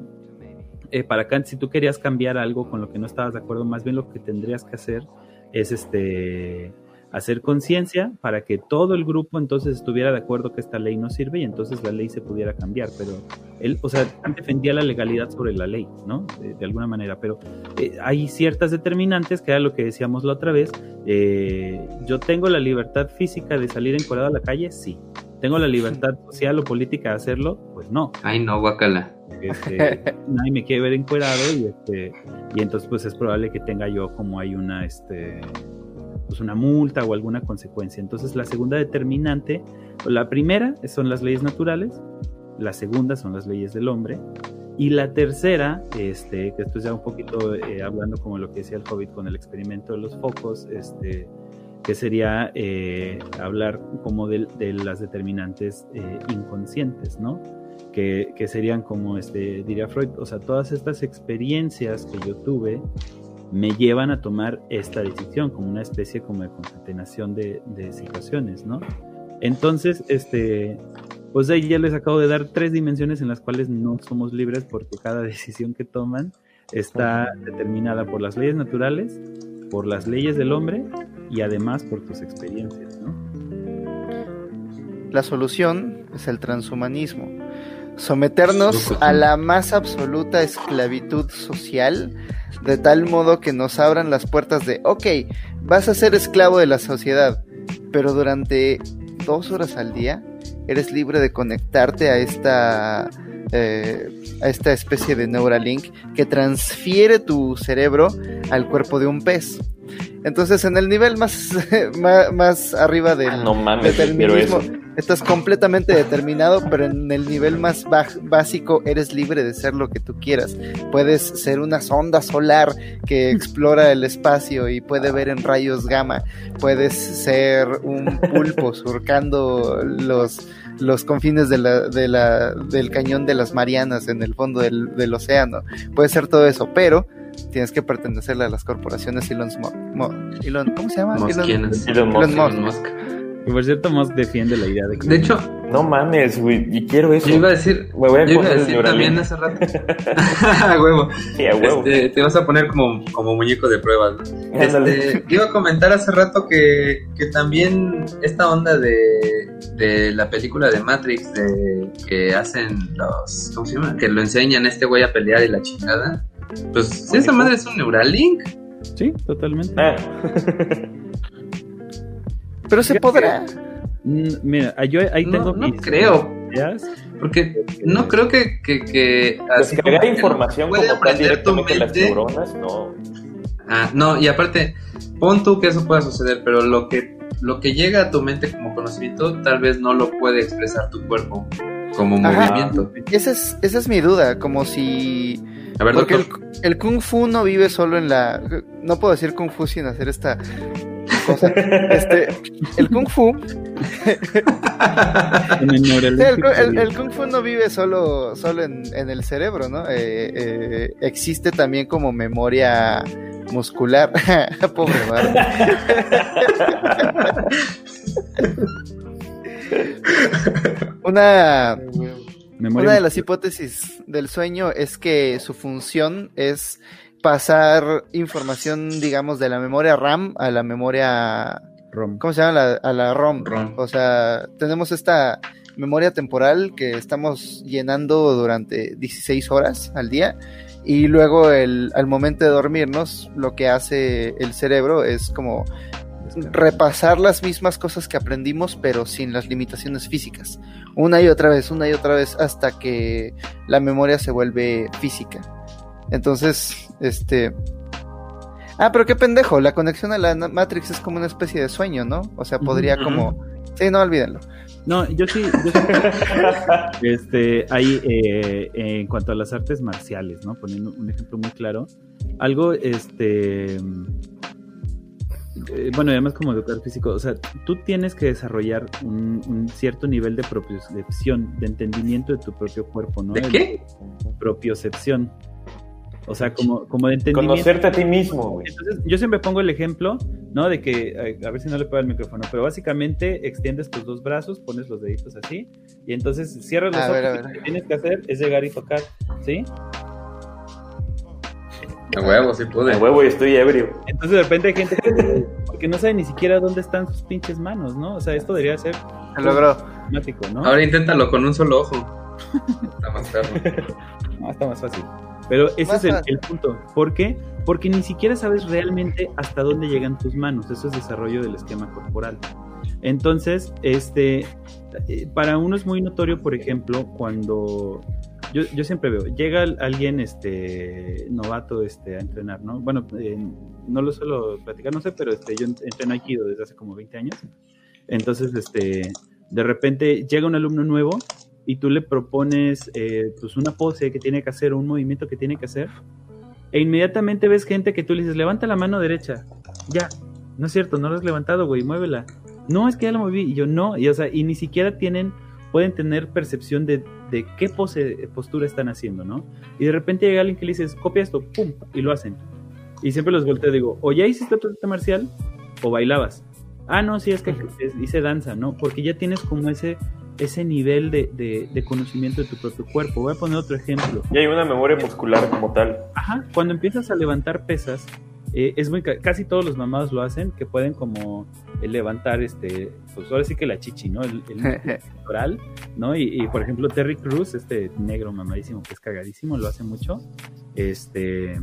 para Kant, si tú querías cambiar algo con lo que no estabas de acuerdo, más bien lo que tendrías que hacer es, este, hacer conciencia para que todo el grupo entonces estuviera de acuerdo que esta ley no sirve y entonces la ley se pudiera cambiar. Pero él, o sea, defendía la legalidad sobre la ley, ¿no? De, alguna manera. Pero eh, hay ciertas determinantes, que era lo que decíamos la otra vez. Eh, yo tengo la libertad física de salir encuadrado a la calle, sí. ¿Tengo la libertad social o política de hacerlo? Pues no. Ay, no, guacala. Este, nadie me quiere ver encuadrado y, este, y entonces pues es probable que tenga yo como hay una, este, pues una multa o alguna consecuencia. Entonces la segunda determinante, la primera son las leyes naturales, la segunda son las leyes del hombre y la tercera, este, que esto es ya un poquito eh, hablando como lo que decía el COVID con el experimento de los focos, este, que sería eh, hablar como de, las determinantes eh, inconscientes, ¿no? Que, que, serían como, este, diría Freud, o sea, todas estas experiencias que yo tuve me llevan a tomar esta decisión como una especie como de concatenación de, situaciones, ¿no? Entonces, este, pues ahí ya les acabo de dar tres dimensiones en las cuales no somos libres porque cada decisión que toman está determinada por las leyes naturales, por las leyes del hombre y además por tus experiencias. La solución es el transhumanismo. Someternos a la más absoluta esclavitud social, de tal modo que nos abran las puertas de, ok, vas a ser esclavo de la sociedad, pero durante dos horas al día eres libre de conectarte a esta eh, a esta especie de Neuralink que transfiere tu cerebro al cuerpo de un pez. Entonces, en el nivel más, más, más arriba del Ah, no mames, determinismo, estás completamente determinado, pero en el nivel más baj- básico eres libre de ser lo que tú quieras. Puedes ser una sonda solar que explora el espacio y puede ver en rayos gamma. Puedes ser un pulpo surcando los, los confines de la, de la, del cañón de las Marianas en el fondo del, del océano. Puedes ser todo eso, pero tienes que pertenecerle a las corporaciones Elon Musk. Mo- Elon, ¿Cómo se llama? Elon- Mosquianas. Elon Musk. Elon Musk. Elon Musk. Y por cierto, Musk defiende la idea de que... De hecho, No mames, güey, y quiero eso. yo iba a decir, Me voy a yo iba a decir también hace rato. A huevo. Sí, a huevo. Este, te vas a poner como, como muñeco de pruebas. ¿no? Este, iba a comentar hace rato que, que también esta onda de, de la película de Matrix, de que hacen los. ¿Cómo se llama? Que lo enseñan a este güey a pelear y la chingada. Pues si esa madre es un Neuralink. Sí, totalmente. Ah, Pero se podrá. Mm, Mira, yo ahí No, tengo no mis creo. ideas. Porque no creo que. que, que así descargar como que información puede como tal aprender tu directamente las neuronas, no. Ah, no, y aparte, pon tú que eso pueda suceder, pero lo que, lo que llega a tu mente como conocimiento, tal vez no lo puede expresar tu cuerpo como Ajá. movimiento. Esa es, esa es mi duda, como si... A ver, Porque el, el kung fu no vive solo en la... No puedo decir kung fu sin hacer esta cosa. Este, el kung fu... El kung fu no vive solo, solo en, en el cerebro, ¿no? Eh, eh, existe también como memoria muscular. Pobre. Una... Memoria Una de las hipótesis del sueño es que su función es pasar información, digamos, de la memoria RAM a la memoria, ROM. ¿cómo se llama? La- a la ROM. ROM. O sea, tenemos esta memoria temporal que estamos llenando durante 16 horas al día y luego el, al momento de dormirnos lo que hace el cerebro es como repasar las mismas cosas que aprendimos pero sin las limitaciones físicas una y otra vez una y otra vez hasta que la memoria se vuelve física entonces este ah pero qué pendejo la conexión a la Matrix es como una especie de sueño no o sea podría como sí no olvídenlo No, yo sí, yo sí este, ahí eh, en cuanto a las artes marciales, ¿no? Poniendo un ejemplo muy claro, algo, este, eh, bueno, además como educador físico, o sea, tú tienes que desarrollar un, un cierto nivel de propiocepción, de entendimiento de tu propio cuerpo, ¿no? ¿De El- qué? Propiocepción. O sea, como, como de entendimiento. Conocerte a ti mismo, güey. Entonces, yo siempre pongo el ejemplo, ¿no? De que, a ver si no le pega el micrófono, pero básicamente extiendes tus dos brazos, pones los deditos así, y entonces cierras los A ojos ver, a y lo que tienes que hacer es llegar y tocar, ¿sí? A huevo, sí pude. De huevo y estoy ebrio. Entonces de repente hay gente que, no sabe ni siquiera dónde están sus pinches manos, ¿no? O sea, esto debería ser se logró ¿no? Ahora inténtalo con un solo ojo. Está más perro. No, está más fácil. Pero ese Más es el, punto. ¿Por qué? Porque ni siquiera sabes realmente hasta dónde llegan tus manos. Eso es desarrollo del esquema corporal. Entonces, este, eh, para uno es muy notorio, por ejemplo, cuando yo, yo siempre veo, llega al- alguien este, novato este, a entrenar, ¿no? Bueno, eh, no lo suelo platicar, no sé, pero este, yo entreno Aikido desde hace como 20 años. Entonces, este, de repente llega un alumno nuevo y tú le propones eh, pues una pose que tiene que hacer un movimiento que tiene que hacer e inmediatamente ves gente que tú le dices levanta la mano derecha ya no es cierto no la has levantado güey muévela no es que ya la moví y yo no y o sea y ni siquiera tienen pueden tener percepción de, de qué pose postura están haciendo no y de repente llega alguien que le dices copia esto pum y lo hacen. Y siempre los volteo y digo o ya hiciste otro arte marcial o bailabas ah no sí es que hice danza no porque ya tienes como ese ese nivel de, de- de conocimiento de tu propio cuerpo. Voy a poner otro ejemplo. Y hay una memoria muscular como tal. Ajá, cuando empiezas a levantar pesas, eh, es muy casi todos los mamados lo hacen, que pueden como levantar este, pues ahora sí que la chichi, ¿no? El, el oral, ¿no? Y, por ejemplo Terry Cruz, este negro mamadísimo que es cagadísimo, lo hace mucho. Este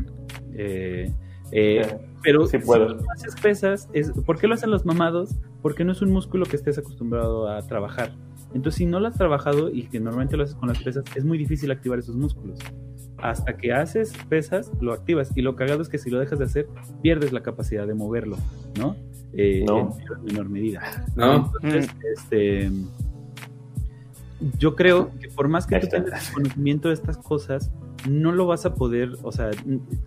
eh, eh, pero si haces pesas, es, ¿por qué lo hacen los mamados? Porque no es un músculo que estés acostumbrado a trabajar. Entonces, si no lo has trabajado y que normalmente lo haces con las pesas, es muy difícil activar esos músculos. Hasta que haces pesas, lo activas. Y lo cagado es que si lo dejas de hacer, pierdes la capacidad de moverlo, ¿no? Eh, en menor medida. No. Entonces, mm. este. Yo creo que por más que tú tengas conocimiento de estas cosas, no lo vas a poder, o sea,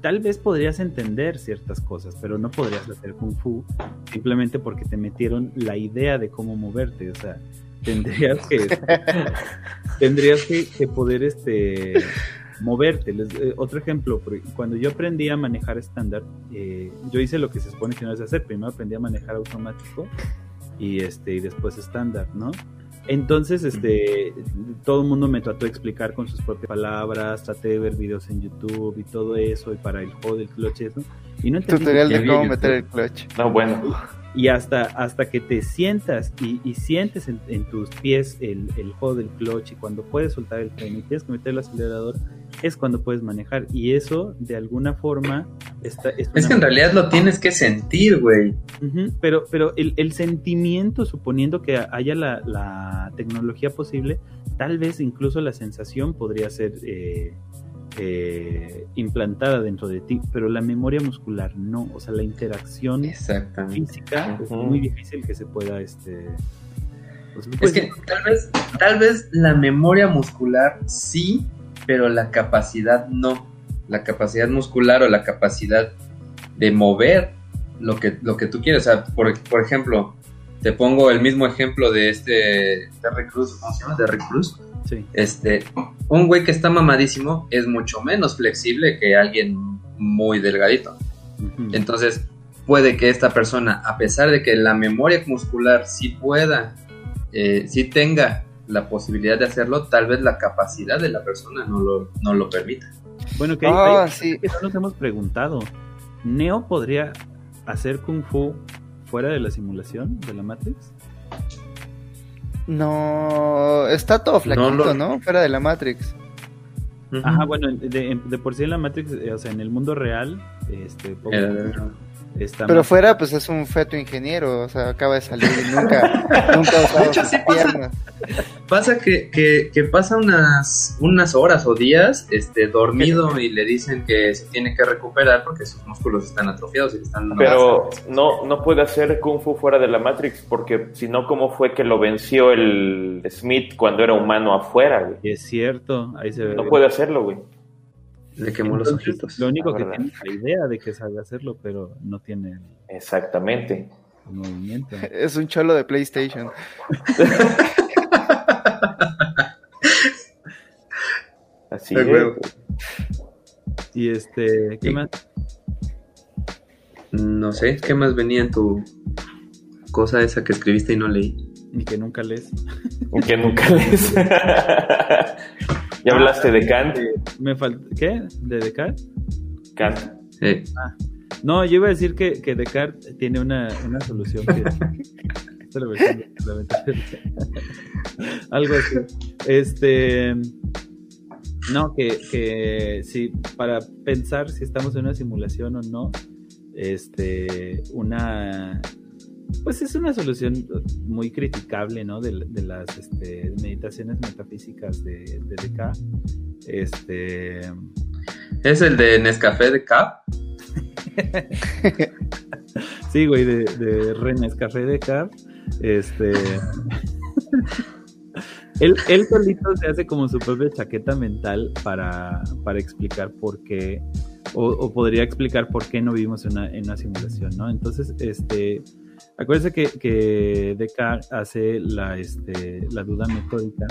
tal vez podrías entender ciertas cosas, pero no podrías hacer kung fu simplemente porque te metieron la idea de cómo moverte, o sea, tendrías que tendrías que, poder este moverte. Eh, otro ejemplo, cuando yo aprendí a manejar estándar, eh, yo hice lo que se supone que no es hacer. Primero aprendí a manejar automático y este y después estándar, ¿no? Entonces, este, todo el mundo me trató de explicar con sus propias palabras, traté de ver videos en YouTube y todo eso, y para el juego del clutch eso. Y no Tutorial de cómo meter el clutch. No, bueno. Y hasta, hasta que te sientas y, sientes en, tus pies el, el, juego del clutch y cuando puedes soltar el freno y tienes que meter el acelerador, es cuando puedes manejar. Y eso, de alguna forma, está, es, es que en realidad lo tienes que sentir, güey. pero pero el, el, sentimiento, suponiendo que haya la, la, tecnología posible, tal vez incluso la sensación podría ser... Eh, eh, implantada dentro de ti, pero la memoria muscular no, o sea, la interacción física es muy difícil que se pueda, este... Pues, es que tal vez, tal vez la memoria muscular sí, pero la capacidad no, la capacidad muscular o la capacidad de mover lo que, lo que tú quieres, o sea, por, por ejemplo, te pongo el mismo ejemplo de este Terry Cruz, ¿cómo se llama? Terry Cruz este, un güey que está mamadísimo es mucho menos flexible que alguien muy delgadito. Entonces, puede que esta persona, a pesar de que la memoria muscular sí pueda, eh, sí tenga la posibilidad de hacerlo, tal vez la capacidad de la persona no lo, no lo permita. Bueno, que, ah, nos hemos preguntado, ¿Neo podría hacer kung fu fuera de la simulación de la Matrix? No, está todo flaquito, ¿no? Fuera de la Matrix. Ajá, bueno, de, por sí en la Matrix, eh, o sea, en el mundo real, este, pero fuera, pues es un feto ingeniero, o sea, acaba de salir y nunca, nunca ha usado sus piernas. Pasa que, que, pasa unas, unas horas o días este, dormido y le dicen que se tiene que recuperar porque sus músculos están atrofiados y están... Pero no, no puede hacer Kung Fu fuera de la Matrix porque si no, ¿cómo fue que lo venció el Smith cuando era humano afuera? Güey? Es cierto, ahí se ve. No puede hacerlo, güey. Le quemó los ojitos. Lo único que tiene es la idea de que sabe hacerlo, pero no tiene. Exactamente. El movimiento. Es un cholo de PlayStation. Así es. Y este, ¿qué más? No sé, ¿qué más venía en tu cosa esa que escribiste y no leí? Y que nunca lees. Y que nunca lees. ¿Ya hablaste de Kant? Me ¿Qué? ¿De Descartes? Kant. Ah. No, yo iba a decir que, que Descartes tiene una, una solución que... Algo así. Este... No, que, que sí, para pensar si estamos en una simulación o no, este, una, pues es una solución muy criticable, ¿no? De, las este, meditaciones metafísicas de, de DK. Este. ¿Es el de Nescafé de K? sí, güey, de, de Re Nescafé de K. Este. él, él solito se hace como su propia chaqueta mental para, para explicar por qué, o, podría explicar por qué no vivimos una, en una simulación, ¿no? Entonces, este, Acuérdense que, que Descartes hace la, este, la duda metódica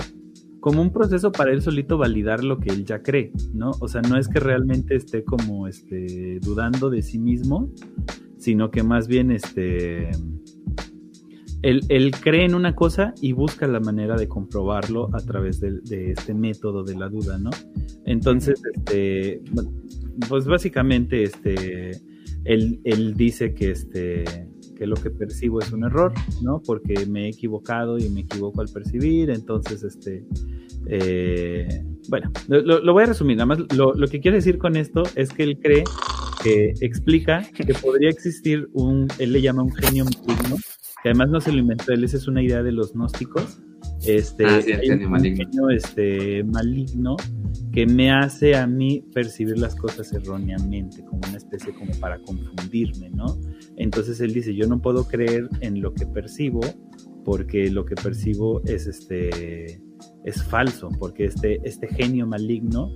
como un proceso para él solito validar lo que él ya cree, ¿no? O sea, no es que realmente esté como este, dudando de sí mismo, sino que más bien este, él, él, cree en una cosa y busca la manera de comprobarlo a través de, de, este método de la duda, ¿no? Entonces, este, pues básicamente, este, él, él dice que este que lo que percibo es un error, ¿no? Porque me he equivocado y me equivoco al percibir, entonces, este, eh, bueno, lo, voy a resumir, nada más lo, lo, que quiero decir con esto es que él cree que explica que podría existir un, él le llama un genio maligno, que además no se lo inventó él, esa es una idea de los gnósticos, este, ah, un maligno. genio este, maligno que me hace a mí percibir las cosas erróneamente, como una especie como para confundirme, ¿no? Entonces él dice, yo no puedo creer en lo que percibo porque lo que percibo es este es falso, porque este, este genio maligno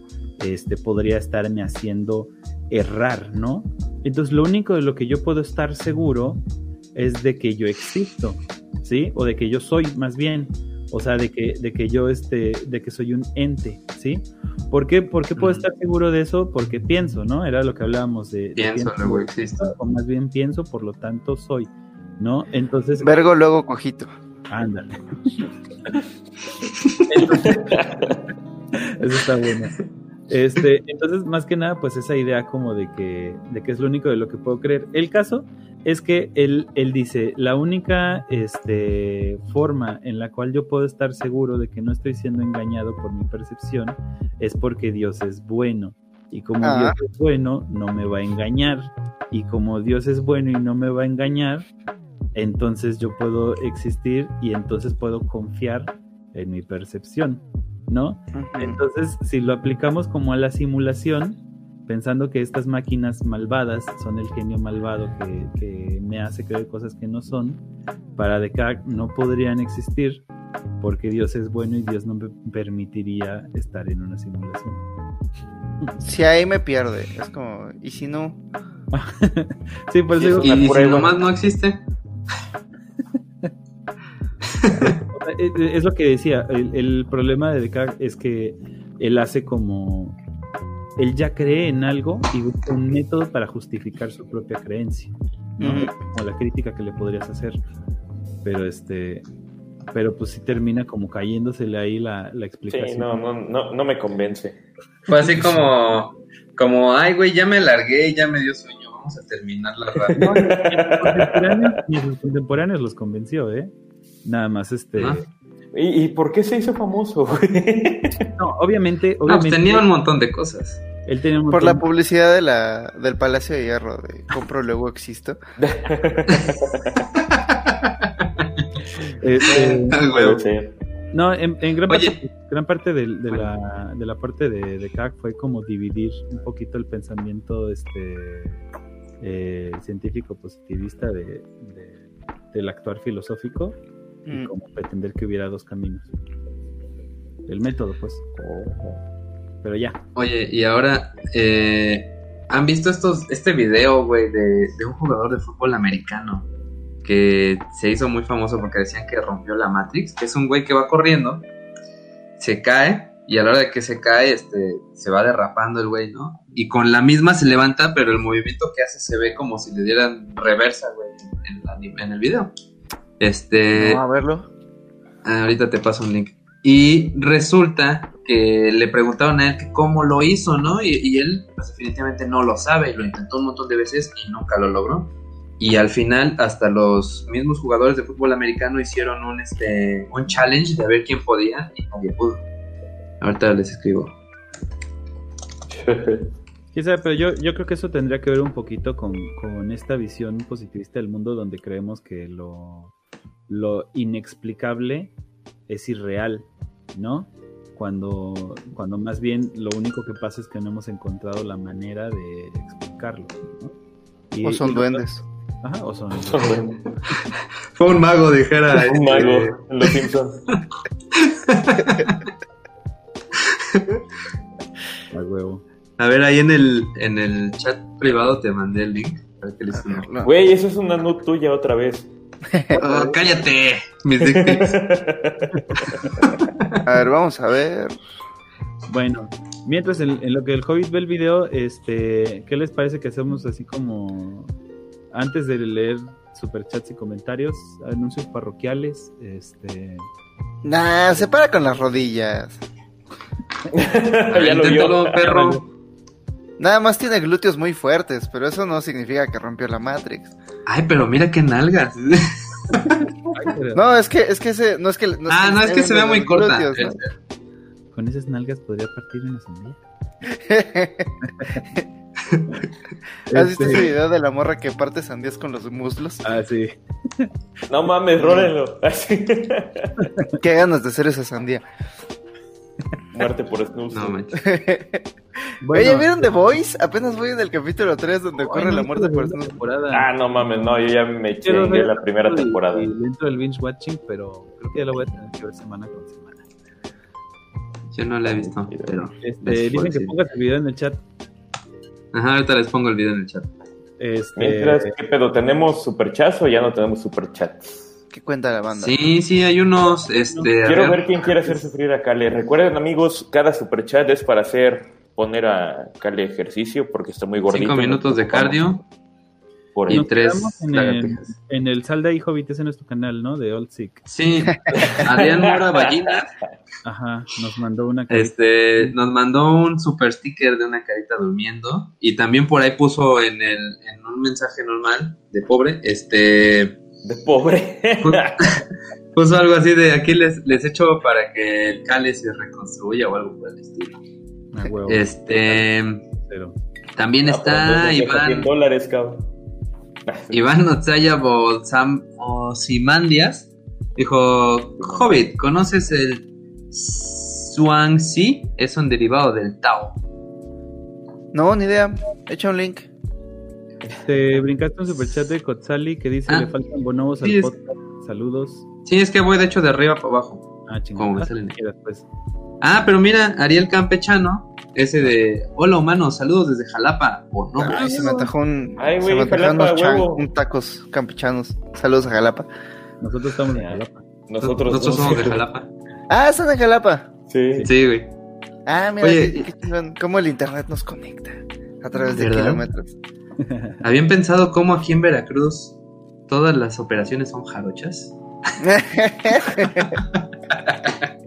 este, podría estarme haciendo errar, ¿no? Entonces lo único de lo que yo puedo estar seguro es de que yo existo, ¿sí? O de que yo soy más bien, o sea, de que, de que yo este, de que soy un ente, ¿sí? ¿Por qué, ¿Por qué puedo estar seguro de eso? Porque pienso, ¿no? Era lo que hablábamos de... Pienso, luego existo. O más bien pienso, por lo tanto soy, ¿no? Entonces... Vergo, luego cojito. Ándale. eso está bueno. Este, entonces, más que nada, pues esa idea como de que, de que es lo único de lo que puedo creer. El caso es que él, él dice, la única este, forma en la cual yo puedo estar seguro de que no estoy siendo engañado por mi percepción es porque Dios es bueno. Y como Ah. Dios es bueno, no me va a engañar. Y como Dios es bueno y no me va a engañar, entonces yo puedo existir y entonces puedo confiar en mi percepción, ¿no? Entonces, si lo aplicamos como a la simulación, pensando que estas máquinas malvadas son el genio malvado que, que me hace creer cosas que no son, para Descartes no podrían existir porque Dios es bueno y Dios no me permitiría estar en una simulación. Si ahí me pierde, es como, ¿y si no? sí, por eso digo, Y, y si nomás no existe, es, es lo que decía, el, el problema de Descartes es que él hace como él ya cree en algo y busca un método para justificar su propia creencia, ¿no? Como la crítica que le podrías hacer. Pero este, pero pues sí termina como cayéndosele ahí la, la explicación. Sí, no, no, no, no me convence. fue así como, como, ay, güey, ya me largué, ya me dio sueño, vamos a terminar la radio. No, sus contemporáneos los convenció, ¿eh? Nada más este. Ah. ¿Y, y por qué se hizo famoso? No, obviamente, No, pues obviamente. tenía un montón de cosas. él tenía un Por la publicidad de la, del Palacio de Hierro, de compro luego existo. este. No, en, en gran parte, gran parte de, de la, de la parte de, de CAC fue como dividir un poquito el pensamiento este eh, científico positivista de, de- del actuar filosófico y Mm. como pretender que hubiera dos caminos. El método, pues. Pero ya. Oye, y ahora, eh, ¿han visto estos, este video, güey, de, de un jugador de fútbol americano que se hizo muy famoso porque decían que rompió la Matrix? Que es un güey que va corriendo, se cae y a la hora de que se cae, este, se va derrapando el güey, ¿no? Y con la misma se levanta, pero el movimiento que hace se ve como si le dieran reversa, güey, en, la- en el video. Este, Vamos a verlo. Ah, ahorita te paso un link. Y resulta que le preguntaron a él que cómo lo hizo, ¿no? Y, y él, pues definitivamente no lo sabe, lo intentó un montón de veces y nunca lo logró. Y al final, hasta los mismos jugadores de fútbol americano hicieron un, este, un challenge de ver quién podía y nadie pudo. Ahorita les escribo. Sabe, pero yo, yo creo que eso tendría que ver un poquito con, con esta visión positivista del mundo donde creemos que lo, lo inexplicable es irreal, ¿no? Cuando, cuando más bien lo único que pasa es que no hemos encontrado la manera de explicarlo, ¿no? Y- O son y- duendes. Ajá, o son Fue un mago, dijera. Un mago, en los Simpsons. a huevo. A ver, ahí en el, en el chat privado te mandé el link para que les No. Güey, eso es una nut tuya otra vez. Oh, cállate, mis. A ver, vamos a ver. Bueno, mientras en, en lo que el Hobbit ve el video, este, ¿qué les parece que hacemos así como antes de leer superchats y comentarios, anuncios parroquiales, este, Nah, se para con las rodillas. ya lo vio. Perro. Nada más tiene glúteos muy fuertes, pero eso no significa que rompió la Matrix. Ay, pero mira qué nalgas. No, es que, es que ese, no es que. No ah, no, es que se ve muy corta. glúteos, ¿no? Con esas nalgas podría partir una sandía. ¿Has visto Este- ese video de la morra que parte sandías con los muslos? Ah, sí. No mames, rólenlo. Así. Qué ganas de hacer esa sandía. Muerte por snooze. No, manches. Oye, ¿vieron The Voice? Apenas voy en el capítulo 3 donde ocurre no, la muerte por segunda snooze. temporada. Ah, no mames, no, yo ya me chingué la primera temporada. el- Dentro del binge watching, pero creo que ya lo voy a tener que ver semana con semana. Yo no la he visto, pero. Este, dicen que pongas el video en el chat. Ajá, ahorita les pongo el video en el chat. Este, Mientras, ¿qué pedo? ¿Tenemos superchats o ya no tenemos superchats? ¿Qué cuenta la banda? Sí, sí, hay unos. Este, Quiero ver. ver quién quiere hacer sufrir a Kale. Recuerden, amigos, cada superchat es para hacer poner a Kale ejercicio porque está muy gordito. Cinco minutos de cardio Por y tres en el, en el Salda y Hobbit, ese es nuestro canal, ¿no? De Old Sick. Sí, Adrián Mora Ballina Ajá, nos mandó una carita. este, nos mandó un super sticker de una carita durmiendo y también por ahí puso en, el, en un mensaje normal de pobre, este, de pobre. puso algo así de aquí les, les echo para que el Cale se reconstruya o algo por el estilo. Ah, huevo, Este, cero. también Ah, está 100 Iván, dólares, cabrón. Iván Notzaya Bolsam Osimandias dijo, Hobbit, ¿conoces el Swansea? Es un derivado del Tao. No, ni idea. Echa un link. Te brincaste un superchat de Kotzali que dice Ah. le faltan bonobos Sí, al es- podcast. Saludos. Sí, es que voy de hecho de arriba para abajo. Ah, Como me chingada. salen aquí. Después. Ah, pero mira, Ariel Campechano, ese de Hola humanos, saludos desde Jalapa. O no, Ay, se me atajó un. Ay, se güey, me antojaron Jalapa, unos chan- huevo. un tacos campechanos. Saludos a Jalapa. Nosotros estamos en. Jalapa. Nosotros, nosotros no. somos de Jalapa. Ah, están en Jalapa. Sí. Sí, güey. Ah, mira, Oye, qué, qué chingón. Cómo el internet nos conecta a través de ¿Verdad? kilómetros. ¿Habían pensado cómo aquí en Veracruz todas las operaciones son jarochas?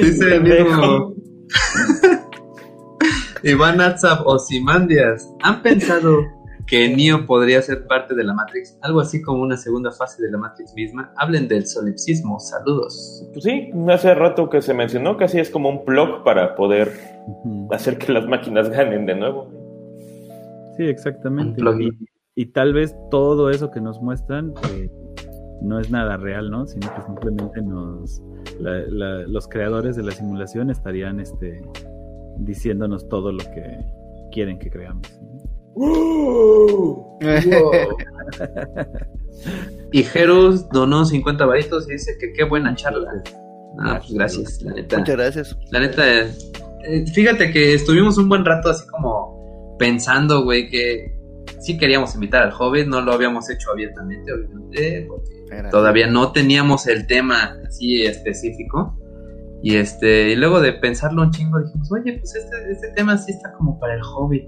Dice el mismo Iván Atzab Osimandias. ¿Han pensado que Neo podría ser parte de la Matrix? Algo así como una segunda fase de la Matrix misma. Hablen del solipsismo. Saludos. Pues sí, hace rato que se mencionó que así es como un plug para poder hacer que las máquinas ganen de nuevo. Sí, exactamente. Y, y tal vez todo eso que nos muestran eh, no es nada real, ¿no? Sino que simplemente nos la- la- los creadores de la simulación estarían este diciéndonos todo lo que quieren que creamos. ¿no? Y Jerus donó 50 varitos y dice que qué buena charla. Ah, pues gracias, la neta. Muchas gracias. La neta, eh, fíjate que estuvimos un buen rato así como pensando, güey, que sí queríamos invitar al Hobbit, no lo habíamos hecho abiertamente, obviamente, porque Todavía no teníamos el tema así específico. Y este, y luego de pensarlo un chingo dijimos, oye, pues este, este tema sí está como para el Hobbit.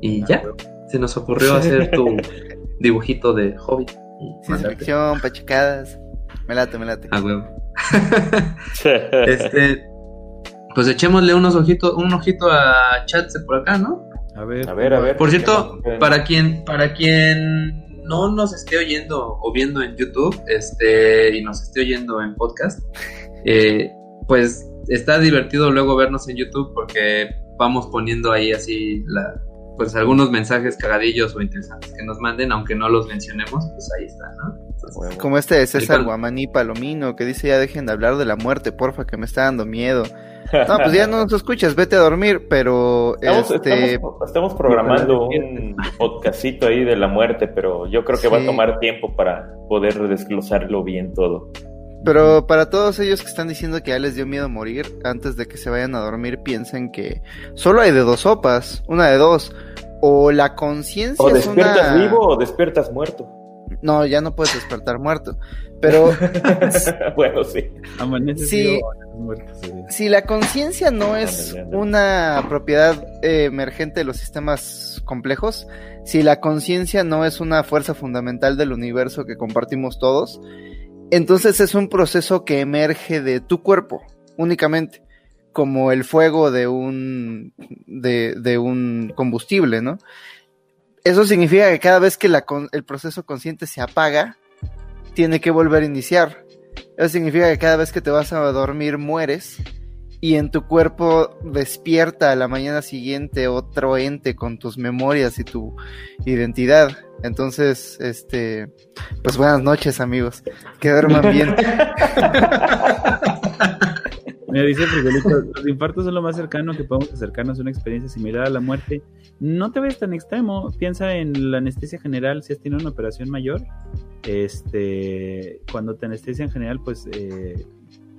Y Ah, ya, se nos ocurrió hacer tu dibujito de Hobbit. Ciencia ficción, pachecadas. Me late, me late. A huevo. Este, pues echémosle unos ojitos, un ojito a chats de por acá, ¿no? A ver, A ver, a ver. Por ¿qué cierto, para quien, para quien no nos esté oyendo o viendo en YouTube, este, y nos esté oyendo en podcast, eh, pues está divertido luego vernos en YouTube porque vamos poniendo ahí así la, pues algunos mensajes cagadillos o interesantes que nos manden, aunque no los mencionemos, pues ahí está, ¿no? Entonces. Como este de César Guamaní Palomino que dice ya dejen de hablar de la muerte, porfa, que me está dando miedo. No, pues ya no nos escuchas, vete a dormir, pero Estamos, este estamos- estamos programando un podcastito ahí de la muerte, pero yo creo que va a tomar tiempo para poder desglosarlo bien todo. Pero para todos ellos que están diciendo que ya les dio miedo morir, antes de que se vayan a dormir, piensen que solo hay de dos sopas, una de dos. O la conciencia O es despiertas una... vivo o despiertas muerto. No, ya no puedes despertar muerto. Pero bueno, sí. sí. si la conciencia no es una propiedad eh, emergente de los sistemas complejos, si la conciencia no es una fuerza fundamental del universo que compartimos todos, entonces es un proceso que emerge de tu cuerpo únicamente. como el fuego de un, de, de un combustible, ¿no? Eso significa que cada vez que la el proceso consciente se apaga, tiene que volver a iniciar. Eso significa que cada vez que te vas a dormir mueres y en tu cuerpo despierta a la mañana siguiente otro ente con tus memorias y tu identidad. Entonces, este, pues buenas noches amigos, que duerman bien. Me dice los infartos son lo más cercano que podemos acercarnos a una experiencia similar a la muerte. No te ves tan extremo, piensa en la anestesia general, si has tenido una operación mayor, este, cuando te anestesia en general, pues eh,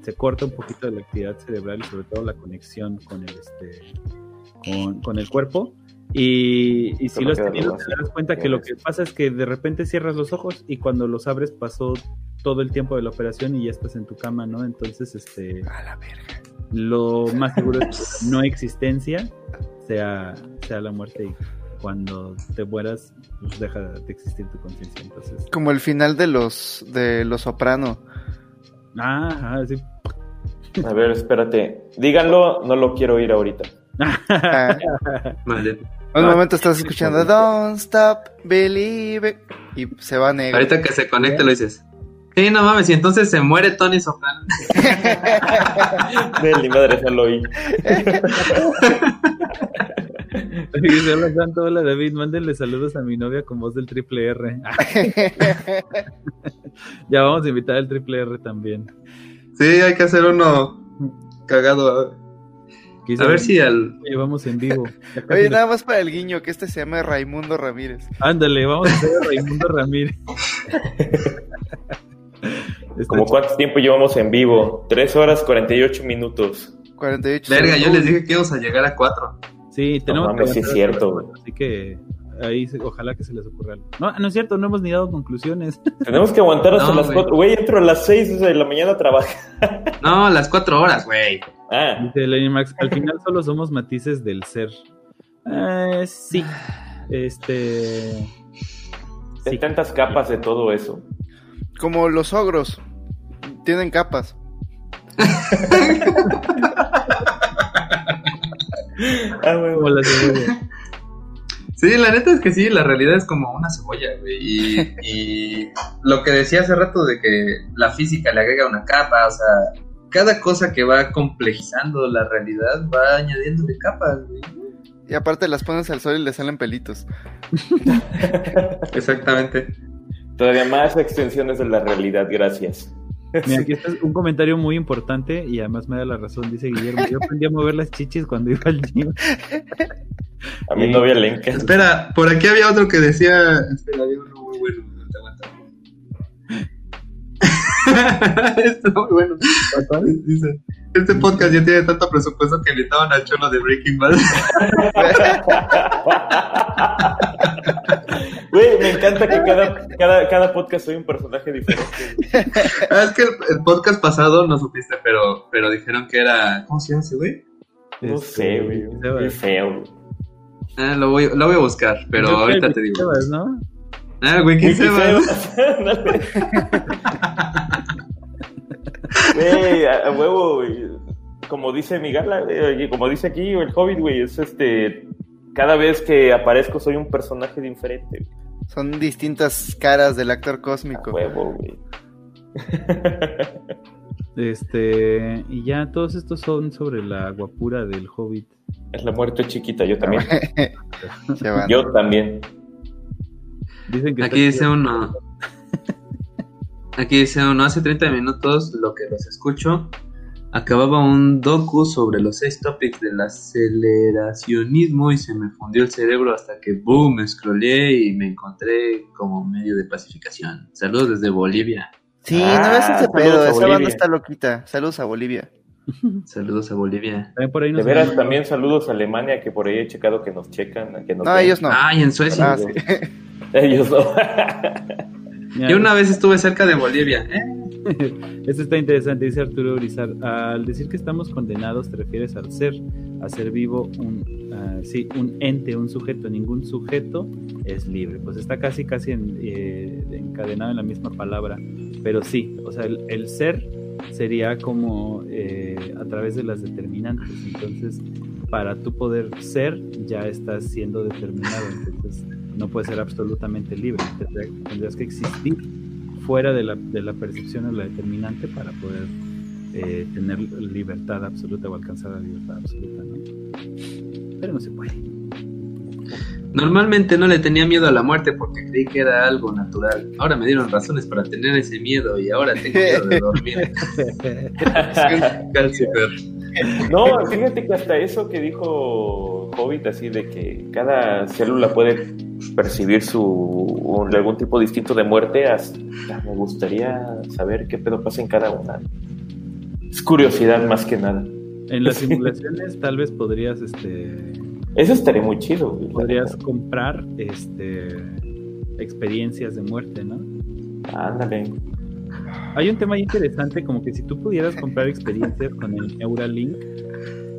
se corta un poquito de la actividad cerebral y sobre todo la conexión con el, este, con el cuerpo. Y, y si has tenido, te das cuenta que lo que pasa es que de repente cierras los ojos y cuando los abres pasó todo el tiempo de la operación y ya estás en tu cama, ¿no? Entonces, este, A la verga. lo más seguro es que no existencia sea, sea la muerte y cuando te mueras, pues deja de existir tu conciencia. Entonces, Como el final de los, de los soprano. ah, ajá, sí. A ver, espérate. Díganlo, no lo quiero oír ahorita. Ah, Vale. un Ah, momento estás escuchando Don't Stop Believe It", y se va negro. Ahorita que se conecte lo dices. Sí, no mames, y entonces se muere Tony Soprano. De mi madre, ya lo oí. Dice, hola Santo, hola David, mándenle saludos a mi novia con voz del triple R. ya vamos a invitar al triple R también. Sí, hay que hacer uno cagado. Quizá A ver si al. llevamos en vivo. Oye, nada más para el guiño, que este se llama Raimundo Ramírez. Ándale, vamos a hacer a Raimundo Ramírez. Este, ¿Como cuánto tiempo llevamos en vivo? 3 horas 48 minutos. 48 Verga, yo les dije que íbamos a llegar a cuatro. Sí, tenemos mames, sí es cierto, cuatro, Así que ahí se- ojalá que se les ocurra algo. No, no es cierto, no hemos ni dado conclusiones. Tenemos que aguantar hasta No, las güey. 4. Güey, entro a las 6 de la mañana a trabajar. No, las cuatro horas, güey. Ah, Dice Lenny Max, al final solo somos matices del ser. Eh, sí. Este. hay Sí. tantas capas de todo eso. Como los ogros. Tienen capas. Ah, güey, Como la cebolla. Sí, la neta es que sí, la realidad es como una cebolla, güey. Y, y lo que decía hace rato de que la física le agrega una capa, o sea, cada cosa que va complejizando la realidad va añadiéndole capas, güey. Y aparte las pones al sol y le salen pelitos. Exactamente. Todavía más extensiones de la realidad, gracias. Mira, aquí está un comentario muy importante y además me da la razón. Dice Guillermo: Yo aprendí a mover las chichis cuando iba al gym. A mi novia le encanta. Espera, por aquí había otro que decía. Espera, había uno muy bueno. Esto muy bueno. Dice: Este podcast ya tiene tanto presupuesto que invitaban al cholo de Breaking Bad. Güey, me encanta que cada, cada, cada podcast soy un personaje diferente. Ah, es que el, el podcast pasado no supiste, pero, pero dijeron que era. ¿Cómo se llama ese güey? No Este, sé, güey. Qué feo. güey. Ah, lo voy, lo voy a buscar, pero ahorita te digo. ¿no? Ah, güey, ¿quién se va? Sebas. Güey, a, a huevo, güey. Como dice mi gala, güey, como dice aquí el Hobbit, güey, es este. Cada vez que aparezco soy un personaje diferente. güey. Son distintas caras del actor A cósmico. huevo, güey. Este, y ya todos estos son sobre la guapura del hobbit. Es la muerte chiquita, yo también. Se van. Yo también. Dicen que Aquí dice uno. Aquí dice uno, hace 30 minutos, lo que los escucho, acababa un docu sobre los seis topics del aceleracionismo y se me fundió el cerebro hasta que, boom, scrollé y me encontré como medio de pacificación. Saludos desde Bolivia. Sí, Ah, no ves ese pedo. Esa banda está loquita. Saludos a Bolivia. Saludos a Bolivia. También por ahí De nos veras, mandan- también saludos a Alemania, que por ahí he checado que nos checan. Que nos No, ven. ellos no. Ay, en Suecia. Ah, sí. Ellos no. Yo una vez estuve cerca de Bolivia. ¿eh? Esto está interesante, dice Arturo Urizar. Al decir que estamos condenados, te refieres al ser, a ser vivo, un, ah, sí, un ente, un sujeto. Ningún sujeto es libre. Pues está casi, casi en- eh, encadenado en la misma palabra. Pero sí, o sea, el, el ser sería como eh, a través de las determinantes. Entonces, para tú poder ser, ya estás siendo determinado. Entonces, no puedes ser absolutamente libre. Tendrías, que existir fuera de la, de la percepción o la determinante para poder eh, tener libertad absoluta o alcanzar la libertad absoluta. Pero no se puede. Normalmente no le tenía miedo a la muerte porque creí que era algo natural. Ahora me dieron razones para tener ese miedo y ahora tengo miedo de dormir. no, fíjate que hasta eso que dijo Hobbit, así de que cada célula puede percibir su algún tipo distinto de muerte, hasta me gustaría saber qué pedo pasa en cada una. Es curiosidad más que nada. En las simulaciones tal vez podrías, este... Eso estaría muy chido. Podrías comprar, este, experiencias de muerte, ¿no? Ándale. Hay un tema interesante, como que si tú pudieras comprar experiencias con el Neuralink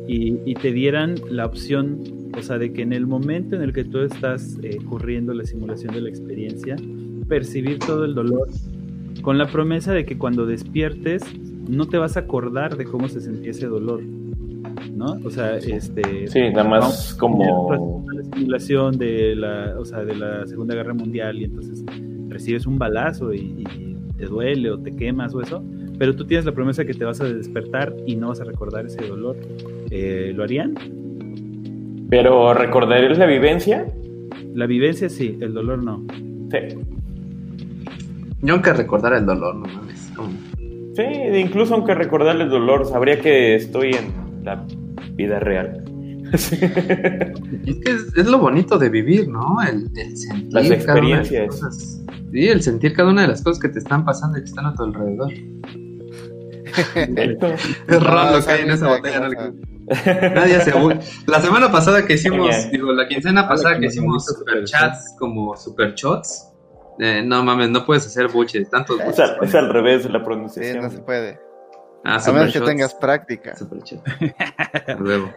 y, y te dieran la opción, o sea, de que en el momento en el que tú estás eh, corriendo la simulación de la experiencia, percibir todo el dolor, con la promesa de que cuando despiertes no te vas a acordar de cómo se sentía ese dolor, ¿no? O sea, este... Sí, nada más como... La simulación de la, o sea, de la Segunda Guerra Mundial y entonces recibes un balazo y, te duele o te quemas o eso, pero tú tienes la promesa que te vas a despertar y no vas a recordar ese dolor. Eh, ¿Lo harían? ¿Pero recordarías la vivencia? La vivencia sí, el dolor no. Sí. Yo aunque recordar el dolor, no mames. Sí, incluso aunque recordarle el dolor, sabría que estoy en la vida real. es que es, lo bonito de vivir, ¿no? El, sentir las experiencias. sí, el sentir cada una de las cosas que te están pasando y que están a tu alrededor. es raro que hay en esa botella. Nadie se La semana pasada que hicimos, digo, la quincena pasada que hicimos super chats como super shots, eh, no mames, no puedes hacer buches, tantos Es al, es al revés la pronunciación. Sí, no se puede. Ah, a menos que tengas práctica. Super. Luego.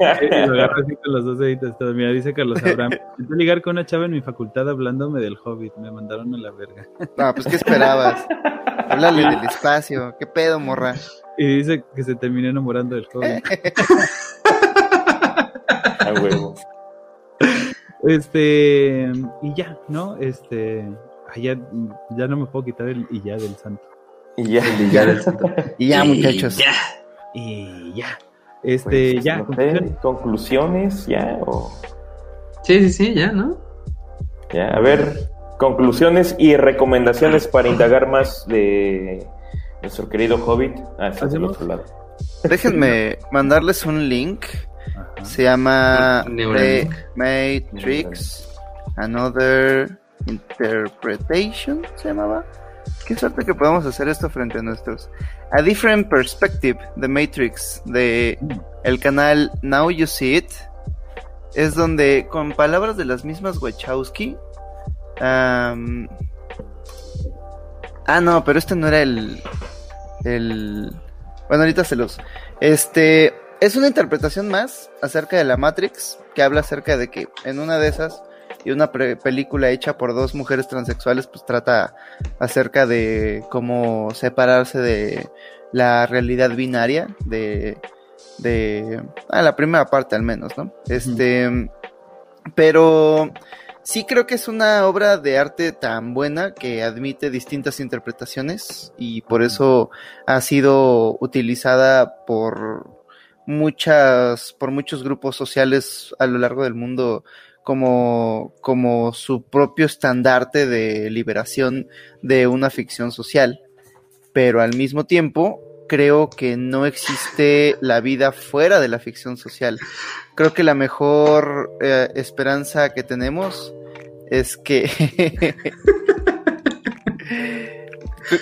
los dos deditos. Mira, dice Carlos Abraham. Intenté ligar con una chava en mi facultad hablándome del Hobbit. Me mandaron a la verga. No, pues ¿qué esperabas? Háblale del espacio. ¿Qué pedo, morra? Y dice que se terminó enamorando del Hobbit. a huevo. Este, y ya, ¿no? Este, ya, ya no me puedo quitar el y ya del santo. Y ya, el y ya del santo. y ya, muchachos. Ya. Y ya. Este, pues, ya. No ¿conclusiones? ¿Conclusiones ya? O... Sí, sí, sí, ya, ¿no? Ya, a ver, conclusiones y recomendaciones para indagar más de nuestro querido Hobbit. Ah, está del otro lado. Déjenme mandarles un link. Ajá. Se llama The Matrix Another Interpretation, se llamaba. Qué suerte que podamos hacer esto frente a nuestros. A Different Perspective, The Matrix, de el canal Now You See It. Es donde, con palabras de las mismas Wachowski. Ah, no, pero este no era el. El. Bueno, ahorita se los. Este. Es una interpretación más acerca de la Matrix, que habla acerca de que en una de esas y una película hecha por dos mujeres transexuales pues trata acerca de cómo separarse de la realidad binaria de de ah, la primera parte al menos no este pero sí creo que es una obra de arte tan buena que admite distintas interpretaciones y por eso ha sido utilizada por muchas por muchos grupos sociales a lo largo del mundo como, como su propio estandarte de liberación de una ficción social. Pero al mismo tiempo, creo que no existe la vida fuera de la ficción social. Creo que la mejor eh, esperanza que tenemos es que...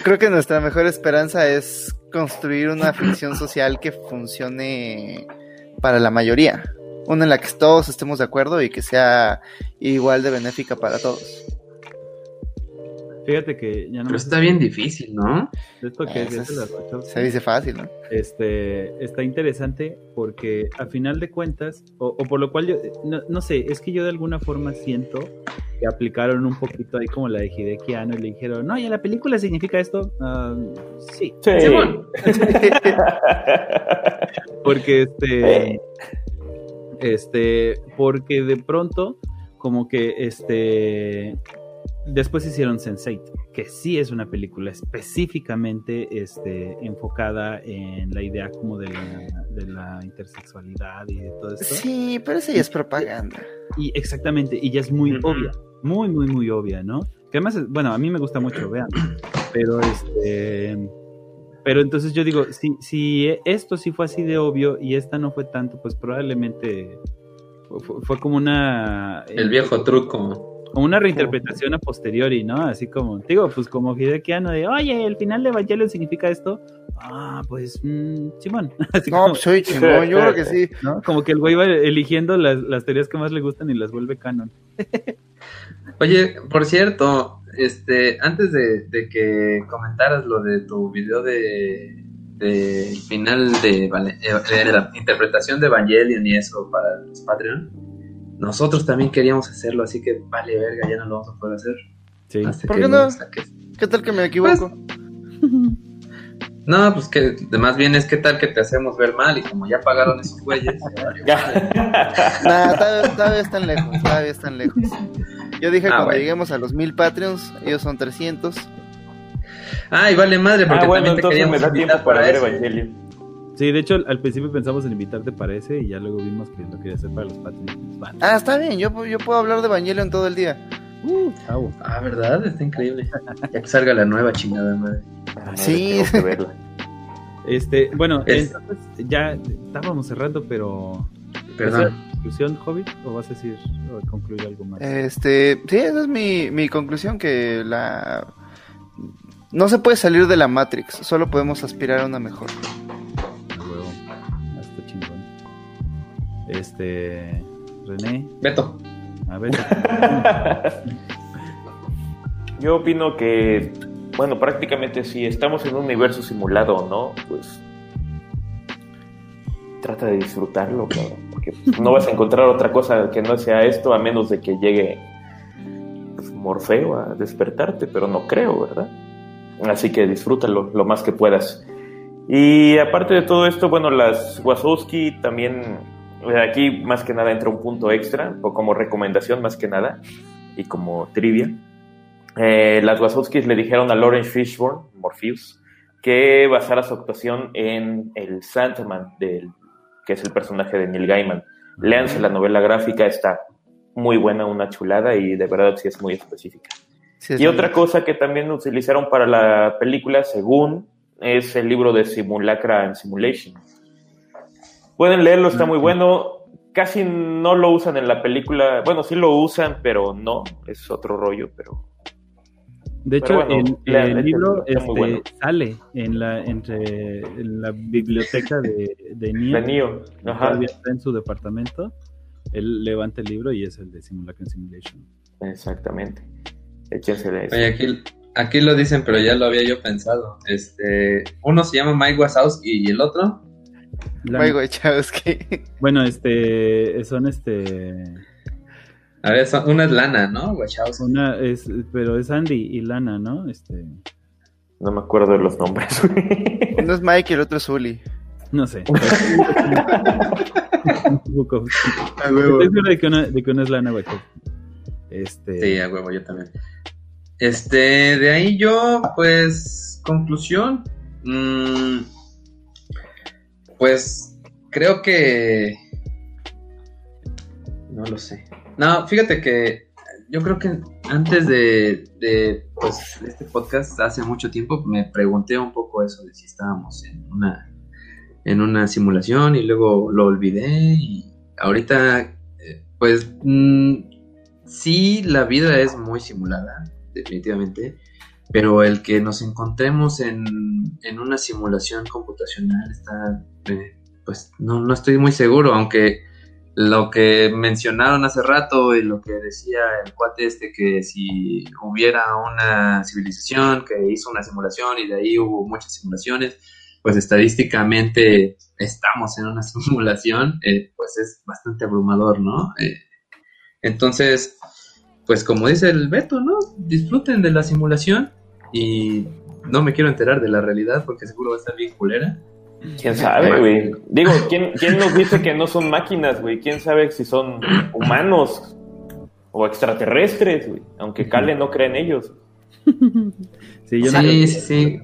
creo que nuestra mejor esperanza es construir una ficción social que funcione para la mayoría una en la que todos estemos de acuerdo y que sea igual de benéfica para todos. Fíjate que ya no. Pero está bien difícil, ¿no? Esto que es, es, se dice fácil, ¿no? Este, está interesante porque a final de cuentas, o, o por lo cual yo, no, no, sé, es que yo de alguna forma siento que aplicaron un poquito ahí como la de Hideki Anno y le dijeron, no, ¿y la película significa esto? Sí. Sí. porque este este porque de pronto como que este después hicieron Sense8 que sí es una película específicamente este enfocada en la idea como de la, de la intersexualidad y de todo esto. Sí, pero eso ya es propaganda. y exactamente y ya es muy obvia muy muy muy obvia no que además es- bueno a mí me gusta mucho vean pero este pero entonces yo digo si si esto sí fue así de obvio y esta no fue tanto pues probablemente fue, fue como una El viejo truco. como una reinterpretación a posteriori, ¿no? Así como, digo, pues como Hideki Anno de, oye, el final de Evangelion significa esto. Ah, pues, mm, Simón. Así No, como, pues soy chingón, yo creo que sí. ¿no? Como que el güey va eligiendo las, las teorías que más le gustan y las vuelve canon. Oye, por cierto, este, antes de, de que comentaras lo de tu video de, de final de, eh, de la interpretación de Evangelion y eso para los Patreon, nosotros también queríamos hacerlo, así que vale verga, ya no lo vamos a poder hacer. Sí. Hasta ¿Por qué no? ¿Qué tal que me equivoco? No, pues que más bien es que tal que te hacemos ver mal y como ya pagaron esos güeyes. Nah, todavía están lejos, todavía están lejos. Yo dije Ah, cuando bueno. lleguemos a los mil Patreons, ellos son 300. Ay, vale madre, porque ah, bueno, también te entonces queríamos me da tiempo para ver eso. Evangelion. Sí, de hecho, al, principio pensamos en invitarte para ese y ya luego vimos que lo quería hacer para los Patreons. Ah, está bien, yo, yo puedo hablar de Evangelion todo el día. Uh, chavo. Ah, ¿verdad? Está increíble. Ya que salga la nueva chingada madre. Ah, madre, Sí. tengo que verla. Este, bueno, Es- entonces ya estábamos cerrando, pero... Perdón. ¿Esa es la conclusión, Hobbit? ¿O vas a decir, o concluir algo más? Este, sí, esa es mi, mi conclusión, que la... No se puede salir de la Matrix, solo podemos aspirar a una mejor. A huevo. Hasta chingón. Este. René, Beto. a ver. Yo opino que, bueno, prácticamente si estamos en un universo simulado o no, pues trata de disfrutarlo, cabrón, no vas a encontrar otra cosa que no sea esto a menos de que llegue Morfeo a despertarte, pero no creo, ¿verdad? Así que disfrútalo lo más que puedas. Y aparte de todo esto, bueno, las Wazowski también, eh, aquí más que nada entra un punto extra, o como recomendación más que nada, y como trivia. Eh, las Wazowskis le dijeron a Lawrence Fishburne, Morpheus, que basara su actuación en el Sandman, del, que es el personaje de Neil Gaiman. Léanse la novela gráfica, está muy buena, una chulada y de verdad sí es muy específica. Sí, es Y otra cosa que también utilizaron para la película, según, es el libro de Simulacra and Simulation. Pueden leerlo, está muy bueno. Casi no lo usan en la película. Bueno, sí lo usan, pero no. Es otro rollo, pero De hecho, bueno, el libro este, bueno. sale en la, entre, en la biblioteca de, de Neo. de Neo. Ajá. Todavía está en su departamento. Él levanta el libro y es el de Simulacron Simulation. Exactamente. Échensele. Oye, aquí, aquí lo dicen, pero ya lo había yo pensado. Este, uno se llama Mike Wazowski y el otro. La- Mike Wachowski. bueno, este, son este, A ver, son- una es Lana, ¿no? Wachowski. una es, pero es Andy y Lana, ¿no? Este, No me acuerdo de los nombres. Uno es Mike y el otro es Uli. no sé. Estoy seguro de que una, de que una es Lana Wachowski. Este, Sí, a huevo, yo también. Este, de ahí yo, pues, conclusión. mm, pues, creo que. No lo sé. No, fíjate que yo creo que antes de, de pues, este podcast, hace mucho tiempo, me pregunté un poco eso de si estábamos en una, en una simulación y luego lo olvidé y ahorita, eh, pues, mm, sí, la vida es muy simulada, definitivamente, pero el que nos encontremos en, en una simulación computacional está, eh, pues no, no estoy muy seguro, aunque lo que mencionaron hace rato y lo que decía el cuate este, que si hubiera una civilización que hizo una simulación y de ahí hubo muchas simulaciones, pues estadísticamente estamos en una simulación, eh, pues es bastante abrumador, ¿no? Eh, entonces, pues como dice el Beto, ¿no? Disfruten de la simulación y no me quiero enterar de la realidad porque seguro va a estar bien culera. ¿Quién sabe, güey? Digo, ¿quién, ¿quién nos dice que no son máquinas, güey? ¿Quién sabe si son humanos o extraterrestres, güey? Aunque Kale no cree en ellos. sí, yo sí, sí, sí.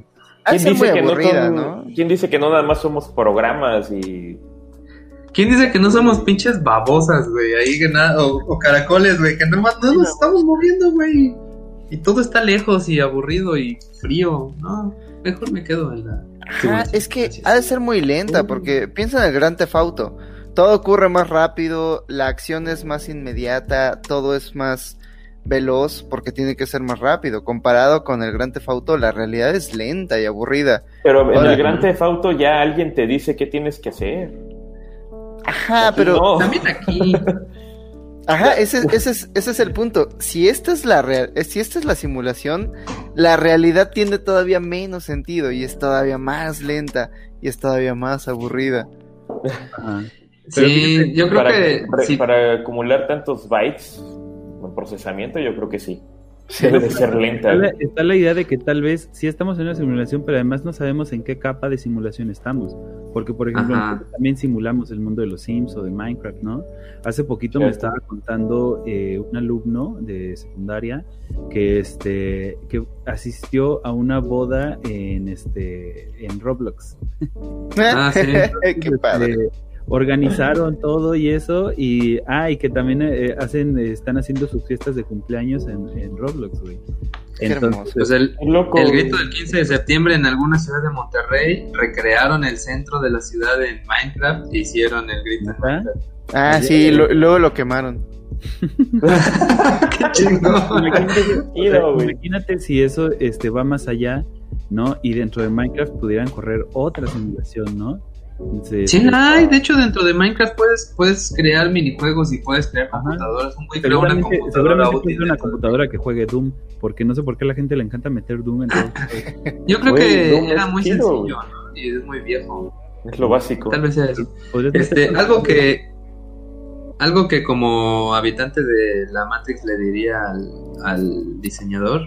¿Quién dice, que no, ¿no? ¿Quién dice que no nada más somos programas y ¿Quién dice que no somos pinches babosas, güey? Ahí que nada, o, caracoles, güey, que nomás no nos estamos moviendo, güey. Y todo está lejos y aburrido y frío. No, mejor me quedo en la. Ajá, es que ha de ser muy lenta, porque piensa en el Gran Tefauto. Todo ocurre más rápido, la acción es más inmediata, todo es más veloz porque tiene que ser más rápido. Comparado con el Gran Tefauto, la realidad es lenta y aburrida. Pero en el Gran Tefauto ya alguien te dice qué tienes que hacer. Ajá, pero. También aquí. Ajá, ese, ese, es, ese es el punto. Si esta es la real, eh, si esta es la simulación, la realidad tiene todavía menos sentido y es todavía más lenta y es todavía más aburrida. Sí, yo creo que para, para acumular tantos bytes en procesamiento, yo creo que sí. Debe de ser lenta. Está la, idea de que tal vez sí estamos en una simulación, pero además no sabemos en qué capa de simulación estamos. Porque, por ejemplo, también simulamos el mundo de los Sims o de Minecraft, ¿no? Hace poquito me estaba contando eh, un alumno de secundaria que este que asistió a una boda en este en Roblox. Ah, sí. qué padre. Este, organizaron todo y eso y ah y que también eh, hacen están haciendo sus fiestas de cumpleaños en, Roblox güey. Entonces pues el, el, grito del 15 de septiembre en alguna ciudad de Monterrey recrearon el centro de la ciudad en Minecraft e hicieron el grito ah sí luego lo quemaron. Qué chingón. Imagínate, si eso este va más allá, ¿no? Y dentro de Minecraft pudieran correr otra simulación, ¿no? Sí, hay, de hecho dentro de Minecraft puedes, puedes crear minijuegos y puedes crear computadoras. Un güey creó una computadora una computadora que juegue Doom, porque no sé por qué a la gente le encanta meter Doom en todo. Yo creo que era muy sencillo, ¿no? Y es muy viejo. Es lo básico. Tal vez sea eso. Este, algo que algo que como habitante de la Matrix le diría al, al diseñador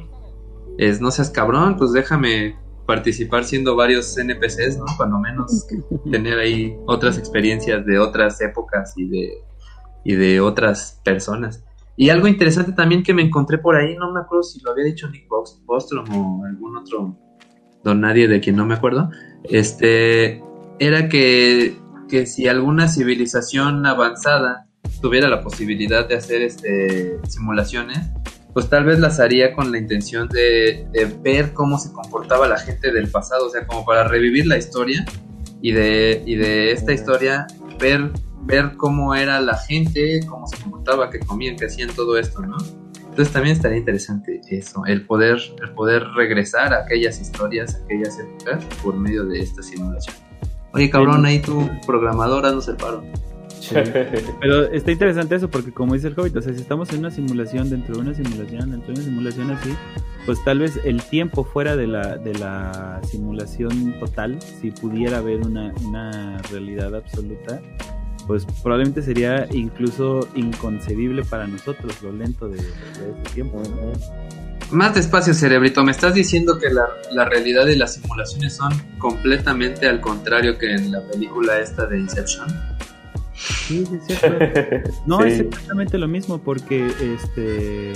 es no seas cabrón, pues déjame participar siendo varios NPCs, ¿no? Cuando menos tener ahí otras experiencias de otras épocas y de, y de otras personas. Y algo interesante también que me encontré por ahí, no me acuerdo si lo había dicho Nick Bostrom o algún otro don nadie de quien no me acuerdo, este, era que, que si alguna civilización avanzada tuviera la posibilidad de hacer este, simulaciones, pues tal vez las haría con la intención de, ver cómo se comportaba la gente del pasado, o sea, como para revivir la historia y de, y de esta historia ver, ver cómo era la gente, cómo se comportaba, que comían, que hacían todo esto, ¿no? Entonces también estaría interesante eso, el poder, el poder regresar a aquellas historias, a aquellas épocas por medio de esta simulación. Oye, cabrón, ahí tu programador, haznos el paro. Pero está interesante eso porque como dice el Hobbit, o sea, si estamos en una simulación, dentro de una simulación, dentro de una simulación así, pues tal vez el tiempo fuera de la, de la simulación total, si pudiera haber una, una realidad absoluta, pues probablemente sería incluso inconcebible para nosotros lo lento de, este tiempo. Más despacio, cerebrito. ¿Me estás diciendo que la, la, realidad y las simulaciones son completamente al contrario que en la película esta de Inception? Sí, sí, sí. No, es exactamente lo mismo porque este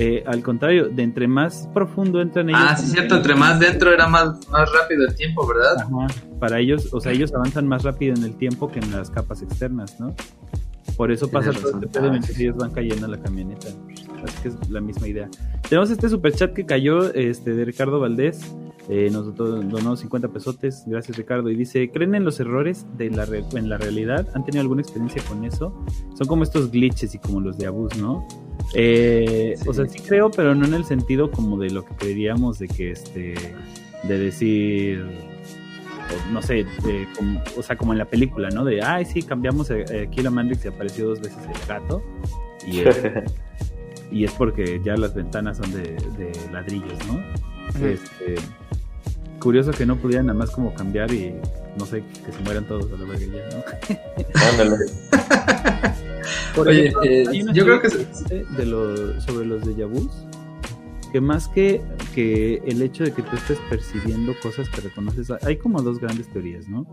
eh, al contrario, de entre más profundo entran ellos. Ah, sí, cierto, entre más dentro era más, más rápido el tiempo, ¿verdad? para ellos, o sea, ellos avanzan más rápido en el tiempo que en las capas externas, ¿no? Por eso pasa todo este pedo mientras ellos van cayendo en la camioneta. Así que es la misma idea. Tenemos este super chat que cayó este, de Ricardo Valdés. Eh, nos donó 50 pesotes. Gracias, Ricardo. Y dice: ¿Creen en los errores de la en la realidad? ¿Han tenido alguna experiencia con eso? Son como estos glitches y como los de Abus, ¿no? Eh, O sea, sí creo, pero no en el sentido como de lo que creeríamos de que este. De decir no sé, o sea, como en la película, ¿no? De, ay, sí, cambiamos aquí la Mandrix y apareció dos veces el gato. Y es, y es porque ya las ventanas son de, ladrillos, ¿no? Este, curioso que no pudieran nada más como cambiar y, no sé, que se mueran todos a la verga ya, ¿no? Ándale. Oye, ejemplo, eh, yo creo que de lo, sobre los de vus que más que, que el hecho de que tú estés percibiendo cosas que reconoces, hay como dos grandes teorías, ¿no?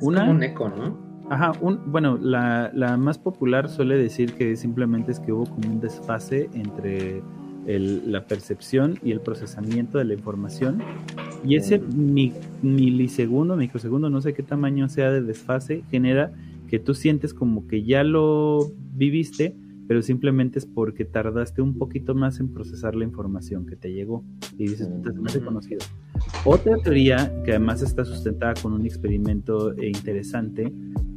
una Una, un eco, ¿no? Ajá, un, bueno, la, la más popular suele decir que simplemente es que hubo como un desfase entre el- la percepción y el procesamiento de la información. Y ese mi- milisegundo, microsegundo, no sé qué tamaño sea de desfase, genera que tú sientes como que ya lo viviste, pero simplemente es porque tardaste un poquito más en procesar la información que te llegó. Y dices, "Puta, se me hace Ujú. conocido. Otra teoría, que además está sustentada con un experimento eh, interesante,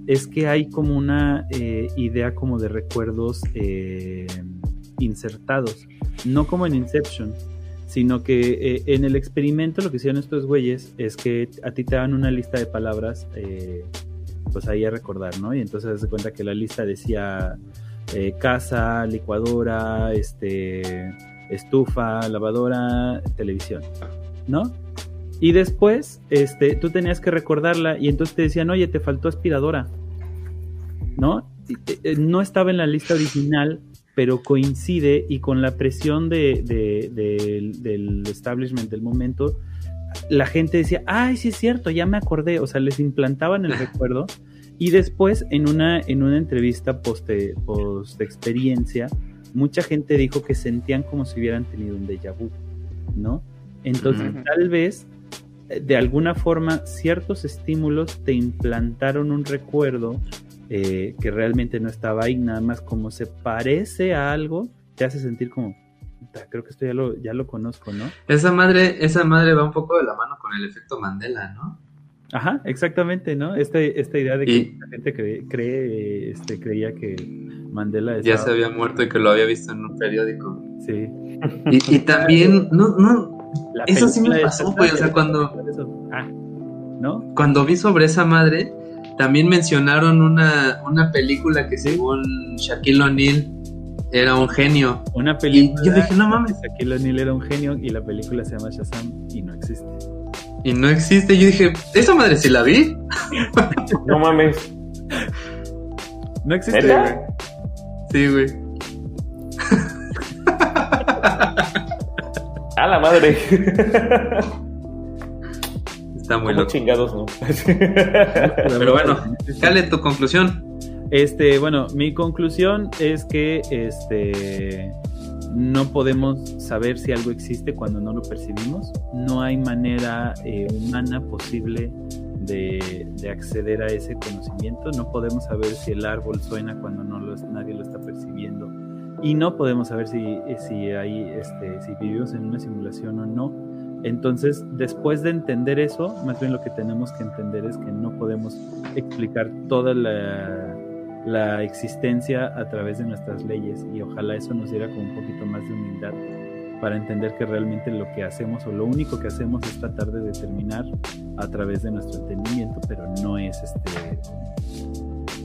es que hay como una eh, idea como de recuerdos eh, insertados, no como en Inception, sino que eh, en el experimento lo que hicieron estos güeyes es que a ti te dan una lista de palabras, eh, pues ahí a recordar, ¿no? Y entonces de cuenta que la lista decía eh, casa, licuadora, este, estufa, lavadora, televisión, ¿no? Y después, este, tú tenías que recordarla y entonces te decían, oye, te faltó aspiradora, ¿no? No estaba en la lista original, pero coincide y con la presión de, de- del- del establishment del momento, la gente decía, ay, sí es cierto, ya me acordé, o sea, les implantaban el recuerdo y después en una, en una entrevista post, post experiencia, mucha gente dijo que sentían como si hubieran tenido un déjà vu, ¿no? Entonces, Ujú. tal vez, eh, de alguna forma, ciertos estímulos te implantaron un recuerdo eh, que realmente no estaba ahí, nada más como se parece a algo, te hace sentir como, "Puta, creo que esto ya lo, ya lo conozco, ¿no? Esa madre, esa madre va un poco de la mano con el efecto Mandela, ¿no? Ajá, exactamente, ¿no? Este, esta idea de que Y- la gente cree, cree, este, creía que Mandela Ya se había muerto y que lo había visto en un periódico. Sí. Y, y también, no, no, La Eso sí me pasó, güey, o sea, cuando-. Ah, ¿no? cuando vi sobre esa madre, también mencionaron una, una película que según Shaquille O'Neal era un genio. Una película. yo dije, no mames. Shaquille O'Neal era un genio y la película se llama Shazam y no existe. Y no existe. Yo dije, esa madre sí la vi. No mames. No existe. Sí, güey. A la madre. Está muy loco. chingados, ¿no? Pero bueno, Cale, tu conclusión. Este, bueno, mi conclusión es que este no podemos saber si algo existe cuando no lo percibimos. No hay manera eh, humana posible de, de acceder a ese conocimiento. No podemos saber si el árbol suena cuando no lo, nadie lo está percibiendo. Y no podemos saber si, si, hay, este, si vivimos en una simulación o no. Entonces, después de entender eso, más bien lo que tenemos que entender es que no podemos explicar toda la, existencia a través de nuestras leyes y ojalá eso nos diera como un poquito más de humildad para entender que realmente lo que hacemos o lo único que hacemos es tratar de determinar a través de nuestro entendimiento, pero no es este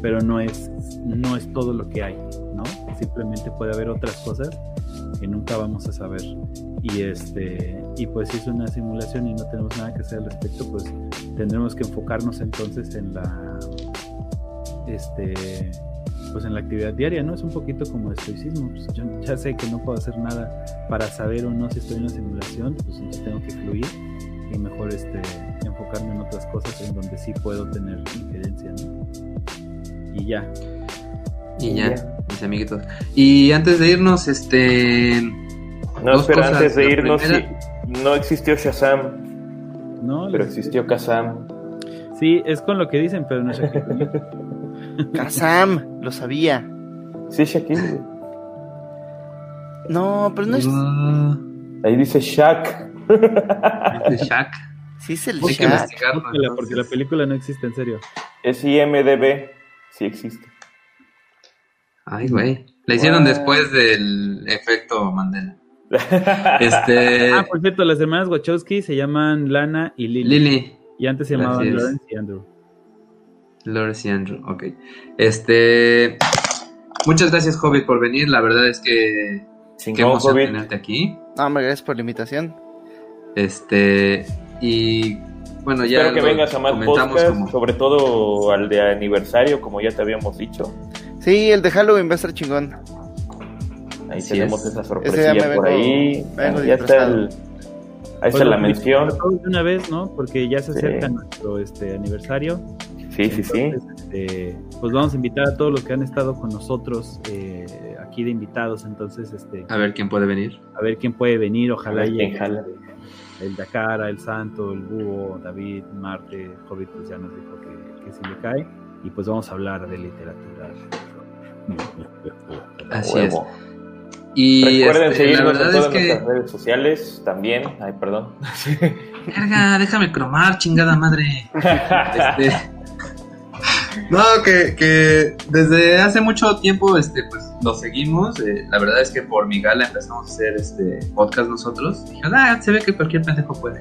pero no es no es todo lo que hay, ¿no? Simplemente puede haber otras cosas que nunca vamos a saber y este y pues si es una simulación y no tenemos nada que hacer al respecto, pues tendremos que enfocarnos entonces en la este pues en la actividad diaria, ¿no? Es un poquito como estoicismo. Pues yo ya sé que no puedo hacer nada para saber o no si estoy en una simulación, pues entonces tengo que fluir y mejor este enfocarme en otras cosas en donde sí puedo tener injerencia, ¿no? Y ya. Y ya, mis amiguitos. Y antes de irnos, este. No, Dos espera, cosas. antes de La irnos, primera- sí, no existió Shazam, No, pero existió Kazam. Sí, es con lo que dicen, pero no es Shaquille Kazam, lo sabía. Sí, Shaquille. No, pero no es. Ah, Ahí dice Shaq. es Shaq. Sí es el Hay que Shaq. investigarlo. Búscala, porque la película no existe, en serio. Es IMDB. Sí existe. Ay, güey. La hicieron Wow. después del efecto Mandela. Este. Ah, por cierto, las hermanas Wachowski se llaman Lana y Lily. Lily. Y antes se llamaban. Lawrence y Andrew. Lawrence y Andrew, ok. Este. Muchas gracias, Hobbit, por venir. La verdad es que. Qué Chingón, emoción Hobbit. tenerte aquí. No, hombre, gracias por la invitación. Este. Y. Bueno, ya. Espero que vengas a más podcasts, como- sobre todo al de aniversario, como ya te habíamos dicho. Sí, el de Halloween va a estar chingón. Ahí tenemos es. esa sorpresilla me por vengo- ahí. vengo ya está el, ahí está la mención. Todos de una vez, ¿no? Porque ya se Sí. acerca nuestro este, aniversario. Sí, sí, sí. Entonces, este, pues vamos a invitar a todos los que han estado con nosotros eh, aquí de invitados. Entonces, este, A ver quién puede venir. a ver quién puede venir. Ojalá ¿Quién llegue jala? el Dakara, el Santo, el Búho, David, Marte, Hobbit, pues ya nos dijo que, que sí le cae. Y pues vamos a hablar de literatura. Así Huevo. Y Recuerden este, la seguirnos en verdad es todas que. nuestras redes sociales también. Ay, perdón. Verga, déjame cromar, chingada madre. Este, no, que, que desde hace mucho tiempo este, pues, lo seguimos. eh, la verdad es que por mi gala empezamos a hacer este podcast nosotros. Dije, ah, se ve que cualquier pendejo puede.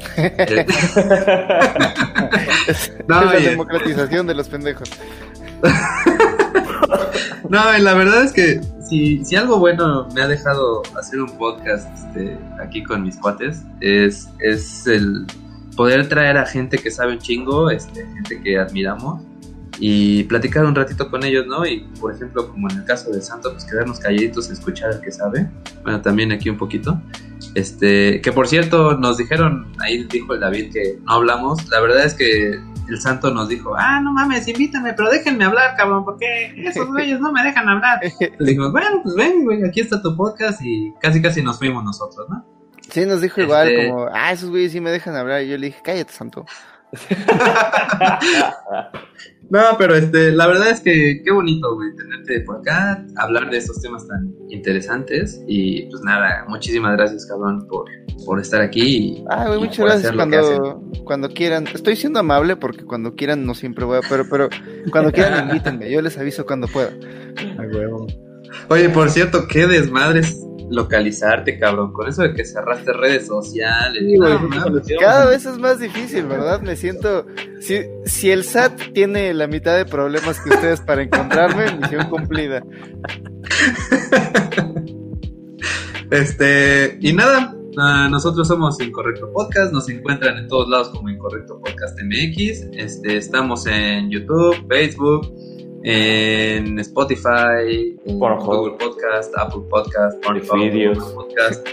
No, es la y- democratización de los pendejos. No, la verdad es que si, si algo bueno me ha dejado hacer un podcast este, aquí con mis cuates es, es el poder traer a gente que sabe un chingo, este, gente que admiramos y platicar un ratito con ellos, ¿no? Y por ejemplo, como en el caso de Santo, pues quedarnos calladitos y escuchar al que sabe. Bueno, también aquí un poquito. Este, que por cierto, nos dijeron, ahí dijo el David que no hablamos. La verdad es que el santo nos dijo, ah, no mames, invítame, pero déjenme hablar, cabrón, porque esos güeyes no me dejan hablar. Le dijimos, bueno, pues ven, güey, aquí está tu podcast y casi casi nos fuimos nosotros, ¿no? Sí, nos dijo igual, Este- como, ah, esos güeyes sí me dejan hablar. Y yo le dije, cállate, santo. No, pero este, la verdad es que qué bonito, güey, tenerte por acá, hablar de estos temas tan interesantes y pues nada, muchísimas gracias, cabrón, por, por estar aquí. y- Ah, güey, muchas gracias cuando, cuando quieran. Estoy siendo amable porque cuando quieran no siempre voy a, pero, pero cuando quieran invítenme, yo les aviso cuando pueda. A huevo. Oye, por cierto, qué desmadres localizarte, cabrón, con eso de que cerraste redes sociales. No, mames. Cada vez es más difícil, ¿verdad? Me siento. Si, si el SAT tiene la mitad de problemas que ustedes para encontrarme, misión cumplida. Este, y nada, ah, nosotros somos Incorrecto Podcast, nos encuentran en todos lados como Incorrecto Podcast MX. Este, estamos en YouTube, Facebook, en Spotify. Google Podcast, Apple Podcast. Google Podcast.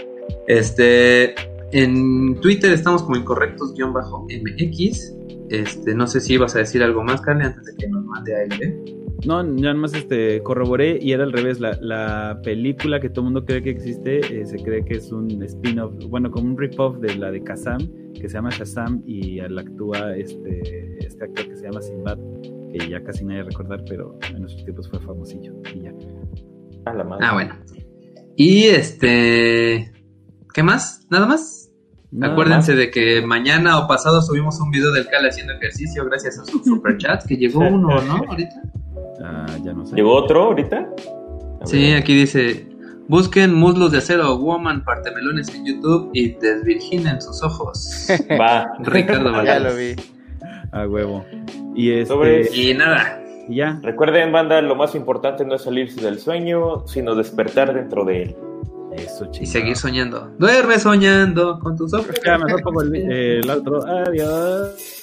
Este, en Twitter estamos como Incorrectos-MX. Este, no sé si ibas a decir algo más, Carly, antes de que nos mande a él. No, ya nomás este, corroboré y era al revés. La, la película que todo el mundo cree que existe eh, se cree que es un spin-off, bueno, como un rip-off de la de Kazam, que se llama Shazam y al actúa este, este actor que se llama Sinbad, que ya casi nadie recordar, pero en nuestros tiempos fue famosillo. Y ya. A la madre. Ah, bueno. Y este, ¿qué más? ¿Nada más? Nada Acuérdense de que mañana o pasado subimos un video del Cale haciendo ejercicio gracias a su super chat, que llegó uno, ¿no? Ahorita. Ah, ya no sé. ¿Llegó otro ahorita? Sí, aquí dice, busquen muslos de acero, woman, partemelones en YouTube y desvirginen sus ojos. Va. Ricardo Ya Valdés. lo vi. A huevo. Y este, Sobres. Y nada, y ya. Recuerden, banda, lo más importante no es salirse del sueño, sino despertar dentro de él. Eso, y chicos. seguir soñando. Duerme soñando con tus ojos. Ya, mejor pongo el, el otro. Adiós.